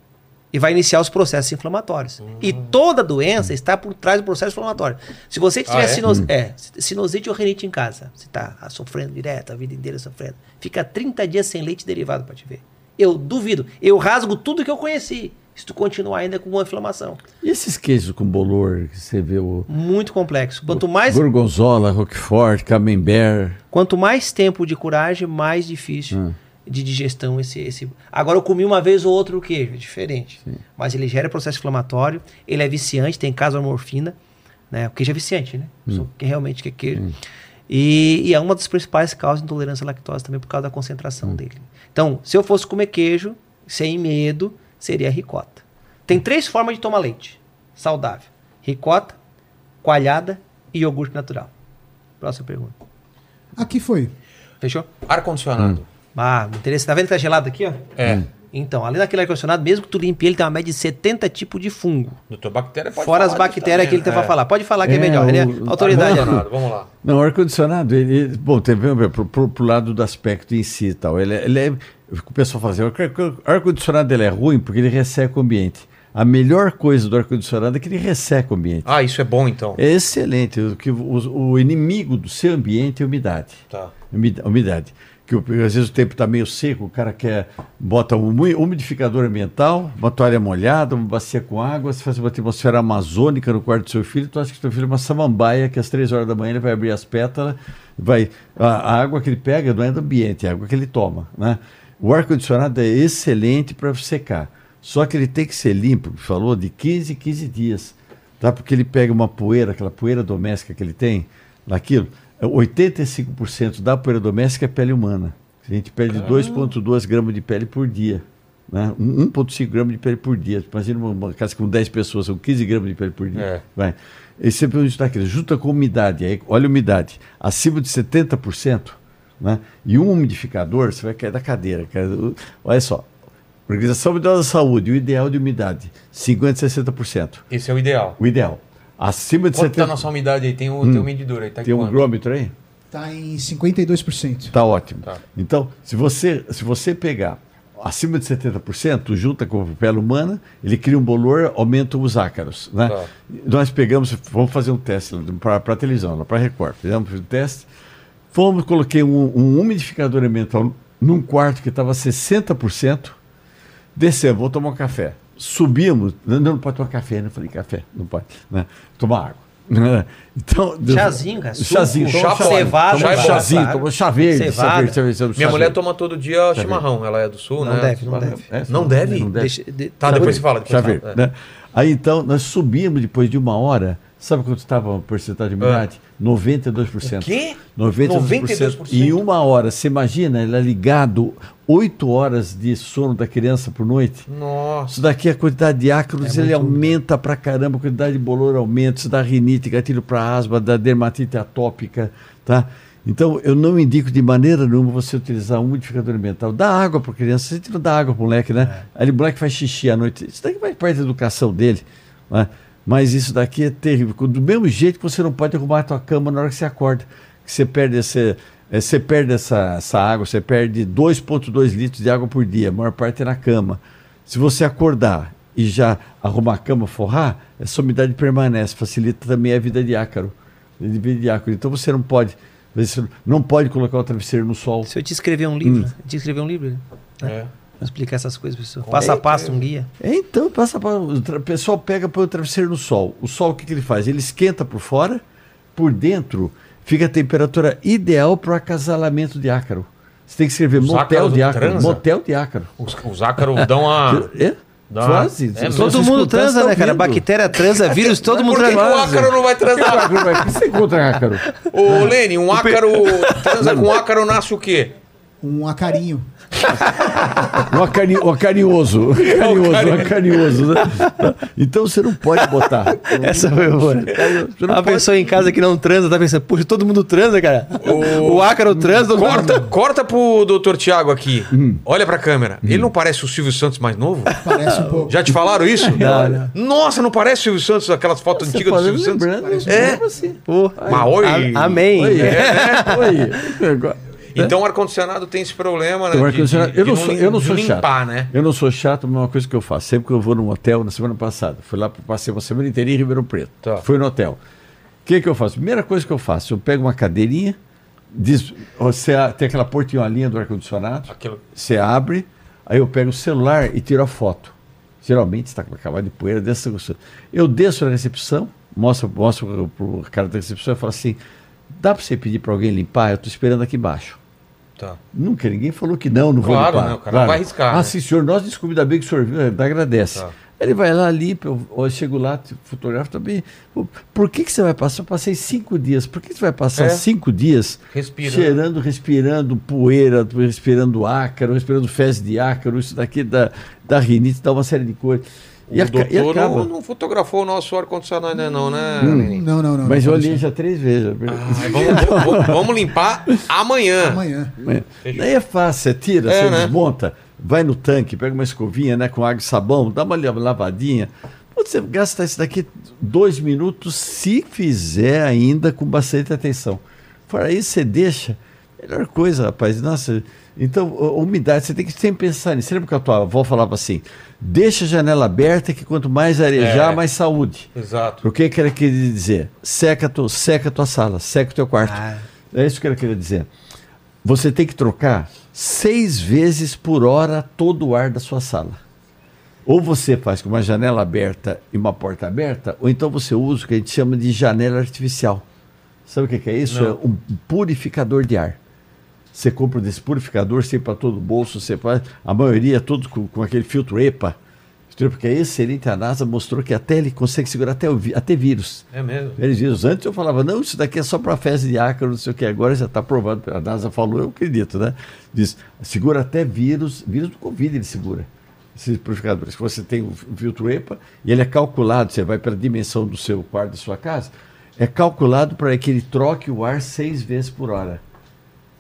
e vai iniciar os processos inflamatórios. E toda doença está por trás do processo inflamatório. Se você tiver Ah, é? sinus- é, sinusite ou rinite em casa, você está sofrendo direto, a vida inteira sofrendo, fica 30 dias sem leite derivado para te ver. Eu duvido. Eu rasgo tudo que eu conheci. Se tu continuar ainda com uma inflamação. E esses queijos com bolor, que você vê o Muito complexo. Quanto mais, gorgonzola, roquefort, camembert. quanto mais tempo de curagem, mais difícil Hum. de digestão esse, esse. Agora eu comi uma vez ou outra o queijo, é diferente. Mas ele gera processo inflamatório, ele é viciante, tem casomorfina, né? O queijo é viciante, né? Só que realmente quer queijo. E, e é uma das principais causas de intolerância à lactose também por causa da concentração dele. Então, se eu fosse comer queijo, sem medo, seria a ricota. Tem três formas de tomar leite saudável: ricota, coalhada e iogurte natural. Próxima pergunta. Aqui foi. Fechou? Ar-condicionado. Ah, me interessa. Tá vendo que tá gelado aqui, ó? É. Então, além daquele ar-condicionado, mesmo que tu limpe ele, tem uma média de 70 tipos de fungo. Doutor Bactéria pode Fora as bactérias que ele tem também, pra falar. Pode falar que é, É, melhor. Ele é o- autoridade. Ar-condicionado, Vamos lá. Não, o ar-condicionado, ele, bom, tem ver pro, pro, pro lado do aspecto em si e tal. Ele, é- ele é, o pessoal fala assim, o ar- ar-condicionado ele é ruim porque ele resseca o ambiente. A melhor coisa do ar-condicionado é que ele resseca o ambiente. Ah, isso é bom então. É excelente. O, que o, o inimigo do seu ambiente é a umidade. Tá. Umida- Umidade. Que às vezes o tempo está meio seco, o cara quer bota um umi- umidificador ambiental, uma toalha molhada, uma bacia com água, você faz uma atmosfera amazônica no quarto do seu filho, tu acha que seu filho é uma samambaia, que às três horas da manhã ele vai abrir as pétalas, vai a, a água que ele pega não é do ambiente, é a água que ele toma, né? O ar-condicionado é excelente para secar. Só que ele tem que ser limpo, falou, de 15 em 15 dias. Tá? Porque ele pega uma poeira, aquela poeira doméstica que ele tem, naquilo, é 85% da poeira doméstica é pele humana. A gente perde 2,2 gramas de pele por dia. Né? Um- 1,5 gramas de pele por dia. Imagina uma, uma casa com 10 pessoas, são 15 gramas de pele por dia. É. Vai. E sempre onde está aquilo, junta com umidade, aí, olha a umidade, acima de 70%, né? e um umidificador, você vai cair da cadeira. Olha só, Organização Mundial da Saúde, o ideal de umidade, 50% a 60%. Esse é o ideal. O ideal. Acima de Quanto tá a 70%. nossa umidade aí? Tem o, tem o medidor aí, tá em Tem um quanto? grômetro aí? Tá em 52%. Tá ótimo. Tá. Então, se você, se você pegar acima de 70%, junta com a pele humana, ele cria um bolor, aumenta os ácaros. Né? Tá. Nós pegamos, vamos fazer um teste para a televisão, para a Record. Fizemos um teste. Fomos, coloquei um, um umidificador ambiental num quarto que estava 60%. Descemos, vou tomar um café. Subimos, não, não pode tomar café, né? Eu falei, café, não pode. Né? Tomar água. *laughs* Então, Chazinho, cara, Chazinho, chá cevada, toma chá chazinho, toma chá verde, chá verde, chá verde, chá Minha mulher toma todo dia chimarrão, ela é do sul, Não né? deve, não deve. É, Não deve? Não deve. Deixa- de- Tá, depois você fala. Depois Chá verde, né? Aí então, nós subimos depois de uma hora. Sabe quanto estava a porcentagem de umidade? 92%. Ah. O quê? 92%. 92%. Em uma hora, você imagina, ele é ligado 8 horas de sono da criança por noite. Nossa. Isso daqui, a quantidade de ácaros, ele aumenta pra caramba, a quantidade de bolor aumenta, isso dá rinite, gatilho para asma, dá dermatite atópica, tá? Então, eu não indico de maneira nenhuma você utilizar um modificador ambiental. Dá água para criança, você não dá água para o moleque, né? Aí o moleque faz xixi à noite. Isso daqui faz parte da educação dele, né? Mas isso daqui é terrível. Do mesmo jeito que você não pode arrumar a tua cama na hora que você acorda. Que você perde, esse, eh, você perde essa, essa água, você perde 2,2 litros de água por dia, a maior parte é na cama. Se você acordar e já arrumar a cama, forrar, essa umidade permanece, facilita também a vida de ácaro. De vida de ácaro. Então você não pode, você não pode colocar o travesseiro no sol. Se eu te escrever um livro, te escrever um livro, né? É. Vou explicar essas coisas, pessoal. Passo a passo, um guia. É, Então, passa pra, o tra- pessoal pega põe o travesseiro no sol. O sol, o que, que ele faz? Ele esquenta por fora, por dentro fica a temperatura ideal para o acasalamento de ácaro. Você tem que escrever Os motel de ácaro. transa? Motel de ácaro. Os, os ácaros dão a. *laughs* É? Dá- Quase. é Todo mundo transa, tá né, cara? Bactéria transa, *laughs* vírus, todo mundo Por que, transa. o ácaro não vai transar? Ácaro, o que você encontra ácaro? Ô, Lene, um ácaro *laughs* transa com ácaro nasce o quê? Um acarinho. *laughs* Um, acari, um acarinhoso. Um acarinhoso, um acarinhoso. né? Então você não pode botar. Essa foi boa. Você não A pode- pessoa em casa que não transa tá pensando, puxa, todo mundo transa, cara. O, ácaro transa, todo mundo Corta, corta pro doutor Tiago aqui. Hum. Olha pra câmera. Ele não parece o Silvio Santos mais novo? Parece um pouco. Já te falaram isso? Não, não. Nossa, não parece o Silvio Santos, aquelas fotos Você antigas do Silvio Santos? lembrando, É. assim. Pô, Mas oi. a- amém. Oi, É. oi. Então o ar-condicionado tem esse problema, né? De- de- eu, não sou, eu não sou limpar, chato. né? Eu não sou chato, mas é uma coisa que eu faço. Sempre que eu vou num hotel, na semana passada, fui lá, passei uma semana inteira em Ribeirão Preto. Tá. Fui no hotel. O que, que eu faço? Primeira coisa que eu faço, eu pego uma cadeirinha, diz, você tem aquela portinholinha do ar-condicionado, Aquilo. você abre, aí eu pego o celular e tiro a foto. Geralmente está com acabado de poeira, dessa Eu desço na recepção, mostro, mostro para o cara da recepção e falo assim: dá para você pedir para alguém limpar? Eu estou esperando aqui embaixo. Tá. Nunca, ninguém falou que não, não vou Claro, limpar. né? O cara não vai arriscar, Ah, né? sim, senhor, nós descobrimos ainda bem que o senhor eh, agradece. Tá. Ele vai lá, limpa, eu, eu chego lá, fotografo também. Por que, que você vai passar? Eu passei cinco dias. Por que você vai passar É. cinco dias Respira. cheirando, respirando poeira, respirando ácaro, respirando fezes de ácaro, isso daqui dá, dá rinite, dá uma série de coisas. O E, e doutor acaba. não, não fotografou o nosso ar-condicionado ainda não, né? Hum. Não, não, não. Mas não eu ser. já três vezes. Ah, vamos, vamos- vamos limpar amanhã. Amanhã. É. Daí é fácil, você tira, É, você né? desmonta, vai no tanque, pega uma escovinha né, com água e sabão, dá uma la- lavadinha. Você gasta isso daqui dois minutos, se fizer ainda com bastante atenção. Fora isso, você deixa. Melhor coisa, rapaz. Nossa, então, umidade, você tem que sempre pensar nisso. Você lembra que a tua avó falava assim? Deixa a janela aberta, que quanto mais arejar, É. mais saúde. Exato. O que que ela queria dizer? Seca, tu, seca a tua sala, seca o teu quarto. Ah. É isso que ela queria dizer. Você tem que trocar seis vezes por hora todo o ar da sua sala. Ou você faz com uma janela aberta e uma porta aberta, ou então você usa o que a gente chama de janela artificial. Sabe o que que é isso? Não. É um purificador de ar. Você compra um desse purificador, você para todo o bolso, você faz. A maioria todos com, com aquele filtro EPA. Porque é excelente. A NASA mostrou que até ele consegue segurar até, o, até vírus. É mesmo. Eles dizem, antes eu falava, não, isso daqui é só para fezes de ácaro, não sei o que, agora já está provado. A NASA falou, eu acredito, né? Diz, segura até vírus, vírus do Covid ele segura. Esses purificadores. Você tem o filtro EPA e ele é calculado, você vai para a dimensão do seu quarto, da sua casa, é calculado para que ele troque o ar seis vezes por hora,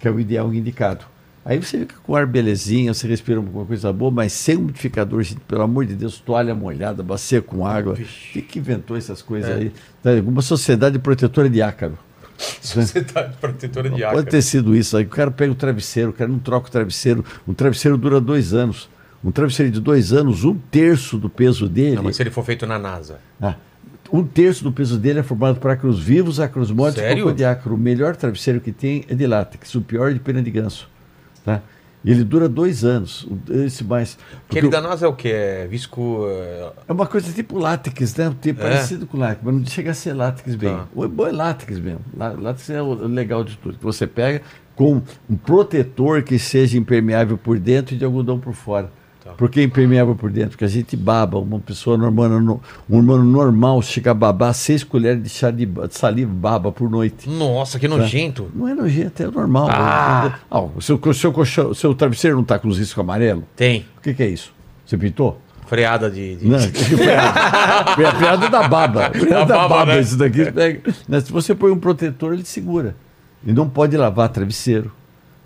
que é o ideal indicado. Aí você fica com o ar belezinha, você respira alguma coisa boa, mas sem umidificador, gente, pelo amor de Deus, toalha molhada, bacia com água. Quem que inventou essas coisas É. aí? Tá, Alguma sociedade protetora de ácaro. Sociedade protetora de Pode ácaro. ter sido isso aí. O cara pega o travesseiro, o cara não troca o travesseiro. Um travesseiro dura dois anos. Um travesseiro de dois anos, um terço do peso dele. Não, mas se ele for feito na NASA. Ah, um terço do peso dele é formado por ácaros vivos, ácaros mortos e cocô de ácaro. O melhor travesseiro que tem é de látex, o pior é de pena de ganso. Tá? Ele dura dois anos. Esse mais. Aquele da NASA é o que? É visco. é, É uma coisa tipo látex, né? Tipo, É? Parecido com látex, mas não chega a ser látex bem. Tá. O bom é látex mesmo. Lá- Látex é o legal de tudo. Que você pega com um protetor que seja impermeável por dentro e de algodão por fora. Tá. Por que impermeável por dentro? Porque a gente baba. Uma pessoa normal, um humano normal chega a babar seis colheres de chá de saliva baba por noite. Nossa, que nojento. Não é nojento, é normal. Ah. Ah, o seu, seu, colchão- seu travesseiro não está com os riscos amarelos? Tem. O que, que é isso? Você pintou? Freada de. de- Não, que piada. Piada- piada da baba. Piada da baba, baba, né? isso daqui. Pega. Né, Se você põe um protetor, ele segura. E não pode lavar travesseiro.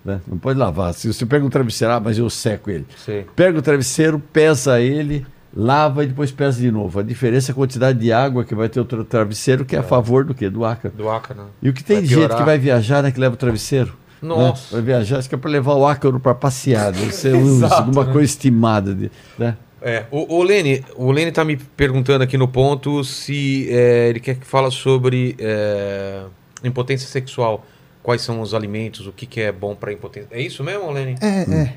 Né? Não pode lavar. Se você pega um travesseiro, ah, mas eu seco ele. Sei. Pega o travesseiro, pesa ele, lava e depois pesa de novo. A diferença é a quantidade de água que vai ter o tra- travesseiro, que é a favor do quê? Do ácaro. Do ácaro. né? E o que tem de gente que vai viajar, né, que leva o travesseiro? Nossa. Né? Vai viajar, acho que é para levar o ácaro para passear. Ser um- *laughs* Exato, alguma né? coisa estimada. De, né? É, o, o Lene, o Lene tá me perguntando aqui no ponto se é, ele quer que fala sobre é, impotência sexual. Quais são os alimentos, o que, que é bom para impotência. É isso mesmo, Lene? É, é.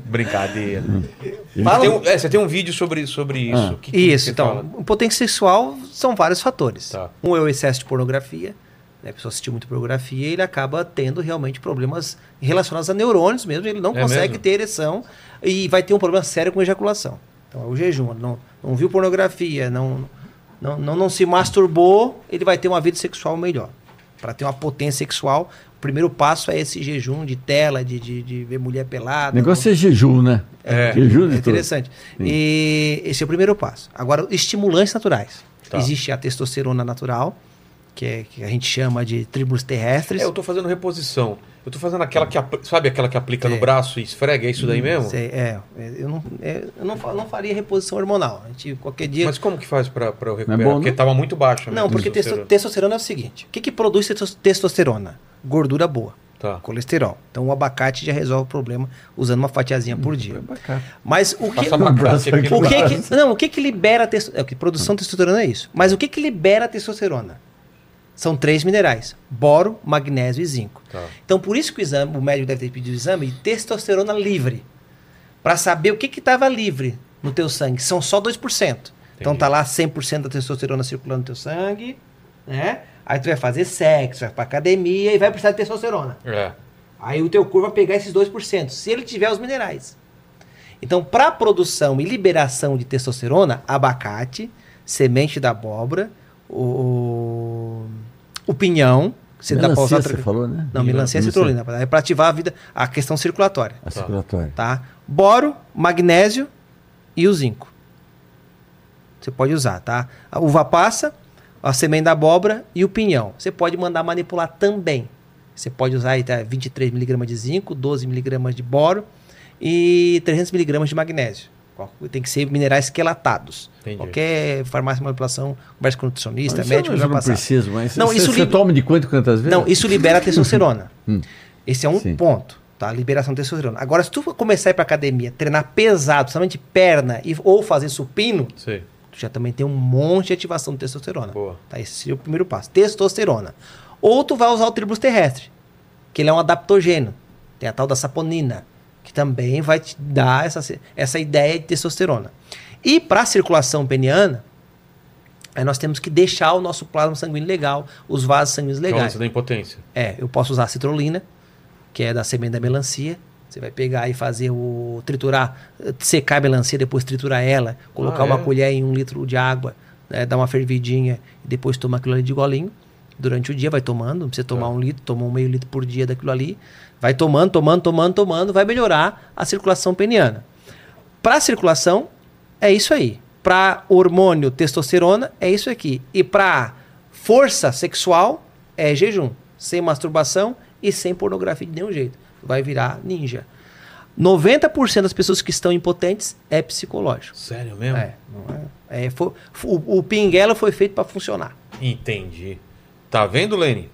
*laughs* Brincadeira. Ele Você tem, um, é, você tem um vídeo sobre, sobre isso. Ah. Que que Isso, então, fala? impotência sexual são vários fatores. Tá. Um é o excesso de pornografia, né? a pessoa assistiu muito pornografia e ele acaba tendo realmente problemas relacionados a neurônios mesmo, ele não É consegue mesmo? ter ereção e vai ter um problema sério com ejaculação. Então, é o jejum, não, não viu pornografia, não, não, não, não se masturbou, ele vai ter uma vida sexual melhor. Para ter uma potência sexual, o primeiro passo é esse jejum de tela, de, de, de ver mulher O pelada. negócio é jejum, né? É. Jejum de É tudo. interessante. E esse é o primeiro passo. Agora, estimulantes naturais. Tá. Existe a testosterona natural, que, é, que a gente chama de tribos terrestres. É, eu tô fazendo reposição. Eu tô fazendo aquela que, sabe aquela que aplica no É. braço e esfrega, é isso daí mesmo? Sei, é, é, eu, não, é, eu não, não faria reposição hormonal. A gente, qualquer dia. Mas como que faz pra, pra eu Não é recuperar? bom, Porque não? tava muito baixa. minha não, porque testo- testosterona. testosterona é o seguinte: o que, que produz testo- testosterona? Gordura boa, Tá. colesterol. Então o abacate já resolve o problema usando uma fatiazinha por dia. É bacana. Mas o que. Passa abacate aqui O no que que, não, o que que libera testosterona? É, produção de testosterona é isso. Mas o que que libera a testosterona? São três minerais: boro, magnésio e zinco. Tá. Então, por isso que o, exame, o médico deve ter pedido o exame de testosterona livre. Para saber o que estava livre no teu sangue. São só 2%. Então Entendi. tá lá 100% da testosterona circulando no teu sangue, né? Aí tu vai fazer sexo, vai pra academia e vai precisar de testosterona. É. Aí o teu corpo vai pegar esses 2%, se ele tiver os minerais. Então, para produção e liberação de testosterona, abacate, semente da abóbora, o, o pinhão, você dá pra Melancia, usar você falou, né? Não, melancia é Melancia. citrulina, é para ativar a vida, a questão circulatória, A circulatória. tá? Boro, magnésio e o zinco. Você pode usar, tá? A uva passa, a semente da abóbora e o pinhão. Você pode mandar manipular também. Você pode usar aí tá, 23 miligramas de zinco, 12 miligramas de boro e 300 miligramas de magnésio. Tem que ser minerais quelatados. Entendi. Qualquer farmácia de manipulação, conversa com nutricionista, Mas médico, eu vai não passar. preciso, mas Não, você, isso você liber- toma de quanto quantas vezes? Não, isso libera a testosterona. *laughs* Hum. Esse é um Sim. ponto, tá? Liberação de testosterona. Agora, se tu for começar a ir pra academia, treinar pesado, somente perna e, ou fazer supino, Sei. tu já também tem um monte de ativação de testosterona. Boa. Tá? Esse seria o primeiro passo. Testosterona. Ou tu vai usar o tribulus terrestre, que ele é um adaptogênio. Tem a tal da saponina, que também vai te dar essa, essa ideia de testosterona. E para a circulação peniana, aí nós temos que deixar o nosso plasma sanguíneo legal, os vasos sanguíneos Que é o legais. lance da impotência. É, eu posso usar a citrulina, que é da semente da melancia. Você vai pegar e fazer o triturar, secar a melancia, depois triturar ela, colocar Ah, uma é? colher em um litro de água, né, dar uma fervidinha e depois tomar aquilo ali de golinho. Durante o dia vai tomando, não precisa tomar um litro, toma um meio litro por dia daquilo ali. Vai tomando, tomando, tomando, tomando, vai melhorar a circulação peniana. Para circulação, é isso aí. Para hormônio, testosterona, é isso aqui. E para força sexual, é jejum. Sem masturbação e sem pornografia de nenhum jeito. Vai virar ninja. 90% das pessoas que estão impotentes é psicológico. Sério mesmo? É, não é, é, foi- o, o pinguela foi feito para funcionar. Entendi. Tá vendo, Lene?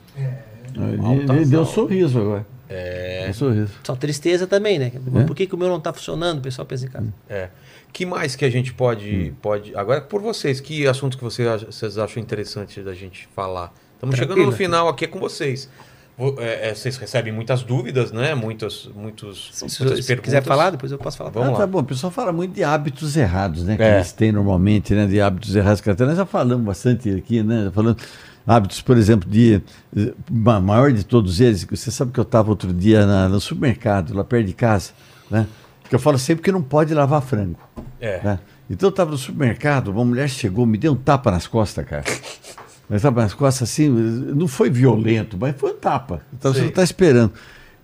Ele, ele deu um sorriso agora. É. Um sorriso. Só tristeza também, né? É. Por que, que o meu não tá funcionando? O pessoal pensa em casa. É. Que mais que a gente pode. pode agora, por vocês, que assuntos que vocês, ach- vocês acham interessante da gente falar? Estamos chegando no final aqui é com vocês. Vo- é, é, vocês recebem muitas dúvidas, né? Muitos, muitos, Se, muitas se perguntas. quiser falar, depois eu posso falar. Vamos ah, lá. tá bom. O pessoal fala muito de hábitos errados, né? Que É. eles têm normalmente, né? De hábitos errados que até nós já falamos bastante aqui, né? Falando hábitos, por exemplo, de. eh, ma- maior de todos eles, você sabe que eu estava outro dia na- no supermercado, lá perto de casa, né? Que eu falo sempre que não pode lavar frango. É. né? Então eu estava no supermercado, uma mulher chegou, me deu um tapa nas costas, cara. *laughs* Mas tapa nas costas assim, não foi violento, mas foi um tapa. Então você está esperando.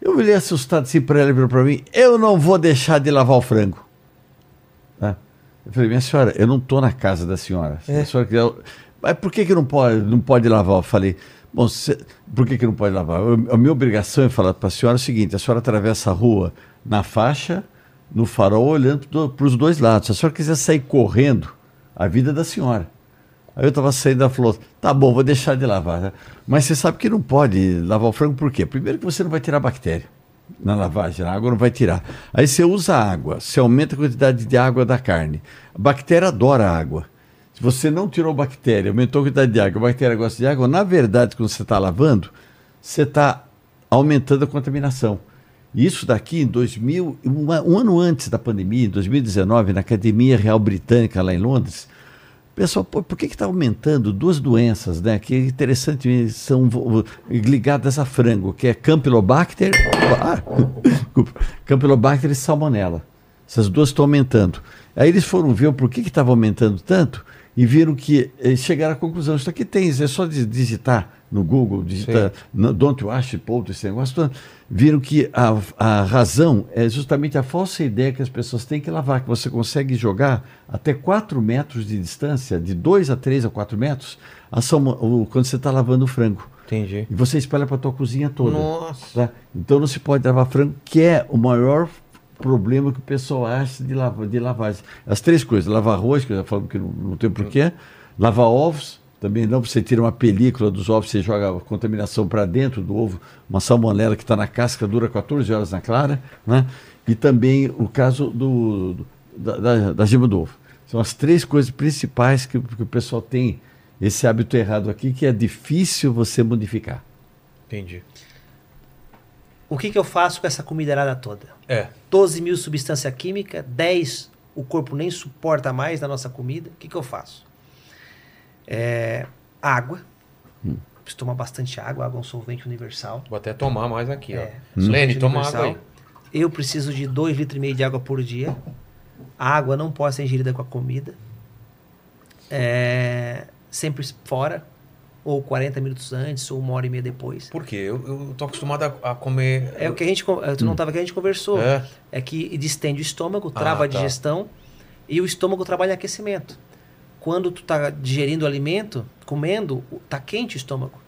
Eu olhei assustado assim para ela e virou para mim: eu não vou deixar de lavar o frango. Né? Eu falei, minha senhora, eu não estou na casa da senhora. Se a senhora quiser- Mas por que, que não, pode, não pode lavar? Eu falei, bom, se- por que, que não pode lavar? A minha obrigação é falar para a senhora o seguinte: a senhora atravessa a rua na faixa, no farol, olhando para os dois lados. Se a senhora quiser sair correndo, a vida é da senhora. Aí eu estava saindo, ela falou: tá bom, vou deixar de lavar. Mas você sabe que não pode lavar o frango por quê? Primeiro que você não vai tirar bactéria na lavagem, a água não vai tirar. Aí você usa água, você aumenta a quantidade de água da carne. A bactéria adora água. Se você não tirou bactéria, aumentou a quantidade de água, a bactéria gosta de água, na verdade, quando você está lavando, você está aumentando a contaminação. Isso daqui em 2000, um, a- um ano antes da pandemia, em 2019, na Academia Real Britânica, lá em Londres, Pessoal, pô, por que está aumentando duas doenças, né? Que interessante, são ligadas a frango, que é Campylobacter, ah, *laughs* Campylobacter e Salmonella. Essas duas estão aumentando. Aí eles foram ver porquê que estava aumentando tanto e viram que eh, chegaram à conclusão, isso aqui tem, é só di- digitar no Google, digitar no- Don't Wash Poultry, esse negócio todo, viram que a, a razão é justamente a falsa ideia que as pessoas têm que lavar, que você consegue jogar até 4 metros de distância, de 2 a 3 a 4 metros, a salmo- o- quando você está lavando o frango. Entendi. E você espalha para a tua cozinha toda. Nossa. tá? Então não se pode lavar frango, que é o maior problema que o pessoal acha de, lava, de lavagem. As três coisas, lavar arroz, que eu já falamos que não, não tem porquê, lavar ovos, também não, você tira uma película dos ovos, você joga a contaminação para dentro do ovo, uma salmonela que está na casca, dura 14 horas na clara, né? e também o caso do, do- da, da, da gema do ovo. São as três coisas principais que, que o pessoal tem esse hábito errado aqui, que é difícil você modificar. Entendi. O que, que eu faço com essa comida toda? É. 12 mil substância química, 10 o corpo nem suporta mais da nossa comida. O que, que eu faço? É, água. Preciso tomar bastante água, água é um solvente universal. Vou até tomar mais aqui, É, ó. solvente Lene, toma água aí. Eu preciso de 2 litros e meio de água por dia. A água não pode ser ingerida com a comida. É, sempre fora, ou 40 minutos antes, ou uma hora e meia depois. Por quê? Eu, eu tô acostumado a, a comer. É o que a gente. Tu não estava aqui, a gente conversou. É. É que distende o estômago, trava Ah, a tá. digestão e o estômago trabalha em aquecimento. Quando tu tá digerindo o alimento, comendo, tá quente o estômago.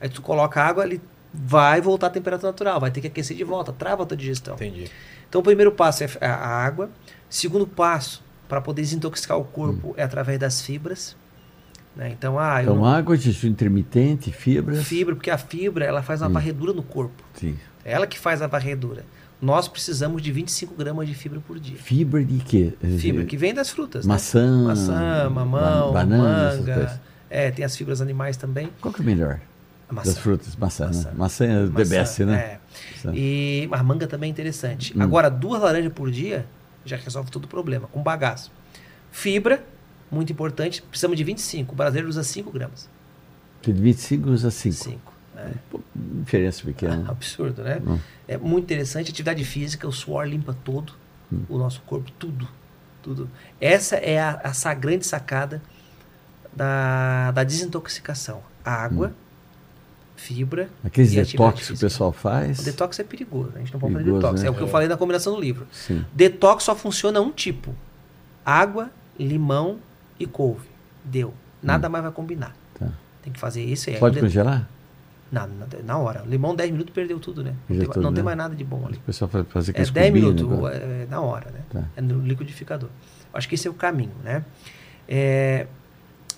Aí tu coloca água, ele vai voltar à temperatura natural, vai ter que aquecer de volta, trava a tua digestão. Entendi. Então o primeiro passo é a água. Segundo passo, para poder desintoxicar o corpo, é através das fibras. Né? Então, ah, Então, não- água, jejum intermitente, fibras. fibra, porque a fibra ela faz uma varredura no corpo. Sim. É ela que faz a varredura. Nós precisamos de 25 gramas de fibra por dia. Fibra de quê? Fibra que vem das frutas. né? Maçã, Maçã, mamão, ba- banana, manga. É, tem as fibras animais também. Qual que é melhor? Maçã. Das frutas, maçã, Maçã. né? Maçã é bebesse, né? É. Maçã. E a manga também é interessante. Hum. Agora, duas laranjas por dia já resolve todo o problema, com bagaço. Fibra, muito importante, precisamos de 25. O brasileiro usa 5 gramas. De 25 usa 5. 5. Diferença pequena. *laughs* Absurdo, né? Hum. É muito interessante. Atividade física, o suor limpa todo Hum. o nosso corpo, tudo. tudo. Essa é a, essa grande sacada da, da desintoxicação. Água, fibra. Aqueles detox que o pessoal faz. O detox é perigoso. A gente não pode fazer Perigoso, detox. né? É o que eu falei na combinação do livro. Sim. Detox só funciona um tipo: água, limão e couve. Deu. Nada mais vai combinar. Tá. Tem que fazer isso aí. Pode De- congelar? na, na, na hora. Limão, 10 minutos, perdeu tudo, né? Não, tem, tudo, não tem né? mais nada de bom ali. O pessoal faz fazer com É esse 10 cubinho, minutos, né? é, na hora, né? Tá. É no liquidificador. Acho que esse é o caminho, né? É,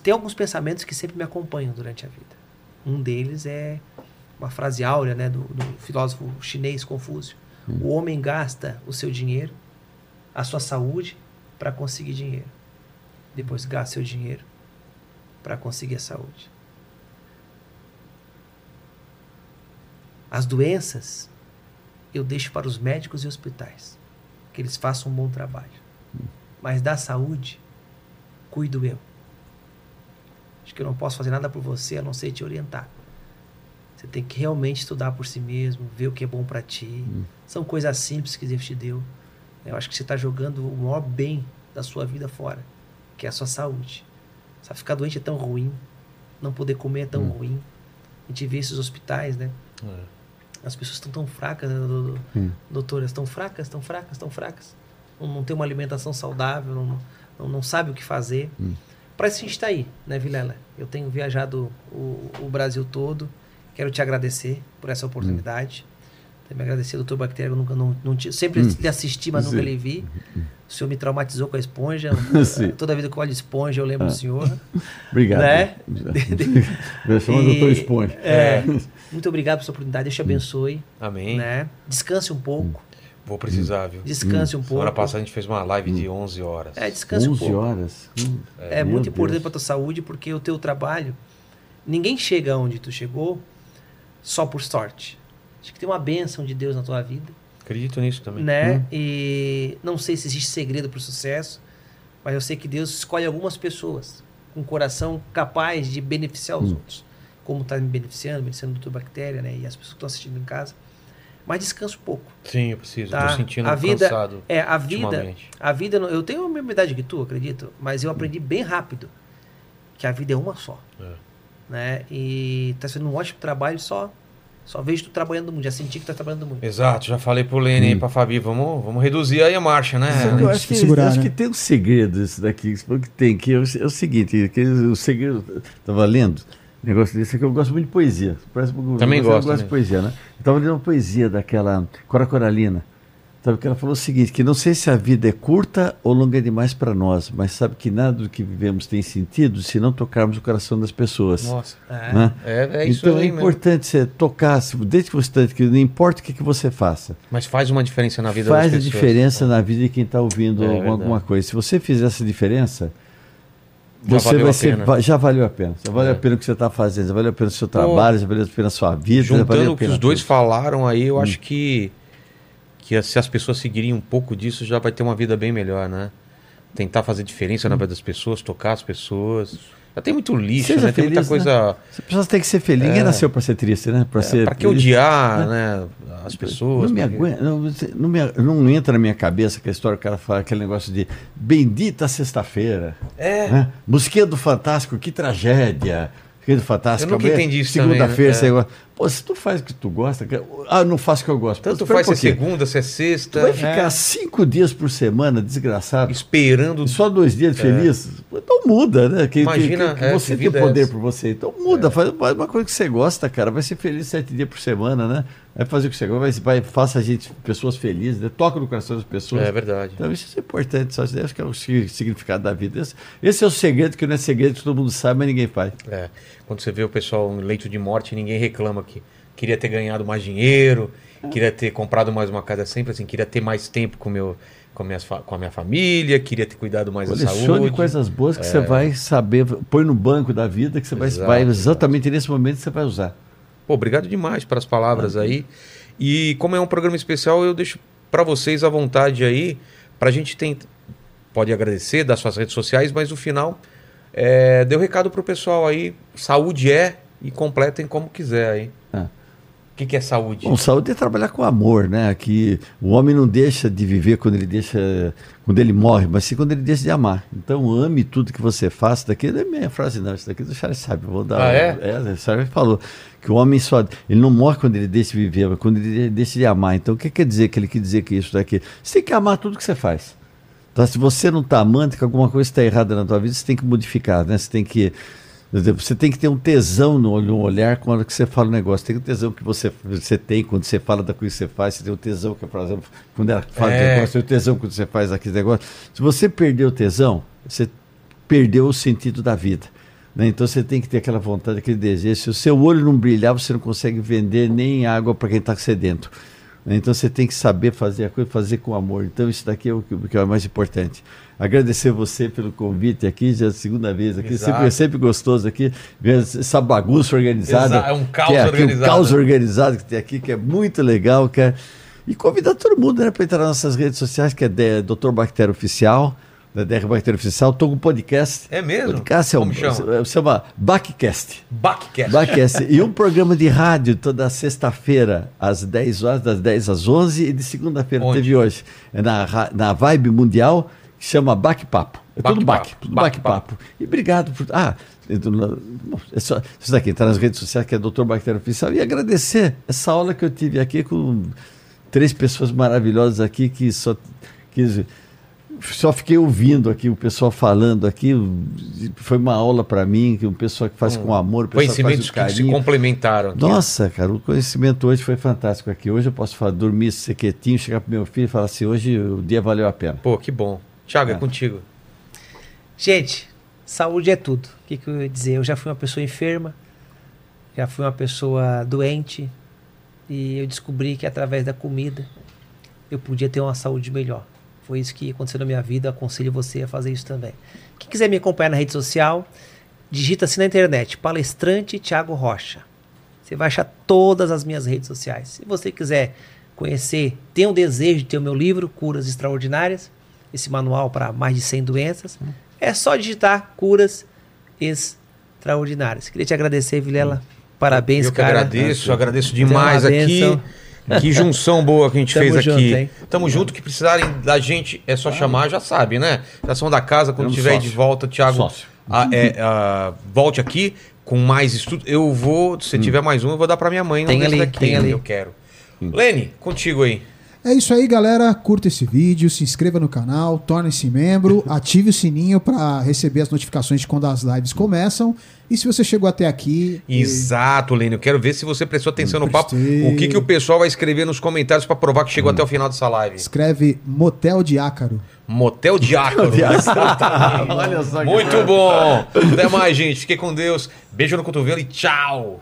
tem alguns pensamentos que sempre me acompanham durante a vida. Um deles é uma frase áurea, né, do, do filósofo chinês Confúcio. Hum. O homem gasta o seu dinheiro, a sua saúde, para conseguir dinheiro. Depois gasta seu dinheiro para conseguir a saúde. As doenças eu deixo para os médicos e hospitais, que eles façam um bom trabalho. Mas da saúde, cuido eu. Acho que eu não posso fazer nada por você a não ser te orientar. Você tem que realmente estudar por si mesmo, ver o que é bom para ti. São coisas simples que Deus te deu. Eu acho que você está jogando o maior bem da sua vida fora, que é a sua saúde. Sabe, ficar doente é tão ruim, não poder comer é tão ruim. A gente vê esses hospitais, né? As pessoas estão tão fracas, né, do- Hum. doutoras, tão fracas, tão fracas, tão fracas. Não, não tem uma alimentação saudável, não, não, não sabe o que fazer. Para isso a gente está aí, né, Vilela? Eu tenho viajado o, o Brasil todo. Quero te agradecer por essa oportunidade. Também agradecer ao Dr. Bactéria, eu nunca não, não tinha- sempre lhe assisti, mas nunca lhe vi. *laughs* O senhor me traumatizou com a esponja. *laughs* Toda vida que eu olho esponja, eu lembro do senhor. *laughs* Obrigado. Né? Vai chamar o E- doutor Esponja. É, muito obrigado pela sua oportunidade. Deus te abençoe. Amém. Né? Descanse um pouco. Vou precisar, viu? Descanse um pouco. Semana passada a gente fez uma live de 11 horas. É, descanse um 11 pouco. horas. Hum, É, meu muito importante Deus. para tua saúde, porque o teu trabalho, ninguém chega onde tu chegou só por sorte. Acho que tem uma bênção de Deus na tua vida, Acredito nisso também. né? E não sei se existe segredo para o sucesso, mas eu sei que Deus escolhe algumas pessoas com um coração capaz de beneficiar os outros, como está me beneficiando, beneficiando o Dr. Bactéria, né? E as pessoas que estão assistindo em casa. Mas descansa um pouco. Sim, eu preciso. Tá. Tô sentindo A vida- cansado. É, a vida, a vida, eu tenho a mesma idade que tu, acredito, mas eu aprendi bem rápido que a vida é uma só, É. né? E tá fazendo um ótimo trabalho só, só vejo tu trabalhando muito, já senti que tá trabalhando muito. Exato, já falei pro Lene e pra Fabi, vamos, vamos reduzir aí a marcha, né? Eu acho que, segurar, acho né? que tem um segredo isso daqui, isso que tem, que é o, é o seguinte, que o segredo, estava lendo, um negócio desse aqui, eu gosto muito de poesia. Parece, Também eu gosto, gosto né? de poesia, né? Eu estava lendo uma poesia daquela Cora Coralina, sabe, que ela falou o seguinte, que não sei se a vida é curta ou longa demais para nós, mas sabe que nada do que vivemos tem sentido se não tocarmos o coração das pessoas. Nossa. É. né? É, é isso então é mesmo. importante você tocar, desde que você está, que não importa o que, que você faça, Mas faz uma diferença na vida faz das a pessoas. diferença na vida de quem está ouvindo É alguma, verdade. coisa. Se você fizer essa diferença, Já você valeu vai a ser, pena. va- já valeu a pena. Já valeu É. a pena o que você está fazendo, já valeu a pena o seu trabalho, já valeu a pena a sua vida, já valeu Juntando a o que pena os dois tudo. falaram aí, eu acho que, que se as pessoas seguirem um pouco disso, já vai ter uma vida bem melhor, né? Tentar fazer diferença na vida das pessoas, tocar as pessoas. Já tem muito lixo, Seja né? Tem muita feliz, coisa. As pessoas têm que ser felizes. Ninguém nasceu para ser triste, né? Para ser É, pra que feliz. odiar, né? As pessoas. Não me que- aguenta, não, não, me- não entra na minha cabeça aquela história que o cara fala, aquele negócio de bendita sexta-feira. É. Né? Do Fantástico, que tragédia. Musiquinha do Fantástico. Eu nunca entendi isso Segunda-feira, né? Pô, se tu faz o que tu gosta, que- ah, não faço o que eu gosto. Tanto Pô, faz um se é segunda, se é Tu sexta. vai é, ficar cinco dias por semana desgraçado. esperando. Só dois dias feliz? Então muda, né? Que, É. Imagina, que, que é, você que tem é poder essa? por você. Então muda, faz, faz uma coisa que você gosta, cara. Vai ser feliz sete dias por semana, né? Vai fazer o que você gosta, vai, faça a gente, pessoas felizes, né? toca no coração das pessoas. É verdade. Então isso é importante, só acho que é o sig- significado da vida. Esse, esse é o segredo que não é segredo que todo mundo sabe, mas ninguém faz. É. Quando você vê o pessoal em leito de morte, ninguém reclama que queria ter ganhado mais dinheiro, queria ter comprado mais uma casa sempre assim, queria ter mais tempo com, meu, com, minhas com a minha família, queria ter cuidado mais da saúde. coisas boas que você vai saber, põe no banco da vida, que você vai, vai exatamente nesse momento que você vai usar. Pô, obrigado demais pelas palavras aí. E como é um programa especial, eu deixo para vocês à vontade aí, pra gente tentar. Pode agradecer das suas redes sociais, mas no final, é, dê o recado pro pessoal aí. Saúde é e completem como quiser aí. O que, que é saúde? Bom, saúde é trabalhar com amor, né? Que o homem não deixa de viver quando ele deixa, quando ele morre, mas sim quando ele deixa de amar. Então ame tudo que você faça. Daqui não é minha frase não, isso daqui do Charles sabe. Vou dar. Ah, é? é o Charles falou que o homem só ele não morre quando ele deixa de viver, mas quando ele deixa de amar. Então o que quer dizer que ele quer dizer que isso daqui? Você tem que amar tudo que você faz. Então, se você não está amando, que alguma coisa está errada na tua vida, você tem que modificar, né? Você tem que Você tem que ter um tesão no, no olhar quando você fala o negócio. Tem um tesão que você, você tem quando você fala da coisa que você faz. Você tem o tesão que, por exemplo, quando ela fala É. do negócio, tem o tesão quando você faz aquele negócio. Se você perder o tesão, você perdeu o sentido da vida. né? Então você tem que ter aquela vontade, aquele desejo. Se o seu olho não brilhar, você não consegue vender nem água para quem está sedento. Né? Então você tem que saber fazer a coisa, fazer com amor. Então isso daqui é o que, o que é o mais importante. Agradecer você pelo convite aqui, já é a segunda vez aqui. Exato. Sempre, é sempre gostoso aqui ver essa bagunça organizada. Exa- é um caos que aqui, organizado. Um caos organizado que tem aqui, que é muito legal, cara. E convidar todo mundo né, para entrar nas nossas redes sociais, que é Dr. Bactéria Oficial, da DR Bactéria Oficial. Estou com um podcast. É mesmo? Podcast é um, Como chama? chama Backcast. Backcast. Backcast. *laughs* e um programa de rádio toda sexta-feira, às 10 horas, das 10 às 11, e de segunda-feira teve hoje. É na, na Vibe Mundial, que chama Baque-Papo. É tudo Baque-papo. baque, tudo baque-papo. E obrigado por. Ah, bom, é só, isso daqui, está nas redes sociais, que é Dr. Bactéria Oficial. E agradecer essa aula que eu tive aqui com três pessoas maravilhosas aqui que só. Que, só fiquei ouvindo aqui o pessoal falando aqui. Foi uma aula para mim, que o pessoal que faz com amor, o pessoal que faz Conhecimentos que se complementaram. aqui. Nossa, cara, o conhecimento hoje foi fantástico aqui. Hoje eu posso falar, dormir sequetinho, chegar pro meu filho e falar assim, hoje o dia valeu a pena. Pô, que bom. Tiago, é É. contigo. Gente, saúde é tudo. O que, que eu ia dizer? Eu já fui uma pessoa enferma, já fui uma pessoa doente, e eu descobri que através da comida eu podia ter uma saúde melhor. Foi isso que aconteceu na minha vida. Eu aconselho você a fazer isso também. Quem quiser me acompanhar na rede social, digita assim na internet: Palestrante Thiago Rocha. Você vai achar todas as minhas redes sociais. Se você quiser conhecer, tem um desejo de ter o meu livro, Curas Extraordinárias, esse manual para mais de 100 doenças, é só digitar Curas Extraordinárias. Queria te agradecer, Vilela. Parabéns, eu que cara. agradeço, agradeço Tem uma demais aqui. Que junção boa que a gente Tamo fez junto, aqui. hein? Tamo junto, que precisarem da gente, é só chamar, já sabe, né? Já são da casa, quando um tiver aí de sócio. volta, Thiago, Sócio. ah, é, ah, volte aqui com mais estudo. Eu vou, se tiver mais um, eu vou dar pra minha mãe. não Tem desse ali, daqui, tem ali. Eu quero. Lene, contigo aí. É isso aí, galera. Curta esse vídeo, se inscreva no canal, torne-se membro, *laughs* ative o sininho para receber as notificações de quando as lives começam. E se você chegou até aqui, Exato, Lene. Eu quero ver se você prestou atenção no papo. Prestei. O que, que o pessoal vai escrever nos comentários pra provar que chegou até o final dessa live. escreve Motel de Ácaro. Motel Diácono. *laughs* Olha só que Muito bom. Até mais, gente. Fique com Deus. Beijo no cotovelo e tchau.